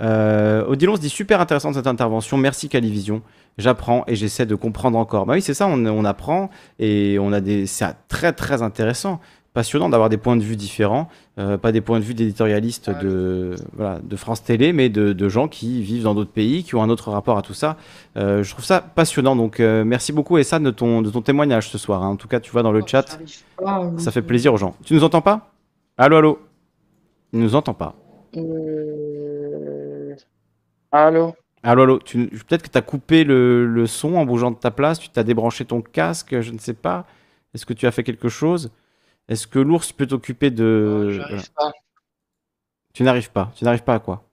Euh, Odilon se dit super intéressante cette intervention, merci Calivision. J'apprends et j'essaie de comprendre encore. Bah oui, c'est ça, on, on apprend et on a des. C'est très très intéressant, passionnant d'avoir des points de vue différents, euh, pas des points de vue d'éditorialistes de, voilà, de France Télé, mais de, de gens qui vivent dans d'autres pays, qui ont un autre rapport à tout ça. Euh, je trouve ça passionnant, donc euh, merci beaucoup de ton, de ton témoignage ce soir. hein. En tout cas, tu vois dans le chat, ça fait plaisir aux gens. Tu nous entends pas? Allô, allô? Il nous entend pas. Euh, Allô? Allô, allô, tu- peut-être que tu as coupé le, le son en bougeant de ta place, tu t'as débranché ton casque, je ne sais pas. Est-ce que tu as fait quelque chose? Est-ce que l'ours peut t'occuper de... Voilà. J'arrive pas. Tu n'arrives pas. Tu n'arrives pas à quoi?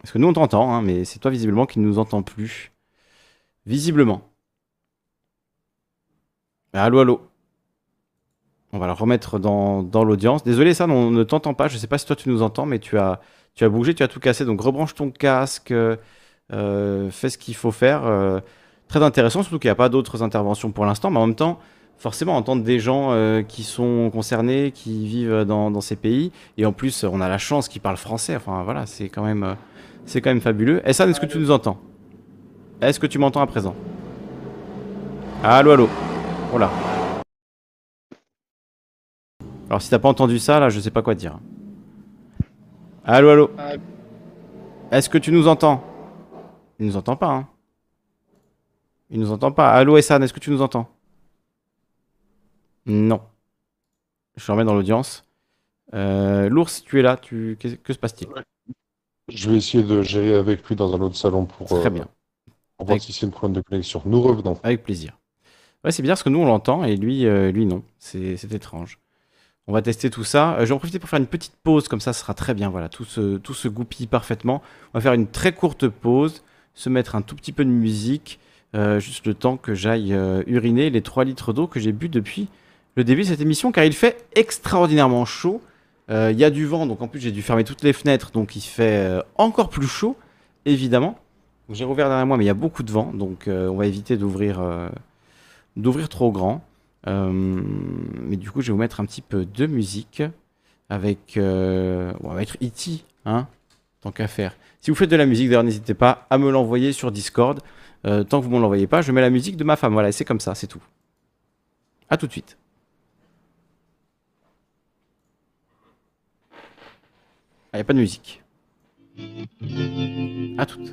Parce que nous, on t'entend, hein, mais c'est toi visiblement qui ne nous entend plus. Visiblement. Allô, allô. On va le remettre dans, dans l'audience. Désolé, ça, on ne t'entend pas. Je ne sais pas si toi tu nous entends, mais tu as, tu as bougé, tu as tout cassé. Donc rebranche ton casque, euh, euh, fais ce qu'il faut faire. euh, très intéressant, surtout qu'il n'y a pas d'autres interventions pour l'instant, mais en même temps, forcément, entendre des gens euh, qui sont concernés, qui vivent dans, dans ces pays, et en plus, on a la chance qu'ils parlent français. Enfin, voilà, c'est quand même, c'est quand même fabuleux. Essan, est-ce que tu nous entends? Est-ce que tu m'entends à présent? Allô, allô? Voilà. Alors, si t'as pas entendu ça, là, je sais pas quoi dire. Allô, allô. Est-ce que tu nous entends? Il nous entend pas, hein Il nous entend pas. Allô, Essan, est-ce que tu nous entends? Non. Je le remets dans l'audience. Euh, L'ours, tu es là. Tu... Que, que se passe-t-il? Je vais essayer de gérer avec lui dans un autre salon pour, Très euh, bien. pour voir Avec- si c'est une problème de connexion. Nous revenons. Avec plaisir. Ouais, c'est bizarre parce que nous on l'entend et lui, euh, lui non. C'est c'est étrange. On va tester tout ça. Euh, je vais en profiter pour faire une petite pause, comme ça ce sera très bien. Voilà, tout se, tout goupille parfaitement. On va faire une très courte pause, se mettre un tout petit peu de musique, euh, juste le temps que j'aille euh, uriner les 3 litres d'eau que j'ai bu depuis le début de cette émission, car il fait extraordinairement chaud. Euh, Il y a du vent, donc en plus j'ai dû fermer toutes les fenêtres, donc il fait encore plus chaud, évidemment. J'ai rouvert derrière moi, mais il y a beaucoup de vent, donc on va éviter d'ouvrir trop grand. Euh, mais du coup, je vais vous mettre un petit peu de musique. avec, euh, on va mettre E.T., hein, tant qu'à faire. Si vous faites de la musique, d'ailleurs, n'hésitez pas à me l'envoyer sur Discord. Euh, tant que vous ne me l'envoyez pas, je mets la musique de ma femme. Voilà, c'est comme ça, c'est tout. À tout de suite. Ah, y a pas de musique. À toutes.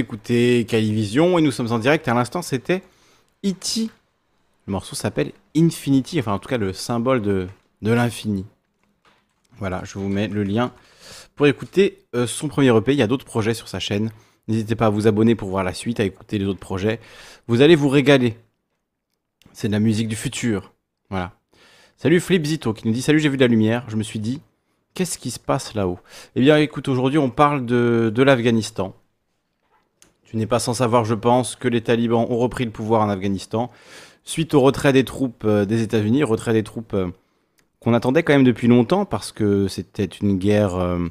Écoutez Calivision et nous sommes en direct. À l'instant, c'était E.T. Le morceau s'appelle Infinity, enfin en tout cas le symbole de, l'infini. Voilà, je vous mets le lien pour écouter euh, son premier EP. Il y a d'autres projets sur sa chaîne. N'hésitez pas à vous abonner pour voir la suite, à écouter les autres projets. Vous allez vous régaler. C'est de la musique du futur. Voilà. Salut Flip Zito qui nous dit Salut, j'ai vu de la lumière. Je me suis dit, qu'est-ce qui se passe là-haut? Eh bien, écoute, aujourd'hui, on parle de l'Afghanistan. Tu n'es pas sans savoir, je pense, que les talibans ont repris le pouvoir en Afghanistan suite au retrait des troupes euh, des États-Unis, retrait des troupes euh, qu'on attendait quand même depuis longtemps parce que c'était une guerre euh,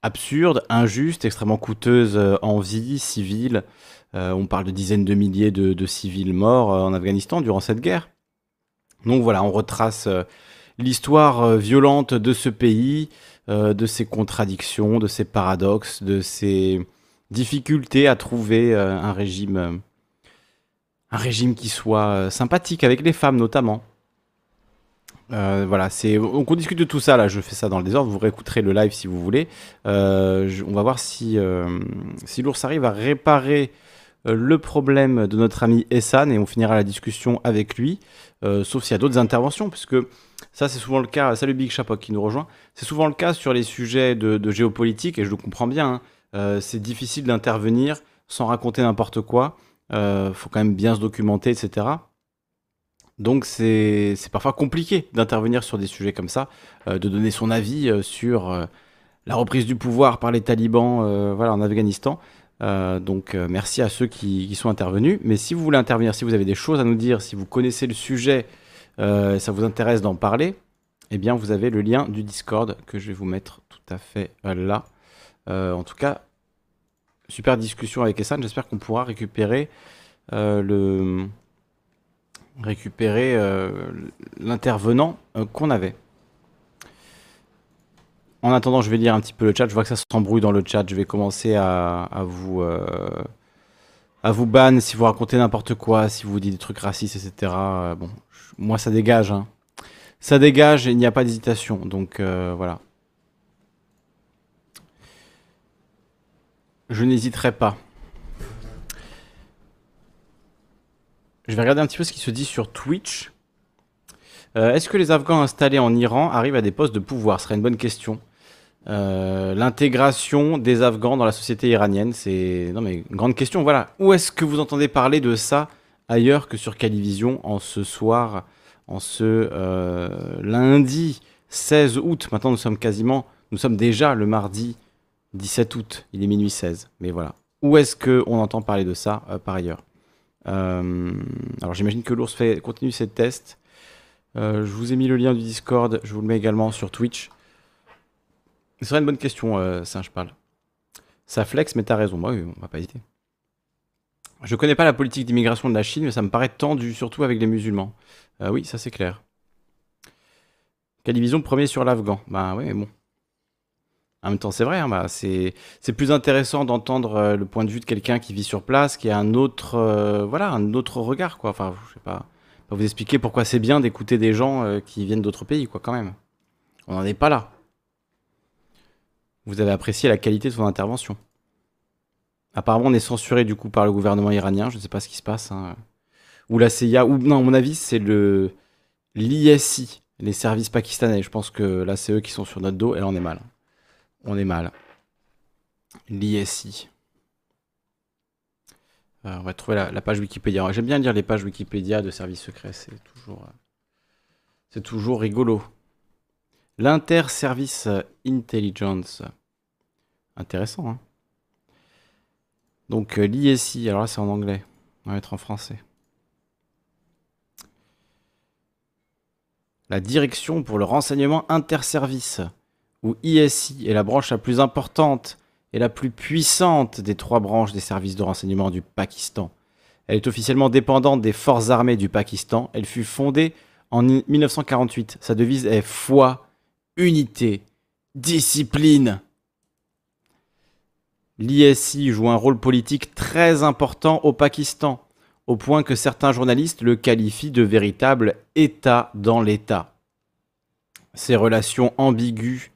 absurde, injuste, extrêmement coûteuse en vie civile. On parle de dizaines de milliers de, civils morts en Afghanistan durant cette guerre. Donc voilà, on retrace l'histoire violente de ce pays, de ses contradictions, de ses paradoxes, de ses difficultés à trouver euh, un régime, euh, un régime qui soit euh, sympathique avec les femmes notamment. Voilà, c'est on discute de tout ça là. Je fais ça dans le désordre. Vous réécouterez le live si vous voulez. On va voir si l'ours arrive à réparer le problème de notre ami Essan et on finira la discussion avec lui. Sauf s'il y a d'autres interventions, puisque ça c'est souvent le cas. Salut Big Chapoc qui nous rejoint. C'est souvent le cas sur les sujets de, de géopolitique et je le comprends bien. hein. Euh, c'est difficile d'intervenir sans raconter n'importe quoi. Euh, faut quand même bien se documenter, etc. Donc c'est parfois compliqué d'intervenir sur des sujets comme ça, euh, de donner son avis sur la reprise du pouvoir par les talibans voilà, en Afghanistan. Donc merci à ceux qui, sont intervenus. Mais si vous voulez intervenir, si vous avez des choses à nous dire, si vous connaissez le sujet, ça vous intéresse d'en parler, eh bien vous avez le lien du Discord que je vais vous mettre tout à fait là. Euh, en tout cas, super discussion avec Essan. J'espère qu'on pourra récupérer euh, le récupérer euh, l'intervenant qu'on avait. En attendant, je vais lire un petit peu le chat. Je vois que ça s'embrouille dans le chat. Je vais commencer à, à vous à vous ban si vous racontez n'importe quoi, si vous dites des trucs racistes, etc. Bon, moi ça dégage. hein. Ça dégage et il n'y a pas d'hésitation. Donc voilà. Je n'hésiterai pas. Je vais regarder un petit peu ce qui se dit sur Twitch. Euh, Est-ce que les Afghans installés en Iran arrivent à des postes de pouvoir? Ce serait une bonne question. Euh, L'intégration des Afghans dans la société iranienne, c'est non mais une grande question. Voilà, où est-ce que vous entendez parler de ça ailleurs que sur Calivision en ce soir, en ce euh, lundi 16 août? Maintenant, nous sommes quasiment, nous sommes déjà le mardi 17 août. Il est minuit 16. Mais voilà. Où est-ce qu'on entend parler de ça euh, par ailleurs Euh, Alors, j'imagine que l'ours fait, continue ses tests. Euh, je vous ai mis le lien du Discord. Je vous le mets également sur Twitch. Ce serait une bonne question, Singe parle. Ça flex, mais t'as raison. Bah oui, on va pas hésiter. Je connais pas la politique d'immigration de la Chine, mais ça me paraît tendu, surtout avec les musulmans. Oui, ça c'est clair. Calivision premier sur l'Afghan? Bah oui, mais bon. En même temps, c'est vrai, hein, bah, c'est plus intéressant d'entendre euh, le point de vue de quelqu'un qui vit sur place, qui a un autre, euh, voilà, un autre regard, quoi. Enfin, je sais pas, pas vous expliquer pourquoi c'est bien d'écouter des gens euh, qui viennent d'autres pays, quoi, quand même. On n'en est pas là. Vous avez apprécié la qualité de son intervention. Apparemment, on est censuré du coup par le gouvernement iranien. Je ne sais pas ce qui se passe. hein. Ou la CIA. Ou non, à mon avis, c'est le l'ISI, les services pakistanais. Je pense que là, c'est eux qui sont sur notre dos et là, on est mal. On est mal. L'ISI. Euh, on va trouver la, page Wikipédia. J'aime bien lire les pages Wikipédia de services secrets. C'est toujours, euh, rigolo. L'inter-service intelligence. Intéressant, hein donc euh, l'ISI, alors là c'est en anglais, on va mettre en français. La direction pour le renseignement interservice, ou ISI, est la branche la plus importante et la plus puissante des trois branches des services de renseignement du Pakistan. Elle est officiellement dépendante des forces armées du Pakistan. Elle fut fondée en 1948. Sa devise est foi, unité, discipline. L'ISI joue un rôle politique très important au Pakistan, au point que certains journalistes le qualifient de véritable État dans l'État. Ses relations ambiguës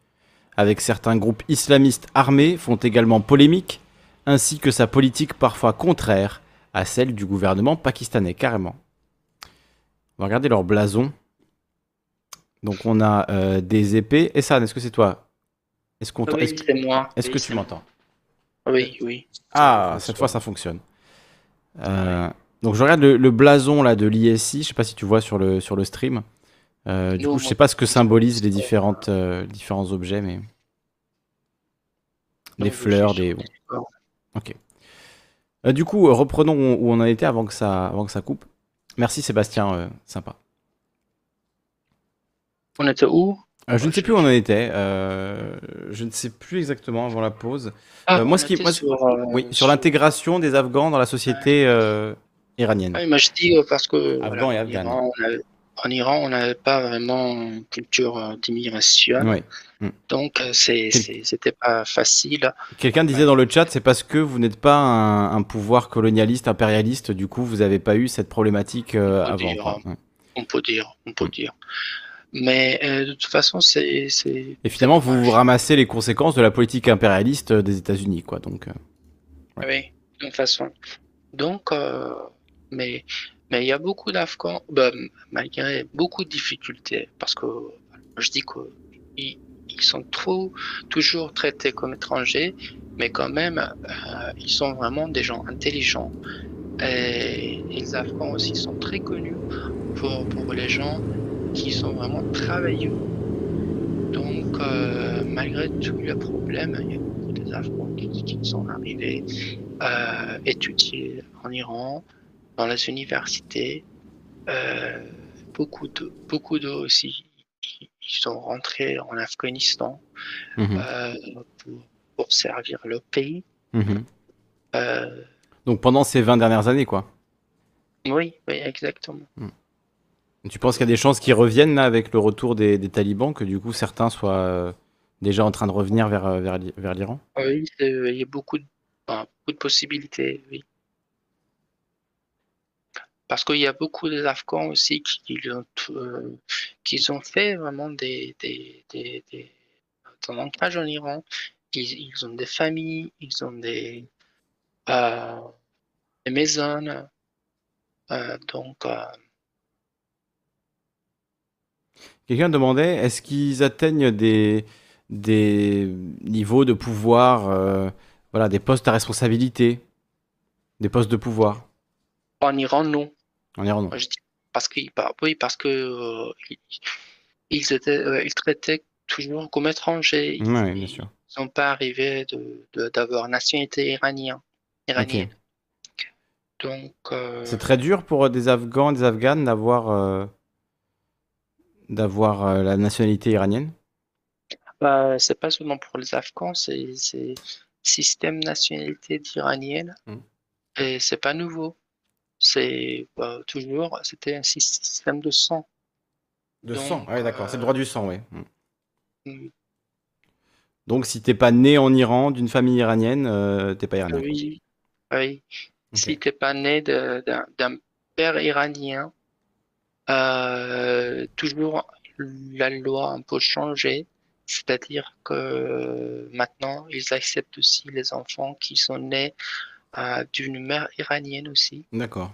avec certains groupes islamistes armés font également polémique, ainsi que sa politique parfois contraire à celle du gouvernement pakistanais, carrément. On va regarder leur blason. Donc on a euh, des épées. Essan, est-ce que c'est toi? Est-ce qu'on Oui, est-ce que- c'est moi. est-ce Oui, que tu m'entends? Oui, oui. Ah, cette fois ça fonctionne. Euh, donc je regarde le, le blason là de l'ISI, je sais pas si tu vois sur le, sur le stream. Euh, du coup, je moi, sais pas ce que symbolisent les différentes, euh, différents objets, mais des fleurs, des. bon. Ok. Euh, du coup, reprenons où on en était avant que ça, avant que ça coupe. Merci Sébastien, sympa. On était où? Je ne sais plus où on en était. je ne sais plus exactement avant la pause. Ah, moi, ce qui- moi, sur, Oui, sur l'intégration des Afghans dans la société iranienne. Ah, je dis parce que Afghan voilà, et en, En Iran, on n'avait pas vraiment une culture euh, d'immigration, Ouais. donc euh, c'était pas facile. Quelqu'un disait dans le chat, c'est parce que vous n'êtes pas un, un pouvoir colonialiste, impérialiste, du coup vous n'avez pas eu cette problématique euh, On avant. dire. Ouais. On peut dire, on peut dire. Mais euh, de toute façon, c'est Et finalement, vous, ramassez les conséquences de la politique impérialiste des États-Unis, quoi. Donc, euh, Ouais. Oui, de toute façon. Donc, mais mais il y a beaucoup d'Afghans, bah, malgré beaucoup de difficultés, parce que je dis que ils, sont trop toujours traités comme étrangers, mais quand même, euh, ils sont vraiment des gens intelligents. Et, les Afghans aussi sont très connus pour, pour les gens qui sont vraiment travailleux. Donc, euh, malgré tous les problèmes, il y a beaucoup des Afghans qui, qui sont arrivés euh, étudier en Iran, dans les universités. Euh, beaucoup de beaucoup d'eux aussi, ils sont rentrés en Afghanistan mhm, euh, pour, pour servir le pays. mhm. Euh, donc pendant ces 20 dernières années, quoi. oui, oui, exactement. Tu penses qu'il y a des chances qu'ils reviennent là avec le retour des, des talibans, que du coup certains soient déjà en train de revenir vers, vers, l'I- vers l'Iran? Oui, il y a beaucoup de, enfin, beaucoup de possibilités, oui. Parce qu'il y a beaucoup des Afghans aussi qui, ont, euh, qui ont fait vraiment des, des, des, des, un ancrage en Iran. Ils, ils ont des familles, ils ont des, euh, des maisons. Euh, donc, Quelqu'un demandait, est-ce qu'ils atteignent des, des niveaux de pouvoir, voilà, des postes à responsabilité, des postes de pouvoir? En Iran, non. Dis parce qu'ils oui, parce que euh, ils, étaient, euh, ils traitaient toujours comme étrangers. Ils Ouais, bien sûr. sont pas arrivés de, de- d'avoir nationalité iranienne. iranienne. Donc, euh, C'est très dur pour des Afghans, des Afghanes d'avoir d'avoir la nationalité iranienne? bah, c'est pas seulement pour les Afghans, c'est système nationalité d'iranienne Mm. et c'est pas nouveau. C'est bah, toujours, c'était un sy- système de sang. De Donc, sang, ouais, d'accord. C'est le euh, droit du sang, ouais. Mm. Mm. Donc, si t'es pas né en Iran, d'une famille iranienne, euh, t'es pas iranien. Oui, oui. Ok. Si t'es pas né d'un père iranien, euh, toujours la loi a un peu changé. C'est-à-dire que maintenant, ils acceptent aussi les enfants qui sont nés euh, d'une mère iranienne aussi. D'accord.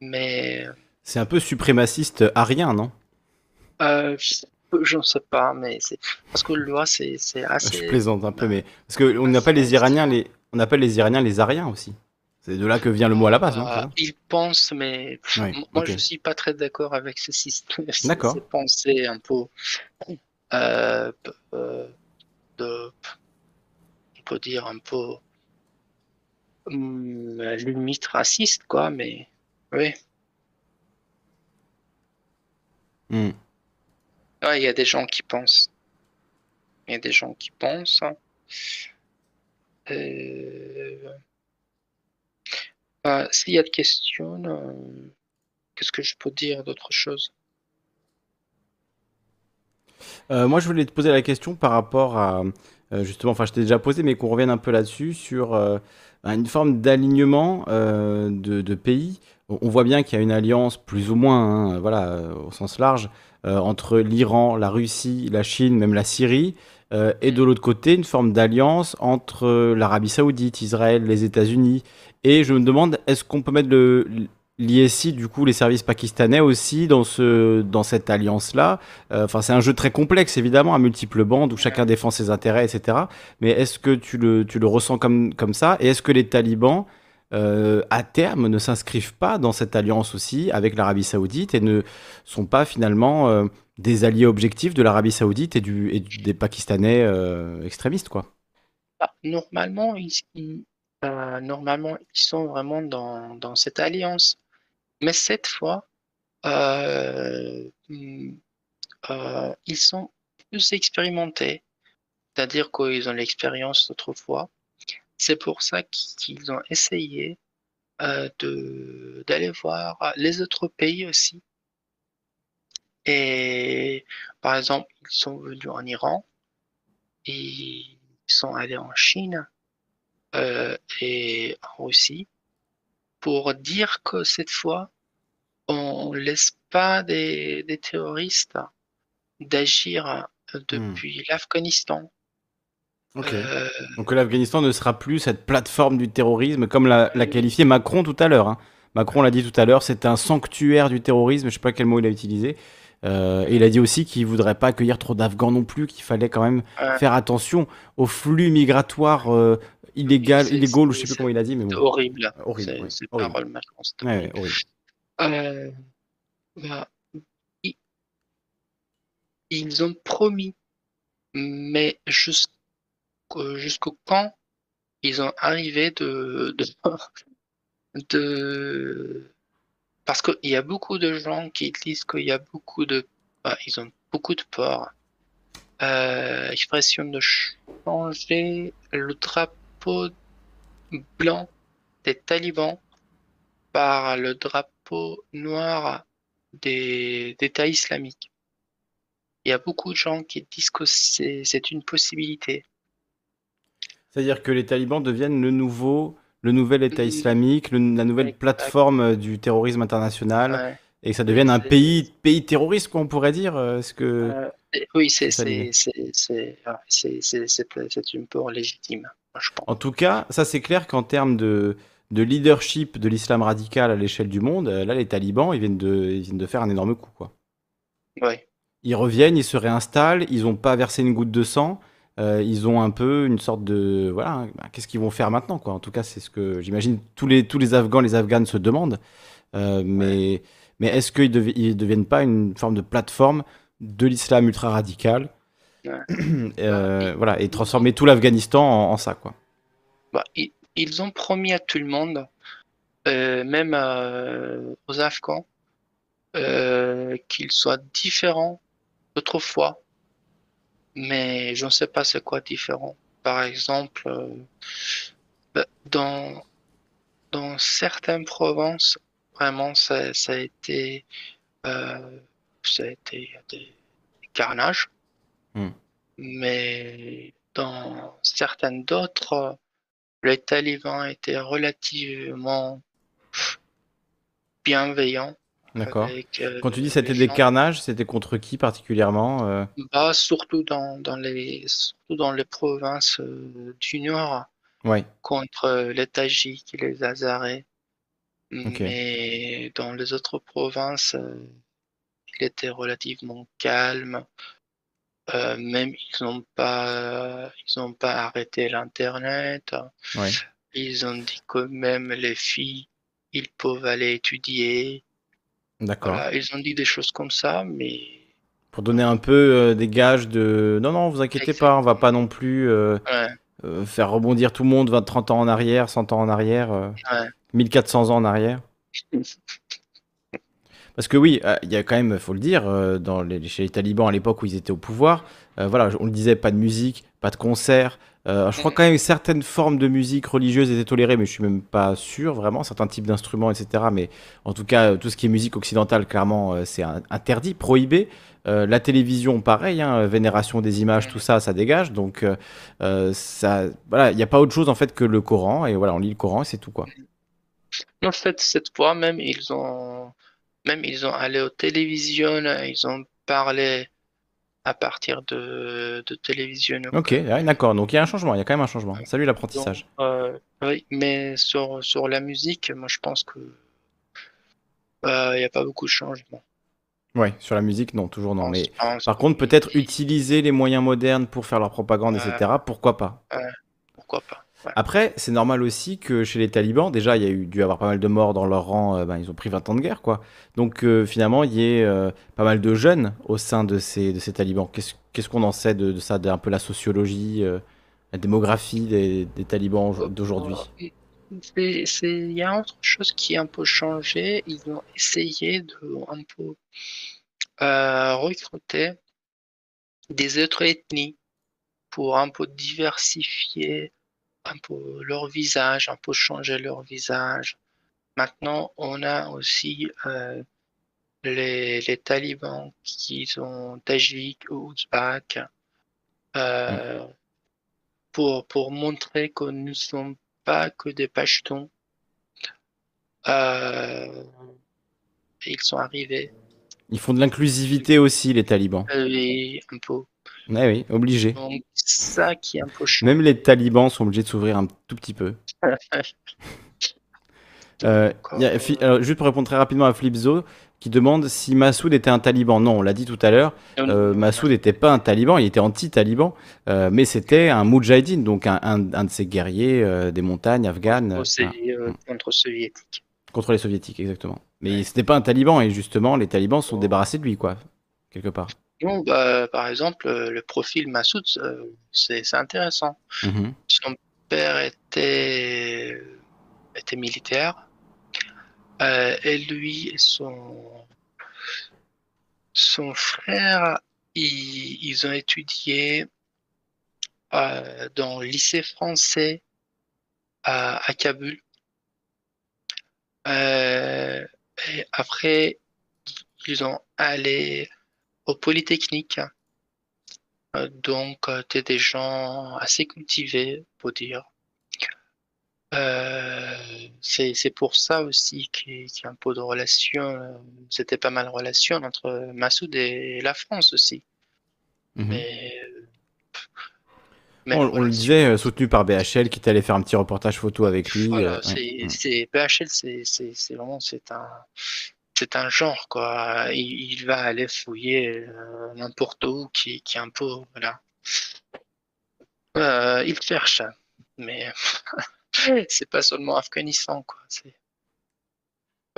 Mais C'est un peu suprémaciste arien, non? euh, je ne sais pas, mais c'est parce que la loi, c'est c'est Je assez. plaisante un peu, mais parce que on appelle les Iraniens les on appelle les Iraniens les Ariens aussi. C'est de là que vient le mot à la base, non Euh, ils pensent, mais Ouais, moi ok. je suis pas très d'accord avec ce système. D'accord. Ces pensées un peu euh, euh, de, on peut dire un peu limite raciste, quoi. Mais oui, Hmm. Ouais, il y a des gens qui pensent. Il y a des gens qui pensent. Euh, bah, s'il y a de questions, euh, qu'est-ce que je peux dire d'autre chose? Euh, moi, je voulais te poser la question par rapport à, euh, justement, enfin, je t'ai déjà posé, mais qu'on revienne un peu là-dessus, sur une forme d'alignement euh, de, pays. On voit bien qu'il y a une alliance, plus ou moins, hein, voilà, euh, au sens large, euh, entre l'Iran, la Russie, la Chine, même la Syrie, et de l'autre côté, une forme d'alliance entre l'Arabie Saoudite, Israël, les États-Unis. Et je me demande, est-ce qu'on peut mettre le l'ISI, du coup, les services pakistanais aussi dans ce dans cette alliance-là? Euh, Enfin, c'est un jeu très complexe, évidemment, à multiples bandes où chacun défend ses intérêts, etc. Mais est-ce que tu le, tu le ressens comme, comme ça? Et est-ce que les talibans, euh, à terme, ne s'inscrivent pas dans cette alliance aussi avec l'Arabie Saoudite et ne sont pas finalement euh, des alliés objectifs de l'Arabie Saoudite et, des Pakistanais extrémistes, quoi? Ah, normalement, ils- euh, normalement, ils sont vraiment dans, dans cette alliance. Mais cette fois, euh, hum, euh, ils sont plus expérimentés. C'est-à-dire qu'ils ont l'expérience d'autrefois. C'est pour ça qu'ils ont essayé de d'aller voir les autres pays aussi. Et par exemple, ils sont venus en Iran, ils sont allés en Chine euh, et en Russie pour dire que cette fois, on laisse pas des, des terroristes d'agir depuis l'Afghanistan. Ok. Euh, Donc l'Afghanistan ne sera plus cette plateforme du terrorisme comme l'a l'a qualifié Macron tout à l'heure. hein. Macron l'a dit tout à l'heure, c'est un sanctuaire du terrorisme, je sais pas quel mot il a utilisé. Euh, et il a dit aussi qu'il voudrait pas accueillir trop d'Afghans non plus, qu'il fallait quand même Ouais. faire attention aux flux migratoires euh, illégal, illégaux, ou je sais plus comment il a dit, mais bon. horrible. Horrible, C'est- oui, c'est horrible. Ouais, ouais. Euh, bah, ils ont promis, mais jusqu'au jusqu'au quand ils ont arrivé de, de, de- parce qu'il y a beaucoup de gens qui disent qu'il y a beaucoup de, bah, ils ont beaucoup de peur. Euh, expression de changer le drapeau blanc des talibans par le drapeau noir des d'État islamique. Il y a beaucoup de gens qui disent que c'est c'est une possibilité. C'est-à-dire que les talibans deviennent le nouveau, le nouvel État Mhm. islamique, le- la nouvelle plateforme du terrorisme international, Ouais. et que ça devienne un C'est- pays, pays terroriste, quoi, on pourrait dire. euh, Est-ce que Euh, oui, c'est c'est c'est c'est c'est c'est c'est c'est- c'est une peur légitime, je pense. En tout cas, ça c'est clair qu'en termes de, de leadership de l'islam radical à l'échelle du monde, euh, là les talibans, ils viennent de, ils viennent de faire un énorme coup, quoi. Ouais. Ils reviennent, ils se réinstallent, ils n'ont pas versé une goutte de sang, euh, ils ont un peu une sorte de... Voilà, hein, bah, qu'est-ce qu'ils vont faire maintenant, quoi. En tout cas, c'est ce que j'imagine tous les, tous les Afghans, les Afghanes se demandent. Euh, mais mais est-ce qu'ils ne deviennent pas une forme de plateforme de l'islam ultra radical Ouais. Euh, voilà, et transformer tout l'Afghanistan en, en ça, quoi. Bah, ils, ils ont promis à tout le monde, euh, même euh, aux Afghans, euh, qu'ils soient différents d'autrefois. Mais je ne sais pas c'est quoi différent. Par exemple, euh, bah, dans, dans certaines provinces, vraiment, ça, ça a été, euh, ça a été des carnages. Hmm. Mais dans certaines d'autres, les talibans étaient relativement bienveillants. D'accord. euh, Quand tu dis les c'était des carnages, c'était contre qui particulièrement euh? Bah, surtout dans, dans les, surtout dans les provinces euh, du Nord, Ouais, contre les Tadjiks et les Hazarais. Ok. Mais dans les autres provinces, il était relativement calme. Euh, même ils n'ont pas, ils n'ont pas arrêté l'Internet. ouais. Ils ont dit que même les filles, ils peuvent aller étudier. D'accord. Voilà, ils ont dit des choses comme ça, mais Pour donner un peu euh, des gages de non, non, vous inquiétez pas, on va pas non plus euh, ouais, euh, faire rebondir tout le monde 20, 30 ans en arrière, 100 ans en arrière, euh, ouais. 1400 ans en arrière. Parce que oui, euh, il y a quand même, faut le dire, euh, chez les talibans à l'époque où ils étaient au pouvoir, euh, voilà, on le disait, pas de musique, pas de concert. Je crois quand même que certaines formes de musique religieuse étaient tolérées, mais je suis même pas sûr vraiment, certains types d'instruments, etc. Mais en tout cas, tout ce qui est musique occidentale, clairement, c'est interdit, prohibé. La télévision, pareil, hein, vénération des images, tout ça, ça dégage. Donc, voilà, il n'y a pas autre chose en fait que le Coran, et voilà, on lit le Coran et c'est tout quoi. En fait, cette fois même, ils ont, même ils ont allé aux télévisions, ils ont parlé à partir de, de télévision. Ok, ouais, d'accord. Donc il y a un changement, il y a quand même un changement. Salut l'apprentissage. Euh, oui, mais sur, sur la musique, moi je pense que euh, n'y a pas beaucoup de changements. Ouais, sur la musique, non, toujours non. Mais par contre, peut-être utiliser les moyens modernes pour faire leur propagande, etc. Pourquoi pas? pourquoi pas. Après, c'est normal aussi que chez les talibans, déjà, il y a eu dû avoir pas mal de morts dans leur rang, euh, ben, ils ont pris 20 ans de guerre, quoi. Donc euh, finalement, il y ait euh, pas mal de jeunes au sein de ces, de ces talibans. Qu'est-ce qu'on en sait de, de ça, d'un peu la sociologie, la démographie des, des talibans au- d'aujourd'hui? Il y a autre chose qui a un peu changé. Ils ont essayé de un peu recruter des autres ethnies pour un peu diversifier un peu leur visage, un peu changer leur visage. Maintenant, on a aussi euh, les, les talibans qui sont tajiks ou ouzbeks euh, pour, pour montrer que nous ne sommes pas que des pachetons. Euh, ils sont arrivés, Ils font de l'inclusivité aussi, les talibans. et un peu. Ouais, oui, obligé. Donc, ça qui est un peu chaud. Même les talibans sont obligés de s'ouvrir un tout petit peu. Euh, il y a Fi- alors, juste pour répondre très rapidement à Flipzo, qui demande si Massoud était un taliban. Non, on l'a dit tout à l'heure. Euh, Massoud n'était pas un taliban, il était anti-taliban, euh, mais c'était un moudjahidine, donc un, un- un de ces guerriers euh, des montagnes afghanes euh, C'est voilà, euh, contre contre les soviétiques, exactement. Mais c'était pas un taliban, et justement, les talibans se sont débarrassés de lui, quoi, quelque part. Bah, par exemple, euh, le profil Massoud, euh, c'est intéressant. Mhm. Son père était, était militaire. Euh, et lui et son, son frère, ils, ils ont étudié euh, dans le lycée français à, à Kaboul. Euh, et après, ils ont allé au Polytechnique. Euh, donc, euh, t'es des gens assez cultivés, pour dire. Euh, c'est, pour ça aussi qu'il y a un peu de relation, c'était pas mal de relation entre Massoud et la France aussi. Mhm. Mais, On, le disait, soutenu par BHL, qui est allé faire un petit reportage photo avec lui. Voilà, ouais. c'est, Mhm. c'est, BHL, c'est vraiment, c'est un, c'est un genre, quoi. Il, il va aller fouiller euh, n'importe où qui, qui est un peu, voilà. Euh, il cherche, mais c'est pas seulement Afghanistan, quoi.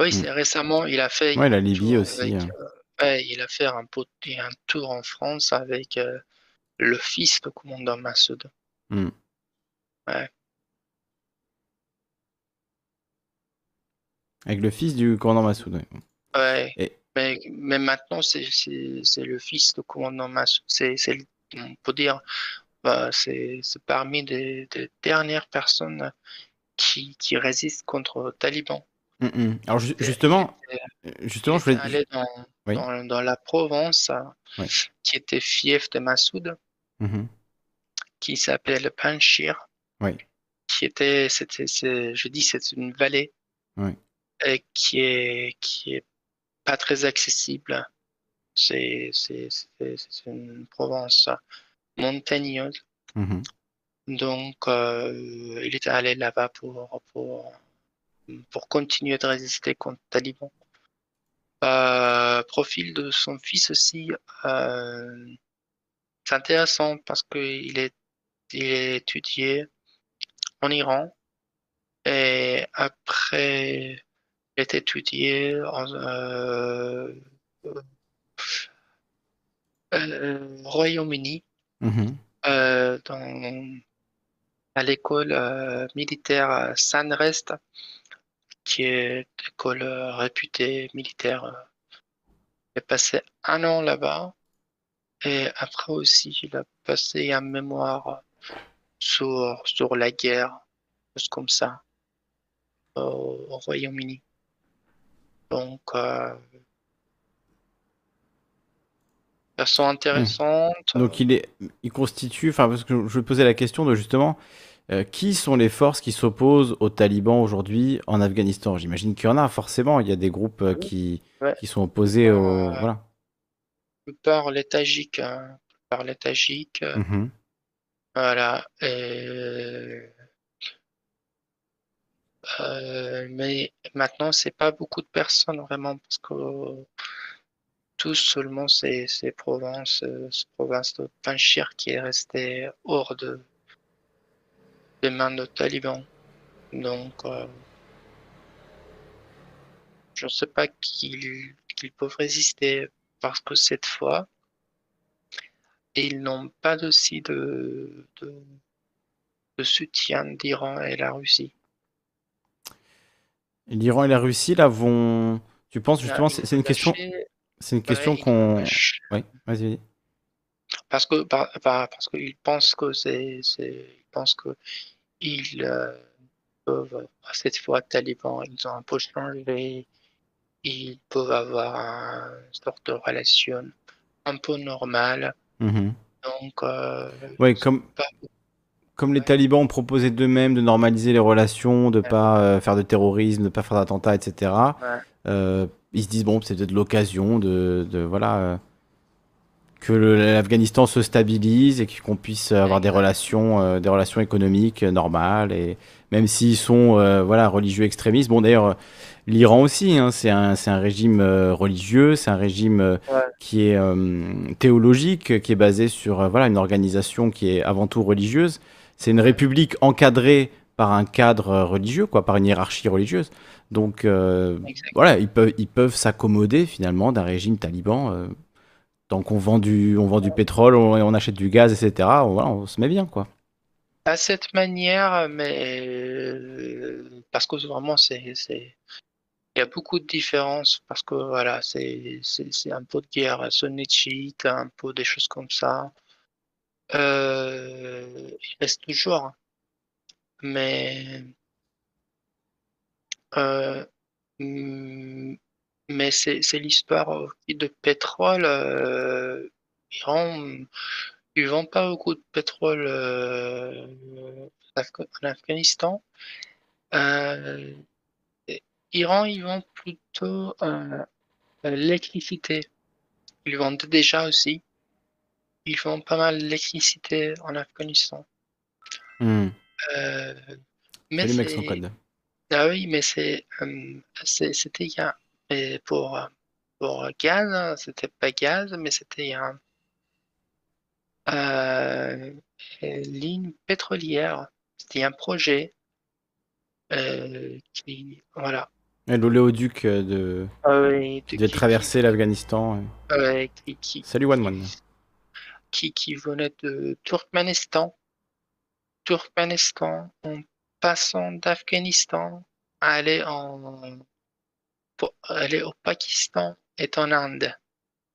Oui, Mm. c'est récemment, il a fait Ouais, la Libye tour aussi. avec, hein. euh, ouais, il a fait un, pot- un tour en France avec euh, le fils de commandant Massoud. Mm. Ouais. Avec le fils du commandant Massoud. ouais. Ouais. Et- Mais, mais maintenant, c'est le fils de commandant Massoud. C'est, on peut dire, bah, c'est parmi des dernières personnes qui, qui résistent contre les talibans. Mm, mm. Alors ju- justement, euh, justement, je voulais. allé dans, Oui. dans, dans la Provence, Oui. qui était fief de Massoud, Mhm. qui s'appelait le Panchir, Oui. qui était, c'était, je dis, c'est une vallée et qui est, qui est pas très accessible. C'est, une Provence montagneuse. Mhm. Donc, euh, il était allé là-bas pour, pour, pour continuer de résister contre les talibans. Euh, profil de son fils aussi, euh, c'est intéressant parce qu'il est, il est étudié en Iran et après, est étudié en, euh, euh, Royaume-Uni Mhm. euh, dans, à l'école euh, militaire Sanrest, qui est une école euh, réputée militaire. Il a passé un an là-bas et après aussi, il a passé un mémoire sur, sur la guerre, chose comme ça, au, au Royaume-Uni. Donc, euh, personne intéressante. Donc il est, il constitue, enfin parce que je posais la question de justement, euh, qui sont les forces qui s'opposent aux talibans aujourd'hui en Afghanistan? J'imagine qu'il y en a forcément. Il y a des groupes euh, qui, Ouais. qui sont opposés au, Euh, voilà. par les Tajiks, hein, par les Tajiks, Mhm. voilà. Et, euh, mais maintenant, c'est pas beaucoup de personnes vraiment parce que tous seulement c'est c'est province, euh, c'est province de Panchir qui est resté hors de des mains de talibans. Donc, euh, je ne sais pas qu'ils qu'ils peuvent résister parce que cette fois, ils n'ont pas aussi de, de, de soutien d'Iran et la Russie. L'Iran et la Russie là vont. Tu penses justement, c'est une question, Lâcher- c'est une question qu'on. Oui, vas-y. Parce que par- par- parce qu'ils pensent que c'est c'est ils pensent que ils euh, peuvent cette fois talibans ils ont un peu changé ils peuvent avoir une sorte de relation un peu normale Mhm. donc euh, Ouais, comme, pas- comme les talibans ont proposé d'eux-mêmes de normaliser les relations, de pas euh, faire de terrorisme, de pas faire d'attentats, etc. Ouais. euh, ils se disent bon, c'est peut-être l'occasion de, de voilà euh, que l'Afghanistan se stabilise et qu'on puisse avoir des relations, des relations économiques normales et même s'ils sont voilà religieux extrémistes. Bon d'ailleurs, l'Iran aussi, hein, c'est un, un régime religieux, c'est un régime Ouais. qui est théologique, qui est basé sur voilà une organisation qui est avant tout religieuse. C'est une république encadrée par un cadre religieux, quoi, par une hiérarchie religieuse. Donc euh, voilà, ils peuvent ils peuvent s'accommoder finalement d'un régime taliban. euh, tant qu'on vend du on vend du pétrole, on, on achète du gaz, etc. on- voilà, on se met bien quoi. à cette manière mais euh, parce que vraiment c'est il y a beaucoup de différences parce que voilà c'est c'est c'est un peu de guerre sunnite chiite un peu des choses comme ça euh, il reste toujours. Mais euh, mm, mais c'est l'histoire de pétrole euh, Iran ils vendent pas beaucoup de pétrole en Afghanistan euh, et Iran ils vendent plutôt l'électricité. Ils vendent déjà aussi ils vendent pas mal d'électricité en Afghanistan Hmm. Euh, mais Salut mec sans c'est code. Ah oui, mais c'est, euh, c'était et pour, pour gaz, hein, c'était pas gaz, mais c'était un, euh, une ligne pétrolière. C'était un projet euh, qui, voilà, Et L'oléoduc euh, de... Ah oui, qui de- devait traverser l'Afghanistan. qui, qui, Salut One One. Qui, qui venait de Turkménistan. Turkménistan, en passant d'Afghanistan, aller en pour aller au Pakistan et en Inde.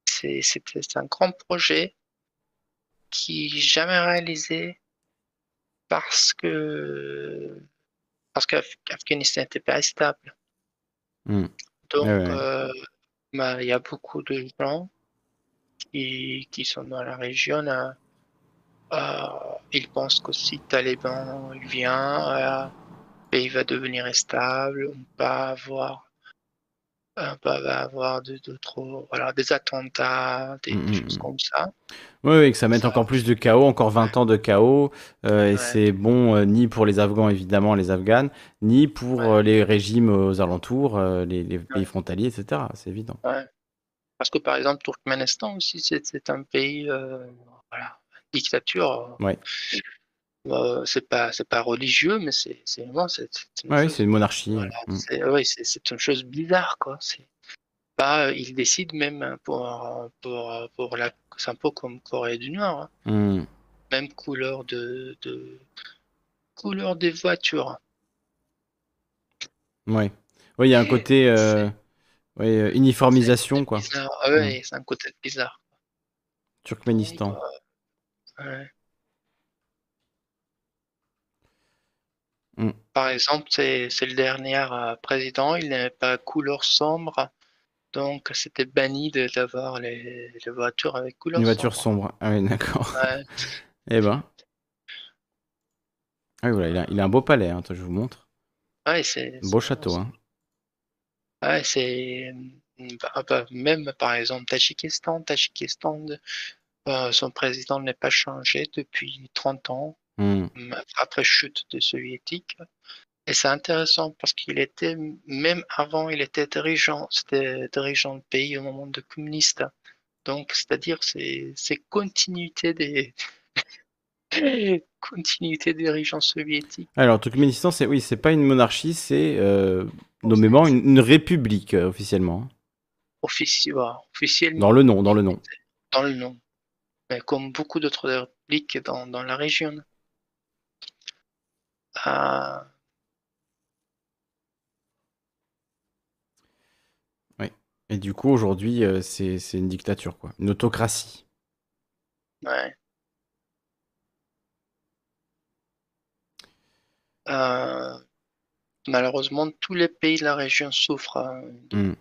C'était un grand projet qui jamais réalisé parce que parce qu'Afghanistan n'était pas stable. Hmm. Donc, ouais. euh, bah, il y a beaucoup de gens qui, qui sont dans la région. euh, euh, ils pensent que si Taliban vient, euh, le pays va devenir stable, on va avoir, va va avoir de, de trop, voilà, des attentats, des, Mm, des mm, choses mm. comme ça. Oui, oui, que ça mette Ça- encore plus de chaos, encore 20 ans de chaos. euh, et Ouais. c'est bon euh, ni pour les Afghans, évidemment, les Afghanes, ni pour Ouais. euh, les régimes aux alentours, les, les pays Ouais. frontaliers, etc. C'est évident. Parce que par exemple, Turkménistan aussi, c'est un pays, euh, voilà, dictature. Ouais. Euh, c'est pas, c'est pas religieux, mais c'est, c'est vraiment, c'est, une Ouais, chose une monarchie. Voilà, Mm. c'est ouais, une chose bizarre, quoi. C'est pas, euh, ils décident même pour, pour, pour la. C'est un peu comme Corée du Nord, hein. Mm. Même couleur de, de couleur des voitures. Ouais. Oui, il y a un côté euh, ouais, euh, uniformisation, quoi. Ah ouais, c'est un côté bizarre. Turkménistan. Ouais. Mm. Par exemple, c'est le dernier euh, président, il n'avait pas couleur sombre, donc c'était banni de- d'avoir les, les voitures avec couleur Une voiture sombre. sombre. Ah oui, d'accord. Ouais. Eh ben. Ah oui, voilà, il a, il a un beau palais, hein, attends, je vous montre. Ouais, c'est Beau château, hein. Ouais, c'est bah, bah, même par exemple Tadjikistan, Tadjikistan, de- euh, son président n'est pas changé depuis 30 ans, Mm. m- après chute des soviétiques. Et c'est intéressant parce qu'il était, même avant, il était dirigeant, c'était dirigeant le pays au moment de communiste. Donc, c'est-à-dire, c'est c'est continuité des continuité des dirigeants soviétiques. Alors, Turkménistan, c'est oui, c'est pas une monarchie, c'est euh, nommément une, une république euh, officiellement. Offici- voilà, officiellement. Dans le nom, dans le nom. dans le nom. Mais comme beaucoup d'autres républiques dans, dans la région. Euh, Et du coup, aujourd'hui, euh, c'est c'est une dictature, quoi. Une autocratie. ouais. Euh, malheureusement, tous les pays de la région souffrent hein, Mm.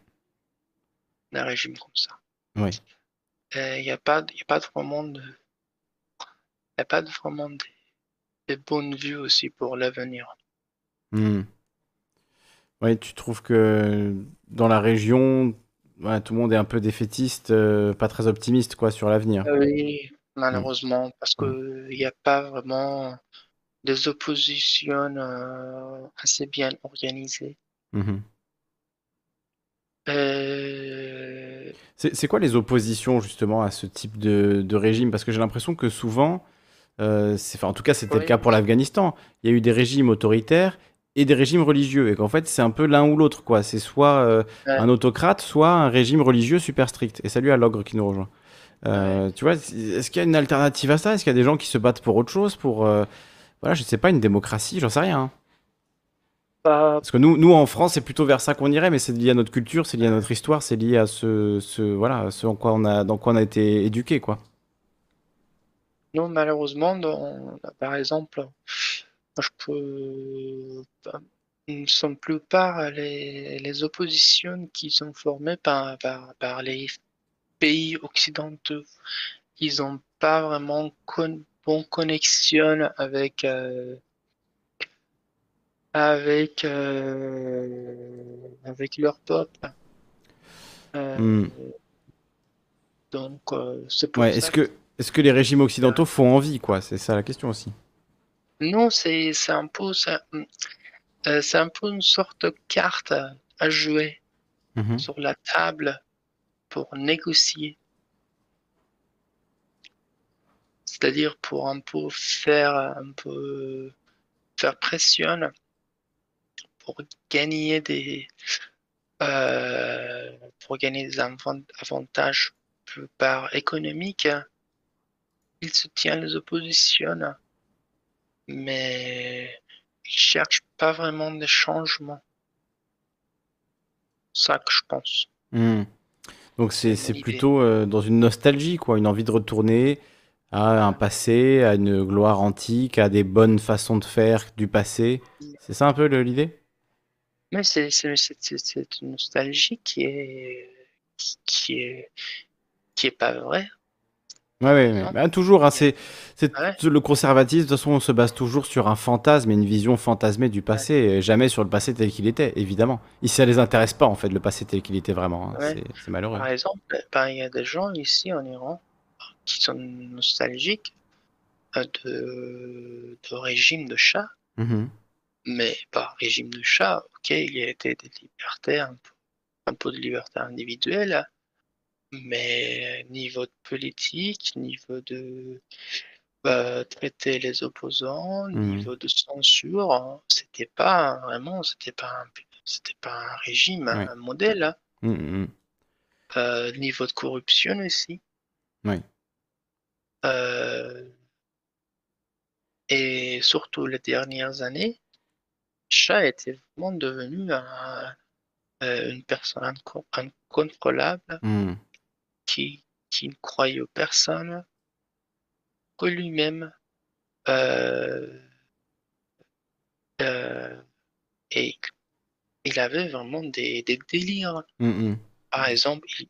d'un régime comme ça. Ouais. Il n'y a pas, y a pas de vraiment de, y a pas de vraiment des bonnes vues aussi pour l'avenir. Hmm. Ouais, tu trouves que dans la région, ouais, tout le monde est un peu défaitiste, euh, pas très optimiste, quoi, sur l'avenir. Oui, malheureusement, parce que il n'y a pas vraiment des oppositions euh, assez bien organisées. Mhm. Euh, C'est quoi les oppositions, justement, à ce type de, de régime? Parce que j'ai l'impression que souvent, euh, enfin, en tout cas, c'était le cas pour l'Afghanistan, il y a eu des régimes autoritaires et des régimes religieux, et qu'en fait, c'est un peu l'un ou l'autre, quoi. C'est soit euh, Ouais. un autocrate, soit un régime religieux super strict. Et salut à l'ogre qui nous rejoint. Tu vois, est-ce qu'il y a une alternative à ça? Est-ce qu'il y a des gens qui se battent pour autre chose, pour, voilà, je sais pas, une démocratie, j'en sais rien. hein. pas, Parce que nous, nous en France, c'est plutôt vers ça qu'on irait, mais c'est lié à notre culture, c'est lié à notre histoire, c'est lié à ce, ce, voilà, ce en quoi on a, dans quoi on a été éduqué, quoi. non, malheureusement, par exemple, je peux, pas- sont plupart les, les oppositions qui sont formées par, par, par les pays occidentaux. Ils n'ont pas vraiment con, bonne connexion avec, euh, avec, euh, avec leur peuple. Euh, Hmm. Donc, c'est pour Ouais, ça est-ce que, est-ce que les régimes occidentaux font envie, quoi? C'est ça la question aussi. Non, c'est un peu ça- euh, c'est un peu une sorte de carte à jouer Mhm. sur la table pour négocier. C'est-à-dire pour un peu faire un peu faire pression pour gagner des euh, pour gagner des avant- avantages par économique, il se tient les oppositions, mais il cherche pas vraiment des changements. Ça que je pense. Hmm. Donc c'est plutôt euh, dans une nostalgie, quoi, une envie de retourner à un passé, à une gloire antique, à des bonnes façons de faire du passé. C'est ça un peu l'idée? Mais c'est une nostalgie qui est qui, qui est qui est pas vraie. Ouais, ouais, ouais. Bah, toujours, hein, c'est, Ouais. le conservatisme. De toute façon, on se base toujours sur un fantasme et une vision fantasmée du passé, et jamais sur le passé tel qu'il était, évidemment. Et ça les intéresse pas, en fait, le passé tel qu'il était vraiment. hein. C'est, malheureux. Par exemple, ben, il y a des gens ici en Iran qui sont nostalgiques euh, de, de régime de chat, Mhm. mais par régime de chat, ok, il y a été des libertés, un peu, un peu de liberté individuelle, mais niveau de politique, niveau de euh, traiter les opposants, Mhm. niveau de censure, hein, c'était pas vraiment, c'était pas un, c'était pas un régime, Ouais. un modèle. mhm. Euh, niveau de corruption aussi. Oui. Euh, et surtout les dernières années, Chat était vraiment devenu un- euh, une personne inco- incontrôlable Mhm. qui, qui ne croyait aux personnes que lui-même. Euh, euh, et il avait vraiment des, des délires. Mhm. Par exemple, il,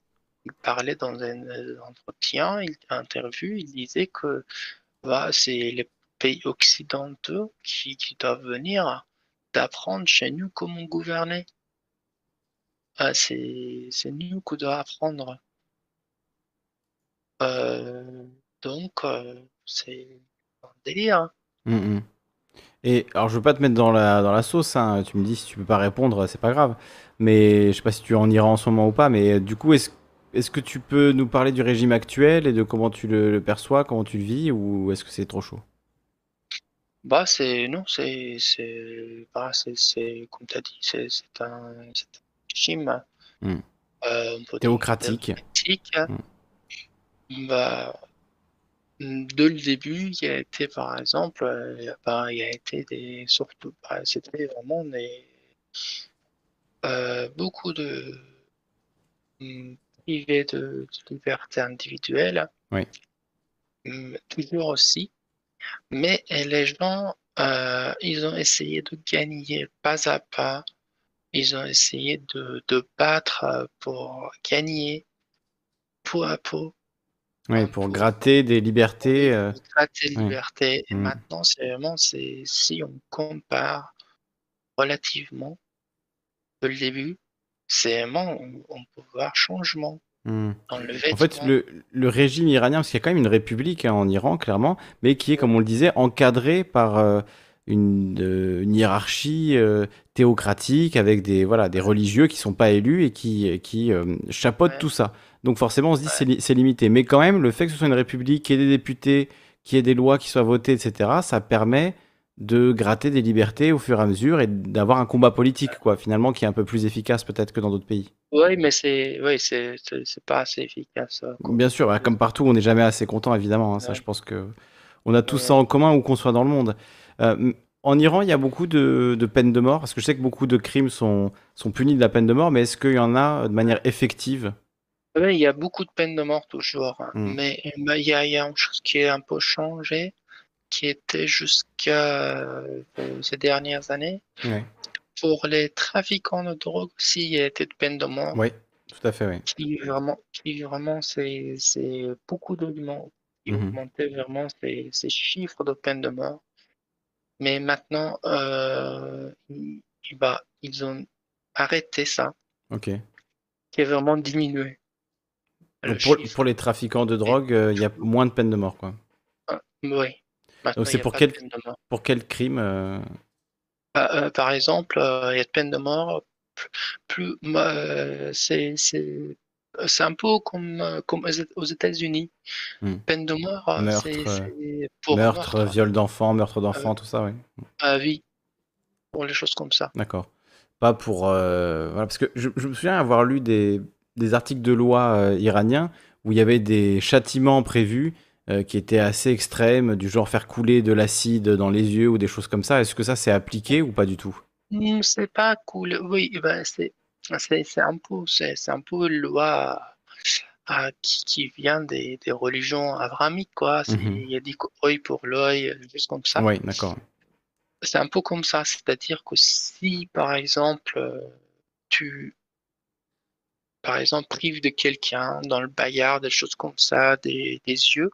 il parlait dans un euh, entretien, il, interview, il disait que bah, c'est les pays occidentaux qui, qui doivent venir d'apprendre chez nous comment gouverner. Ah, c'est nous qu'on doit apprendre. Euh, donc, euh, c'est un délire. hein. Mhm. Et alors, je veux pas te mettre dans la, dans la sauce, hein. Tu me dis si tu peux pas répondre, c'est pas grave. Mais je sais pas si tu en Iran en ce moment ou pas, mais du coup, est-ce, est-ce que tu peux nous parler du régime actuel et de comment tu le, le perçois, comment tu le vis, ou est-ce que c'est trop chaud? Bah, c'est non, c'est c'est bah, c'est comme tu as dit, c'est c'est un, un régime Hmm. euh, Théocratique. Hmm. Bah, de le début, il y a été par exemple, bah, il y a été des surtout, bah, c'était vraiment des euh, beaucoup de de, de liberté individuelle, Oui. Hmm, toujours aussi. Mais les gens, euh, ils ont essayé de gagner pas à pas. Ils ont essayé de, de battre euh, pour gagner peu à peu. Oui, pour gratter des libertés. euh, gratter ouais. liberté. Et Mm. maintenant, c'est vraiment, c'est, si on compare relativement le début, c'est vraiment, on, on peut voir changement Hmm. dans le En fait, le, le régime iranien, parce qu'il y a quand même une république hein, en Iran, clairement, mais qui est, comme on le disait, encadrée par euh, une, euh, une hiérarchie euh, théocratique avec des, voilà, des religieux qui sont pas élus et qui, qui chapeautent Ouais. tout ça. Donc forcément, on se dit Ouais. c'est li- c'est limité. Mais quand même, le fait que ce soit une république, qu'il y ait des députés, qu'il y ait des lois qui soient votées, etc., ça permet de gratter des libertés au fur et à mesure et d'avoir un combat politique, quoi, finalement, qui est un peu plus efficace peut-être que dans d'autres pays. Oui, mais c'est, oui, c'est, pas assez efficace. euh, Bien sûr, bah, comme partout, on n'est jamais assez content, évidemment. hein, ça, je pense que on a tous Ouais. ça en commun où qu'on soit dans le monde. Euh, en Iran, il y a beaucoup de, de peines de mort, parce que je sais que beaucoup de crimes sont, sont punis de la peine de mort, mais est-ce qu'il y en a de manière effective? Oui, il y a beaucoup de peines de mort toujours, hein. Mm. mais bah, il y a, il y a une chose qui est un peu changé, qui était jusqu'à euh, ces dernières années. Pour les trafiquants de drogue aussi, il y a été de peine de mort. Oui, tout à fait, oui. Qui vraiment, qui vraiment, c'est, c'est beaucoup d'augments, qui augmentaient vraiment ces, ces chiffres de peine de mort. Mais maintenant, euh, ils, bah, ils ont arrêté ça, Ok. qui est vraiment diminué. Le pour, les trafiquants de drogue, euh, il y a moins de peine de mort, quoi. Oui. Maintenant, Donc c'est pour quel, pour quel crime euh, Bah, euh, par exemple, euh, il y a de peine de mort. Plus, c'est, c'est, c'est un peu comme, comme aux Éta- aux États-Unis. Hmm. Peine de mort, Meurtre, c'est, c'est pour Meurtre, meurtre viol d'enfant, meurtre d'enfant, tout ça, oui. à vie, pour les choses comme ça. D'accord. pas pour. euh, voilà, parce que je, je me souviens avoir lu des, des articles de loi euh, iraniens où il y avait des châtiments prévus euh, qui étaient assez extrêmes, du genre faire couler de l'acide dans les yeux ou des choses comme ça. Est-ce que ça c'est appliqué ou pas du tout? C'est pas cool. Oui, ben c'est c'est c'est un peu c'est c'est un peu une loi euh, qui, qui vient des, des religions abrahamiques quoi. Mhm. Il y a dit œil pour l'œil, des choses comme ça. Oui, d'accord. C'est un peu comme ça, c'est-à-dire que si par exemple euh, tu par exemple prives de quelqu'un dans le bagarre, des choses comme ça, des, des yeux,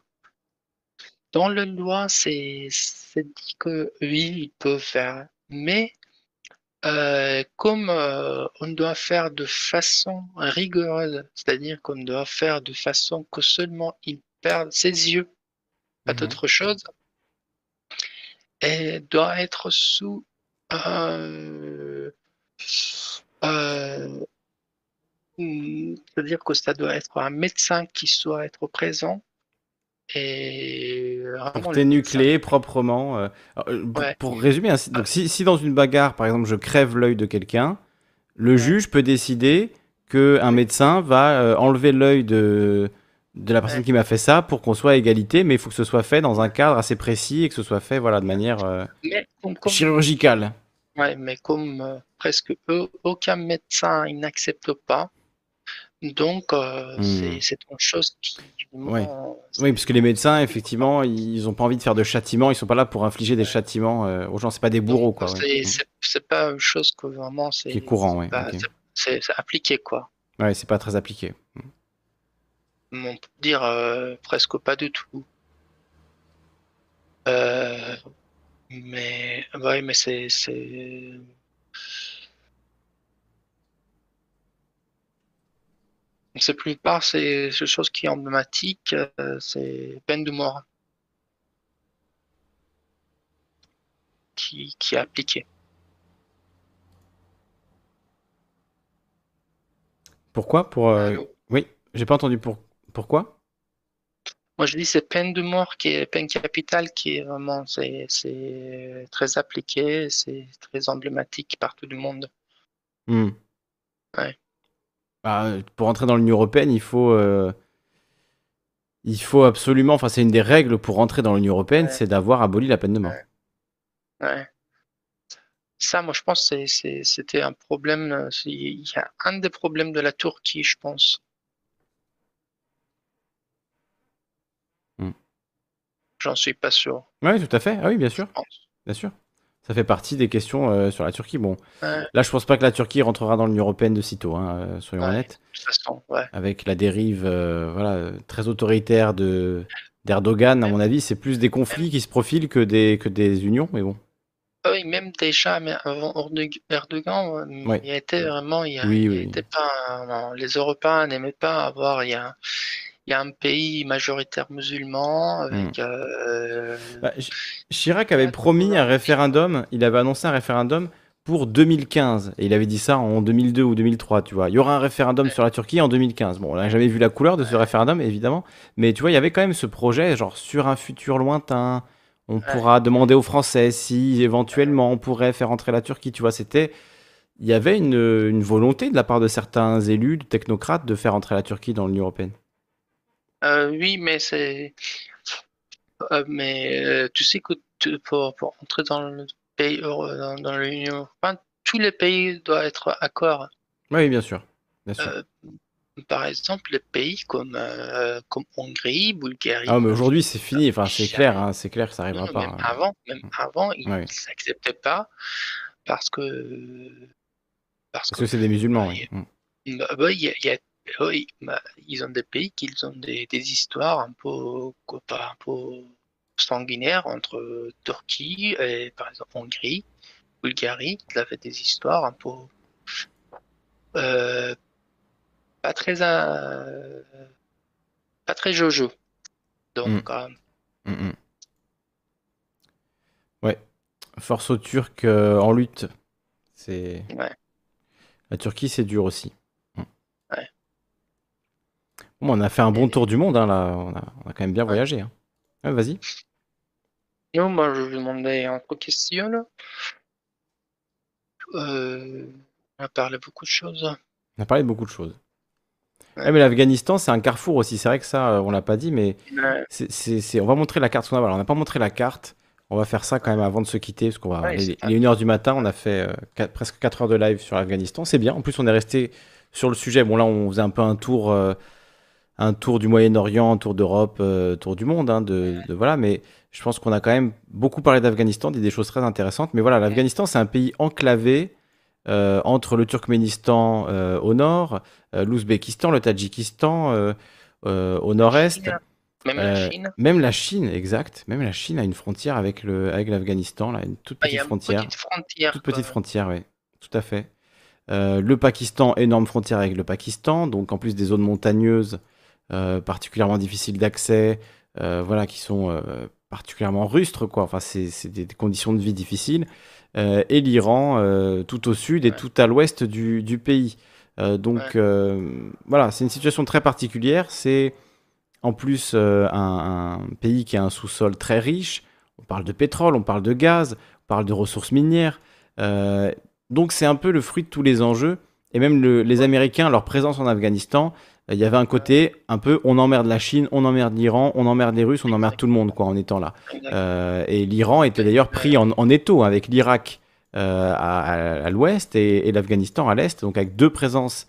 dans la loi c'est dit que oui, ils peuvent faire, mais Euh, comme euh, on doit faire de façon rigoureuse, c'est-à-dire qu'on doit faire de façon que seulement il perde ses yeux, pas Mhm. d'autre chose, et doit être sous euh, c'est-à-dire que ça doit être un médecin qui soit être présent et Pour t'énucléer proprement. euh, euh, pour, Ouais. pour résumer, hein, si- donc si, si dans une bagarre, par exemple, je crève l'œil de quelqu'un, le juge peut décider que un médecin va euh, enlever l'œil de, de la personne Ouais. qui m'a fait ça pour qu'on soit à égalité, mais il faut que ce soit fait dans un cadre assez précis et que ce soit fait voilà, de manière euh, Mais comme, comme- chirurgicale. Ouais, mais comme presque eux, aucun médecin n'accepte pas, donc euh, Hmm. c'est une chose qui Ouais. vraiment, Oui, parce que les médecins, effectivement, ils n'ont pas envie de faire de châtiments, ils sont pas là pour infliger des châtiments euh, aux gens, c'est pas des bourreaux, quoi. c'est ouais. Pas une chose que vraiment c'est Qui est courant, ok. c'est- appliqué quoi. Ouais, c'est pas très appliqué. On peut dire euh, presque pas du tout. Euh, mais ouais, mais c'est c'est C'est plupart, c'est des choses qui est emblématique, euh, c'est peine de mort qui, qui est appliquée. Pourquoi? Pour euh, Oui, j'ai pas entendu pour pourquoi? Moi, je dis c'est peine de mort qui est peine capitale qui est vraiment c'est c'est très appliqué, c'est très emblématique partout du monde. Hmm. Ouais. Bah, pour entrer dans l'Union européenne, il faut, euh, il faut absolument, enfin c'est une des règles pour entrer dans l'Union européenne, Ouais. c'est d'avoir aboli la peine de mort. Ouais. Ça, moi, je pense que c'était un problème. euh, Il y a un des problèmes de la Turquie, je pense. Hmm. J'en suis pas sûr. Oui, tout à fait. Ah oui, bien sûr, bien sûr. Ça fait partie des questions euh, sur la Turquie. Bon, Ouais, là, je pense pas que la Turquie rentrera dans l'Union européenne de sitôt, hein, euh, soyons Ouais. honnêtes. de toute façon, ouais. Avec la dérive, euh, voilà, très autoritaire de d'Erdogan, à mon avis, c'est plus des conflits qui se profilent que des que des unions, mais bon. Ah Oui, même déjà, mais avant Erdogan, il était vraiment, il, y a- Oui, il oui. pas, non, les Européens n'aimaient pas avoir, il y a, il y a un pays majoritaire musulman avec, euh, Bah, Ch- Chirac avait promis un référendum, il avait annoncé un référendum pour 2015, et il avait dit ça en 2002 ou 2003, tu vois. Il y aura un référendum sur la Turquie en 2015. Bon, on n'a jamais vu la couleur de ce référendum, évidemment, mais tu vois, il y avait quand même ce projet, genre sur un futur lointain, on pourra demander aux Français si éventuellement on pourrait faire entrer la Turquie, tu vois, c'était... Il y avait une, une volonté de la part de certains élus, de technocrates, de faire entrer la Turquie dans l'Union Européenne. Euh, oui, mais c'est. euh, mais euh, tu sais que tu- pour, pour entrer dans le pays dans, dans l'Union européenne, tous les pays doivent être accord. Oui, bien sûr. Bien sûr. Par exemple, les pays comme, comme Hongrie, Bulgarie. Ah, mais aujourd'hui, c'est fini, enfin, c'est clair, hein, c'est clair que ça Non, arrivera non, pas. même hein. avant, même avant, ils ne s'acceptaient pas parce que parce Parce que c'est des musulmans. Mm. Bah, bah, il y a- il y a- oui, bah, ils ont des pays qui ont des, des histoires un peu, quoi, pas un peu sanguinaires entre Turquie et par exemple Hongrie, Bulgarie. Ils avaient des histoires un peu euh, pas très euh, pas très jojo. Donc euh, Mm, mm. Ouais. Force aux Turcs en lutte. C'est. Ouais. La Turquie, c'est dur aussi. Bon, on a fait un bon tour du monde, hein, là. On a, on a quand même bien voyagé. hein. Ouais, vas-y. Non, moi je vais demander une autre question. là. Euh, On a parlé beaucoup de choses. On a parlé de beaucoup de choses. Ouais. Ouais, mais l'Afghanistan, c'est un carrefour aussi. C'est vrai que ça, euh, on l'a pas dit, mais on va montrer la carte. on n'a pas montré la carte. On va faire ça quand même avant de se quitter, parce qu'on va. Il, est- pas- il est 1h du matin, on a fait euh, quatre- presque 4 heures de live sur l'Afghanistan. C'est bien. En plus, on est resté sur le sujet. Bon, là, on faisait un peu un tour, euh, un tour du Moyen-Orient, un tour d'Europe, euh, tour du monde, hein, de, de- voilà. Mais je pense qu'on a quand même beaucoup parlé d'Afghanistan, dit des choses très intéressantes. Mais voilà, l'Afghanistan, c'est un pays enclavé euh, entre le Turkménistan euh, au nord, euh, l'Ouzbékistan, le Tadjikistan au nord-est. Même la Chine. Même la Chine, exact. Même la Chine a une frontière avec le avec l'Afghanistan, là, une toute Ah, y petite a une frontière. petite frontière. Toute petite frontière, oui, tout à fait. Le Pakistan, énorme frontière avec le Pakistan, donc en plus des zones montagneuses particulièrement difficiles d'accès, euh, voilà, qui sont euh, particulièrement rustres, quoi. Enfin, c'est des, des conditions de vie difficiles. Euh, et l'Iran, euh, tout au sud et Ouais. tout à l'ouest du, du pays. Euh, donc Ouais. euh, voilà, c'est une situation très particulière. C'est en plus euh, un, un pays qui a un sous-sol très riche. On parle de pétrole, on parle de gaz, on parle de ressources minières. Euh, donc c'est un peu le fruit de tous les enjeux. Et même le- les Américains, leur présence en Afghanistan, euh, il y avait un côté un peu on emmerde la Chine, on emmerde l'Iran, on emmerde les Russes, on emmerde tout le monde quoi en étant là. Euh, et l'Iran était d'ailleurs pris en, en étau avec l'Irak euh, à, l'ouest et, et l'Afghanistan à l'est, donc avec deux présences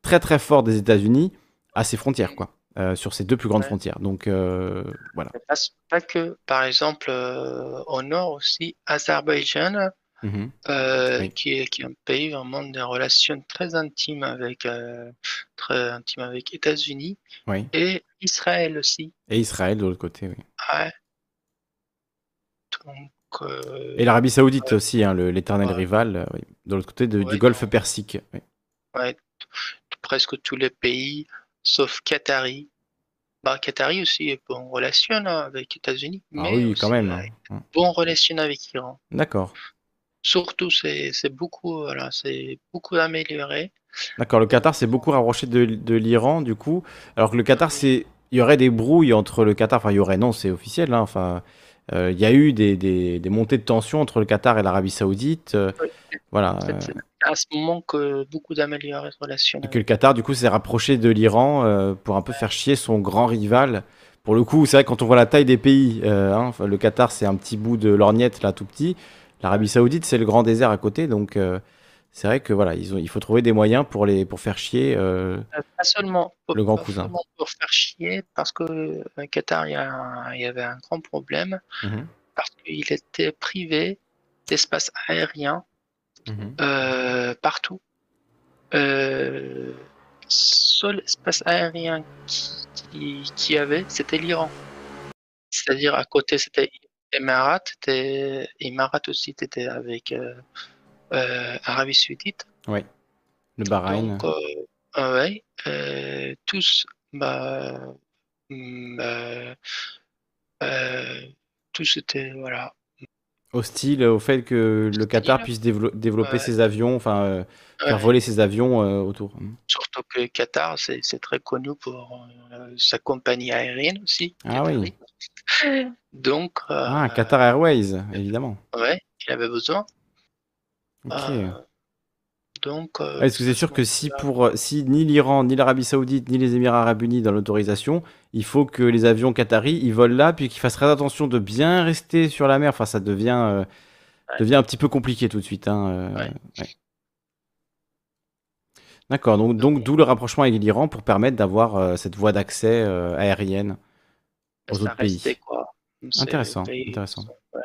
très très fortes des États-Unis à ses frontières quoi, euh, sur ces deux plus grandes Ouais. frontières. Donc euh, voilà. Pas, pas que, par exemple, euh, au nord aussi, Azerbaïdjan, Mhm. euh, Oui. qui est, qui est un pays vraiment des relations très intimes avec, euh, très intimes avec États-Unis Oui. et Israël aussi. Et Israël de l'autre côté, oui. Ouais. Donc, euh, Et l'Arabie Saoudite aussi, hein, l'éternel Ouais. rival, euh, oui, de l'autre côté de- Ouais, du Golfe. Persique. ouais, presque tous les pays, sauf Qatari. Bah, Qatari aussi est bon relation hein, avec États-Unis, Ah mais oui, quand même. hein. bon relation avec Iran. D'accord. Surtout, c'est beaucoup, voilà, c'est beaucoup amélioré. D'accord, le Qatar s'est beaucoup rapproché de, de l'Iran, du coup. Alors que le Qatar, c'est. Il y aurait des brouilles entre le Qatar. Enfin, il y aurait, non, c'est officiel. hein, Enfin, euh, il y a eu des, des- des montées de tension entre le Qatar et l'Arabie Saoudite. euh, Oui. voilà. En fait, euh, c'est à ce moment que beaucoup d'améliorées relations. et que le Qatar, du coup, s'est rapproché de l'Iran euh, pour un peu faire chier son grand rival. Pour le coup, c'est vrai, quand on voit la taille des pays, euh, hein, le Qatar, c'est un petit bout de lorgnette, là, tout petit. L'Arabie Saoudite, c'est le grand désert à côté. Donc, euh, c'est vrai que voilà, ils ont, il faut trouver des moyens pour, les, pour faire chier. euh, Euh, Pas seulement, Le grand pas cousin. seulement pour faire chier, parce que le Qatar, il y, a un- il y avait un grand problème, mhm, parce qu'il était privé d'espace aérien mhm. euh, partout. Euh, seul espace aérien qui, qui, qui avait, c'était l'Iran. C'est-à-dire à côté, c'était C'était Émirats aussi, c'était avec euh, euh, Arabie Saoudite. Le Bahreïn. Donc, euh, ah ouais, tous, bah, hum, bah, tous étaient, voilà. hostile au fait que le Qatar puisse dévelop- développer Ouais. ses avions, enfin euh, faire Ouais. voler ses avions euh, autour. Surtout que Qatar, c'est c'est très connu pour euh, sa compagnie aérienne aussi. Ah oui. Donc, euh, Ah, Qatar Airways, évidemment. ouais, il avait besoin. Ok. Euh, donc, euh, Est-ce que c'est sûr que si pour si ni l'Iran, ni l'Arabie Saoudite, ni les Émirats Arabes Unis dans l'autorisation, il faut que les avions qataris ils volent là, puis qu'ils fassent très attention de bien rester sur la mer. Enfin, ça devient euh, Ouais. devient un petit peu compliqué tout de suite. hein, euh, Ouais. ouais. D'accord. Donc donc d'où le rapprochement avec l'Iran pour permettre d'avoir cette voie d'accès aérienne aux ça autres pays. restait, quoi. C'est Intéressant, pays- intéressant. ouais.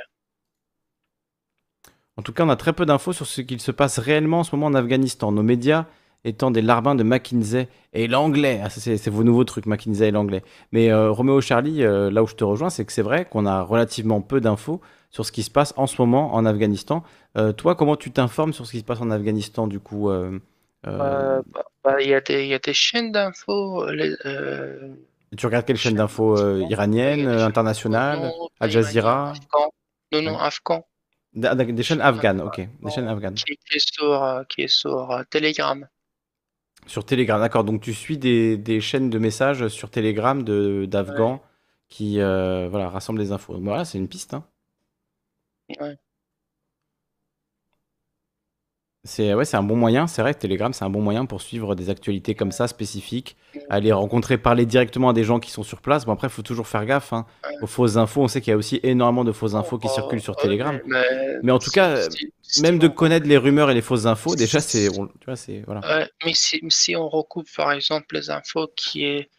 En tout cas, on a très peu d'infos sur ce qu'il se passe réellement en ce moment en Afghanistan. Nos médias étant des larbins de McKinsey et l'anglais. Ah, c'est vos nouveaux trucs, McKinsey et l'anglais. Mais euh, Roméo Charlie, euh, là où je te rejoins, c'est que c'est vrai qu'on a relativement peu d'infos sur ce qui se passe en ce moment en Afghanistan. Euh, toi, comment tu t'informes sur ce qui se passe en Afghanistan, du coup euh, euh, Euh, bah, bah, Il y, a des- il y a des chaînes d'infos. Tu regardes quelle chaîne d'infos euh, iranienne, euh, internationale, Al Jazeera afghan. Non, non, afghan. Des des chaînes afghanes, ok. Des chaînes afghanes. Qui, est sur, euh, qui est sur euh, Telegram. Sur Telegram, d'accord. Donc tu suis des, des chaînes de messages sur Telegram d'Afghans qui voilà, rassemblent des infos. Voilà, c'est une piste. hein. Ouais. C'est ouais, c'est un bon moyen. C'est vrai que Telegram, c'est un bon moyen pour suivre des actualités comme ça, spécifiques. Aller rencontrer, parler directement à des gens qui sont sur place. Bon, après, il faut toujours faire gaffe hein, aux fausses infos. On sait qu'il y a aussi énormément de fausses infos qui circulent sur Telegram. Mais, en tout cas, Même de on- connaître les rumeurs et les fausses infos, déjà, c'est. on- Tu vois, c'est. Voilà. Mais si, si on recoupe par exemple les infos qui est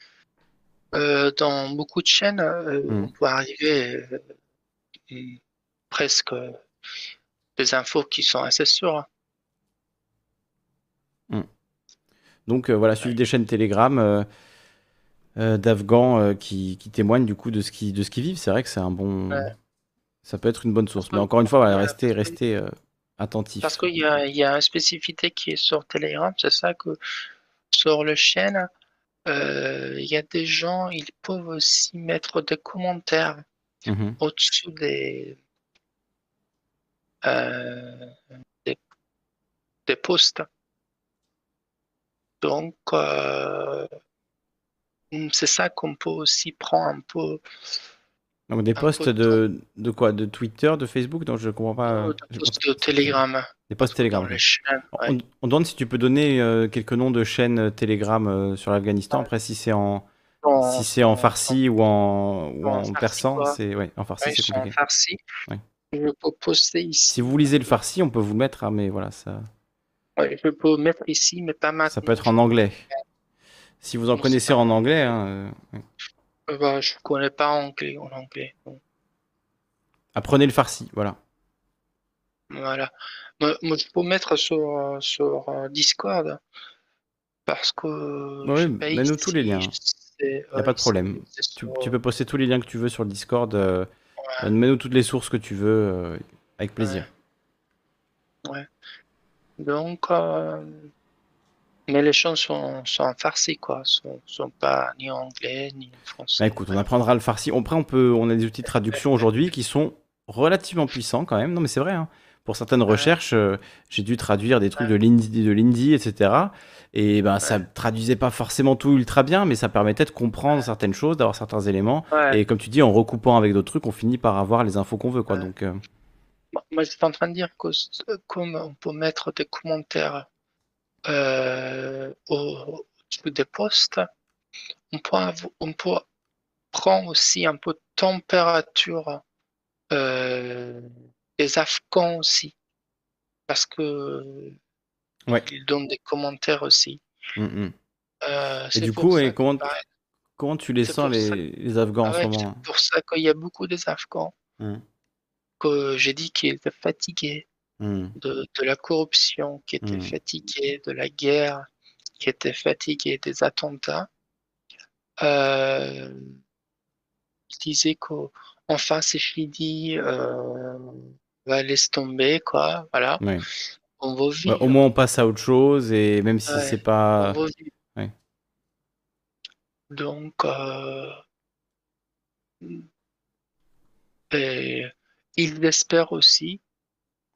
euh, dans beaucoup de chaînes, euh, Mm. on peut arriver euh, mm, presque euh, des infos qui sont assez sûres. Donc euh, voilà, suivre des chaînes Telegram euh, euh, d'Afghans qui, qui témoignent du coup de ce qu'ils de ce qu'ils vivent. C'est vrai que c'est un bon. Ouais. Ça peut être une bonne source. Mais encore une fois, voilà, restez, parce que- restez attentifs. Parce qu'il y a, il y a une spécificité qui est sur Telegram, c'est ça que sur le chaîne, il y a des gens, ils peuvent aussi mettre des commentaires Mhm. au-dessus des, des, des posts. Donc, euh, c'est ça qu'on peut aussi prendre un peu Donc des posts de, de quoi? De Twitter, de Facebook? Donc je comprends pas. euh, de je- posts de Telegram Des posts Telegram. ouais. On, on demande si tu peux donner euh, quelques noms de chaînes Telegram euh, sur l'Afghanistan. Ouais. Après, si c'est en, si c'est en farsi ou en, ou en en persan, c'est ouais, en farsi Ouais, c'est sont en compliqué. farsi. Je peux poster ici. Si vous lisez le farsi, on peut vous le mettre, hein, mais voilà, ça, je peux mettre ici, mais pas maintenant. ça peut être en anglais. Si vous en connaissez en anglais, hein, euh, ouais. Bah, je connais pas anglais en anglais. donc, apprenez le farsi, voilà. Voilà. Moi, je peux mettre sur, sur euh, Discord parce que Ouais, pas mets-nous tous les liens. c'est- Y a ouais, pas de problème. Tu, sur- tu peux poster tous les liens que tu veux sur le Discord. euh, ouais, Mets-nous toutes les sources que tu veux, euh, avec plaisir. Donc, euh, mais les chants sont, sont en farsi, quoi. Sont, sont pas ni en anglais ni français. Bah écoute, on apprendra le farsi. Après, on peut, on a des outils de traduction aujourd'hui qui sont relativement puissants quand même. Non, mais c'est vrai. hein. Pour certaines recherches, euh, j'ai dû traduire des trucs de l'indi, de l'indi, etc. Et ben, ça traduisait pas forcément tout ultra bien, mais ça permettait de comprendre certaines choses, d'avoir certains éléments. Ouais. Et comme tu dis, en recoupant avec d'autres trucs, on finit par avoir les infos qu'on veut, quoi. Donc, euh, Moi, j'étais en train de dire que c- comme on peut mettre des commentaires euh, au, au-dessus des posts, on peut, avo- on peut prendre aussi un peu de température euh, des Afghans aussi. Parce que Ouais. ils donnent des commentaires aussi. hum, hum. Euh, Et du coup, et comment, bah, comment tu les sens, les, les Afghans ah en ce ouais, moment? c'est pour ça qu'il y a beaucoup des Afghans Hum, que j'ai dit qu'ils étaient fatigués. hum. de, de la corruption, qui était Mm. fatigué de la guerre, qui était fatigué des attentats. Euh, il disait qu'enfin c'est fini, euh, va laisse tomber, quoi. Voilà, Ouais. on va vivre. au moins, on passe à autre chose, et même si Ouais. c'est pas. ouais. Donc, euh, et ils espèrent aussi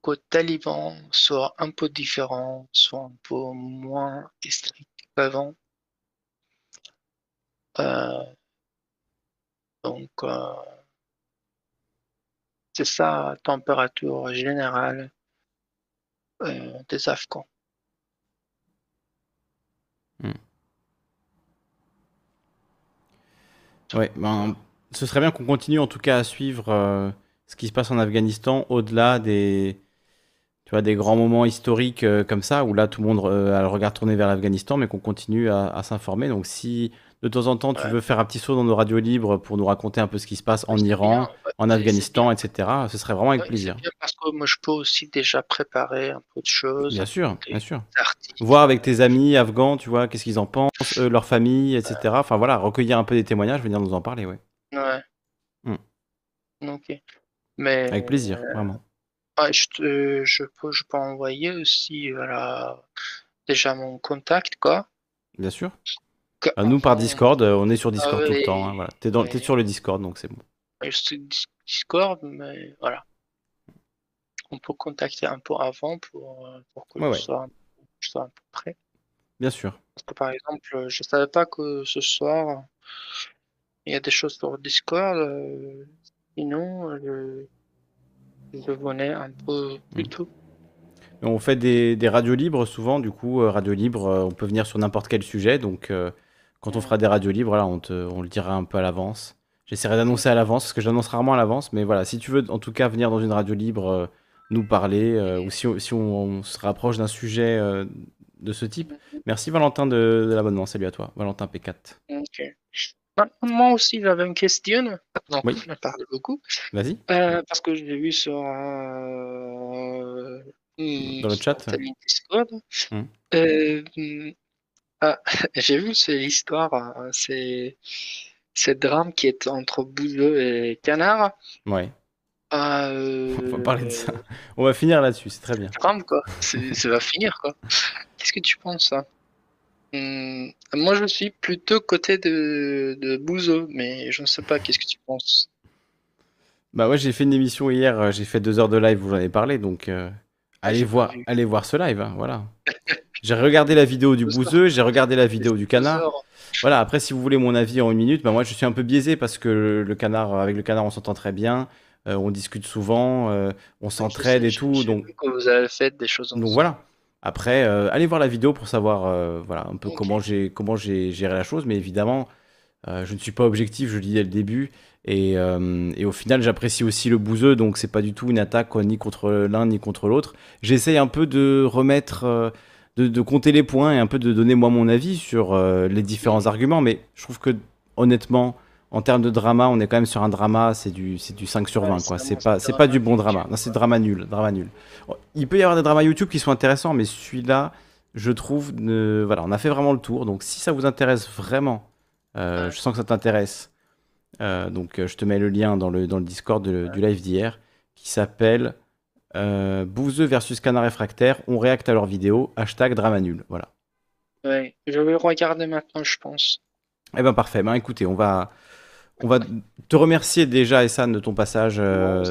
que Taliban soit un peu différent, soit un peu moins strict qu'avant. Euh, donc, euh, c'est ça température générale euh, des Afghans. Ouais, ben, ce serait bien qu'on continue en tout cas à suivre ce qui se passe en Afghanistan au-delà des, tu vois, des grands moments historiques euh, comme ça, où là tout le monde euh, a le regard tourné vers l'Afghanistan, mais qu'on continue à, à s'informer. Donc si de temps en temps tu Ouais. veux faire un petit saut dans nos radios libres pour nous raconter un peu ce qui se passe en Iran, bien, en Afghanistan, etc., ce serait vraiment avec plaisir. bien parce que moi je peux aussi déjà préparer un peu de choses, Bien sûr, bien sûr. articles. Voir avec tes amis afghans, tu vois, qu'est-ce qu'ils en pensent, eux, leur famille, etc. Enfin voilà, recueillir un peu des témoignages, venir nous en parler, ouais. Ouais. Hmm. Ok. Mais Avec plaisir, vraiment. ouais, je, te- je peux, je peux envoyer aussi voilà, déjà mon contact, quoi. Bien sûr. Que- Ah, nous, par Discord, euh, on est sur Discord Ah tout le temps. hein, voilà. T'es, ouais. sur le Discord, donc c'est bon. je Discord, mais voilà. On peut contacter un peu avant pour, euh, pour que Ouais, je, sois, je sois un peu prêt. Bien sûr. Parce que par exemple, je savais pas que ce soir, il y a des choses sur Discord. euh, sinon, je, je venais un peu plus tôt. On fait des, des radios libres souvent, du coup, euh, radio libre, euh, on peut venir sur n'importe quel sujet. Donc, euh, quand on fera des radios libres, voilà, on, te- on le dira un peu à l'avance. J'essaierai d'annoncer à l'avance, parce que j'annonce rarement à l'avance. Mais voilà, si tu veux en tout cas venir dans une radio libre, euh, nous parler, euh, ou si, on- si on, on se rapproche d'un sujet euh, de ce type. Merci Valentin de, de l'abonnement, salut à toi, Valentin P4. Ok. Bah, Moi aussi, j'avais une question. Donc, Oui. on parle beaucoup. Vas-y, Euh, parce que j'ai vu sur euh, Dans le sur chat. Discord. Hmm. Euh, ah, j'ai vu c'est l'histoire, euh, c'est ce drame qui est entre Bouzeux et Canard. ouais, on va euh, parler de ça. On va finir là-dessus, c'est très bien. drame quoi, C'est- ça va finir quoi. Qu'est-ce que tu penses ça? Hmm, moi je suis plutôt côté de, de Bouzeux, mais je ne sais pas, qu'est-ce que tu penses? Bah ouais, j'ai fait une émission hier, euh, j'ai fait deux heures de live, vous en avez parlé, donc euh, allez j'ai pas voir, allez voir ce live, hein, voilà. J'ai regardé la vidéo du bouseux, j'ai regardé la vidéo du canard. Voilà, après si vous voulez mon avis en une minute, bah moi je suis un peu biaisé parce que le, le canard, avec le canard on s'entend très bien, euh, on discute souvent, euh, on s'entraide et tout, donc, vu que vous avez fait des choses donc ensemble. voilà. Après, euh, allez voir la vidéo pour savoir euh, voilà, un peu comment j'ai comment j'ai géré la chose, mais évidemment, euh, je ne suis pas objectif, je le dis dès le début, et, et au final, j'apprécie aussi le bouseux, donc c'est pas du tout une attaque quoi, ni contre l'un ni contre l'autre. J'essaye un peu de remettre, de, de compter les points et un peu de donner moi mon avis sur les différents arguments, mais je trouve que honnêtement, en termes de drama, on est quand même sur un drama, c'est du, du 5 sur Ouais, 20, c'est quoi. C'est pas, pas du bon drama. Non, c'est drama nul, drama nul. Il peut y avoir des dramas YouTube qui sont intéressants, mais celui-là, je trouve, ne... voilà, on a fait vraiment le tour. Donc, si ça vous intéresse vraiment, euh, je sens que ça t'intéresse. euh, donc, euh, je te mets le lien dans le, dans le Discord de- du live d'hier qui s'appelle euh, Bouzeux versus Canard réfractaire. On réacte à leurs vidéos. Hashtag drama nul. Voilà. Ouais, je vais regarder maintenant, je pense. Eh ben parfait. Ben écoutez, on va, on va te remercier déjà, Essan, de ton passage, euh,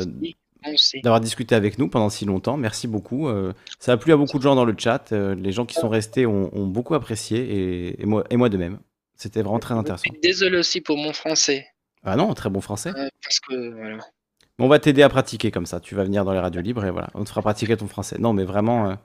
d'avoir discuté avec nous pendant si longtemps. Merci beaucoup. Euh, ça a plu à beaucoup de gens dans le chat. Euh, les gens qui sont restés ont, ont beaucoup apprécié et, et moi, et moi de même. C'était vraiment très intéressant. Désolé aussi pour mon français, Ah non, très bon français. parce que voilà. On va t'aider à pratiquer comme ça. Tu vas venir dans les radios libres et voilà, on te fera pratiquer ton français. Non, mais vraiment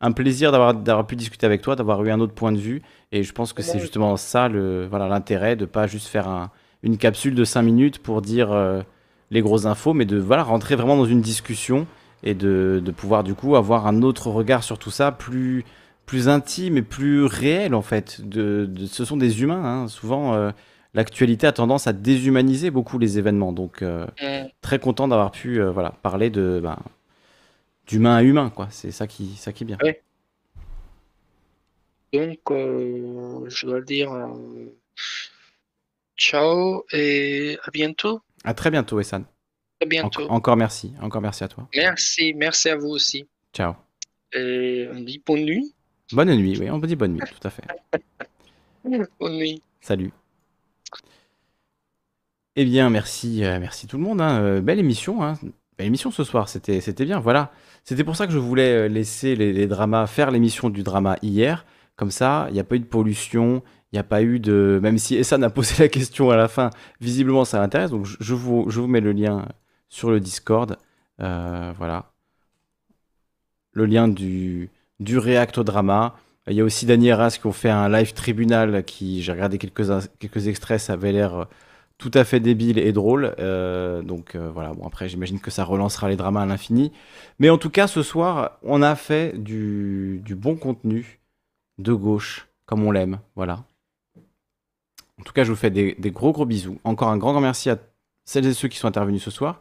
un plaisir d'avoir pu discuter avec toi, d'avoir eu un autre point de vue. Et je pense que c'est justement ça le voilà l'intérêt de pas juste faire un- une capsule de 5 minutes pour dire euh, les grosses infos, mais de voilà rentrer vraiment dans une discussion et de, de pouvoir du coup avoir un autre regard sur tout ça, plus plus intime et plus réel en fait. De, de- ce sont des humains. hein. Souvent, euh, l'actualité a tendance à déshumaniser beaucoup les événements. Donc euh, Hmm, très content d'avoir pu voilà, parler de ben, d'humain à humain, quoi. C'est ça qui, ça qui est bien. Ouais. Donc, euh, je dois dire euh, ciao et à bientôt. À très bientôt, Essan. À En- bientôt. encore merci, encore merci à toi. Merci, merci à vous aussi. Ciao. Et on dit bonne nuit. Bonne nuit, oui, on peut dire bonne nuit, tout à fait. Bonne nuit. Salut. Eh bien, merci, euh, merci tout le monde. hein. Euh, belle émission, hein. Belle émission ce soir. C'était, c'était bien. Voilà. C'était pour ça que je voulais euh, laisser les, les dramas faire l'émission du drama hier. Comme ça, il n'y a pas eu de pollution. Il n'y a pas eu de. Même si Essan a posé la question à la fin, visiblement ça l'intéresse. Donc je, vous, mets le lien sur le Discord. Euh, voilà. Le lien du, du React au drama. Il y a aussi Dani Arras qui ont fait un live tribunal qui, j'ai regardé quelques, extraits, ça avait l'air euh, tout à fait débile et drôle. Euh, donc voilà, bon après j'imagine que ça relancera les dramas à l'infini. Mais en tout cas, ce soir, on a fait du bon contenu de gauche, comme on l'aime. Voilà. En tout cas, je vous fais des, gros gros bisous. Encore un grand grand merci à celles et ceux qui sont intervenus ce soir,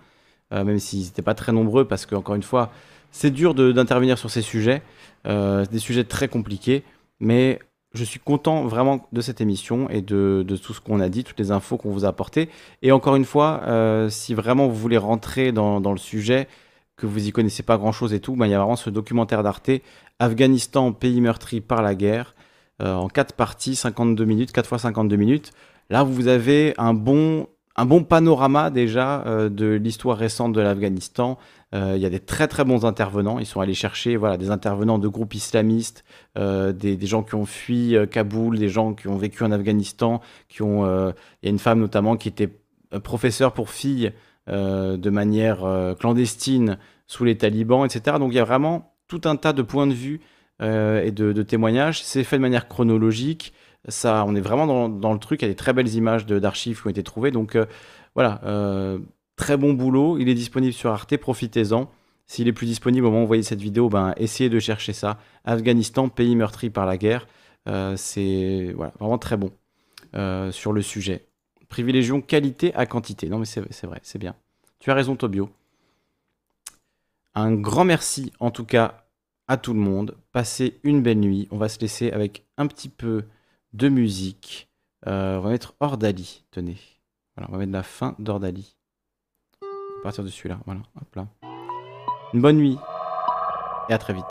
euh, même s'ils n'étaient pas très nombreux, parce que encore une fois, c'est dur d'intervenir sur ces sujets, euh, des sujets très compliqués, mais je suis content vraiment de cette émission et de, tout ce qu'on a dit, toutes les infos qu'on vous a apportées. Et encore une fois, euh, si vraiment vous voulez rentrer dans, le sujet, que vous y connaissez pas grand chose et tout, ben, il y a vraiment ce documentaire d'Arte, Afghanistan, pays meurtri par la guerre, en 4 parties, 52 minutes, 4 fois 52 minutes. Là, vous avez un bon, un bon panorama déjà euh, de l'histoire récente de l'Afghanistan. Euh, Il y a des très très bons intervenants. Ils sont allés chercher voilà, des intervenants de groupes islamistes, euh, des, gens qui ont fui euh, Kaboul, des gens qui ont vécu en Afghanistan, qui ont. euh, Il y a une femme notamment qui était euh, professeure pour filles euh, de manière euh, clandestine sous les talibans, etc. Donc il y a vraiment tout un tas de points de vue euh, et de, témoignages. C'est fait de manière chronologique. Ça, on est vraiment dans, le truc. Il y a des très belles images d'archives qui ont été trouvées. Donc euh, voilà, euh, très bon boulot. Il est disponible sur Arte. Profitez-en. S'il est plus disponible au moment où vous voyez cette vidéo, ben, essayez de chercher ça. Afghanistan, pays meurtri par la guerre. Euh, c'est voilà, vraiment très bon euh, sur le sujet. Privilégions qualité à quantité. Non, mais c'est vrai, c'est bien. Tu as raison, Tobio. Un grand merci, en tout cas, à tout le monde. Passez une belle nuit. On va se laisser avec un petit peu de musique. Euh, on va mettre Ordali. Tenez. Voilà, on va mettre la fin d'Ordali. À partir de celui-là. Voilà, hop là. Une bonne nuit. Et à très vite.